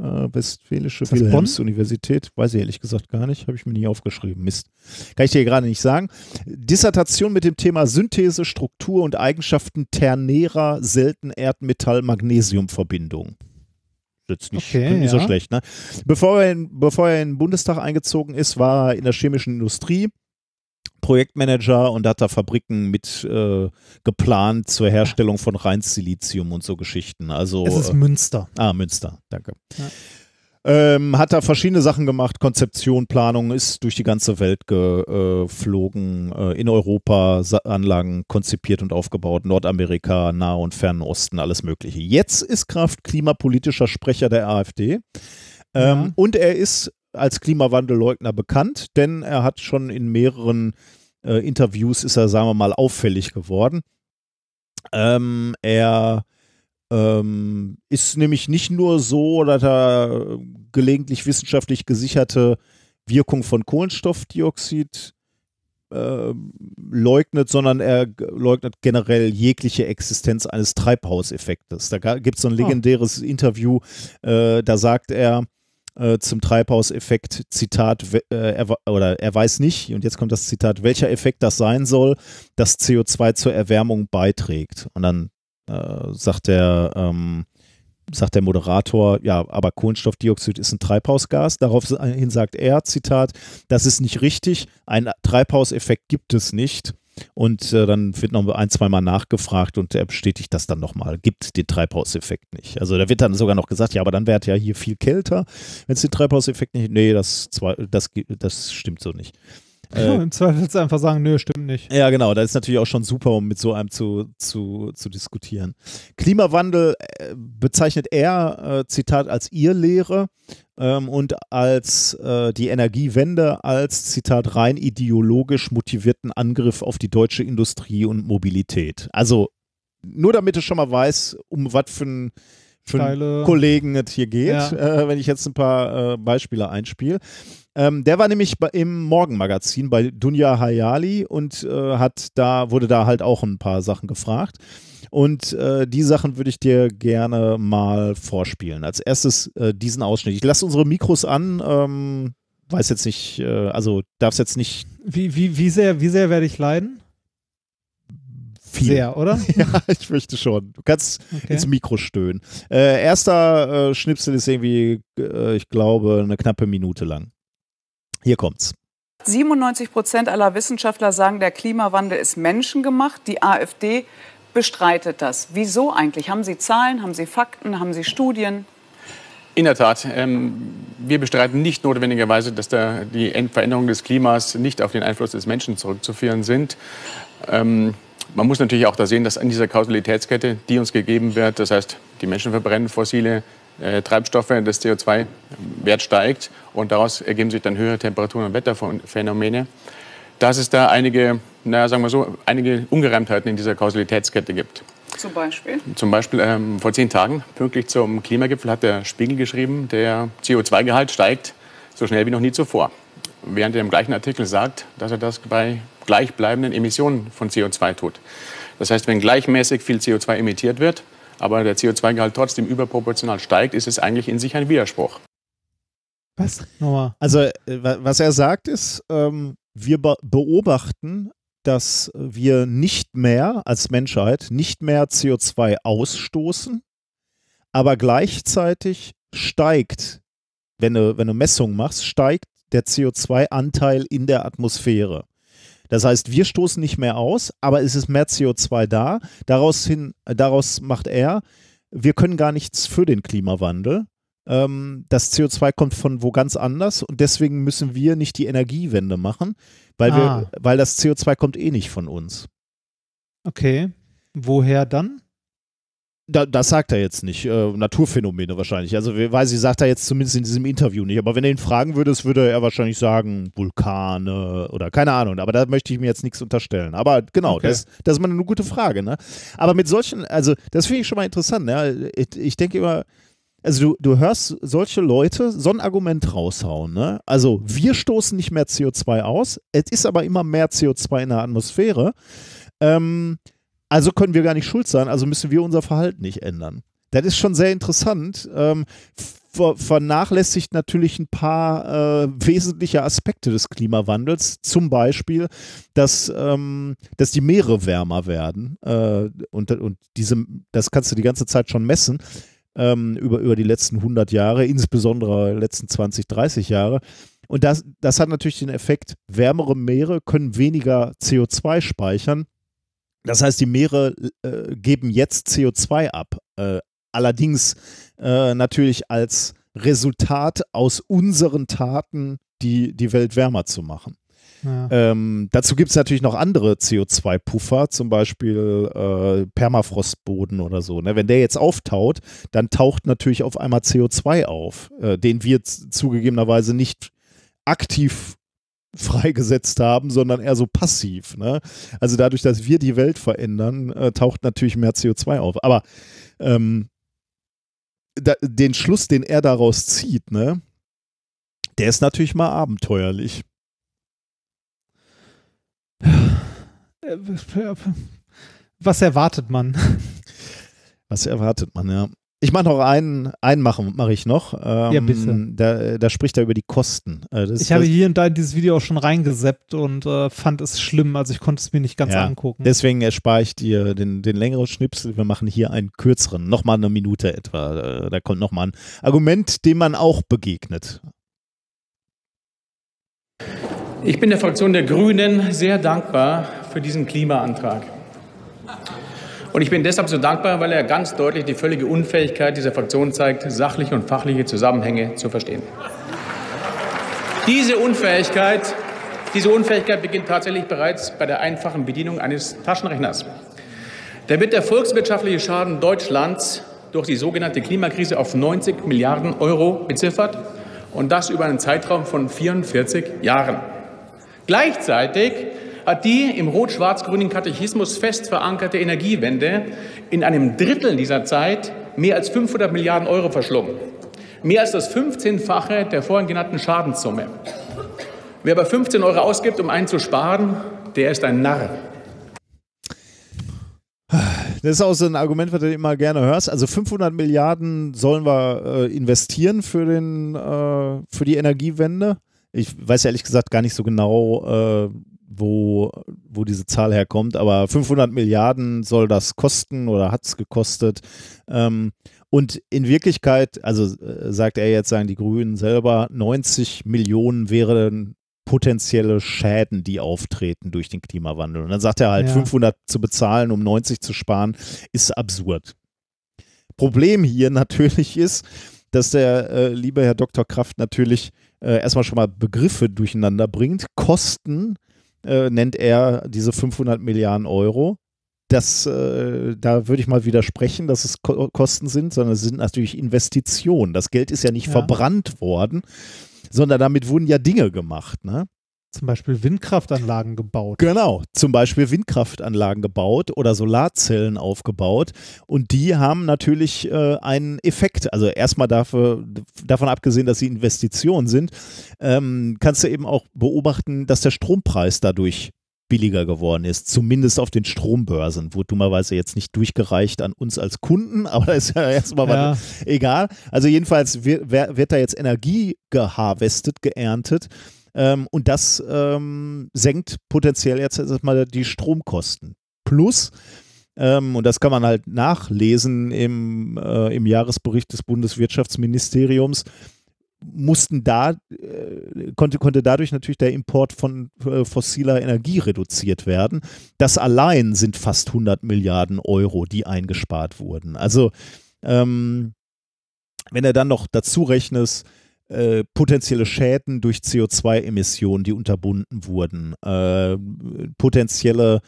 Äh, Westfälische
Ist das
Wilhelms-Universität, weiß ich ehrlich gesagt gar nicht, habe ich mir nie aufgeschrieben. Mist. Kann ich dir gerade nicht sagen. Dissertation mit dem Thema Synthese, Struktur und Eigenschaften ternärer Selten-Erdmetall-Magnesium-Verbindung. Jetzt nicht,
Okay,
nicht so
ja.
schlecht, ne? Bevor er, in, bevor er in den Bundestag eingezogen ist, war er in der chemischen Industrie Projektmanager und hat da Fabriken mit äh, geplant zur Herstellung von Reinsilizium und so Geschichten. Also
Es ist
äh,
Münster.
ah Münster, danke.
Ja.
Ähm, hat da verschiedene Sachen gemacht, Konzeption, Planung, ist durch die ganze Welt geflogen, äh, in Europa Sa Anlagen konzipiert und aufgebaut, Nordamerika, Nahe und Fernen Osten, alles Mögliche. Jetzt ist Kraft klimapolitischer Sprecher der AfD ähm,
Ja.
und er ist als Klimawandelleugner bekannt, denn er hat schon in mehreren äh, Interviews, ist er, sagen wir mal, auffällig geworden. Ähm, er ähm, ist nämlich nicht nur so, dass er gelegentlich wissenschaftlich gesicherte Wirkung von Kohlenstoffdioxid äh, leugnet, sondern er leugnet generell jegliche Existenz eines Treibhauseffektes. Da gibt es so ein legendäres Interview, äh, da sagt er äh, zum Treibhauseffekt, Zitat, äh, er, oder er weiß nicht, und jetzt kommt das Zitat, welcher Effekt das sein soll, dass CO2 zur Erwärmung beiträgt. Und dann äh, sagt der, ähm, sagt der Moderator, ja, aber Kohlenstoffdioxid ist ein Treibhausgas. Daraufhin sagt er, Zitat, das ist nicht richtig, einen Treibhauseffekt gibt es nicht. Und äh, dann wird noch ein, zweimal nachgefragt und er bestätigt das dann nochmal, gibt den Treibhauseffekt nicht. Also da wird dann sogar noch gesagt, ja, aber dann wäre es ja hier viel kälter, wenn es den Treibhauseffekt nicht, nee, das, das, das stimmt so nicht. Äh,
Im Zweifel einfach sagen, nö, stimmt nicht.
ja, genau. Das ist natürlich auch schon super, um mit so einem zu, zu, zu diskutieren. Klimawandel äh, bezeichnet er, äh, Zitat, als Irrlehre ähm, und als äh, die Energiewende als, Zitat, rein ideologisch motivierten Angriff auf die deutsche Industrie und Mobilität. Also nur damit du schon mal weißt, um was für ein für
Steile-
Kollegen es hier geht,
Ja.
äh, wenn ich jetzt ein paar äh, Beispiele einspiele. Ähm, der war nämlich bei, im Morgenmagazin bei Dunja Hayali und äh, hat da, wurde da halt auch ein paar Sachen gefragt. Und äh, die Sachen würde ich dir gerne mal vorspielen. Als erstes äh, diesen Ausschnitt. Ich lasse unsere Mikros an. Ähm, weiß jetzt nicht, äh, also darf es jetzt nicht
Wie, wie, wie, sehr, wie sehr werde ich leiden?
viel.
Sehr, oder?
Ja, ich fürchte schon. Du kannst
Okay.
ins Mikro stöhnen. Äh, erster äh, Schnipsel ist irgendwie, äh, ich glaube, eine knappe Minute lang. Hier kommt's.
97 Prozent aller Wissenschaftler sagen, der Klimawandel ist menschengemacht. Die AfD bestreitet das. Wieso eigentlich? Haben Sie Zahlen, haben Sie Fakten, haben Sie Studien?
In der Tat. Ähm, wir bestreiten nicht notwendigerweise, dass da die Veränderungen des Klimas nicht auf den Einfluss des Menschen zurückzuführen sind. Ähm, man muss natürlich auch da sehen, dass an dieser Kausalitätskette, die uns gegeben wird, das heißt, die Menschen verbrennen fossile äh, Treibstoffe, das CO2-Wert steigt und daraus ergeben sich dann höhere Temperaturen und Wetterphänomene, dass es da einige, naja, sagen wir so, einige Ungereimtheiten in dieser Kausalitätskette gibt.
Zum Beispiel.
Zum Beispiel ähm, vor zehn Tagen, pünktlich zum Klimagipfel, hat der Spiegel geschrieben, der CO2-Gehalt steigt so schnell wie noch nie zuvor. Während er im gleichen Artikel sagt, dass er das bei gleichbleibenden Emissionen von CO2 tut. Das heißt, wenn gleichmäßig viel CO2 emittiert wird, aber der CO2-Gehalt trotzdem überproportional steigt, ist es eigentlich in sich ein Widerspruch.
Was?
Also, äh, wa- was er sagt ist, ähm, wir be beobachten, dass wir nicht mehr als Menschheit nicht mehr CO2 ausstoßen, aber gleichzeitig steigt, wenn du, wenn du Messungen machst, steigt der CO2-Anteil in der Atmosphäre. Das heißt, wir stoßen nicht mehr aus, aber es ist mehr CO2 da. Daraus, hin, daraus macht er, wir können gar nichts für den Klimawandel. Ähm, das CO2 kommt von wo ganz anders und deswegen müssen wir nicht die Energiewende machen, weil,
Ah.
wir, weil das CO2 kommt eh nicht von uns.
Okay. Woher dann?
Da, das sagt er jetzt nicht. Äh, Naturphänomene wahrscheinlich. Also, wir- weiß ich, sagt er jetzt zumindest in diesem Interview nicht. Aber wenn er ihn fragen würdest, würde er wahrscheinlich sagen, Vulkane oder keine Ahnung. Aber da möchte ich mir jetzt nichts unterstellen. Aber genau,
Okay.
das, das ist mal eine gute Frage. Ne? Aber mit solchen, also, das finde ich schon mal interessant. Ne? Ich, ich denke immer, also du, du hörst solche Leute so ein Argument raushauen. Ne? Also wir stoßen nicht mehr CO2 aus, es ist aber immer mehr CO2 in der Atmosphäre. Ähm, also können wir gar nicht schuld sein, also müssen wir unser Verhalten nicht ändern. Das ist schon sehr interessant. Ähm, ver vernachlässigt natürlich ein paar äh, wesentliche Aspekte des Klimawandels. Zum Beispiel, dass, ähm, dass die Meere wärmer werden. Äh, und, und diese, das kannst du die ganze Zeit schon messen ähm, über, über die letzten 100 Jahre, insbesondere letzten 20, 30 Jahre. Und das, das hat natürlich den Effekt, wärmere Meere können weniger CO2 speichern. Das heißt, die Meere äh, geben jetzt CO2 ab. Äh, allerdings äh, natürlich als Resultat aus unseren Taten, die, die Welt wärmer zu machen.
Ja.
Ähm, dazu gibt es natürlich noch andere CO2-Puffer, zum Beispiel äh, Permafrostboden oder so. Ne? Wenn der jetzt auftaut, dann taucht natürlich auf einmal CO2 auf, äh, den wir zugegebenerweise nicht aktiv freigesetzt haben, sondern eher so passiv. Ne? Also dadurch, dass wir die Welt verändern, äh, taucht natürlich mehr CO2 auf. Aber ähm, da, den Schluss, den er daraus zieht, ne, der ist natürlich mal abenteuerlich.
Was erwartet man?
Was erwartet man, ja. Ich mache noch einen, einen machen mache ich noch. Ähm,
Ja, bitte.
Da, da spricht er über die Kosten. Äh, das,
Ich habe hier und da in dieses Video auch schon reingeseppt und äh, fand es schlimm, also ich konnte es mir nicht ganz
Ja,
angucken.
Deswegen erspare ich dir den, den längeren Schnipsel. Wir machen hier einen kürzeren, nochmal eine Minute etwa. Äh, Da kommt nochmal ein Argument, dem man auch begegnet.
Ich bin der Fraktion der Grünen sehr dankbar für diesen Klimaantrag. Und ich bin deshalb so dankbar, weil er ganz deutlich die völlige Unfähigkeit dieser Fraktion zeigt, sachliche und fachliche Zusammenhänge zu verstehen. Diese Unfähigkeit, diese Unfähigkeit beginnt tatsächlich bereits bei der einfachen Bedienung eines Taschenrechners. Da wird der volkswirtschaftliche Schaden Deutschlands durch die sogenannte Klimakrise auf 90 Milliarden Euro beziffert und das über einen Zeitraum von 44 Jahren. Gleichzeitig hat die im rot-schwarz-grünen Katechismus fest verankerte Energiewende in einem Drittel dieser Zeit mehr als 500 Milliarden Euro verschlungen. Mehr als das 15-fache der vorhin genannten Schadenssumme. Wer aber 15 Euro ausgibt, um einen zu sparen, der ist ein Narr.
Das ist auch so ein Argument, was du immer gerne hörst. Also 500 Milliarden sollen wir äh, investieren für, den, äh, für die Energiewende. Ich weiß ehrlich gesagt gar nicht so genau, äh, wo, wo diese Zahl herkommt, aber 500 Milliarden soll das kosten oder hat es gekostet. Ähm, und in Wirklichkeit, also äh, sagt er jetzt, sagen die Grünen selber, 90 Millionen wären potenzielle Schäden, die auftreten durch den Klimawandel. Und dann sagt er halt,
Ja.
500 zu bezahlen, um 90 zu sparen, ist absurd. Problem hier natürlich ist, dass der äh, liebe Herr Dr. Kraft natürlich äh, erstmal schon mal Begriffe durcheinander bringt. Kosten äh, nennt er diese 500 Milliarden Euro. Das, äh, da würde ich mal widersprechen, dass es Ko Kosten sind, sondern es sind natürlich Investitionen. Das Geld ist ja nicht
Ja.
verbrannt worden, sondern damit wurden ja Dinge gemacht. Ne?
Zum Beispiel Windkraftanlagen gebaut.
Genau, zum Beispiel Windkraftanlagen gebaut oder Solarzellen aufgebaut und die haben natürlich äh, einen Effekt. Also erstmal dafür, davon abgesehen, dass sie Investitionen sind, ähm, kannst du eben auch beobachten, dass der Strompreis dadurch billiger geworden ist, zumindest auf den Strombörsen, wurde dummerweise jetzt nicht durchgereicht an uns als Kunden, aber das ist ja erstmal
Ja.
egal. Also jedenfalls wird, wird da jetzt Energie geharvestet, geerntet ähm, und das ähm, senkt potenziell jetzt erstmal die Stromkosten. Plus, ähm, und das kann man halt nachlesen im, äh, im Jahresbericht des Bundeswirtschaftsministeriums, mussten da, äh, konnte, konnte dadurch natürlich der Import von äh, fossiler Energie reduziert werden. Das allein sind fast 100 Milliarden Euro, die eingespart wurden. Also, ähm, wenn er dann noch dazu rechnest, äh, potenzielle Schäden durch CO2-Emissionen, die unterbunden wurden, äh, potenzielle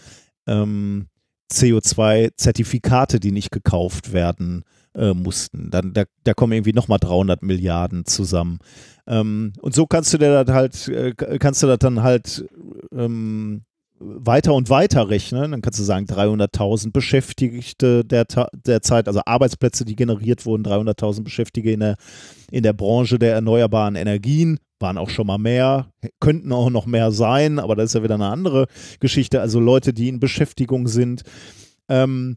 ähm, CO2-Zertifikate, die nicht gekauft werden äh, mussten. Dann, da, da kommen irgendwie nochmal 300 Milliarden zusammen. Ähm, und so kannst du dir das halt, äh, kannst du das dann halt ähm, weiter und weiter rechnen. Dann kannst du sagen, 300.000 Beschäftigte der, der Zeit, also Arbeitsplätze, die generiert wurden, 300.000 Beschäftigte in der, in der Branche der erneuerbaren Energien, waren auch schon mal mehr, könnten auch noch mehr sein, aber das ist ja wieder eine andere Geschichte. Also Leute, die in Beschäftigung sind. Ähm,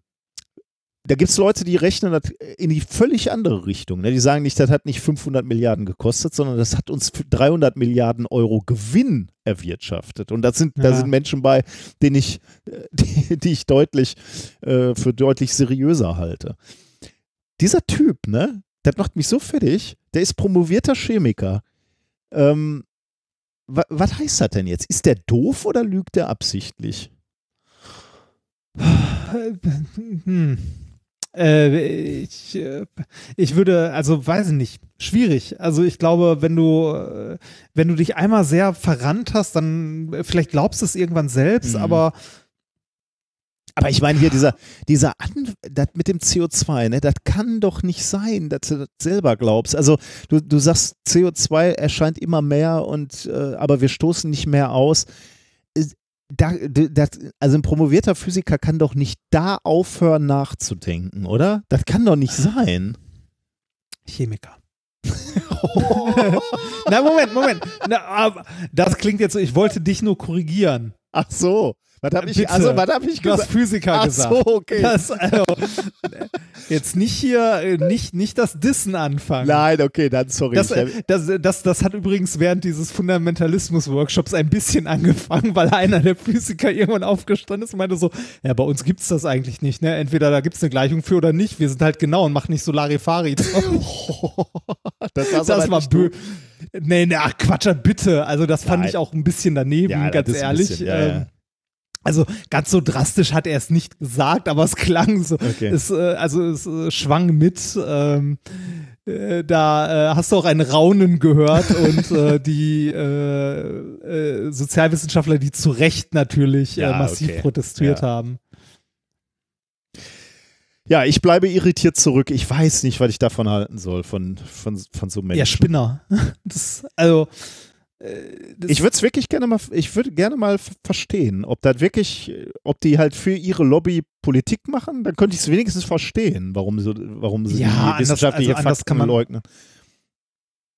da gibt es Leute, die rechnen das in die völlig andere Richtung. Ne? Die sagen nicht, das hat nicht 500 Milliarden gekostet, sondern das hat uns für 300 Milliarden Euro Gewinn erwirtschaftet. Und das sind, da
Ja.
sind Menschen bei, denen ich, äh, die, die ich deutlich äh, für deutlich seriöser halte. Dieser Typ, ne, das macht mich so fertig. Der ist promovierter Chemiker. Ähm, wa, was heißt das denn jetzt? Ist der doof oder lügt der absichtlich?
Hm. Äh, ich, äh, ich würde, also weiß ich nicht, schwierig. Also ich glaube, wenn du, äh, wenn du dich einmal sehr verrannt hast, dann vielleicht glaubst du es irgendwann selbst,
Mhm.
aber
Aber ich meine hier, dieser, dieser An das mit dem CO2, ne, das kann doch nicht sein, dass du das selber glaubst. Also du, du sagst, CO2 erscheint immer mehr und äh, aber wir stoßen nicht mehr aus. Da, das, also ein promovierter Physiker kann doch nicht da aufhören nachzudenken, oder? Das kann doch nicht sein.
Chemiker. Na, Moment, Moment. Na, aber das klingt jetzt so, ich wollte dich nur korrigieren.
Ach so. Was habe ich,
Bitte.
also, was hab ich
Du hast
gesagt?
Physiker
Ach
gesagt.
so, okay.
Das, also, jetzt nicht hier, äh, nicht, nicht das Dissen anfangen.
Nein, okay, dann sorry.
Das, äh, das, das, das hat übrigens während dieses Fundamentalismus-Workshops ein bisschen angefangen, weil einer der Physiker irgendwann aufgestanden ist und meinte so, ja, bei uns gibt es das eigentlich nicht, ne? Entweder da gibt es eine Gleichung für oder nicht. Wir sind halt genau und machen nicht so Larifari.
das
das war
nicht
bö.
du.
Nee, nee, ach Quatsch, bitte. Also das fand
Nein.
ich auch ein bisschen daneben,
Ja,
ganz ehrlich.
bisschen, ja, ja.
Also ganz so drastisch hat er es nicht gesagt, aber es klang so.
Okay.
Es, äh, also es äh, schwang mit. Ähm, äh, da äh, hast du auch ein Raunen gehört und äh, die äh, Sozialwissenschaftler, die zu Recht natürlich
Ja,
massiv
okay.
protestiert
Ja.
haben.
Ja, ich bleibe irritiert zurück. Ich weiß nicht, was ich davon halten soll, von, von, von so Menschen.
Ja, Spinner. Das, also
Ich würde es wirklich gerne mal, ich würde gerne mal verstehen, ob das wirklich, ob die halt für ihre Lobby Politik machen, dann könnte ich es wenigstens verstehen, warum sie, warum sie
Ja,
die wissenschaftliche
also
Fakten
kann man-
leugnen.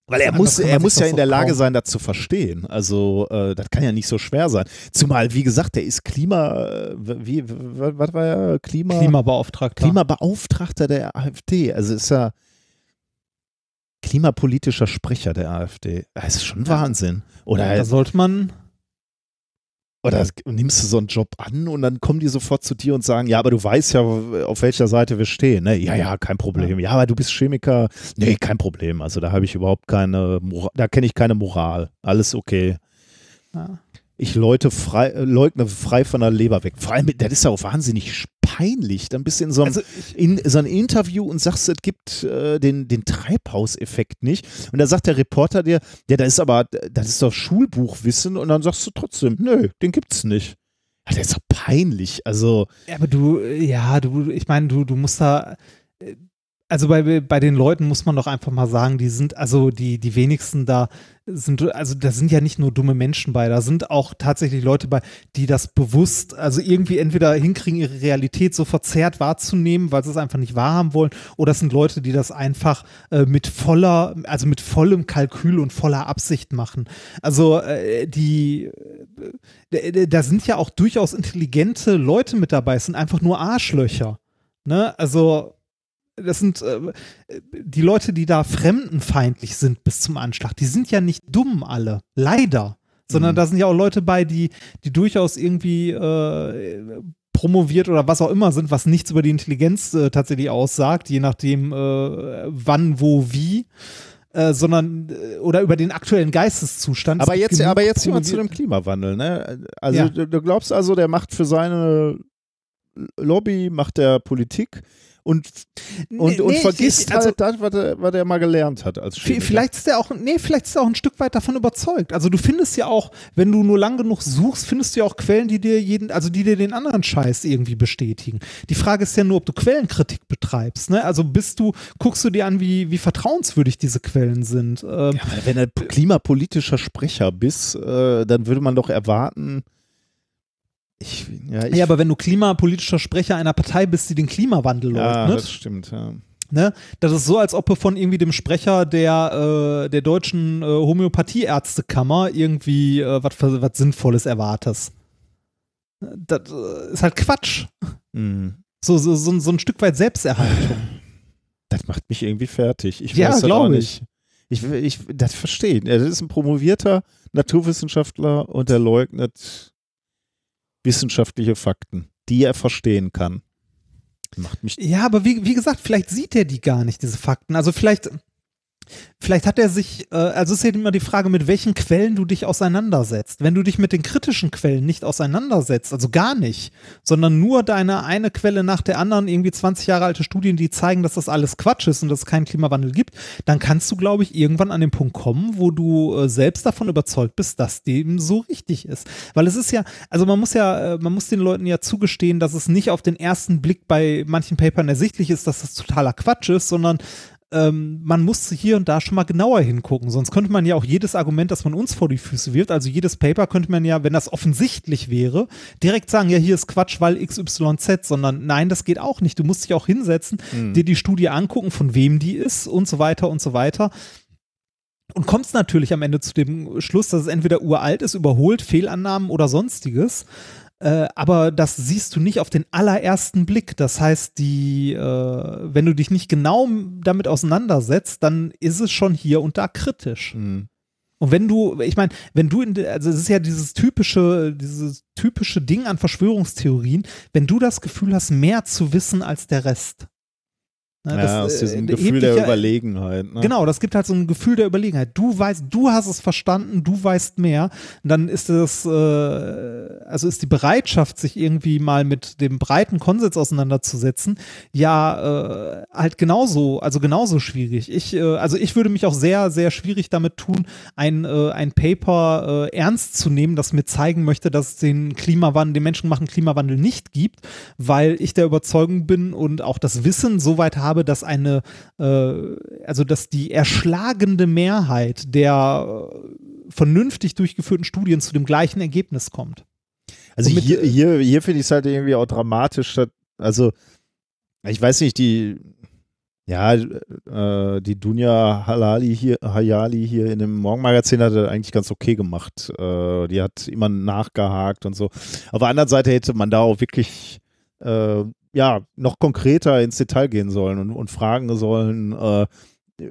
Weil er muss, er muss ja in der Lage sein, das zu verstehen. Also äh, das kann ja nicht so schwer sein. Zumal, wie gesagt, der ist Klima, äh, wie, was war er? Klima,
Klimabeauftragter.
Klimabeauftragter der AfD. Also ist er klimapolitischer Sprecher der AfD. Das ist schon Wahnsinn. Oder,
da sollte man
oder nimmst du so einen Job an und dann kommen die sofort zu dir und sagen, ja, aber du weißt ja, auf welcher Seite wir stehen. Ne? Ja, ja, kein Problem. Ja, aber du bist Chemiker. Nee, kein Problem. Also da habe ich überhaupt keine, Mora da kenne ich keine Moral. Alles okay.
Ja.
Ich leute frei, äh, leugne frei von der Leber weg. Vor allem, das ist ja auch wahnsinnig peinlich. Dann bist du in so einem,
Also
in so einem Interview und sagst, es gibt äh, den, den Treibhauseffekt nicht. Und da sagt der Reporter dir, ja, das ist aber, das ist doch Schulbuchwissen. Und dann sagst du trotzdem, nö, den gibt's nicht. Ja, das ist doch peinlich. Also,
Ja, aber du, äh, ja, du, ich meine, du, du musst da, äh, also bei, bei den Leuten muss man doch einfach mal sagen, die sind, also die, die wenigsten da sind, also da sind ja nicht nur dumme Menschen bei, da sind auch tatsächlich Leute bei, die das bewusst, also irgendwie entweder hinkriegen, ihre Realität so verzerrt wahrzunehmen, weil sie es einfach nicht wahrhaben wollen, oder es sind Leute, die das einfach äh, mit voller, also mit vollem Kalkül und voller Absicht machen. Also äh, die, äh, da sind ja auch durchaus intelligente Leute mit dabei, es sind einfach nur Arschlöcher. Ne? Also, das sind äh, die Leute, die da fremdenfeindlich sind bis zum Anschlag, die sind ja nicht dumm alle, leider. Sondern
Mhm.
da sind ja auch Leute bei, die, die durchaus irgendwie äh, promoviert oder was auch immer sind, was nichts über die Intelligenz äh, tatsächlich aussagt, je nachdem äh, wann, wo, wie. Äh, sondern äh, oder über den aktuellen Geisteszustand. Es
aber jetzt, aber jetzt mal zu dem Klimawandel, ne? Also
Ja.
du, du glaubst also, der macht für seine Lobby, macht der Politik und, und,
Nee,
und
nee,
vergisst
ich- also-
halt das, was er, was er mal gelernt hat als Chemiker.
Vielleicht ist er auch, nee, vielleicht ist er auch ein Stück weit davon überzeugt. Also du findest ja auch, wenn du nur lang genug suchst, findest du ja auch Quellen, die dir jeden, also die dir den anderen Scheiß irgendwie bestätigen. Die Frage ist ja nur, ob du Quellenkritik betreibst. Ne? Also bist du, guckst du dir an, wie, wie vertrauenswürdig diese Quellen sind. Ähm,
Ja, wenn du klimapolitischer Sprecher bist, äh, dann würde man doch erwarten. Ich, ja, ich,
ja, aber wenn du klimapolitischer Sprecher einer Partei bist, die den Klimawandel
ja,
leugnet,
das stimmt. Ja.
Ne? Das ist so, als ob du von irgendwie dem Sprecher der, äh, der deutschen äh, Homöopathieärztekammer irgendwie äh, was Sinnvolles erwartest. Das äh, ist halt Quatsch.
Mhm.
So, so, so, ein- so ein Stück weit Selbsterhaltung.
Das macht mich irgendwie fertig. Ich
Ja,
weiß das auch
ich.
nicht. Ich, ich das verstehe. Er ist ein promovierter Naturwissenschaftler und er leugnet wissenschaftliche Fakten, die er verstehen kann. Macht mich.
Ja, aber wie, wie gesagt, vielleicht sieht er die gar nicht, diese Fakten. Also vielleicht, Vielleicht hat er sich, äh, also ist ja immer die Frage, mit welchen Quellen du dich auseinandersetzt. Wenn du dich mit den kritischen Quellen nicht auseinandersetzt, also gar nicht, sondern nur deine eine Quelle nach der anderen, irgendwie 20 Jahre alte Studien, die zeigen, dass das alles Quatsch ist und dass es keinen Klimawandel gibt, dann kannst du, glaube ich, irgendwann an den Punkt kommen, wo du äh, selbst davon überzeugt bist, dass dem so richtig ist. Weil es ist ja, also man muss ja, äh, man muss den Leuten ja zugestehen, dass es nicht auf den ersten Blick bei manchen Papern ersichtlich ist, dass das totaler Quatsch ist, sondern ähm, man muss hier und da schon mal genauer hingucken. Sonst könnte man ja auch jedes Argument, das man uns vor die Füße wirft, also jedes Paper könnte man ja, wenn das offensichtlich wäre, direkt sagen, ja, hier ist Quatsch, weil XYZ, sondern nein, das geht auch nicht. Du musst dich auch hinsetzen, mhm. dir die Studie angucken, von wem die ist und so weiter und so weiter. Und kommst natürlich am Ende zu dem Schluss, dass es entweder uralt ist, überholt, Fehlannahmen oder sonstiges. Äh, aber das siehst du nicht auf den allerersten Blick. Das heißt, die, äh, wenn du dich nicht genau damit auseinandersetzt, dann ist es schon hier und da kritisch. Mhm. Und wenn du, ich meine, wenn du in, also es ist ja dieses typische, dieses typische Ding an Verschwörungstheorien, wenn du das Gefühl hast, mehr zu wissen als der Rest,
Ne, ja, das, aus diesem äh, Gefühl der Überlegenheit. Ne?
Genau, das gibt halt so ein Gefühl der Überlegenheit. Du weißt, du hast es verstanden, du weißt mehr. Und dann ist es, äh, also ist die Bereitschaft, sich irgendwie mal mit dem breiten Konsens auseinanderzusetzen, ja äh, halt genauso, also genauso schwierig. Ich, äh, also ich würde mich auch sehr, sehr schwierig damit tun, ein, äh, ein Paper äh, ernst zu nehmen, das mir zeigen möchte, dass es den Klimawandel, den Menschen machen Klimawandel nicht gibt, weil ich der Überzeugung bin und auch das Wissen so weit habe, habe, dass eine, äh, also dass die erschlagende Mehrheit der äh, vernünftig durchgeführten Studien zu dem gleichen Ergebnis kommt.
Also mit, hier, hier, hier finde ich es halt irgendwie auch dramatisch. Also, ich weiß nicht, die, ja, äh, die Dunja Halali hier, Hayali hier in dem Morgenmagazin hat er eigentlich ganz okay gemacht. Äh, die hat immer nachgehakt und so. Auf der anderen Seite hätte man da auch wirklich äh, ja, noch konkreter ins Detail gehen sollen und, und fragen sollen, äh,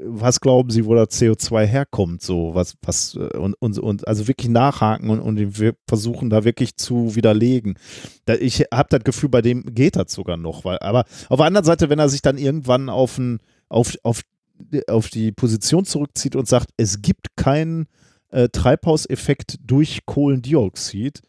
was glauben Sie, wo das CO2 herkommt, so, was, was, äh, und, und, und also wirklich nachhaken und, und wir versuchen da wirklich zu widerlegen. Da, ich habe das Gefühl, bei dem geht das sogar noch, weil, aber auf der anderen Seite, wenn er sich dann irgendwann auf, ein, auf, auf, auf die Position zurückzieht und sagt, es gibt keinen äh, Treibhauseffekt durch Kohlendioxid,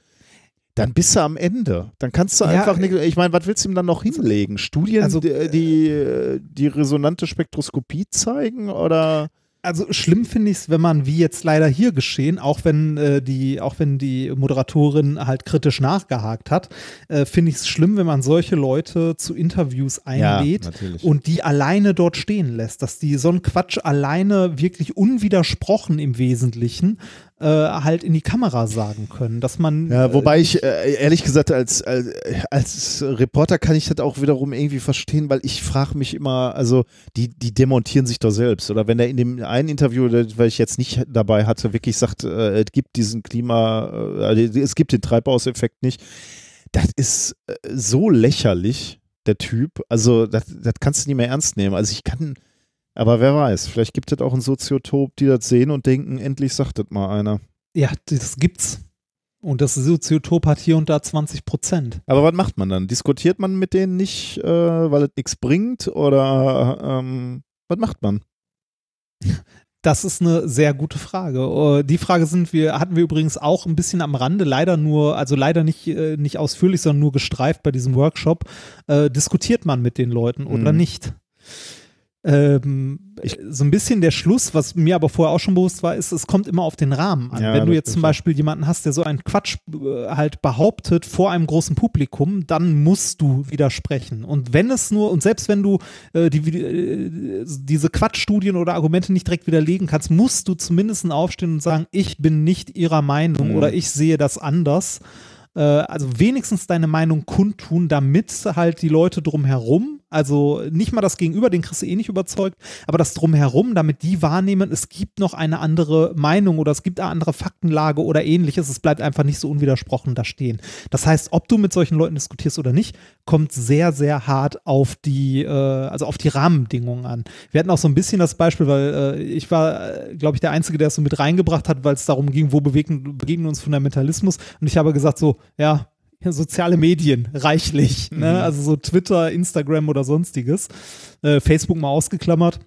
dann bist du am Ende. Dann kannst du ja, einfach nicht, ich meine, was willst du ihm dann noch hinlegen? Studien, also, die, die, die resonante Spektroskopie zeigen oder?
also schlimm finde ich es, wenn man, wie jetzt leider hier geschehen, auch wenn äh, die, auch wenn die Moderatorin halt kritisch nachgehakt hat, äh, finde ich es schlimm, wenn man solche Leute zu Interviews einlädt ja, und die alleine dort stehen lässt, dass die so einen Quatsch alleine wirklich unwidersprochen im Wesentlichen äh, halt in die Kamera sagen können, dass man.
Ja, wobei äh, ich äh, ehrlich gesagt als, als, als Reporter kann ich das auch wiederum irgendwie verstehen, weil ich frage mich immer, also die, die demontieren sich doch selbst. Oder wenn er in dem einen Interview, weil ich jetzt nicht dabei hatte, wirklich sagt, äh, es gibt diesen Klima, äh, es gibt den Treibhauseffekt nicht. Das ist äh, so lächerlich, der Typ. Also, das, das kannst du nicht mehr ernst nehmen. Also, ich kann aber wer weiß, vielleicht gibt es auch ein Soziotop, die das sehen und denken, endlich sagt das mal einer.
Ja, das gibt's. Und das Soziotop hat hier und da 20 Prozent.
Aber was macht man dann? Diskutiert man mit denen nicht, äh, weil es nichts bringt? Oder ähm, was macht man?
Das ist eine sehr gute Frage. Äh, die Frage sind wir, hatten wir übrigens auch ein bisschen am Rande, leider nur, also leider nicht, äh, nicht ausführlich, sondern nur gestreift bei diesem Workshop. Äh, diskutiert man mit den Leuten oder mhm. nicht? Ähm, ich, so ein bisschen der Schluss, was mir aber vorher auch schon bewusst war, ist, es kommt immer auf den Rahmen an. Ja, Wenn du jetzt zum Beispiel jemanden hast, der so einen Quatsch äh, halt behauptet vor einem großen Publikum, dann musst du widersprechen. Und wenn es nur, und selbst wenn du äh, die, äh, diese Quatschstudien oder Argumente nicht direkt widerlegen kannst, musst du zumindest aufstehen und sagen, ich bin nicht ihrer Meinung mhm. oder ich sehe das anders. Äh, also wenigstens deine Meinung kundtun, damit halt die Leute drumherum also nicht mal das Gegenüber, den kriegst du eh nicht überzeugt, aber das drumherum, damit die wahrnehmen, es gibt noch eine andere Meinung oder es gibt eine andere Faktenlage oder ähnliches. Es bleibt einfach nicht so unwidersprochen da stehen. Das heißt, ob du mit solchen Leuten diskutierst oder nicht, kommt sehr, sehr hart auf die, äh, also auf die Rahmenbedingungen an. Wir hatten auch so ein bisschen das Beispiel, weil äh, ich war, äh, glaube ich, der Einzige, der es so mit reingebracht hat, weil es darum ging, wo bewegen, begegnen uns Fundamentalismus. Und ich habe gesagt so, ja, soziale Medien reichlich. Ne? Mhm. Also so Twitter, Instagram oder sonstiges. Äh, Facebook mal ausgeklammert.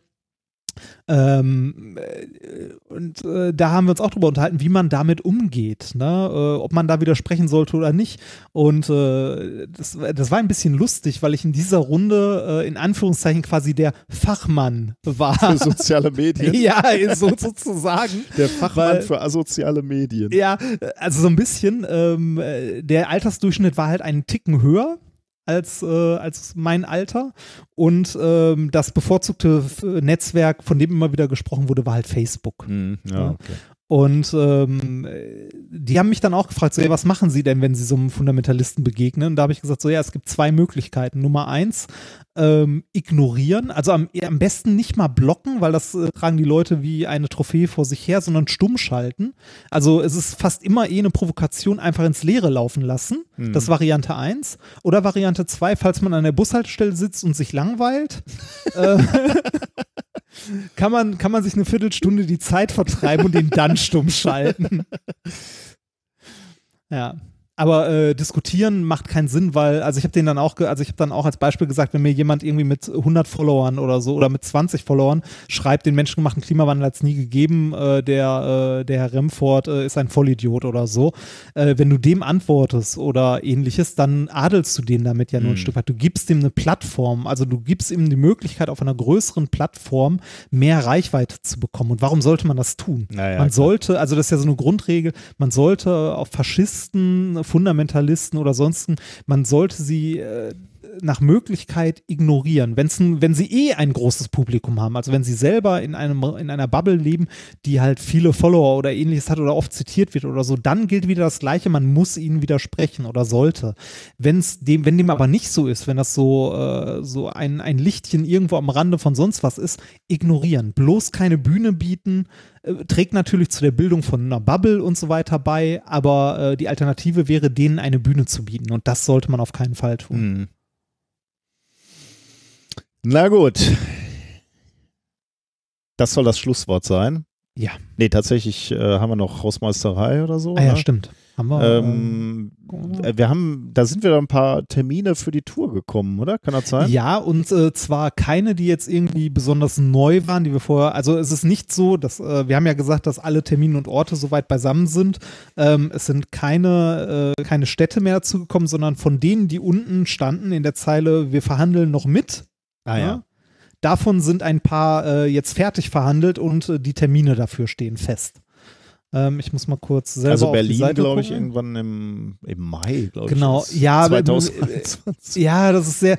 Ähm, äh, und äh, da haben wir uns auch drüber unterhalten, wie man damit umgeht, ne? äh, ob man da widersprechen sollte oder nicht. Und äh, das, das war ein bisschen lustig, weil ich in dieser Runde äh, in Anführungszeichen quasi der Fachmann war.
Für soziale Medien.
ja, so, sozusagen.
Der Fachmann
Weil-
für asoziale Medien.
Ja, also so ein bisschen. Ähm, äh, der Altersdurchschnitt war halt einen Ticken höher als, äh, als mein Alter. Und ähm, das bevorzugte F- Netzwerk, von dem immer wieder gesprochen wurde, war halt Facebook.
Hm, ja, okay.
Und ähm, äh, die haben mich dann auch gefragt, so, ja, was machen sie denn, wenn sie so einem Fundamentalisten begegnen? Und da habe ich gesagt, so ja, es gibt zwei Möglichkeiten. Nummer eins, ähm, ignorieren, also am, am besten nicht mal blocken, weil das äh, tragen die Leute wie eine Trophäe vor sich her, sondern stumm schalten. Also es ist fast immer eh eine Provokation, einfach ins Leere laufen lassen. Das ist Variante eins Oder Variante zwei, falls man an der Bushaltestelle sitzt und sich langweilt. äh, kann man, kann man sich eine Viertelstunde die Zeit vertreiben und ihn dann stumm schalten. Ja. Aber äh, diskutieren macht keinen Sinn, weil, also ich habe den dann auch, also ich habe dann auch als Beispiel gesagt, wenn mir jemand irgendwie mit 100 Followern oder so oder mit 20 Followern schreibt, den menschengemachten Klimawandel hat es nie gegeben, äh, der, äh, der Herr Remford äh, ist ein Vollidiot oder so. Äh, wenn du dem antwortest oder ähnliches, dann adelst du den damit ja nur ein Stück weit. Du gibst ihm eine Plattform, also du gibst ihm die Möglichkeit, auf einer größeren Plattform mehr Reichweite zu bekommen. Und warum sollte man das tun?
Naja,
man
klar.
sollte, also das ist ja so eine Grundregel, man sollte auf Faschisten, Fundamentalisten oder sonsten, man sollte sie äh, nach Möglichkeit ignorieren, Wenn's wenn sie eh ein großes Publikum haben, also wenn sie selber in, einem, in einer Bubble leben, die halt viele Follower oder ähnliches hat oder oft zitiert wird oder so, dann gilt wieder das Gleiche, man muss ihnen widersprechen oder sollte. Wenn's dem, wenn dem aber nicht so ist, wenn das so, äh, so ein, ein Lichtchen irgendwo am Rande von sonst was ist, ignorieren. Bloß keine Bühne bieten, äh, trägt natürlich zu der Bildung von einer Bubble und so weiter bei, aber äh, die Alternative wäre, denen eine Bühne zu bieten und das sollte man auf keinen Fall tun.
Na gut. Das soll das Schlusswort sein.
Ja.
Nee, tatsächlich äh, haben wir noch Hausmeisterei oder so.
Ah ja,
ne?
stimmt. Haben wir,
Ähm, äh, wir haben, da sind wir ein paar Termine für die Tour gekommen, oder? Kann das sein?
Ja, und äh, zwar keine, die jetzt irgendwie besonders neu waren, die wir vorher, also es ist nicht so, dass äh, wir haben ja gesagt, dass alle Termine und Orte soweit beisammen sind. Ähm, es sind keine, äh, keine Städte mehr dazugekommen, sondern von denen, die unten standen in der Zeile, wir verhandeln noch mit.
Ah ja.
Davon sind ein paar äh, jetzt fertig verhandelt und äh, die Termine dafür stehen fest. Ähm, ich muss mal kurz selber
Also Berlin, glaube ich, irgendwann im, im Mai, glaube ich.
Genau, ja, aber,
2021.
Ja, das ist sehr,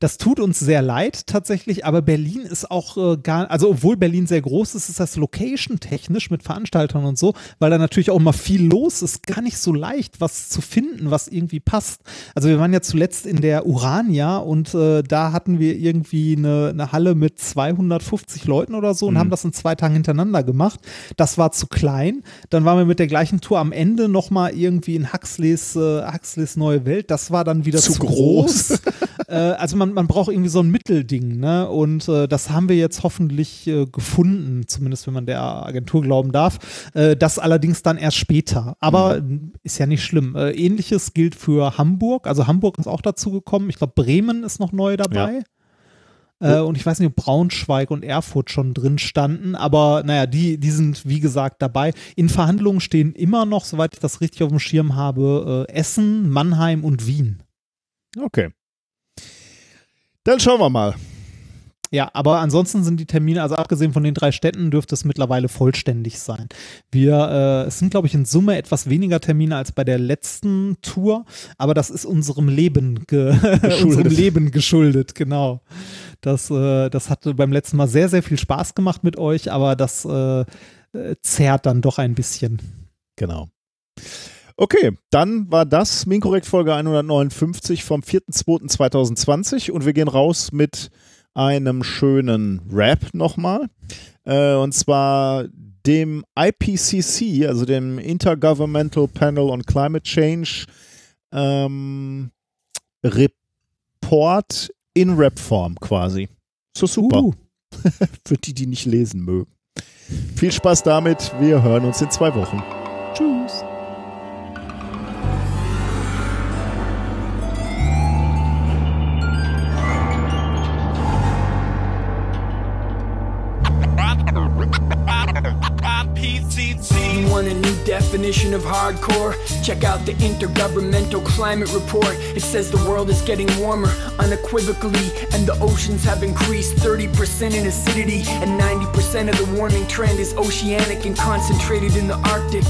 das tut uns sehr leid tatsächlich, aber Berlin ist auch äh, gar, also obwohl Berlin sehr groß ist, ist das location-technisch mit Veranstaltern und so, weil da natürlich auch immer viel los ist, gar nicht so leicht, was zu finden, was irgendwie passt. Also wir waren ja zuletzt in der Urania und äh, da hatten wir irgendwie eine, eine Halle mit 250 Leuten oder so und haben das in zwei Tagen hintereinander gemacht. Das war zu klein. Dann waren wir mit der gleichen Tour am Ende nochmal irgendwie in Huxleys, äh, Huxleys Neue Welt. Das war dann wieder
Zu
zu,
groß.
groß. äh, also man, man braucht irgendwie so ein Mittelding, ne? Und äh, das haben wir jetzt hoffentlich äh, gefunden, zumindest wenn man der Agentur glauben darf. Äh, das allerdings dann erst später. Aber ist ja nicht schlimm. Äh, Ähnliches gilt für Hamburg. Also Hamburg ist auch dazu gekommen. Ich glaube, Bremen ist noch neu dabei. Äh, und ich weiß nicht, ob Braunschweig und Erfurt schon drin standen, aber naja, die, die sind wie gesagt dabei. In Verhandlungen stehen immer noch, soweit ich das richtig auf dem Schirm habe, äh, Essen, Mannheim und Wien.
Okay. Dann schauen wir mal.
Ja, aber ansonsten sind die Termine, also abgesehen von den drei Städten, dürfte es mittlerweile vollständig sein. Wir, äh, es sind, glaube ich, in Summe etwas weniger Termine als bei der letzten Tour, aber das ist unserem Leben, ge unserem Leben geschuldet, genau. Das, äh, das hatte beim letzten Mal sehr, sehr viel Spaß gemacht mit euch, aber das äh, zerrt dann doch ein bisschen.
Genau. Okay, dann war das Minkorrekt Folge 159 vom 4.2.2020 und wir gehen raus mit einem schönen Rap nochmal. Äh, und zwar dem IPCC, also dem Intergovernmental Panel on Climate Change ähm, Report in Rap-Form quasi. So super.
Uh.
Für die, die nicht lesen mögen. Viel Spaß damit. Wir hören uns in zwei Wochen.
Tschüss.
Definition of hardcore? Check out the Intergovernmental Climate Report. It says the world is getting warmer unequivocally, and the oceans have increased 30% in acidity, and 90% of the warming trend is oceanic and concentrated in the Arctic.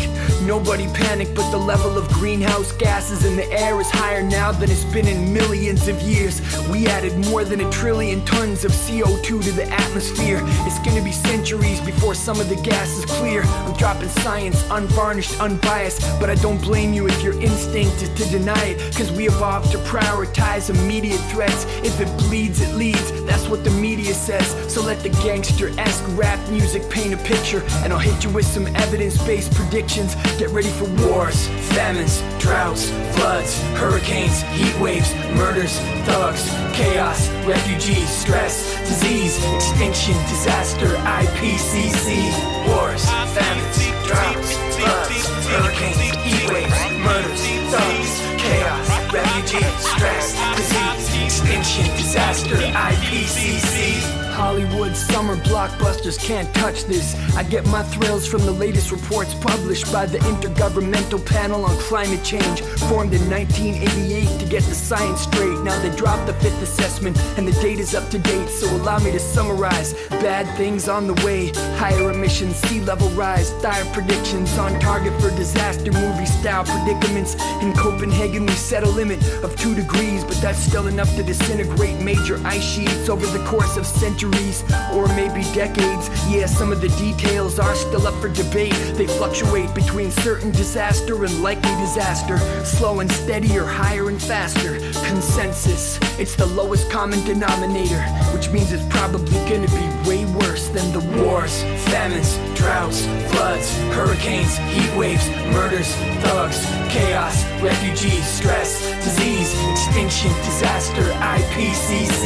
Nobody panic, but the level of greenhouse gases in the air is higher now than it's been in millions of years. We added more than a trillion tons of CO2 to the atmosphere. It's gonna be centuries before some of the gas is clear. I'm dropping science, unvarnished, unbiased, but I don't blame you if your instinct is to deny it. Cause we evolved to prioritize immediate threats. If it bleeds, it leads. That's what the media says. So let the gangster-esque rap music paint a picture, and I'll hit you with some evidence-based predictions. Get ready for wars, famines, droughts, floods, hurricanes, heat waves, murders, thugs, chaos, refugees, stress, disease, extinction, disaster, IPCC, wars, famines, droughts, floods, hurricanes, heat waves, murders, thugs, chaos, refugees, stress, disease, extinction, disaster, IPCC. Hollywood summer blockbusters can't touch this. I get my thrills from the latest reports published by the Intergovernmental Panel on Climate Change, formed in 1988 to get the science straight. Now they dropped the fifth assessment and the data's up to date. So allow me to summarize bad things on the way, higher emissions, sea level rise, dire predictions on target for disaster movie style predicaments. In Copenhagen, we set a limit of two degrees, but that's still enough to disintegrate major ice sheets over the course of centuries or maybe decades. Yeah, some of the details are still up for debate. They fluctuate between certain disaster and likely disaster, slow and steady or higher and faster. Consensus, it's the lowest common denominator, which means it's probably gonna be way worse than the wars, famines, droughts, floods, hurricanes, heat waves, murders, thugs, chaos, refugees, stress, disease, extinction, disaster, IPCC,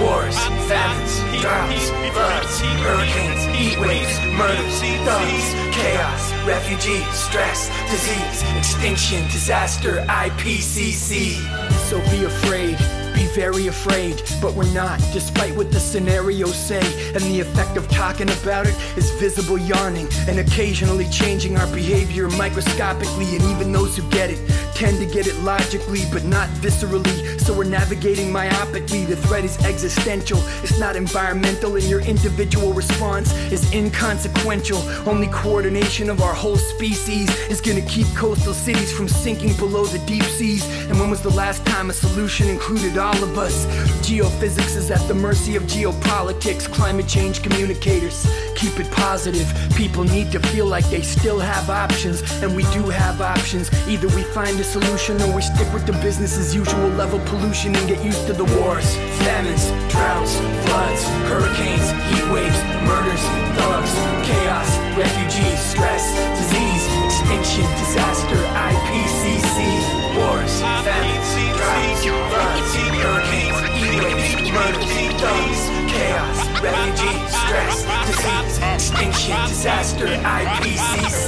wars, famines, droughts, floods, hurricanes, heat waves, murders, thugs, chaos, refugees, stress, disease, extinction, disaster, IPCC. So be afraid. Be very afraid, but we're not, despite what the scenarios say. And the effect of talking about it is visible yawning and occasionally changing our behavior microscopically. And even those who get it tend to get it logically, but not viscerally. So we're navigating myopically. The threat is existential, it's not environmental, and your individual response is inconsequential. Only coordination of our whole species is gonna keep coastal cities from sinking below the deep seas. And when was the last time a solution included all of us? Geophysics is at the mercy of geopolitics, climate change communicators. Keep it positive. People need to feel like they still have options, and we do have options. Either we find a solution or we stick with the business as usual level pollution and get used to the wars, famines, droughts, floods, hurricanes, heat waves, murders, thugs, chaos, refugees, stress, disease, extinction, disaster, IPCC, wars, famines, droughts, floods, hurricanes, heat waves, murders, thugs, chaos, refugees, stress, disease, extinction, disaster, IPCC.